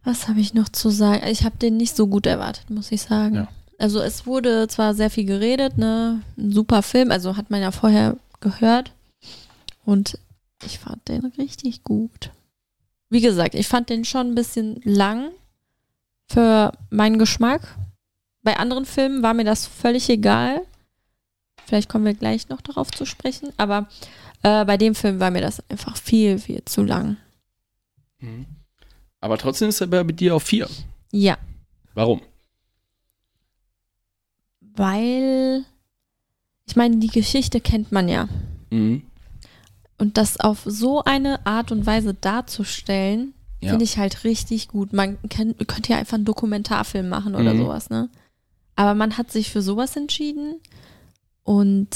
Speaker 2: Was habe ich noch zu sagen? Ich habe den nicht so gut erwartet, muss ich sagen.
Speaker 1: Ja.
Speaker 2: Also es wurde zwar sehr viel geredet, ne, ein super Film, also hat man ja vorher gehört. Und ich fand den richtig gut. Wie gesagt, ich fand den schon ein bisschen lang für meinen Geschmack. Bei anderen Filmen war mir das völlig egal. Vielleicht kommen wir gleich noch darauf zu sprechen, aber äh, bei dem Film war mir das einfach viel, viel zu lang.
Speaker 1: Aber trotzdem ist er bei dir auf vier.
Speaker 2: Ja,
Speaker 1: Warum?
Speaker 2: Weil ich meine, die Geschichte kennt man ja.
Speaker 1: Mhm.
Speaker 2: Und das auf so eine Art und Weise darzustellen,
Speaker 1: Ja.
Speaker 2: finde ich halt richtig gut. Man kann, könnte ja einfach einen Dokumentarfilm machen oder
Speaker 1: Mhm.
Speaker 2: sowas, ne? Aber man hat sich für sowas entschieden und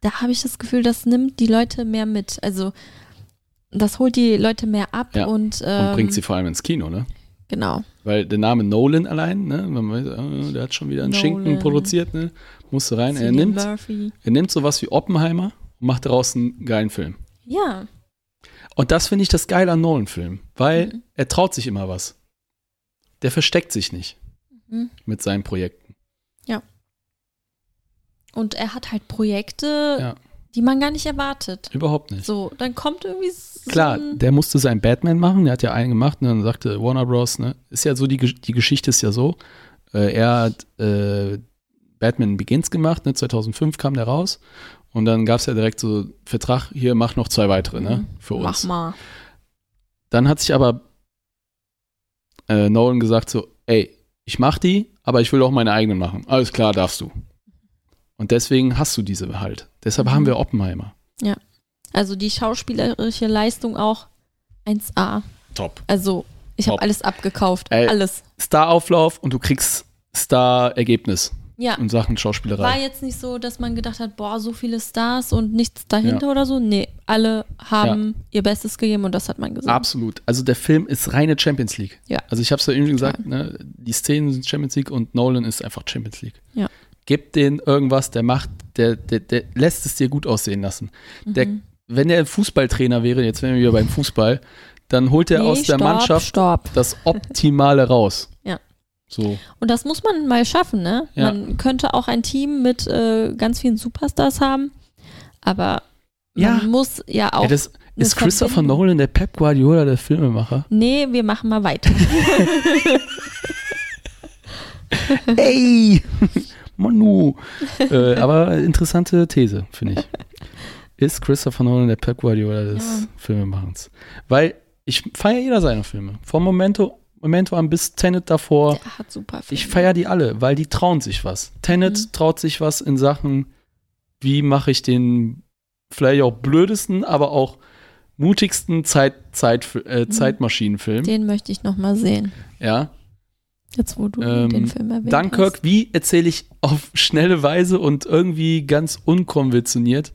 Speaker 2: da habe ich das Gefühl, das nimmt die Leute mehr mit. Also das holt die Leute mehr ab
Speaker 1: Ja.
Speaker 2: und, ähm,
Speaker 1: Und bringt sie vor allem ins Kino, ne?
Speaker 2: Genau.
Speaker 1: Weil der Name Nolan allein, ne, man weiß, äh, der hat schon wieder einen
Speaker 2: Nolan.
Speaker 1: Schinken produziert, ne? Musste rein. Er nimmt,
Speaker 2: Murphy.
Speaker 1: er nimmt sowas wie Oppenheimer und macht daraus einen geilen Film.
Speaker 2: Ja.
Speaker 1: Und das finde ich das Geile an Nolan-Filmen, weil
Speaker 2: Mhm.
Speaker 1: er traut sich immer was. Der versteckt sich nicht
Speaker 2: Mhm.
Speaker 1: mit seinen Projekten.
Speaker 2: Und er hat halt Projekte,
Speaker 1: Ja.
Speaker 2: Die man gar nicht erwartet.
Speaker 1: Überhaupt nicht.
Speaker 2: So, dann kommt irgendwie so
Speaker 1: Klar, der musste seinen Batman machen, der hat ja einen gemacht und dann sagte Warner Bros., ne, ist ja so, die, die Geschichte ist ja so, äh, er hat äh, Batman Begins gemacht, ne, 2005 kam der raus und dann gab es ja direkt so Vertrag, hier mach noch zwei weitere, ne, für
Speaker 2: Mhm. mach
Speaker 1: uns.
Speaker 2: mal.
Speaker 1: Dann hat sich aber äh, Nolan gesagt so, ey, ich mach die, aber ich will auch meine eigenen machen. Alles klar, darfst du. Und deswegen hast du diese halt. Deshalb
Speaker 2: Mhm.
Speaker 1: haben wir Oppenheimer.
Speaker 2: Also die schauspielerische Leistung auch 1A.
Speaker 1: Top.
Speaker 2: Also ich habe alles abgekauft.
Speaker 1: Ey.
Speaker 2: Alles.
Speaker 1: Star-Auflauf und du kriegst Star-Ergebnis
Speaker 2: Ja.
Speaker 1: in Sachen Schauspielerei.
Speaker 2: War jetzt nicht so, dass man gedacht hat, boah, so viele Stars und nichts dahinter oder so. Nee, alle haben ihr Bestes gegeben und das hat man gesehen.
Speaker 1: Absolut. Also der Film ist reine Champions League.
Speaker 2: Ja.
Speaker 1: Also ich habe es ja irgendwie gesagt, ne, die Szenen sind Champions League und Nolan ist einfach Champions League.
Speaker 2: Ja.
Speaker 1: Gib den irgendwas, der macht, der, der, der lässt es dir gut aussehen lassen. Der,
Speaker 2: Mhm.
Speaker 1: wenn der Fußballtrainer wäre, jetzt wären wir wieder beim Fußball, dann holt er
Speaker 2: Nee,
Speaker 1: aus der
Speaker 2: stopp,
Speaker 1: Mannschaft
Speaker 2: Stopp.
Speaker 1: das Optimale raus.
Speaker 2: Ja.
Speaker 1: So.
Speaker 2: Und das muss man mal schaffen, ne?
Speaker 1: Ja.
Speaker 2: Man könnte auch ein Team mit äh, ganz vielen Superstars haben, aber
Speaker 1: Ja.
Speaker 2: man muss ja auch.
Speaker 1: Ey, das ist Christopher
Speaker 2: Verbindung.
Speaker 1: Nolan der Pep Guardiola der Filmemacher.
Speaker 2: nee, wir machen mal weiter.
Speaker 1: Ey! Manu! äh, aber interessante These, finde ich. Ist Christopher Nolan der Pep Guardiola des
Speaker 2: Ja.
Speaker 1: Filmemachens? Weil ich feiere jeder seiner Filme. Vom Momento, Momento an bis Tenet davor.
Speaker 2: Der hat super
Speaker 1: Ich
Speaker 2: Filme.
Speaker 1: feiere die alle, weil die trauen sich was. Tenet
Speaker 2: Mhm.
Speaker 1: traut sich was in Sachen, wie mache ich den vielleicht auch blödesten, aber auch mutigsten Zeit, Zeit, äh, Zeitmaschinenfilm.
Speaker 2: Den möchte ich noch mal sehen.
Speaker 1: Ja.
Speaker 2: Jetzt, wo du
Speaker 1: Ähm,
Speaker 2: den Film erwähnt
Speaker 1: Dunkirk, wie erzähle ich auf schnelle Weise und irgendwie ganz unkonventioniert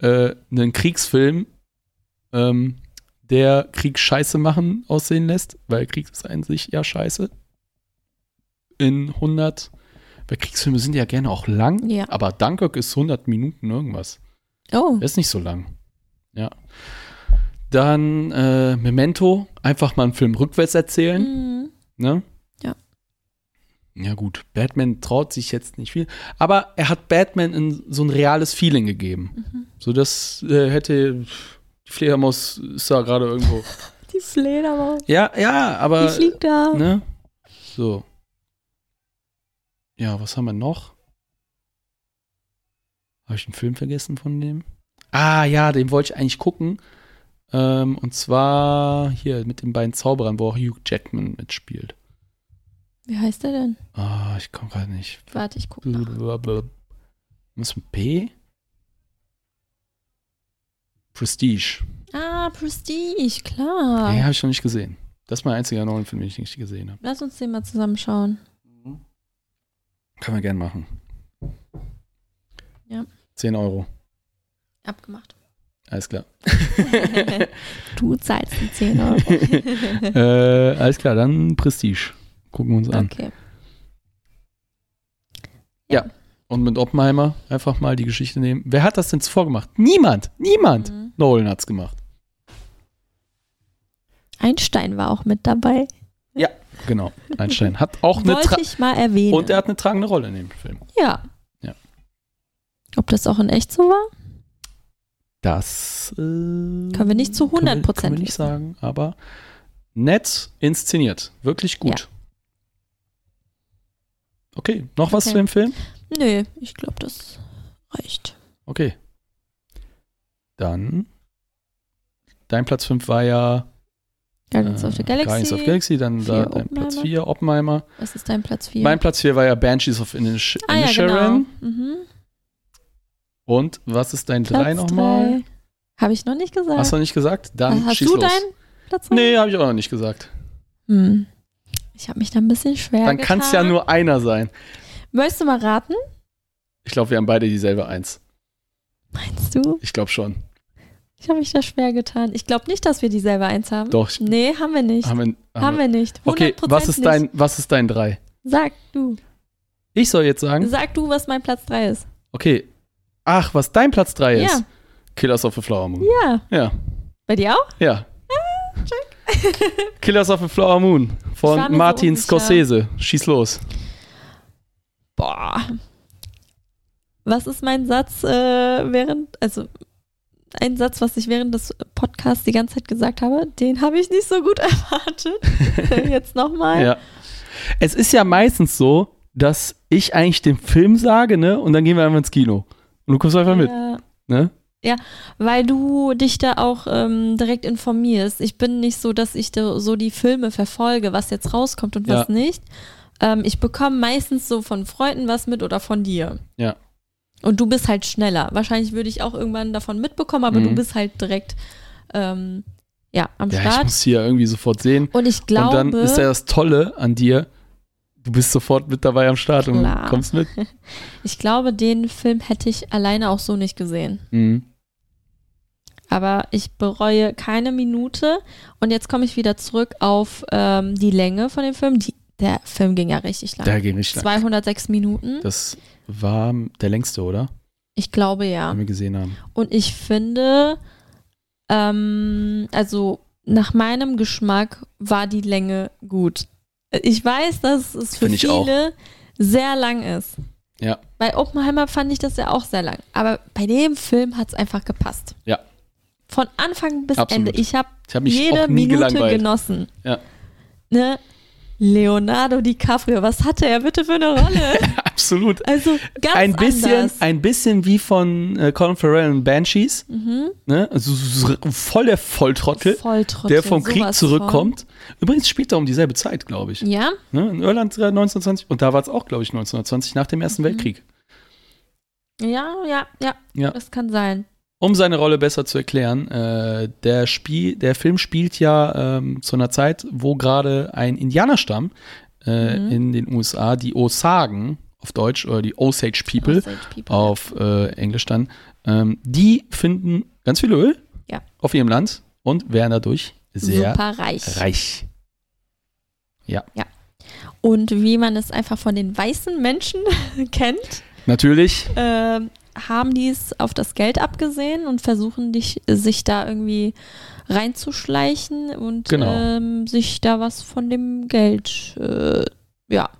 Speaker 1: äh, einen Kriegsfilm, ähm, der Krieg scheiße machen aussehen lässt, weil Krieg ist an sich ja scheiße. In 100, weil Kriegsfilme sind ja gerne auch lang,
Speaker 2: Ja.
Speaker 1: aber Dunkirk ist 100 Minuten irgendwas.
Speaker 2: hast. Oh,
Speaker 1: Der ist nicht so lang. Ja. Dann äh, Memento, einfach mal einen Film rückwärts erzählen.
Speaker 2: mhm.
Speaker 1: Ne?
Speaker 2: Ja.
Speaker 1: Gut. Batman traut sich jetzt nicht viel. Aber er hat Batman in so ein reales Feeling gegeben.
Speaker 2: Mhm.
Speaker 1: So, das äh, hätte. Die Fledermaus ist da gerade irgendwo.
Speaker 2: die Fledermaus.
Speaker 1: ja, ja, aber.
Speaker 2: Die fliegt da.
Speaker 1: Ne? So. Ja, was haben wir noch? Habe ich einen Film vergessen von dem? Ah, ja, den wollte ich eigentlich gucken. Ähm, und zwar hier mit den beiden Zauberern, wo auch Hugh Jackman mitspielt.
Speaker 2: Wie heißt der denn?
Speaker 1: Ah, ich komme gerade nicht.
Speaker 2: Warte, ich gucke nach.
Speaker 1: Was mit P? Prestige.
Speaker 2: Ah, Prestige, klar.
Speaker 1: Den habe ich noch nicht gesehen. Das ist mein einziger neuen Film, den ich nicht gesehen habe.
Speaker 2: Lass uns den mal zusammenschauen.
Speaker 1: Kann man gern machen.
Speaker 2: Ja.
Speaker 1: 10 Euro.
Speaker 2: Abgemacht.
Speaker 1: Alles klar.
Speaker 2: du zahlst die 10 Euro.
Speaker 1: äh, alles klar, dann Prestige. Gucken wir uns an.
Speaker 2: okay.
Speaker 1: Und mit Oppenheimer einfach mal die Geschichte nehmen. Wer hat das denn zuvor gemacht? Niemand. Niemand.
Speaker 2: Mhm.
Speaker 1: Nolan hat's gemacht.
Speaker 2: Einstein war auch mit dabei.
Speaker 1: Genau. Einstein hat auch eine
Speaker 2: Wollte ich mal erwähnen.
Speaker 1: und er hat eine tragende Rolle in dem Film.
Speaker 2: ja.
Speaker 1: Ja.
Speaker 2: Ob das auch in echt so war?
Speaker 1: Das äh, können
Speaker 2: wir nicht zu 100%
Speaker 1: können wir, können wir nicht sagen, aber nett inszeniert, wirklich gut. Okay, noch was
Speaker 2: Okay.
Speaker 1: zu dem Film?
Speaker 2: Nö, ich glaube, das reicht.
Speaker 1: Okay. Dann dein Platz 5 war ja
Speaker 2: Guardians
Speaker 1: äh,
Speaker 2: of the Galaxy.
Speaker 1: Guardians of Galaxy, dann da dein Platz
Speaker 2: Oppenheimer.
Speaker 1: 4 Oppenheimer.
Speaker 2: Was ist dein Platz 4?
Speaker 1: Mein Platz 4 war ja Banshees of Inish
Speaker 2: ah, ja,
Speaker 1: Inisherin.
Speaker 2: genau. Mhm.
Speaker 1: Und was ist dein 3
Speaker 2: Platz
Speaker 1: nochmal?
Speaker 2: Habe ich noch nicht gesagt.
Speaker 1: Hast du noch nicht gesagt? Dann
Speaker 2: Hast
Speaker 1: schieß
Speaker 2: du
Speaker 1: los.
Speaker 2: deinen Platz drei?
Speaker 1: Nee, habe ich auch noch nicht gesagt.
Speaker 2: Hm. Ich habe mich da ein bisschen schwer
Speaker 1: Dann kann es ja nur einer sein.
Speaker 2: Möchtest du mal raten?
Speaker 1: Ich glaube, wir haben beide dieselbe Eins.
Speaker 2: Meinst du?
Speaker 1: Ich glaube schon.
Speaker 2: Ich habe mich da schwer getan. Ich glaube nicht, dass wir dieselbe Eins haben.
Speaker 1: Doch.
Speaker 2: Nee, haben wir nicht.
Speaker 1: haben wir, haben
Speaker 2: haben wir nicht. 100%
Speaker 1: Okay, was ist
Speaker 2: nicht.
Speaker 1: dein, was ist dein 3?
Speaker 2: Sag du.
Speaker 1: Ich soll jetzt sagen,
Speaker 2: Sag du, was mein Platz 3 ist.
Speaker 1: okay. Ach, was dein Platz 3 ist?
Speaker 2: Ja.
Speaker 1: Killers of the Flower Moon.
Speaker 2: Ja.
Speaker 1: Ja.
Speaker 2: Bei dir auch?
Speaker 1: Ja. Killers of the Flower Moon von
Speaker 2: so
Speaker 1: Martin
Speaker 2: unsicher.
Speaker 1: Scorsese. Schieß los.
Speaker 2: Boah. was ist mein Satz äh, während, also ein Satz, was ich während des Podcasts die ganze Zeit gesagt habe, den habe ich nicht so gut erwartet. Jetzt nochmal.
Speaker 1: Ja. Es ist ja meistens so, dass ich eigentlich den Film sage, ne? Und dann gehen wir einfach ins Kino. Und du kommst einfach mit,
Speaker 2: Ja, weil du dich da auch ähm, direkt informierst. Ich bin nicht so, dass ich da so die Filme verfolge, was jetzt rauskommt und was
Speaker 1: Ja.
Speaker 2: nicht. Ähm, ich bekomme meistens so von Freunden was mit oder von dir.
Speaker 1: Ja.
Speaker 2: Und du bist halt schneller. Wahrscheinlich würde ich auch irgendwann davon mitbekommen, aber du
Speaker 1: Mhm.
Speaker 2: bist halt direkt ähm, ja, am
Speaker 1: Ja, ich
Speaker 2: Start.
Speaker 1: muss hier irgendwie sofort sehen.
Speaker 2: Und ich glaube,
Speaker 1: und dann ist ja das Tolle an dir, du bist sofort mit dabei am Start und
Speaker 2: Klar.
Speaker 1: kommst mit.
Speaker 2: ich glaube, den Film hätte ich alleine auch so nicht gesehen.
Speaker 1: Mhm.
Speaker 2: Aber ich bereue keine Minute. Und jetzt komme ich wieder zurück auf ähm, die Länge von dem Film. Die, der Film ging ja richtig lang.
Speaker 1: Da ging richtig lang.
Speaker 2: 206 Minuten.
Speaker 1: Das war der längste, oder?
Speaker 2: Ich glaube ja.
Speaker 1: Den wir gesehen haben.
Speaker 2: Und ich finde, ähm, also nach meinem Geschmack war die Länge gut. Ich weiß, dass es für
Speaker 1: ich auch.
Speaker 2: viele sehr lang ist.
Speaker 1: Ja.
Speaker 2: Bei Oppenheimer fand ich das ja auch sehr lang. Aber bei dem Film hat es einfach gepasst.
Speaker 1: Ja.
Speaker 2: Von Anfang bis
Speaker 1: Absolut.
Speaker 2: Ende. Ich habe
Speaker 1: mich
Speaker 2: jede Minute
Speaker 1: gelangweilt.
Speaker 2: genossen.
Speaker 1: Ja.
Speaker 2: Ne? Leonardo DiCaprio, was hatte er bitte für eine Rolle?
Speaker 1: Absolut.
Speaker 2: Also ganz
Speaker 1: Ein bisschen,
Speaker 2: anders.
Speaker 1: ein bisschen wie von äh, Colin Farrell und Banshees.
Speaker 2: mhm.
Speaker 1: Ne? Also so- voll der Volltrottel,
Speaker 2: Volltrottel,
Speaker 1: der vom Krieg zurückkommt. Übrigens spielt er um dieselbe Zeit, glaube ich.
Speaker 2: Ja,
Speaker 1: Ne? In Irland äh, 1920 und da war es auch, glaube ich, 1920 nach dem Ersten
Speaker 2: Mhm.
Speaker 1: Weltkrieg.
Speaker 2: ja, ja, ja,
Speaker 1: Ja.
Speaker 2: Das kann sein.
Speaker 1: Um seine Rolle besser zu erklären, äh, der, Spiel, der Film spielt ja ähm, zu einer Zeit, wo gerade ein Indianerstamm äh,
Speaker 2: Mhm.
Speaker 1: in den USA, die Osagen auf Deutsch oder die Osage People
Speaker 2: Osage People.
Speaker 1: auf äh, Englisch dann, ähm, die finden ganz viel Öl
Speaker 2: Ja.
Speaker 1: auf ihrem Land und werden dadurch sehr
Speaker 2: Super reich.
Speaker 1: reich.
Speaker 2: Und wie man es einfach von den weißen Menschen kennt,
Speaker 1: Natürlich,
Speaker 2: ähm, haben die es auf das Geld abgesehen und versuchen dich, sich da irgendwie reinzuschleichen und
Speaker 1: Genau.
Speaker 2: ähm, sich da was von dem Geld, äh, ja,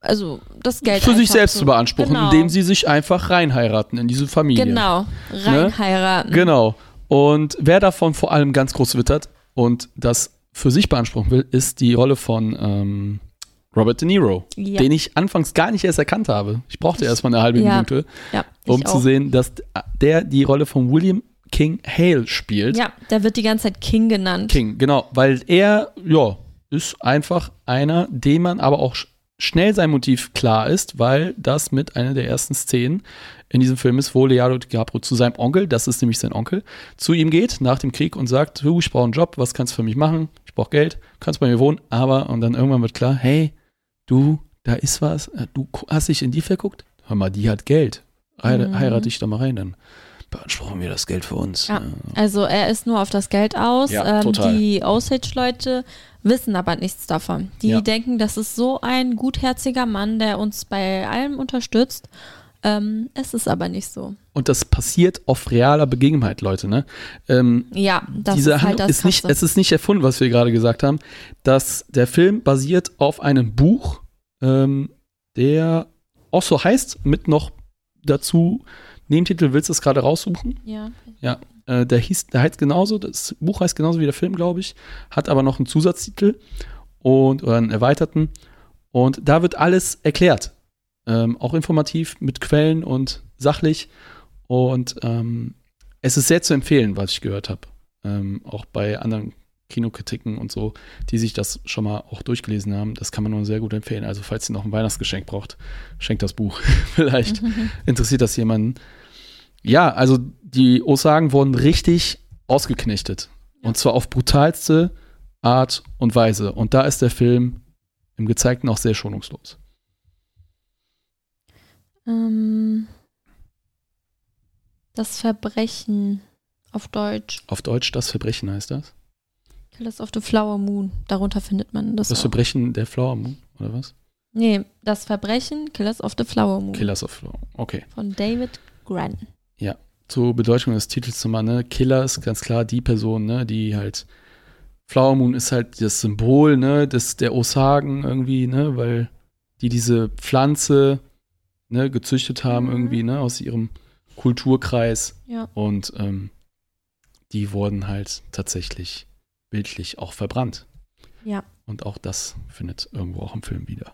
Speaker 2: also das Geld
Speaker 1: für sich selbst
Speaker 2: so-
Speaker 1: zu beanspruchen,
Speaker 2: genau,
Speaker 1: indem sie sich einfach reinheiraten in diese Familie.
Speaker 2: genau reinheiraten.
Speaker 1: Genau. Und wer davon vor allem ganz groß wittert und das für sich beanspruchen will, ist die Rolle von ähm, Robert De Niro,
Speaker 2: Ja,
Speaker 1: den ich anfangs gar nicht erst erkannt habe. Ich brauchte erst mal eine halbe
Speaker 2: Ja,
Speaker 1: Minute,
Speaker 2: ja,
Speaker 1: um
Speaker 2: ich
Speaker 1: zu
Speaker 2: auch.
Speaker 1: sehen, dass der die Rolle von William King Hale spielt.
Speaker 2: Ja, der wird die ganze Zeit King genannt.
Speaker 1: King, genau, weil er, ja, ist einfach einer, dem man aber auch sch schnell sein Motiv klar ist, weil das mit einer der ersten Szenen in diesem Film ist, wo Leonardo DiCaprio zu seinem Onkel, das ist nämlich sein Onkel, zu ihm geht nach dem Krieg und sagt, du, ich brauche einen Job, was kannst du für mich machen? Ich brauche Geld, kannst bei mir wohnen, aber, und dann irgendwann wird klar, hey, du, da ist was, äh, du hast dich in die verguckt? Hör mal, die hat Geld. Heir
Speaker 2: Mhm.
Speaker 1: Heirate dich da mal rein, dann beanspruchen wir das Geld für uns.
Speaker 2: Ja. Also er ist nur auf das Geld aus.
Speaker 1: Ja,
Speaker 2: ähm, die Osage-Leute wissen aber nichts davon. Die
Speaker 1: Ja.
Speaker 2: denken, das ist so ein gutherziger Mann, der uns bei allem unterstützt. Ähm, es ist aber nicht so.
Speaker 1: Und das passiert auf realer Begebenheit, Leute, ne? Ähm,
Speaker 2: Ja, das
Speaker 1: diese
Speaker 2: ist halt das
Speaker 1: ist nicht, es ist nicht erfunden, was wir gerade gesagt haben. Dass der Film basiert auf einem Buch, ähm, der auch so heißt, mit noch dazu Nebentitel, willst du es gerade raussuchen?
Speaker 2: Ja.
Speaker 1: Äh, der hieß, der heißt genauso, das Buch heißt genauso wie der Film, glaube ich, hat aber noch einen Zusatztitel und oder einen erweiterten. Und da wird alles erklärt. Ähm, auch informativ mit Quellen und sachlich. Und ähm, es ist sehr zu empfehlen, was ich gehört habe. Ähm, auch bei anderen Kinokritiken und so, die sich das schon mal auch durchgelesen haben. Das kann man nur sehr gut empfehlen. Also, falls ihr noch ein Weihnachtsgeschenk braucht, schenkt das Buch. Vielleicht interessiert das jemanden. Ja, also die Osagen wurden richtig ausgeknechtet. Und zwar auf brutalste Art und Weise. Und da ist der Film im Gezeigten auch sehr schonungslos.
Speaker 2: Ähm, das Verbrechen auf Deutsch.
Speaker 1: Auf Deutsch das Verbrechen heißt das?
Speaker 2: Killers of the Flower Moon. Darunter findet man das.
Speaker 1: Das
Speaker 2: auch.
Speaker 1: Verbrechen der Flower Moon, oder was?
Speaker 2: Nee, das Verbrechen Killers of the Flower Moon.
Speaker 1: Killers of Flower. Okay.
Speaker 2: Von David Gran.
Speaker 1: Zur Bedeutung des Titels nochmal, ne? Killer ist ganz klar die Person, ne, die halt Flower Moon ist halt das Symbol, ne, des, der Osagen irgendwie, ne, weil die diese Pflanze ne, gezüchtet haben
Speaker 2: Mhm.
Speaker 1: irgendwie, ne, aus ihrem Kulturkreis.
Speaker 2: Ja.
Speaker 1: Und ähm, die wurden halt tatsächlich bildlich auch verbrannt.
Speaker 2: Ja.
Speaker 1: Und auch das findet irgendwo auch im Film wieder.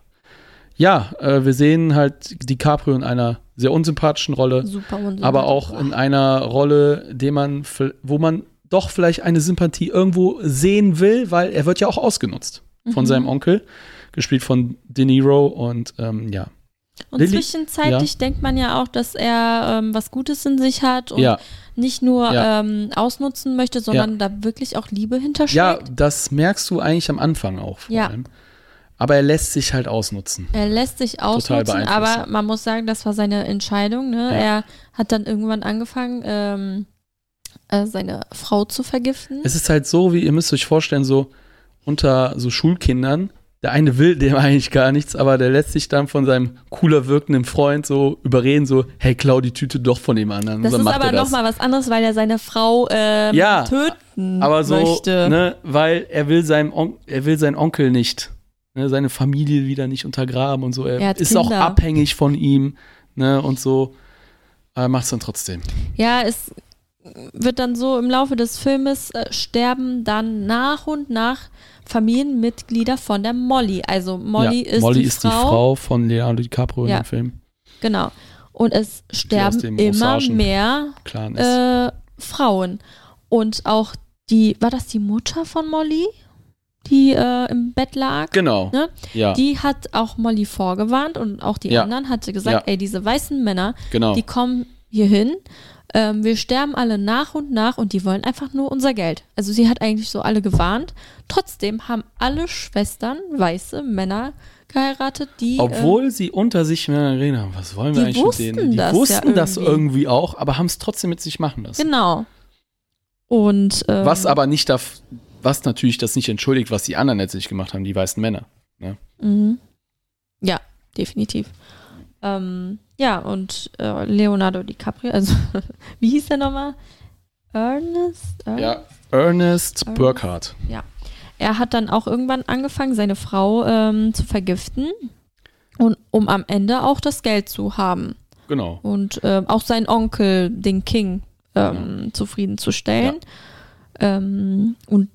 Speaker 1: Ja, äh, wir sehen halt DiCaprio in einer sehr unsympathischen Rolle,
Speaker 2: Super unsympathisch.
Speaker 1: aber auch in einer Rolle, dem man, wo man doch vielleicht eine Sympathie irgendwo sehen will, weil er wird ja auch ausgenutzt von
Speaker 2: Mhm.
Speaker 1: seinem Onkel, gespielt von De Niro und ähm, ja.
Speaker 2: Und
Speaker 1: Lilly-
Speaker 2: zwischenzeitlich denkt man ja auch, dass er ähm, was Gutes in sich hat und
Speaker 1: Ja,
Speaker 2: nicht nur
Speaker 1: Ja.
Speaker 2: ähm, ausnutzen möchte, sondern da wirklich auch Liebe
Speaker 1: ja,
Speaker 2: hintersteckt.
Speaker 1: das merkst du eigentlich am Anfang auch vor
Speaker 2: Ja.
Speaker 1: allem. Aber er lässt sich halt ausnutzen.
Speaker 2: Er lässt sich ausnutzen,
Speaker 1: beeinflussen.
Speaker 2: aber man muss sagen, das war seine Entscheidung. Ne?
Speaker 1: Ja.
Speaker 2: Er hat dann irgendwann angefangen, ähm, äh, seine Frau zu vergiften.
Speaker 1: Es ist halt so, wie ihr müsst euch vorstellen, so unter so Schulkindern, der eine will dem eigentlich gar nichts, aber der lässt sich dann von seinem cooler wirkenden Freund so überreden, so, hey, klau die Tüte doch von dem anderen.
Speaker 2: das ist aber
Speaker 1: er
Speaker 2: nochmal was anderes, weil er seine Frau ähm,
Speaker 1: Ja,
Speaker 2: töten
Speaker 1: aber so,
Speaker 2: möchte.
Speaker 1: ne, weil er will seinem On er will seinen Onkel nicht, ne, seine Familie wieder nicht untergraben und so. Er,
Speaker 2: Er
Speaker 1: ist auch
Speaker 2: Kinder.
Speaker 1: abhängig von ihm, ne, und so. Aber macht's dann trotzdem.
Speaker 2: Ja, es wird dann so im Laufe des Filmes äh, sterben dann nach und nach Familienmitglieder von der Molly. Also Molly
Speaker 1: ja,
Speaker 2: ist,
Speaker 1: Molly
Speaker 2: die,
Speaker 1: ist
Speaker 2: Frau,
Speaker 1: die Frau von Leonardo DiCaprio
Speaker 2: Ja.
Speaker 1: in dem Film.
Speaker 2: Genau. Und es sterben immer mehr äh, Frauen. Und auch die, war das die Mutter von Molly, die äh, im Bett lag?
Speaker 1: genau.
Speaker 2: ne?
Speaker 1: Ja,
Speaker 2: Die hat auch Molly vorgewarnt und auch die
Speaker 1: Ja.
Speaker 2: anderen hatte gesagt,
Speaker 1: Ja.
Speaker 2: ey, diese weißen Männer,
Speaker 1: genau.
Speaker 2: die kommen hier hin. Ähm, wir sterben alle nach und nach und die wollen einfach nur unser Geld. Also sie hat eigentlich so alle gewarnt. Trotzdem haben alle Schwestern weiße Männer geheiratet, die.
Speaker 1: Obwohl sie unter sich miteinander reden haben, was wollen wir eigentlich mit denen?
Speaker 2: wussten
Speaker 1: Die
Speaker 2: das
Speaker 1: wussten
Speaker 2: ja
Speaker 1: das
Speaker 2: irgendwie.
Speaker 1: auch, aber haben es trotzdem mit sich machen lassen.
Speaker 2: genau. Und. Ähm,
Speaker 1: Was aber nicht darf, was natürlich das nicht entschuldigt, was die anderen letztlich gemacht haben, die weißen Männer.
Speaker 2: Mhm. Ja, definitiv. Ähm, ja, und äh, Leonardo DiCaprio, also wie hieß der nochmal? Ernest? Ernest?
Speaker 1: Ja, Ernest
Speaker 2: Ernest?
Speaker 1: Burkhardt.
Speaker 2: Er hat dann auch irgendwann angefangen, seine Frau ähm, zu vergiften. Und um am Ende auch das Geld zu haben.
Speaker 1: Genau.
Speaker 2: Und ähm, auch seinen Onkel, den King, ähm, zufriedenzustellen. Ähm, und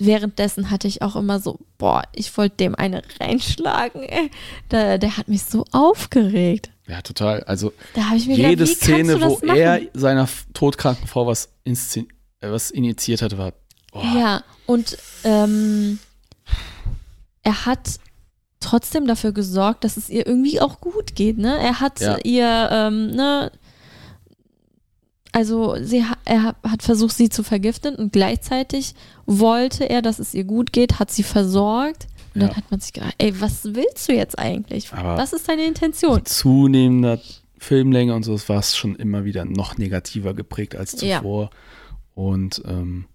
Speaker 2: währenddessen hatte ich auch immer so, boah, ich wollte dem eine reinschlagen. Ey. Der, der hat mich so aufgeregt.
Speaker 1: Ja, total. Also jede
Speaker 2: gedacht,
Speaker 1: Szene, wo
Speaker 2: machen?
Speaker 1: er seiner todkranken Frau was, äh, was initiiert hat, war. Oh,
Speaker 2: Ja, und ähm, er hat trotzdem dafür gesorgt, dass es ihr irgendwie auch gut geht, ne? Er hat
Speaker 1: Ja.
Speaker 2: ihr, ähm, ne, also sie, er ha- hat versucht, sie zu vergiften und gleichzeitig wollte er, dass es ihr gut geht, hat sie versorgt. Und
Speaker 1: Ja.
Speaker 2: dann hat man sich gedacht, ey, was willst du jetzt eigentlich?
Speaker 1: Aber-
Speaker 2: was ist deine Intention?
Speaker 1: zunehmender Filmlänge und so war es schon immer wieder noch negativer geprägt als
Speaker 2: Ja.
Speaker 1: zuvor. Und ähm,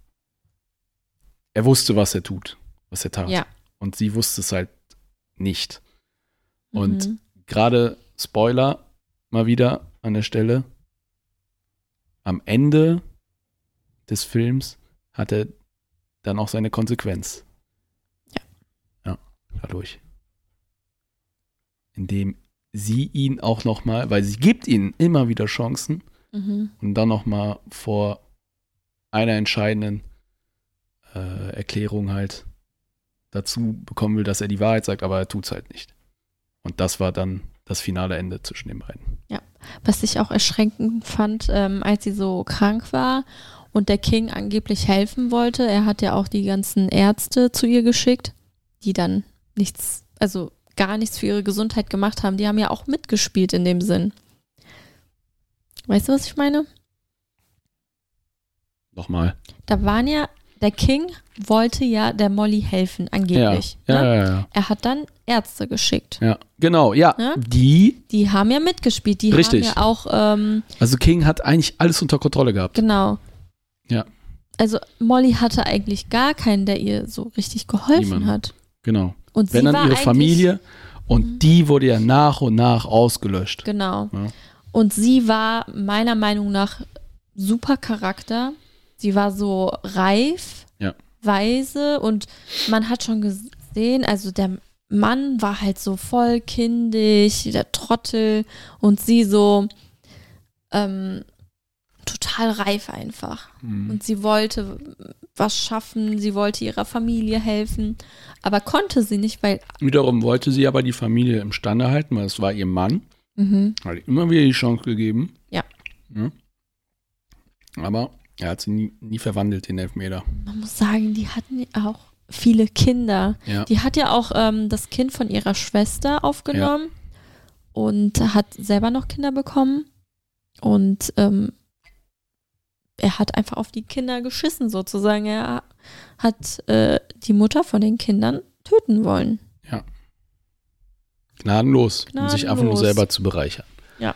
Speaker 1: er wusste, was er tut, was er tat.
Speaker 2: Ja.
Speaker 1: Und sie wusste es halt nicht. Und
Speaker 2: Mhm.
Speaker 1: gerade Spoiler mal wieder an der Stelle. Am Ende des Films hat er dann auch seine Konsequenz.
Speaker 2: Ja.
Speaker 1: Ja, dadurch. Indem sie ihn auch noch mal, weil sie gibt ihnen immer wieder Chancen
Speaker 2: Mhm.
Speaker 1: und dann noch mal vor einer entscheidenden äh, Erklärung halt dazu bekommen will, dass er die Wahrheit sagt, aber er tut es halt nicht. Und das war dann das finale Ende zwischen den beiden.
Speaker 2: Was ich auch erschreckend fand, ähm, als sie so krank war und der King angeblich helfen wollte. Er hat ja auch die ganzen Ärzte zu ihr geschickt, die dann nichts, also gar nichts für ihre Gesundheit gemacht haben. Die haben ja auch mitgespielt in dem Sinn. Weißt du, was ich meine?
Speaker 1: Nochmal.
Speaker 2: Da waren ja, der King wollte ja der Molly helfen, angeblich.
Speaker 1: Ja,
Speaker 2: ne?
Speaker 1: ja, ja,
Speaker 2: Er hat dann Ärzte geschickt.
Speaker 1: ja. Genau, ja.
Speaker 2: Ne?
Speaker 1: Die,
Speaker 2: Die haben ja mitgespielt. Die
Speaker 1: Richtig.
Speaker 2: haben ja auch ähm,
Speaker 1: also King hat eigentlich alles unter Kontrolle gehabt.
Speaker 2: Genau.
Speaker 1: Ja.
Speaker 2: Also Molly hatte eigentlich gar keinen, der ihr so richtig geholfen
Speaker 1: Niemanden.
Speaker 2: hat.
Speaker 1: Genau.
Speaker 2: Und
Speaker 1: Wenn
Speaker 2: sie
Speaker 1: dann
Speaker 2: war
Speaker 1: ihre Familie und
Speaker 2: Mhm.
Speaker 1: die wurde ja nach und nach ausgelöscht.
Speaker 2: Genau.
Speaker 1: Ja.
Speaker 2: Und sie war meiner Meinung nach super Charakter. Sie war so reif,
Speaker 1: Ja.
Speaker 2: weise und man hat schon gesehen, also der Mann war halt so voll kindisch, der Trottel und sie so ähm, total reif einfach.
Speaker 1: Mhm.
Speaker 2: Und sie wollte was schaffen, sie wollte ihrer Familie helfen, aber konnte sie nicht, weil
Speaker 1: Wiederum wollte sie aber die Familie im Stande halten, weil es war ihr Mann.
Speaker 2: mhm,
Speaker 1: Hat immer wieder die Chance gegeben.
Speaker 2: Ja.
Speaker 1: Ja. Aber er hat sie nie, nie verwandelt, den Elfmeter.
Speaker 2: man muss sagen, die hatten auch viele Kinder.
Speaker 1: Ja.
Speaker 2: Die hat ja auch ähm, das Kind von ihrer Schwester aufgenommen und hat selber noch Kinder bekommen. Und ähm, er hat einfach auf die Kinder geschissen, sozusagen. Er hat äh, die Mutter von den Kindern töten wollen.
Speaker 1: Gnadenlos, um sich einfach nur
Speaker 2: Gnadenlos.
Speaker 1: selber zu bereichern.
Speaker 2: Ja.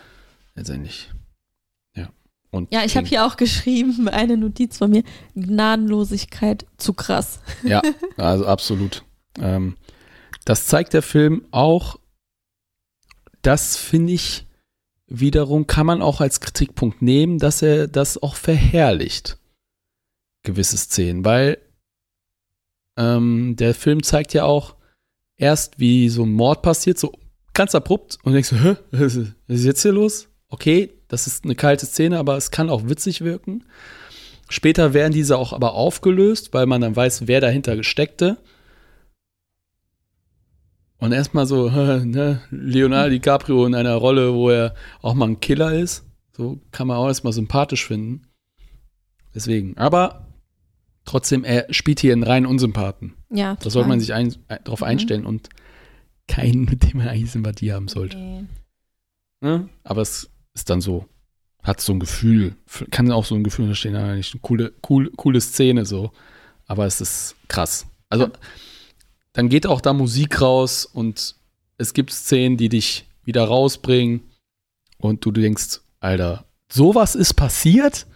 Speaker 1: Letztendlich. Ja. Und
Speaker 2: Ja, ich habe hier auch geschrieben, eine Notiz von mir, Gnadenlosigkeit zu krass.
Speaker 1: Ja, also absolut. Ähm, das zeigt der Film auch. Das finde ich wiederum, kann man auch als Kritikpunkt nehmen, dass er das auch verherrlicht. Gewisse Szenen, weil ähm, der Film zeigt ja auch erst, wie so ein Mord passiert, so ganz abrupt und du denkst, hä, ist was ist jetzt hier los? Okay, das ist eine kalte Szene, aber es kann auch witzig wirken. Später werden diese auch aber aufgelöst, weil man dann weiß, wer dahinter gesteckte. Und erstmal so, ne, Leonardo DiCaprio in einer Rolle, wo er auch mal ein Killer ist. So kann man auch erstmal sympathisch finden. Deswegen. Aber trotzdem, er spielt hier einen reinen Unsympathen.
Speaker 2: Ja,
Speaker 1: Da sollte man sich ein, ein, darauf
Speaker 2: Mhm.
Speaker 1: einstellen und keinen, mit dem man eigentlich Sympathie haben sollte.
Speaker 2: Nee.
Speaker 1: Ne? Aber es ist dann so, hat so ein Gefühl, kann auch so ein Gefühl entstehen, eigentlich eine coole, cool, coole Szene so. Aber es ist krass. Also,
Speaker 2: Ja.
Speaker 1: dann geht auch da Musik raus und es gibt Szenen, die dich wieder rausbringen und du denkst, Alter, sowas ist passiert?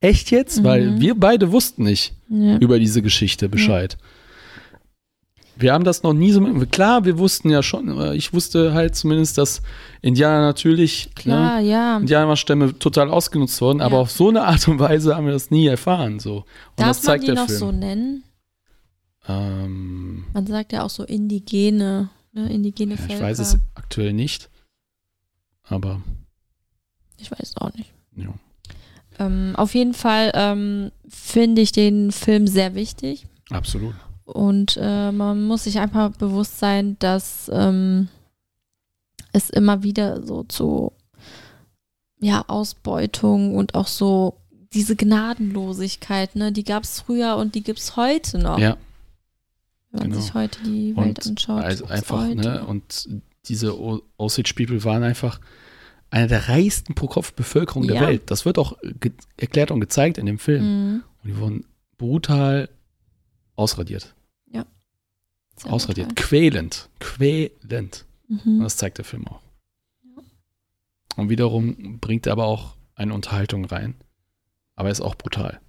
Speaker 1: Echt jetzt?
Speaker 2: Mhm.
Speaker 1: Weil wir beide wussten nicht
Speaker 2: Ja.
Speaker 1: über diese Geschichte Bescheid. Wir haben das noch nie so. Klar, wir wussten ja schon, äh, ich wusste halt zumindest, dass Indianer natürlich, ne,
Speaker 2: Klar, ja.
Speaker 1: Indianerstämme total ausgenutzt wurden, aber
Speaker 2: Ja.
Speaker 1: auf so eine Art und Weise haben wir das nie erfahren. So. Und
Speaker 2: Darf
Speaker 1: das zeigt
Speaker 2: man die
Speaker 1: der
Speaker 2: noch
Speaker 1: Film.
Speaker 2: so nennen?
Speaker 1: ähm,
Speaker 2: Man sagt ja auch so indigene, ne? indigene
Speaker 1: ja,
Speaker 2: Völker.
Speaker 1: ich weiß es aktuell nicht, aber
Speaker 2: Ich weiß es auch nicht.
Speaker 1: ja.
Speaker 2: Ähm, auf jeden Fall ähm, finde ich den Film sehr wichtig.
Speaker 1: absolut.
Speaker 2: Und äh, man muss sich einfach bewusst sein, dass ähm, es immer wieder so zu ja, Ausbeutung und auch so diese Gnadenlosigkeit, ne, die gab es früher und die gibt es heute noch.
Speaker 1: Ja,
Speaker 2: wenn man
Speaker 1: genau.
Speaker 2: sich heute die Welt
Speaker 1: und
Speaker 2: anschaut.
Speaker 1: also einfach,
Speaker 2: heute
Speaker 1: ne, und diese Osage People waren einfach eine der reichsten pro Kopf Bevölkerung der
Speaker 2: Ja.
Speaker 1: Welt. Das wird auch erklärt und gezeigt in dem Film.
Speaker 2: Mhm.
Speaker 1: Und die wurden brutal ausradiert.
Speaker 2: Sehr
Speaker 1: ausradiert.
Speaker 2: brutal.
Speaker 1: Quälend. Quälend. Und
Speaker 2: Mhm.
Speaker 1: das zeigt der Film auch. Und wiederum bringt er aber auch eine Unterhaltung rein. Aber er ist auch brutal.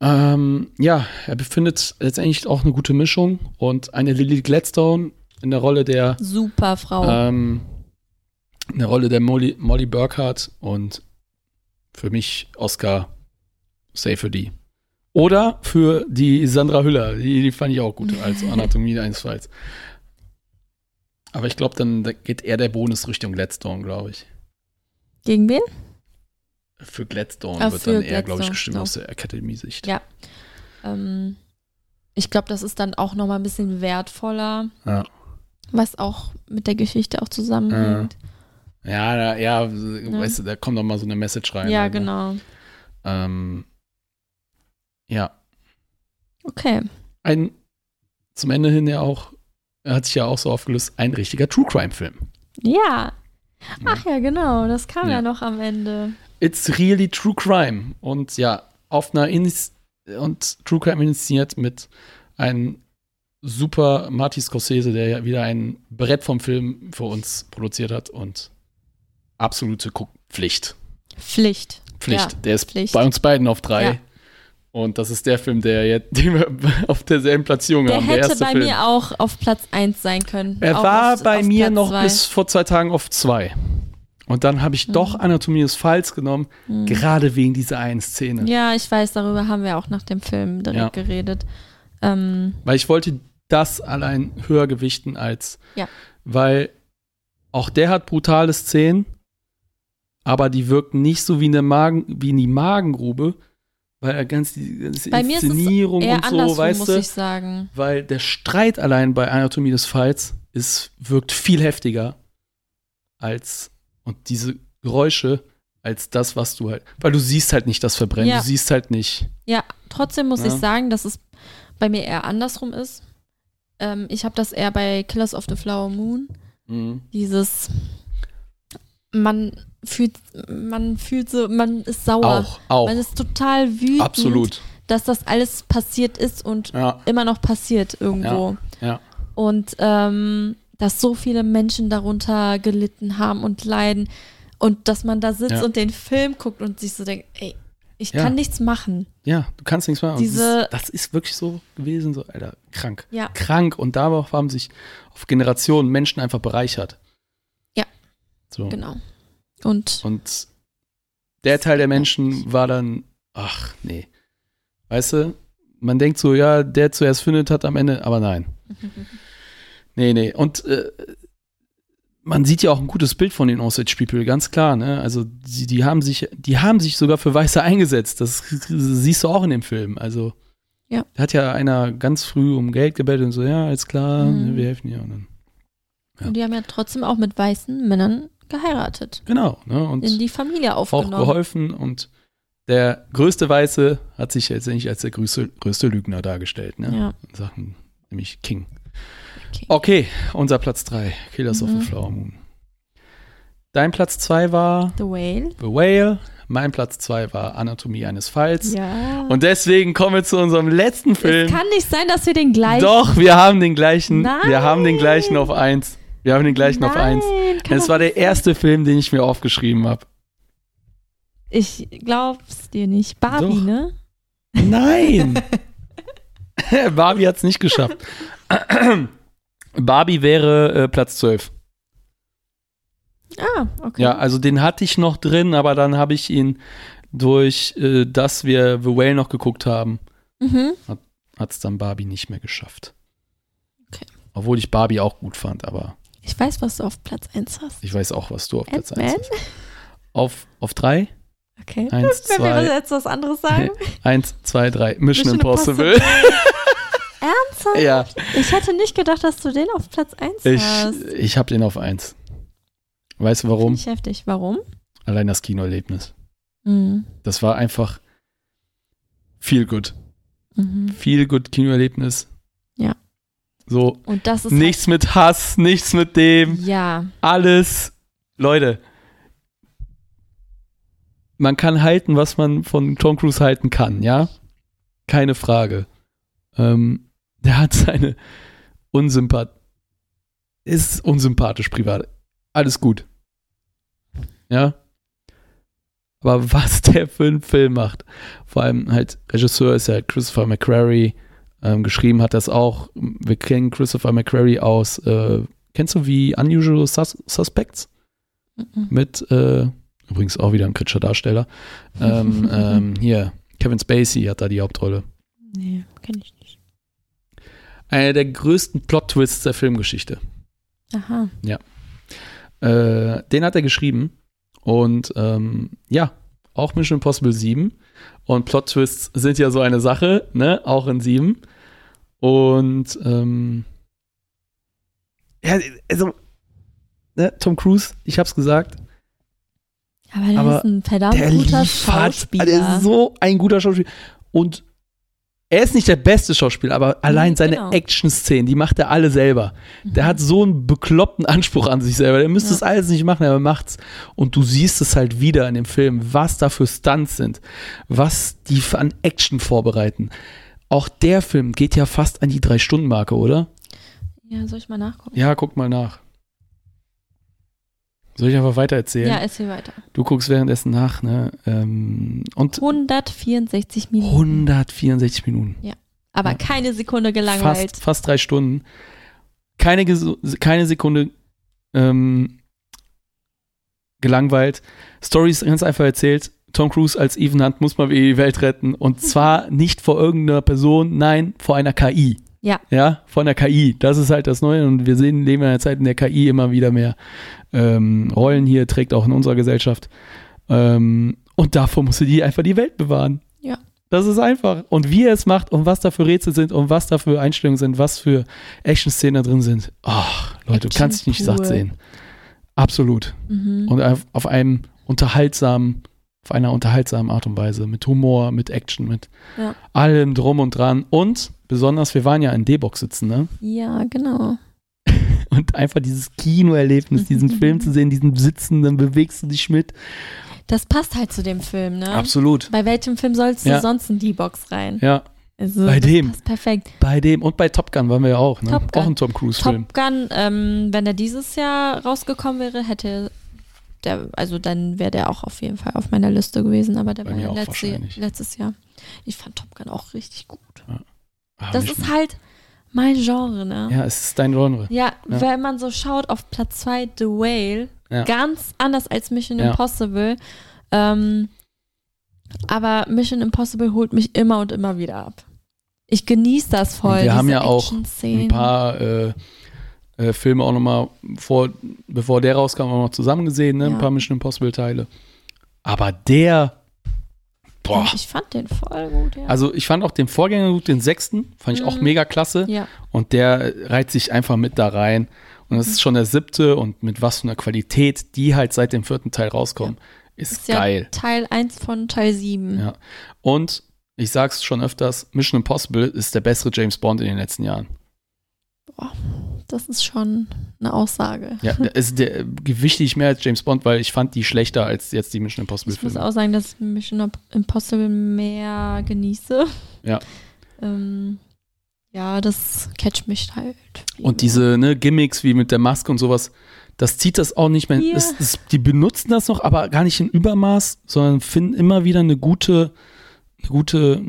Speaker 1: Ähm, ja, er befindet letztendlich auch eine gute Mischung und eine Lily Gladstone in der Rolle der
Speaker 2: Super Frau.
Speaker 1: ähm, in der Rolle der Molly, Molly Burkhardt und für mich Oscar safe für die. Oder für die Sandra Hüller, die, die fand ich auch gut als Anatomie eines Falls. Aber ich glaube, dann geht eher der Bonus Richtung Gladstone, glaube ich.
Speaker 2: Gegen wen?
Speaker 1: Für Gladstone
Speaker 2: Ah,
Speaker 1: wird
Speaker 2: für
Speaker 1: dann eher, glaube ich, gestimmt
Speaker 2: so.
Speaker 1: aus der Akademie-Sicht.
Speaker 2: Ja. Ähm, ich glaube, das ist dann auch nochmal ein bisschen wertvoller,
Speaker 1: Ja.
Speaker 2: was auch mit der Geschichte auch zusammenhängt.
Speaker 1: Ja, da, ja, weißt du, da kommt noch mal so eine Message rein.
Speaker 2: Ja,
Speaker 1: also.
Speaker 2: genau.
Speaker 1: Ähm, ja,
Speaker 2: Okay.
Speaker 1: ein zum Ende hin ja auch, er hat sich ja auch so aufgelöst, ein richtiger True Crime Film.
Speaker 2: Ja. Ach ja, genau. Das kam ja,
Speaker 1: Ja.
Speaker 2: noch am Ende.
Speaker 1: It's really True Crime. Und ja, auf einer Inis und True Crime initiiert mit einem super Marty Scorsese, der ja wieder ein Brett vom Film für uns produziert hat und absolute Guckpflicht.
Speaker 2: Pflicht.
Speaker 1: Pflicht.
Speaker 2: Ja,
Speaker 1: der ist
Speaker 2: Pflicht.
Speaker 1: bei uns beiden auf drei.
Speaker 2: Ja.
Speaker 1: Und das ist der Film, der jetzt, den wir auf derselben Platzierung
Speaker 2: Der
Speaker 1: haben.
Speaker 2: hätte
Speaker 1: der erste
Speaker 2: bei
Speaker 1: Film.
Speaker 2: mir auch auf Platz 1 sein können.
Speaker 1: Er
Speaker 2: Auch
Speaker 1: war
Speaker 2: auf-
Speaker 1: bei
Speaker 2: auf
Speaker 1: mir
Speaker 2: Platz
Speaker 1: noch
Speaker 2: zwei.
Speaker 1: bis vor zwei Tagen auf zwei. Und dann habe ich doch Anatomie des Falls genommen,
Speaker 2: Mhm.
Speaker 1: gerade wegen dieser einen Szene.
Speaker 2: Ja, ich weiß, darüber haben wir auch nach dem Film direkt
Speaker 1: Ja.
Speaker 2: geredet. Ähm,
Speaker 1: Weil ich wollte das allein höher gewichten als,
Speaker 2: Ja.
Speaker 1: weil auch der hat brutale Szenen, aber die wirken nicht so wie in der Magen, wie in die Magengrube, weil er ganz die ganze
Speaker 2: Bei mir ist es
Speaker 1: Inszenierung
Speaker 2: Eher
Speaker 1: und so,
Speaker 2: andersrum,
Speaker 1: weißt
Speaker 2: muss
Speaker 1: du,
Speaker 2: ich sagen.
Speaker 1: weil der Streit allein bei Anatomie des Falls ist, wirkt viel heftiger als und diese Geräusche als das, was du halt, weil du siehst halt nicht das Verbrennen,
Speaker 2: Ja.
Speaker 1: du siehst halt nicht.
Speaker 2: Ja, trotzdem muss
Speaker 1: Ja.
Speaker 2: ich sagen, dass es bei mir eher andersrum ist. Ähm, ich habe das eher bei Killers of the Flower Moon. Dieses, man fühlt, man fühlt so, man ist sauer.
Speaker 1: Auch, auch,
Speaker 2: Man ist total wütend,
Speaker 1: absolut.
Speaker 2: dass das alles passiert ist und
Speaker 1: Ja,
Speaker 2: immer noch passiert irgendwo.
Speaker 1: ja.
Speaker 2: Und ähm, dass so viele Menschen darunter gelitten haben und leiden. Und dass man da sitzt
Speaker 1: Ja.
Speaker 2: und den Film guckt und sich so denkt, ey, ich
Speaker 1: Ja.
Speaker 2: kann nichts machen.
Speaker 1: Ja, du kannst nichts machen.
Speaker 2: Diese-
Speaker 1: das, ist, das ist wirklich so gewesen, so, Alter, krank.
Speaker 2: Ja.
Speaker 1: Krank. Und darauf haben sich auf Generationen Menschen einfach bereichert.
Speaker 2: Ja.
Speaker 1: So.
Speaker 2: Genau. Und
Speaker 1: Und der Teil der Menschen war dann, ach, nee. Weißt du, man denkt so, ja, der zuerst findet hat am Ende, aber nein. Nee, nee. Und äh, man sieht ja auch ein gutes Bild von den Osage People, ganz klar, ne? Also die, die haben sich, die haben sich sogar für Weiße eingesetzt. Das siehst du auch in dem Film. Also
Speaker 2: Ja.
Speaker 1: da hat ja einer ganz früh um Geld gebettelt und so, ja, alles klar,
Speaker 2: Mhm.
Speaker 1: wir helfen dir. Und dann, Ja.
Speaker 2: Und die haben ja trotzdem auch mit weißen Männern geheiratet.
Speaker 1: genau, ne? Und
Speaker 2: In die Familie
Speaker 1: auch
Speaker 2: aufgenommen.
Speaker 1: geholfen und der größte Weiße hat sich jetzt nicht als der größte, größte Lügner dargestellt, ne?
Speaker 2: Ja.
Speaker 1: In Sachen, nämlich King.
Speaker 2: Okay.
Speaker 1: Okay, unser Platz 3, Killers of
Speaker 2: Mhm.
Speaker 1: the Flower Moon. Dein Platz 2 war
Speaker 2: The Whale.
Speaker 1: The Whale, mein Platz 2 war Anatomie eines Falls.
Speaker 2: Ja.
Speaker 1: Und deswegen kommen wir zu unserem letzten Film.
Speaker 2: es kann nicht sein, dass wir den gleichen.
Speaker 1: Doch, wir haben den gleichen.
Speaker 2: Nein.
Speaker 1: Wir haben den gleichen auf 1. Wir haben den gleichen auf 1.
Speaker 2: Nein, kann
Speaker 1: Es
Speaker 2: doch
Speaker 1: war der erste Film, den ich mir aufgeschrieben habe.
Speaker 2: Ich glaub's dir nicht. Barbie,
Speaker 1: Doch.
Speaker 2: ne?
Speaker 1: Nein! Barbie hat es nicht geschafft. Barbie wäre äh, Platz 12.
Speaker 2: Ah, okay.
Speaker 1: Ja, also den hatte ich noch drin, aber dann habe ich ihn durch, äh, dass wir The Whale noch geguckt haben,
Speaker 2: Mhm.
Speaker 1: hat es dann Barbie nicht mehr geschafft.
Speaker 2: Okay.
Speaker 1: Obwohl ich Barbie auch gut fand, aber
Speaker 2: Ich weiß, was du auf Platz 1 hast.
Speaker 1: ich weiß auch, was du auf Platz 1
Speaker 2: Ant-Man?
Speaker 1: hast. Auf, auf 3?
Speaker 2: Okay.
Speaker 1: 1,
Speaker 2: Wenn wir
Speaker 1: 2,
Speaker 2: jetzt was anderes sagen.
Speaker 1: 1, 2, 3. Mission,
Speaker 2: Mission
Speaker 1: Impossible.
Speaker 2: Ernsthaft?
Speaker 1: ja,
Speaker 2: Ich hätte nicht gedacht, dass du den auf Platz 1
Speaker 1: ich,
Speaker 2: hast.
Speaker 1: ich habe den auf 1. Weißt du warum?
Speaker 2: Ich heftig. Warum?
Speaker 1: Allein das Kinoerlebnis.
Speaker 2: Mhm.
Speaker 1: Das war einfach viel gut.
Speaker 2: Mhm.
Speaker 1: Viel gut Kinoerlebnis. So,
Speaker 2: Und das ist
Speaker 1: nichts mit Hass, nichts mit dem,
Speaker 2: Halt, ja.
Speaker 1: alles. Leute, man kann halten, was man von Tom Cruise halten kann, ja? Keine Frage. Ähm, der hat seine Unsympath ist unsympathisch privat. Alles gut. Ja? Aber was der für einen Film macht, vor allem halt, Regisseur ist ja Christopher McQuarrie, ähm, geschrieben hat das auch. Wir kennen Christopher McQuarrie aus, äh, kennst du wie Unusual Sus Suspects?
Speaker 2: Mhm.
Speaker 1: Mit, äh, übrigens auch wieder ein kritischer Darsteller. Ähm, ähm, hier, Kevin Spacey hat da die Hauptrolle.
Speaker 2: Nee, kenn ich nicht.
Speaker 1: Einer der größten Plot-Twists der Filmgeschichte.
Speaker 2: Aha.
Speaker 1: Äh, den hat er geschrieben. Und ähm, ja, auch Mission Impossible 7. Und Plot-Twists sind ja so eine Sache, ne? Auch in 7. Und ähm, ja, also, ne, Tom Cruise, ich hab's gesagt,
Speaker 2: Aber der
Speaker 1: Aber
Speaker 2: ist ein verdammt guter Schauspieler.
Speaker 1: der ist so ein guter Schauspieler. Und er ist nicht der beste Schauspieler, aber allein seine
Speaker 2: genau.
Speaker 1: Action-Szenen, die macht er alle selber. Der hat so einen bekloppten Anspruch an sich selber. Der müsste
Speaker 2: Ja.
Speaker 1: es alles nicht machen, aber er macht's. Und du siehst es halt wieder in dem Film, was da für Stunts sind, was die an Action vorbereiten. Auch der Film geht ja fast an die Drei-Stunden-Marke, oder?
Speaker 2: Ja, soll ich mal nachgucken?
Speaker 1: Ja, guck mal nach. Soll ich einfach weiter erzählen?
Speaker 2: Ja, erzähl weiter.
Speaker 1: Du guckst währenddessen nach, ne? Ähm, und
Speaker 2: 164 Minuten.
Speaker 1: 164 Minuten.
Speaker 2: Aber
Speaker 1: Ja.
Speaker 2: keine Sekunde gelangweilt.
Speaker 1: Fast, fast drei Stunden. Keine, keine Sekunde ähm, gelangweilt. Story ist ganz einfach erzählt. Tom Cruise als Ethan Hunt muss mal die Welt retten. Und zwar nicht vor irgendeiner Person, nein, vor einer KI.
Speaker 2: Ja.
Speaker 1: Ja, von der KI. Das ist halt das Neue. Und wir sehen, leben in einer Zeit, in der KI immer wieder mehr ähm, Rollen hier trägt, auch in unserer Gesellschaft. Ähm, und davor musste die einfach die Welt bewahren.
Speaker 2: Ja.
Speaker 1: Das ist einfach. Und wie er es macht und was da für Rätsel sind und was da für Einstellungen sind, was für Action-Szenen da drin sind. Ach, Leute, du
Speaker 2: Action
Speaker 1: kannst dich nicht
Speaker 2: pur.
Speaker 1: satt sehen. Absolut.
Speaker 2: Mhm.
Speaker 1: Und auf, auf einem unterhaltsamen, auf einer unterhaltsamen Art und Weise. Mit Humor, mit Action, mit
Speaker 2: Ja.
Speaker 1: allem drum und dran. Und besonders, wir waren ja in D-Box sitzen, ne?
Speaker 2: ja, genau.
Speaker 1: Und einfach dieses Kinoerlebnis, diesen Film zu sehen, diesen Sitzen, dann bewegst du dich mit.
Speaker 2: Das passt halt zu dem Film, ne?
Speaker 1: Absolut.
Speaker 2: Bei welchem Film sollst du
Speaker 1: Ja.
Speaker 2: sonst in die Box rein?
Speaker 1: Ja,
Speaker 2: Also,
Speaker 1: Bei
Speaker 2: das
Speaker 1: dem.
Speaker 2: passt perfekt.
Speaker 1: bei dem und bei Top Gun waren wir ja auch, ne?
Speaker 2: Top Gun.
Speaker 1: Auch ein Tom Cruise-Film.
Speaker 2: Top Gun, ähm, wenn der dieses Jahr rausgekommen wäre, hätte der, also dann wäre der auch auf jeden Fall auf meiner Liste gewesen, aber der
Speaker 1: Bei
Speaker 2: war ja letzte, letztes Jahr. Ich fand Top Gun auch richtig gut.
Speaker 1: Ah,
Speaker 2: Das ist halt mein Genre, ne?
Speaker 1: ja, es ist dein Genre.
Speaker 2: Ja,
Speaker 1: Ja.
Speaker 2: wenn man so schaut auf Platz 2 The Whale,
Speaker 1: Ja.
Speaker 2: ganz anders als Mission
Speaker 1: Ja.
Speaker 2: Impossible. Ähm, aber Mission Impossible holt mich immer und immer wieder ab. Ich genieße das voll.
Speaker 1: Und wir haben ja auch. Ein paar äh, äh, Filme auch nochmal vor, bevor der rauskam, auch noch zusammen gesehen, ne? Ein
Speaker 2: Ja.
Speaker 1: paar Mission Impossible-Teile. Aber der, boah.
Speaker 2: Ich fand den voll gut, ja.
Speaker 1: Also ich fand auch den Vorgänger gut, den sechsten, fand ich auch
Speaker 2: Mhm.
Speaker 1: mega klasse.
Speaker 2: ja.
Speaker 1: Und der reiht sich einfach mit da rein. Und das
Speaker 2: Mhm.
Speaker 1: ist schon der siebte und mit was für einer Qualität, die halt seit dem vierten Teil rauskommen, ist,
Speaker 2: Ist ja
Speaker 1: geil.
Speaker 2: Teil 1 von Teil 7.
Speaker 1: Ja. Und ich sag's schon öfters, Mission Impossible ist der bessere James Bond in den letzten Jahren.
Speaker 2: Das ist schon eine Aussage.
Speaker 1: Ja, ist der, wichtig mehr als James Bond, weil ich fand die schlechter als jetzt die Mission Impossible
Speaker 2: Ich muss auch sagen, dass ich Mission Impossible mehr genieße.
Speaker 1: Ja.
Speaker 2: Ähm, ja, das catcht mich halt. viel
Speaker 1: Und diese ne, Gimmicks wie mit der Maske und sowas, das zieht das auch nicht mehr.
Speaker 2: Ja.
Speaker 1: Es, es, die benutzen das noch, aber gar nicht in Übermaß, sondern finden immer wieder eine gute, eine gute,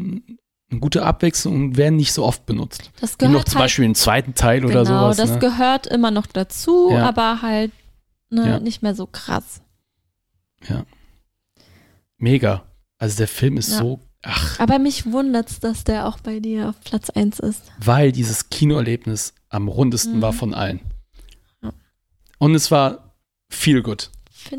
Speaker 1: eine gute Abwechslung und werden nicht so oft benutzt.
Speaker 2: das
Speaker 1: Wie
Speaker 2: gehört
Speaker 1: noch zum
Speaker 2: halt,
Speaker 1: Beispiel im zweiten Teil oder
Speaker 2: genau,
Speaker 1: sowas.
Speaker 2: das
Speaker 1: ne?
Speaker 2: gehört immer noch dazu,
Speaker 1: Ja.
Speaker 2: aber halt ne,
Speaker 1: Ja.
Speaker 2: nicht mehr so krass.
Speaker 1: Mega. Also der Film ist
Speaker 2: Ja.
Speaker 1: so, ach,
Speaker 2: Aber mich wundert's, dass der auch bei dir auf Platz 1 ist.
Speaker 1: weil dieses Kinoerlebnis am rundesten
Speaker 2: Mhm.
Speaker 1: war von allen.
Speaker 2: Ja.
Speaker 1: Und es war viel gut.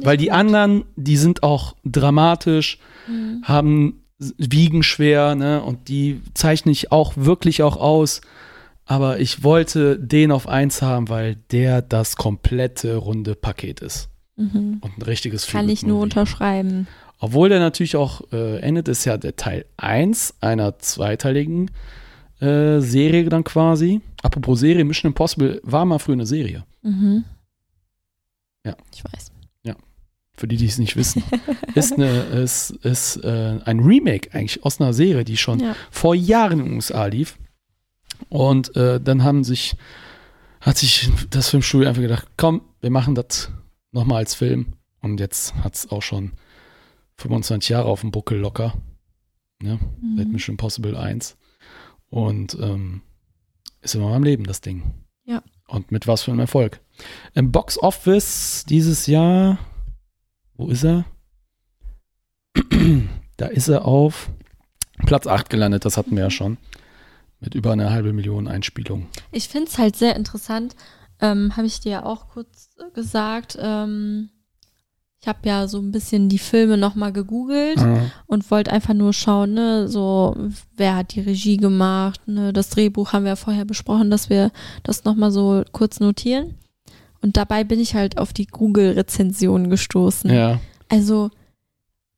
Speaker 1: Weil die
Speaker 2: gut.
Speaker 1: anderen, die sind auch dramatisch,
Speaker 2: Mhm.
Speaker 1: haben wiegen schwer, ne? Und die zeichne ich auch wirklich auch aus. Aber ich wollte den auf eins haben, weil der das komplette runde Paket ist.
Speaker 2: Mhm.
Speaker 1: Und ein richtiges
Speaker 2: Kann ich nur unterschreiben.
Speaker 1: Obwohl der natürlich auch äh, endet, ist ja der Teil 1 einer zweiteiligen äh, Serie dann quasi. Apropos Serie, Mission Impossible war mal früher eine Serie.
Speaker 2: Mhm.
Speaker 1: Ja.
Speaker 2: Ich weiß.
Speaker 1: Für die, die es nicht wissen. ist eine, ist, ist äh, ein Remake eigentlich aus einer Serie, die schon
Speaker 2: Ja.
Speaker 1: vor Jahren in den USA lief. Und äh, dann haben sich, hat sich das Filmstudio einfach gedacht, komm, wir machen das nochmal als Film. Und jetzt hat es auch schon 25 Jahre auf dem Buckel locker. Ne? Seit
Speaker 2: Mhm.
Speaker 1: Mission Impossible 1. Und ähm, ist immer am Leben, das Ding.
Speaker 2: Ja.
Speaker 1: Und mit was für einem Erfolg. Im Box Office dieses Jahr, wo ist er? da ist er auf Platz 8 gelandet, das hatten wir ja schon. Mit über einer halbe Million Einspielungen.
Speaker 2: Ich finde es halt sehr interessant, ähm, habe ich dir ja auch kurz gesagt. Ähm, ich habe ja so ein bisschen die Filme nochmal gegoogelt und wollte einfach nur schauen, ne, so, wer hat die Regie gemacht, ne, das Drehbuch haben wir ja vorher besprochen, dass wir das nochmal so kurz notieren. Und dabei bin ich halt auf die Google-Rezensionen gestoßen.
Speaker 1: Ja,
Speaker 2: Also,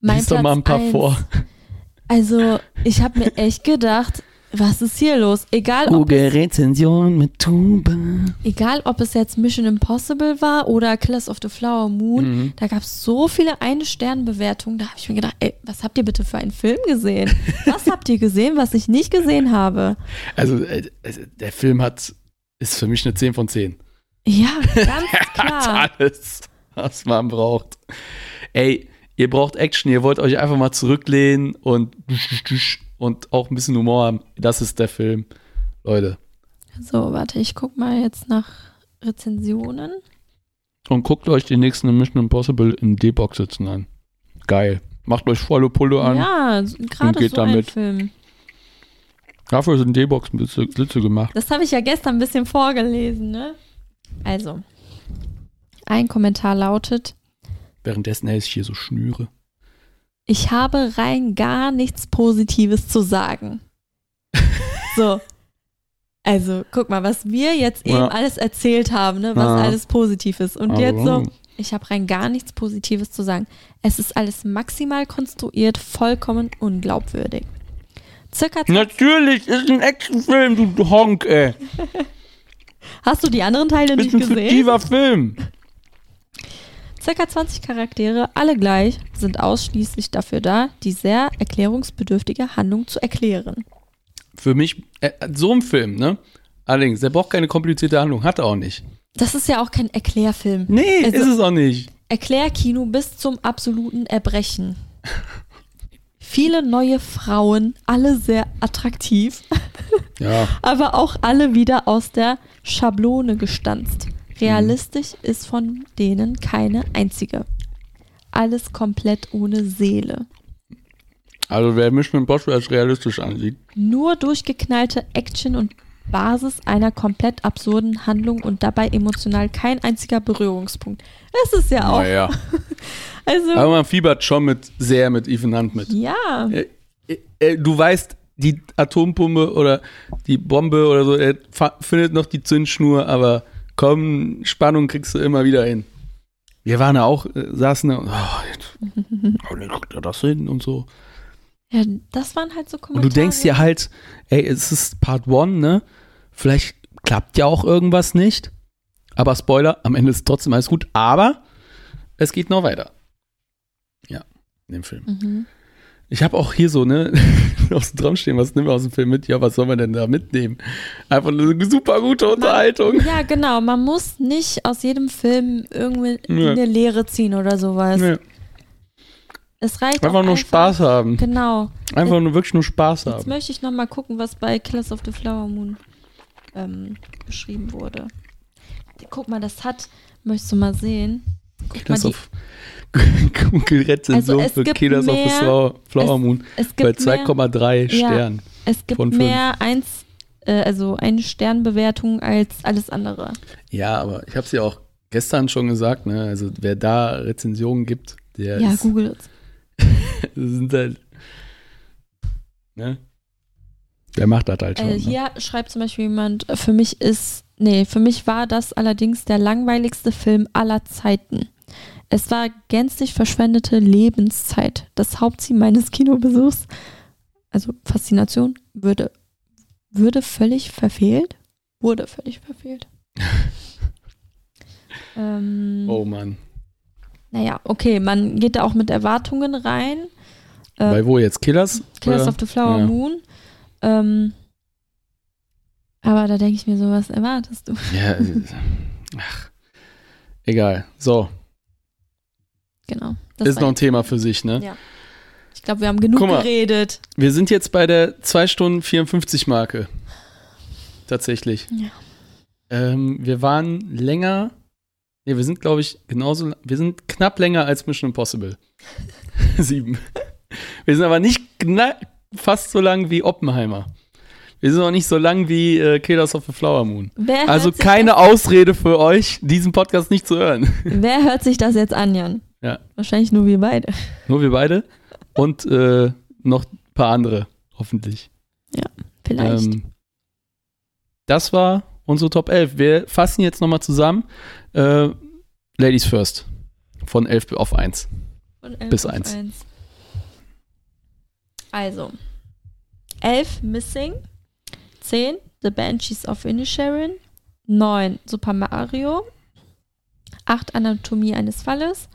Speaker 2: mein
Speaker 1: lies doch
Speaker 2: Platz
Speaker 1: mal ein paar
Speaker 2: eins,
Speaker 1: vor.
Speaker 2: Also, ich habe mir echt gedacht, was ist hier los? Egal ob
Speaker 1: Google-Rezension mit Tuba.
Speaker 2: Egal, ob es jetzt Mission Impossible war oder Killers of the Flower Moon,
Speaker 1: Mhm.
Speaker 2: da gab es so viele Eine-Stern-Bewertungen, da habe ich mir gedacht, ey, was habt ihr bitte für einen Film gesehen? Was habt ihr gesehen, was ich nicht gesehen habe?
Speaker 1: Also, äh, also, der Film hat, ist für mich eine 10 von 10.
Speaker 2: Ja, ganz
Speaker 1: Hat
Speaker 2: klar.
Speaker 1: alles, was man braucht. Ey, ihr braucht Action, ihr wollt euch einfach mal zurücklehnen und, und auch ein bisschen Humor haben. Das ist der Film. Leute.
Speaker 2: So, warte, ich guck mal jetzt nach Rezensionen.
Speaker 1: Und guckt euch die nächsten Mission Impossible in D-Box sitzen an. Geil. Macht euch volle Pulle an.
Speaker 2: Ja, gerade
Speaker 1: geht
Speaker 2: so ein
Speaker 1: damit.
Speaker 2: Film.
Speaker 1: Dafür sind D-Boxen Sitze gemacht.
Speaker 2: Das habe ich ja gestern ein bisschen vorgelesen, ne? Also, ein Kommentar lautet,
Speaker 1: Währenddessen esse ich hier so Schnüre.
Speaker 2: ich habe rein gar nichts Positives zu sagen. so. Also, guck mal, was wir jetzt eben
Speaker 1: Ja.
Speaker 2: alles erzählt haben, ne, was
Speaker 1: Ja.
Speaker 2: alles positiv ist. Und
Speaker 1: Aber
Speaker 2: jetzt so, ich habe rein gar nichts Positives zu sagen. Es ist alles maximal konstruiert, vollkommen unglaubwürdig. Circa
Speaker 1: Natürlich, ist ein Actionfilm, du Honk, ey.
Speaker 2: Hast du die anderen Teile nicht gesehen?
Speaker 1: fiktiver Film.
Speaker 2: Circa 20 Charaktere, alle gleich, sind ausschließlich dafür da, die sehr erklärungsbedürftige Handlung zu erklären.
Speaker 1: Für mich, äh, so ein Film, ne? Allerdings, der braucht keine komplizierte Handlung, hat er auch nicht.
Speaker 2: Das ist ja auch kein Erklärfilm.
Speaker 1: Nee,
Speaker 2: Also-
Speaker 1: ist es auch nicht.
Speaker 2: Erklärkino bis zum absoluten Erbrechen. Viele neue Frauen, alle sehr attraktiv,
Speaker 1: Ja,
Speaker 2: aber auch alle wieder aus der Schablone gestanzt. Realistisch ist von denen keine einzige. Alles komplett ohne Seele.
Speaker 1: also wer Mission Impossible als realistisch ansieht.
Speaker 2: Nur durchgeknallte Action und Basis einer komplett absurden Handlung und dabei emotional kein einziger Berührungspunkt. Das ist ja auch.
Speaker 1: Naja.
Speaker 2: Also,
Speaker 1: Aber man fiebert schon mit, sehr mit Ethan Hunt mit.
Speaker 2: ja.
Speaker 1: Äh, äh, du weißt, die Atompumpe oder die Bombe oder so, er findet noch die Zündschnur, aber komm, Spannung kriegst du immer wieder hin. Wir waren ja auch, äh, saßen da und, oh, jetzt, oh, guckt er das hin und so.
Speaker 2: Ja. Das waren halt so
Speaker 1: Und
Speaker 2: Kommentare.
Speaker 1: du denkst dir halt, ey, es ist Part 1, ne? Vielleicht klappt ja auch irgendwas nicht. Aber Spoiler, am Ende ist trotzdem alles gut. Aber es geht noch weiter. Ja, in dem Film.
Speaker 2: Mhm.
Speaker 1: Ich habe auch hier so, ne, aus dem Traum stehen, was nehmen wir aus dem Film mit? Ja, was soll man denn da mitnehmen? Einfach eine super gute Unterhaltung.
Speaker 2: Ja, genau. Man muss nicht aus jedem Film irgendwie
Speaker 1: Nö.
Speaker 2: eine Lehre ziehen oder sowas.
Speaker 1: Nee,
Speaker 2: Es reicht
Speaker 1: einfach nur Spaß haben.
Speaker 2: Genau.
Speaker 1: Einfach nur wirklich nur Spaß
Speaker 2: Jetzt
Speaker 1: haben.
Speaker 2: möchte ich noch mal gucken, was bei Killers of the Flower Moon ähm, beschrieben wurde. Guck mal, das hat, möchtest du mal sehen? Guck
Speaker 1: Killers
Speaker 2: mal, die,
Speaker 1: of Google-Rezension
Speaker 2: Also es
Speaker 1: für Killers of the
Speaker 2: mehr-
Speaker 1: Flower, Flower
Speaker 2: es-
Speaker 1: Moon
Speaker 2: es
Speaker 1: bei
Speaker 2: gibt mehr,
Speaker 1: 2,3
Speaker 2: Ja.
Speaker 1: Sternen.
Speaker 2: es gibt
Speaker 1: von fünf.
Speaker 2: mehr eins, äh, also eine Sternbewertung als alles andere.
Speaker 1: Ja, aber ich habe es ja auch gestern schon gesagt, ne? Also wer da Rezensionen gibt, der
Speaker 2: Ja,
Speaker 1: ist,
Speaker 2: Google es.
Speaker 1: sind halt, ne? Der macht das halt schon.
Speaker 2: Äh,
Speaker 1: ne?
Speaker 2: hier schreibt zum Beispiel jemand, äh, für mich ist, nee, für mich war das allerdings der langweiligste Film aller Zeiten. Es war gänzlich verschwendete Lebenszeit. Das Hauptziel meines Kinobesuchs, also Faszination, würde, würde völlig verfehlt. Wurde völlig verfehlt. ähm,
Speaker 1: Oh Mann.
Speaker 2: Naja, okay, man geht da auch mit Erwartungen rein. Äh,
Speaker 1: Bei wo jetzt? Killers?
Speaker 2: Killers
Speaker 1: Oder?
Speaker 2: of the Flower
Speaker 1: Ja.
Speaker 2: Moon. Ähm, aber da denke ich mir so, was erwartest du?
Speaker 1: Ja, ist- ach, egal. So,
Speaker 2: Genau. Das
Speaker 1: ist noch ein Thema für sich, ne?
Speaker 2: Ja. Ich glaube, wir haben genug
Speaker 1: mal.
Speaker 2: geredet.
Speaker 1: Wir sind jetzt bei der 2 Stunden 54 Marke. Tatsächlich.
Speaker 2: Ja.
Speaker 1: Ähm, wir waren länger. Ne, wir sind, glaube ich, genauso. Wir sind knapp länger als Mission Impossible. Sieben. Wir sind aber nicht fast so lang wie Oppenheimer. Wir sind auch nicht so lang wie äh, Killers of the Flower Moon.
Speaker 2: Wer
Speaker 1: Also keine Ausrede für euch, diesen Podcast nicht zu hören.
Speaker 2: Wer hört sich das jetzt an, Jan?
Speaker 1: Ja.
Speaker 2: Wahrscheinlich nur wir beide.
Speaker 1: Nur wir beide und äh, noch ein paar andere, hoffentlich.
Speaker 2: Vielleicht.
Speaker 1: Ähm, das war unsere Top 11. Wir fassen jetzt nochmal zusammen. Äh, Ladies first. Von 11 auf 1.
Speaker 2: Von elf
Speaker 1: bis
Speaker 2: auf
Speaker 1: eins.
Speaker 2: Also. 11 Missing. 10 The Banshees of Inisherin. 9 Super Mario. 8 Anatomie eines Falles.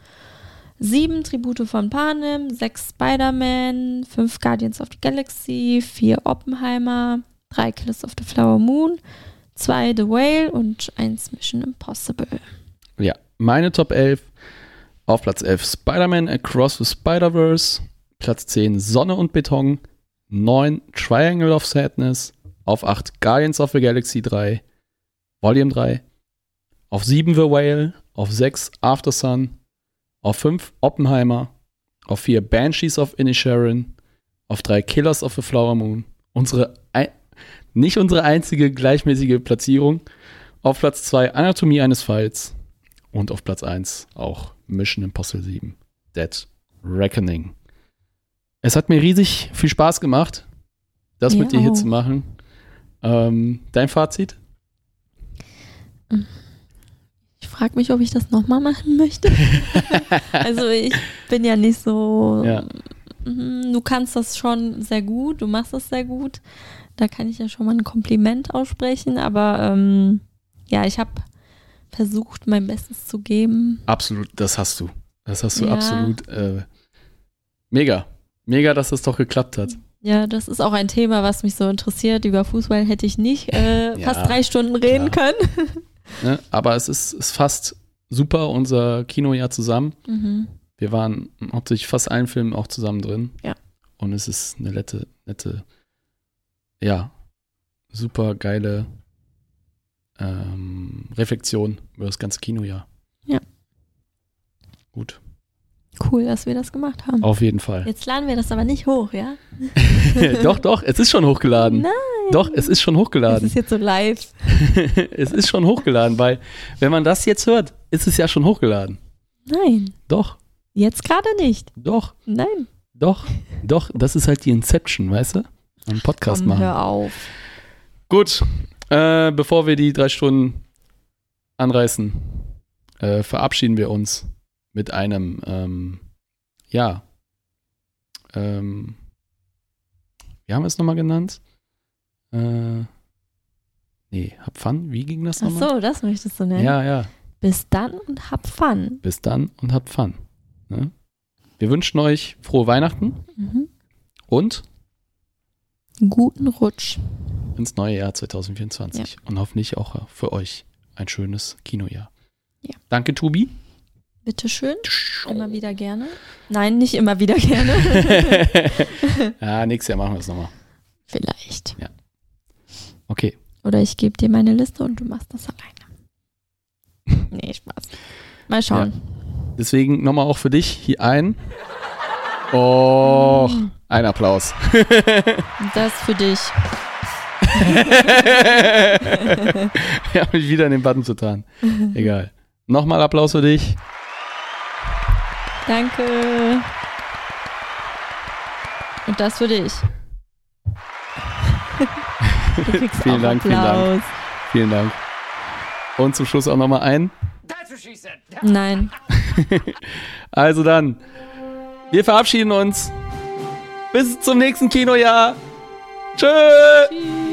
Speaker 2: 7 Tribute von Panem. 6 Spider-Man. 5 Guardians of the Galaxy. 4 Oppenheimer. 3 Killers of the Flower Moon. 2 The Whale und 1 Mission Impossible.
Speaker 1: Ja, meine Top 11. Auf Platz 11 Spider-Man Across the Spider-Verse. Platz 10 Sonne und Beton. 9 Triangle of Sadness. Auf 8 Guardians of the Galaxy 3. Volume 3. Auf 7 The Whale. Auf 6 After Sun. Auf 5 Oppenheimer. Auf 4 Banshees of Inisherin. Auf 3 Killers of the Flower Moon. Unsere Nicht unsere einzige gleichmäßige Platzierung. Auf Platz 2 Anatomie eines Falls. Und auf Platz 1 auch Mission Impossible 7. Dead Reckoning. Es hat mir riesig viel Spaß gemacht, das
Speaker 2: Mir
Speaker 1: mit dir hier zu machen. Ähm, dein Fazit?
Speaker 2: Ich frage mich, ob ich das nochmal machen möchte. also ich bin ja nicht so.
Speaker 1: Ja.
Speaker 2: Mhm, Du kannst das schon sehr gut, du machst das sehr gut. Da kann ich ja schon mal ein Kompliment aussprechen, aber ähm, ja, ich habe versucht, mein Bestes zu geben.
Speaker 1: Absolut, das hast du. Das hast du
Speaker 2: Ja.
Speaker 1: absolut. Äh, mega. Mega, dass das doch geklappt hat.
Speaker 2: Ja, das ist auch ein Thema, was mich so interessiert. Über Fußball hätte ich nicht äh,
Speaker 1: Ja,
Speaker 2: fast drei Stunden reden können.
Speaker 1: Ne? Aber es ist, ist fast super, unser Kinojahr zusammen.
Speaker 2: Mhm.
Speaker 1: Wir waren hauptsächlich fast allen Filmen auch zusammen drin.
Speaker 2: Ja.
Speaker 1: Und es ist eine nette, nette, ja, super geile ähm, Reflexion über das ganze Kinojahr.
Speaker 2: Ja.
Speaker 1: Gut,
Speaker 2: Cool, dass wir das gemacht haben.
Speaker 1: auf jeden Fall.
Speaker 2: Jetzt laden wir das aber nicht hoch, ja?
Speaker 1: doch, doch, es ist schon hochgeladen.
Speaker 2: Nein.
Speaker 1: Doch, es ist schon hochgeladen.
Speaker 2: ist jetzt so live.
Speaker 1: es ist schon hochgeladen, weil wenn man das jetzt hört, ist es ja schon hochgeladen.
Speaker 2: Nein,
Speaker 1: Doch,
Speaker 2: jetzt gerade nicht.
Speaker 1: doch,
Speaker 2: Nein.
Speaker 1: doch, doch. Das ist halt die Inception, weißt du? Einen Podcast
Speaker 2: Komm,
Speaker 1: machen.
Speaker 2: hör auf.
Speaker 1: Gut, äh, bevor wir die drei Stunden anreißen, äh, verabschieden wir uns mit einem, ähm, ja, ähm, wie haben wir es nochmal genannt? Äh, nee, hab Fun, wie ging das
Speaker 2: Ach
Speaker 1: nochmal?
Speaker 2: so, das möchtest du nennen.
Speaker 1: Ja, ja,
Speaker 2: Bis dann und hab Fun.
Speaker 1: bis dann und habt Fun. Ne? Wir wünschen euch frohe Weihnachten
Speaker 2: Mhm.
Speaker 1: und
Speaker 2: Einen guten Rutsch.
Speaker 1: ins neue Jahr 2024 und hoffentlich auch für euch ein schönes Kinojahr.
Speaker 2: Ja.
Speaker 1: Danke, Tobi.
Speaker 2: Bitteschön. Immer wieder gerne. Nein, nicht immer wieder gerne.
Speaker 1: ja, nächstes Jahr machen wir es nochmal.
Speaker 2: Vielleicht.
Speaker 1: Okay.
Speaker 2: Oder ich gebe dir meine Liste und du machst das alleine. Nee, Spaß. Mal schauen.
Speaker 1: Deswegen nochmal auch für dich hier ein. Oh,
Speaker 2: Mhm.
Speaker 1: Ein Applaus.
Speaker 2: Das für dich.
Speaker 1: ich habe mich wieder in den Button zu tarnen. Egal. Nochmal Applaus für dich.
Speaker 2: Danke. Und das für dich.
Speaker 1: Vielen Dank, vielen Dank.
Speaker 2: Applaus.
Speaker 1: Vielen Dank. Und zum Schluss auch nochmal ein.
Speaker 2: Nein.
Speaker 1: Also dann, wir verabschieden uns. Bis zum nächsten Kinojahr. Tschö.
Speaker 2: Tschüss.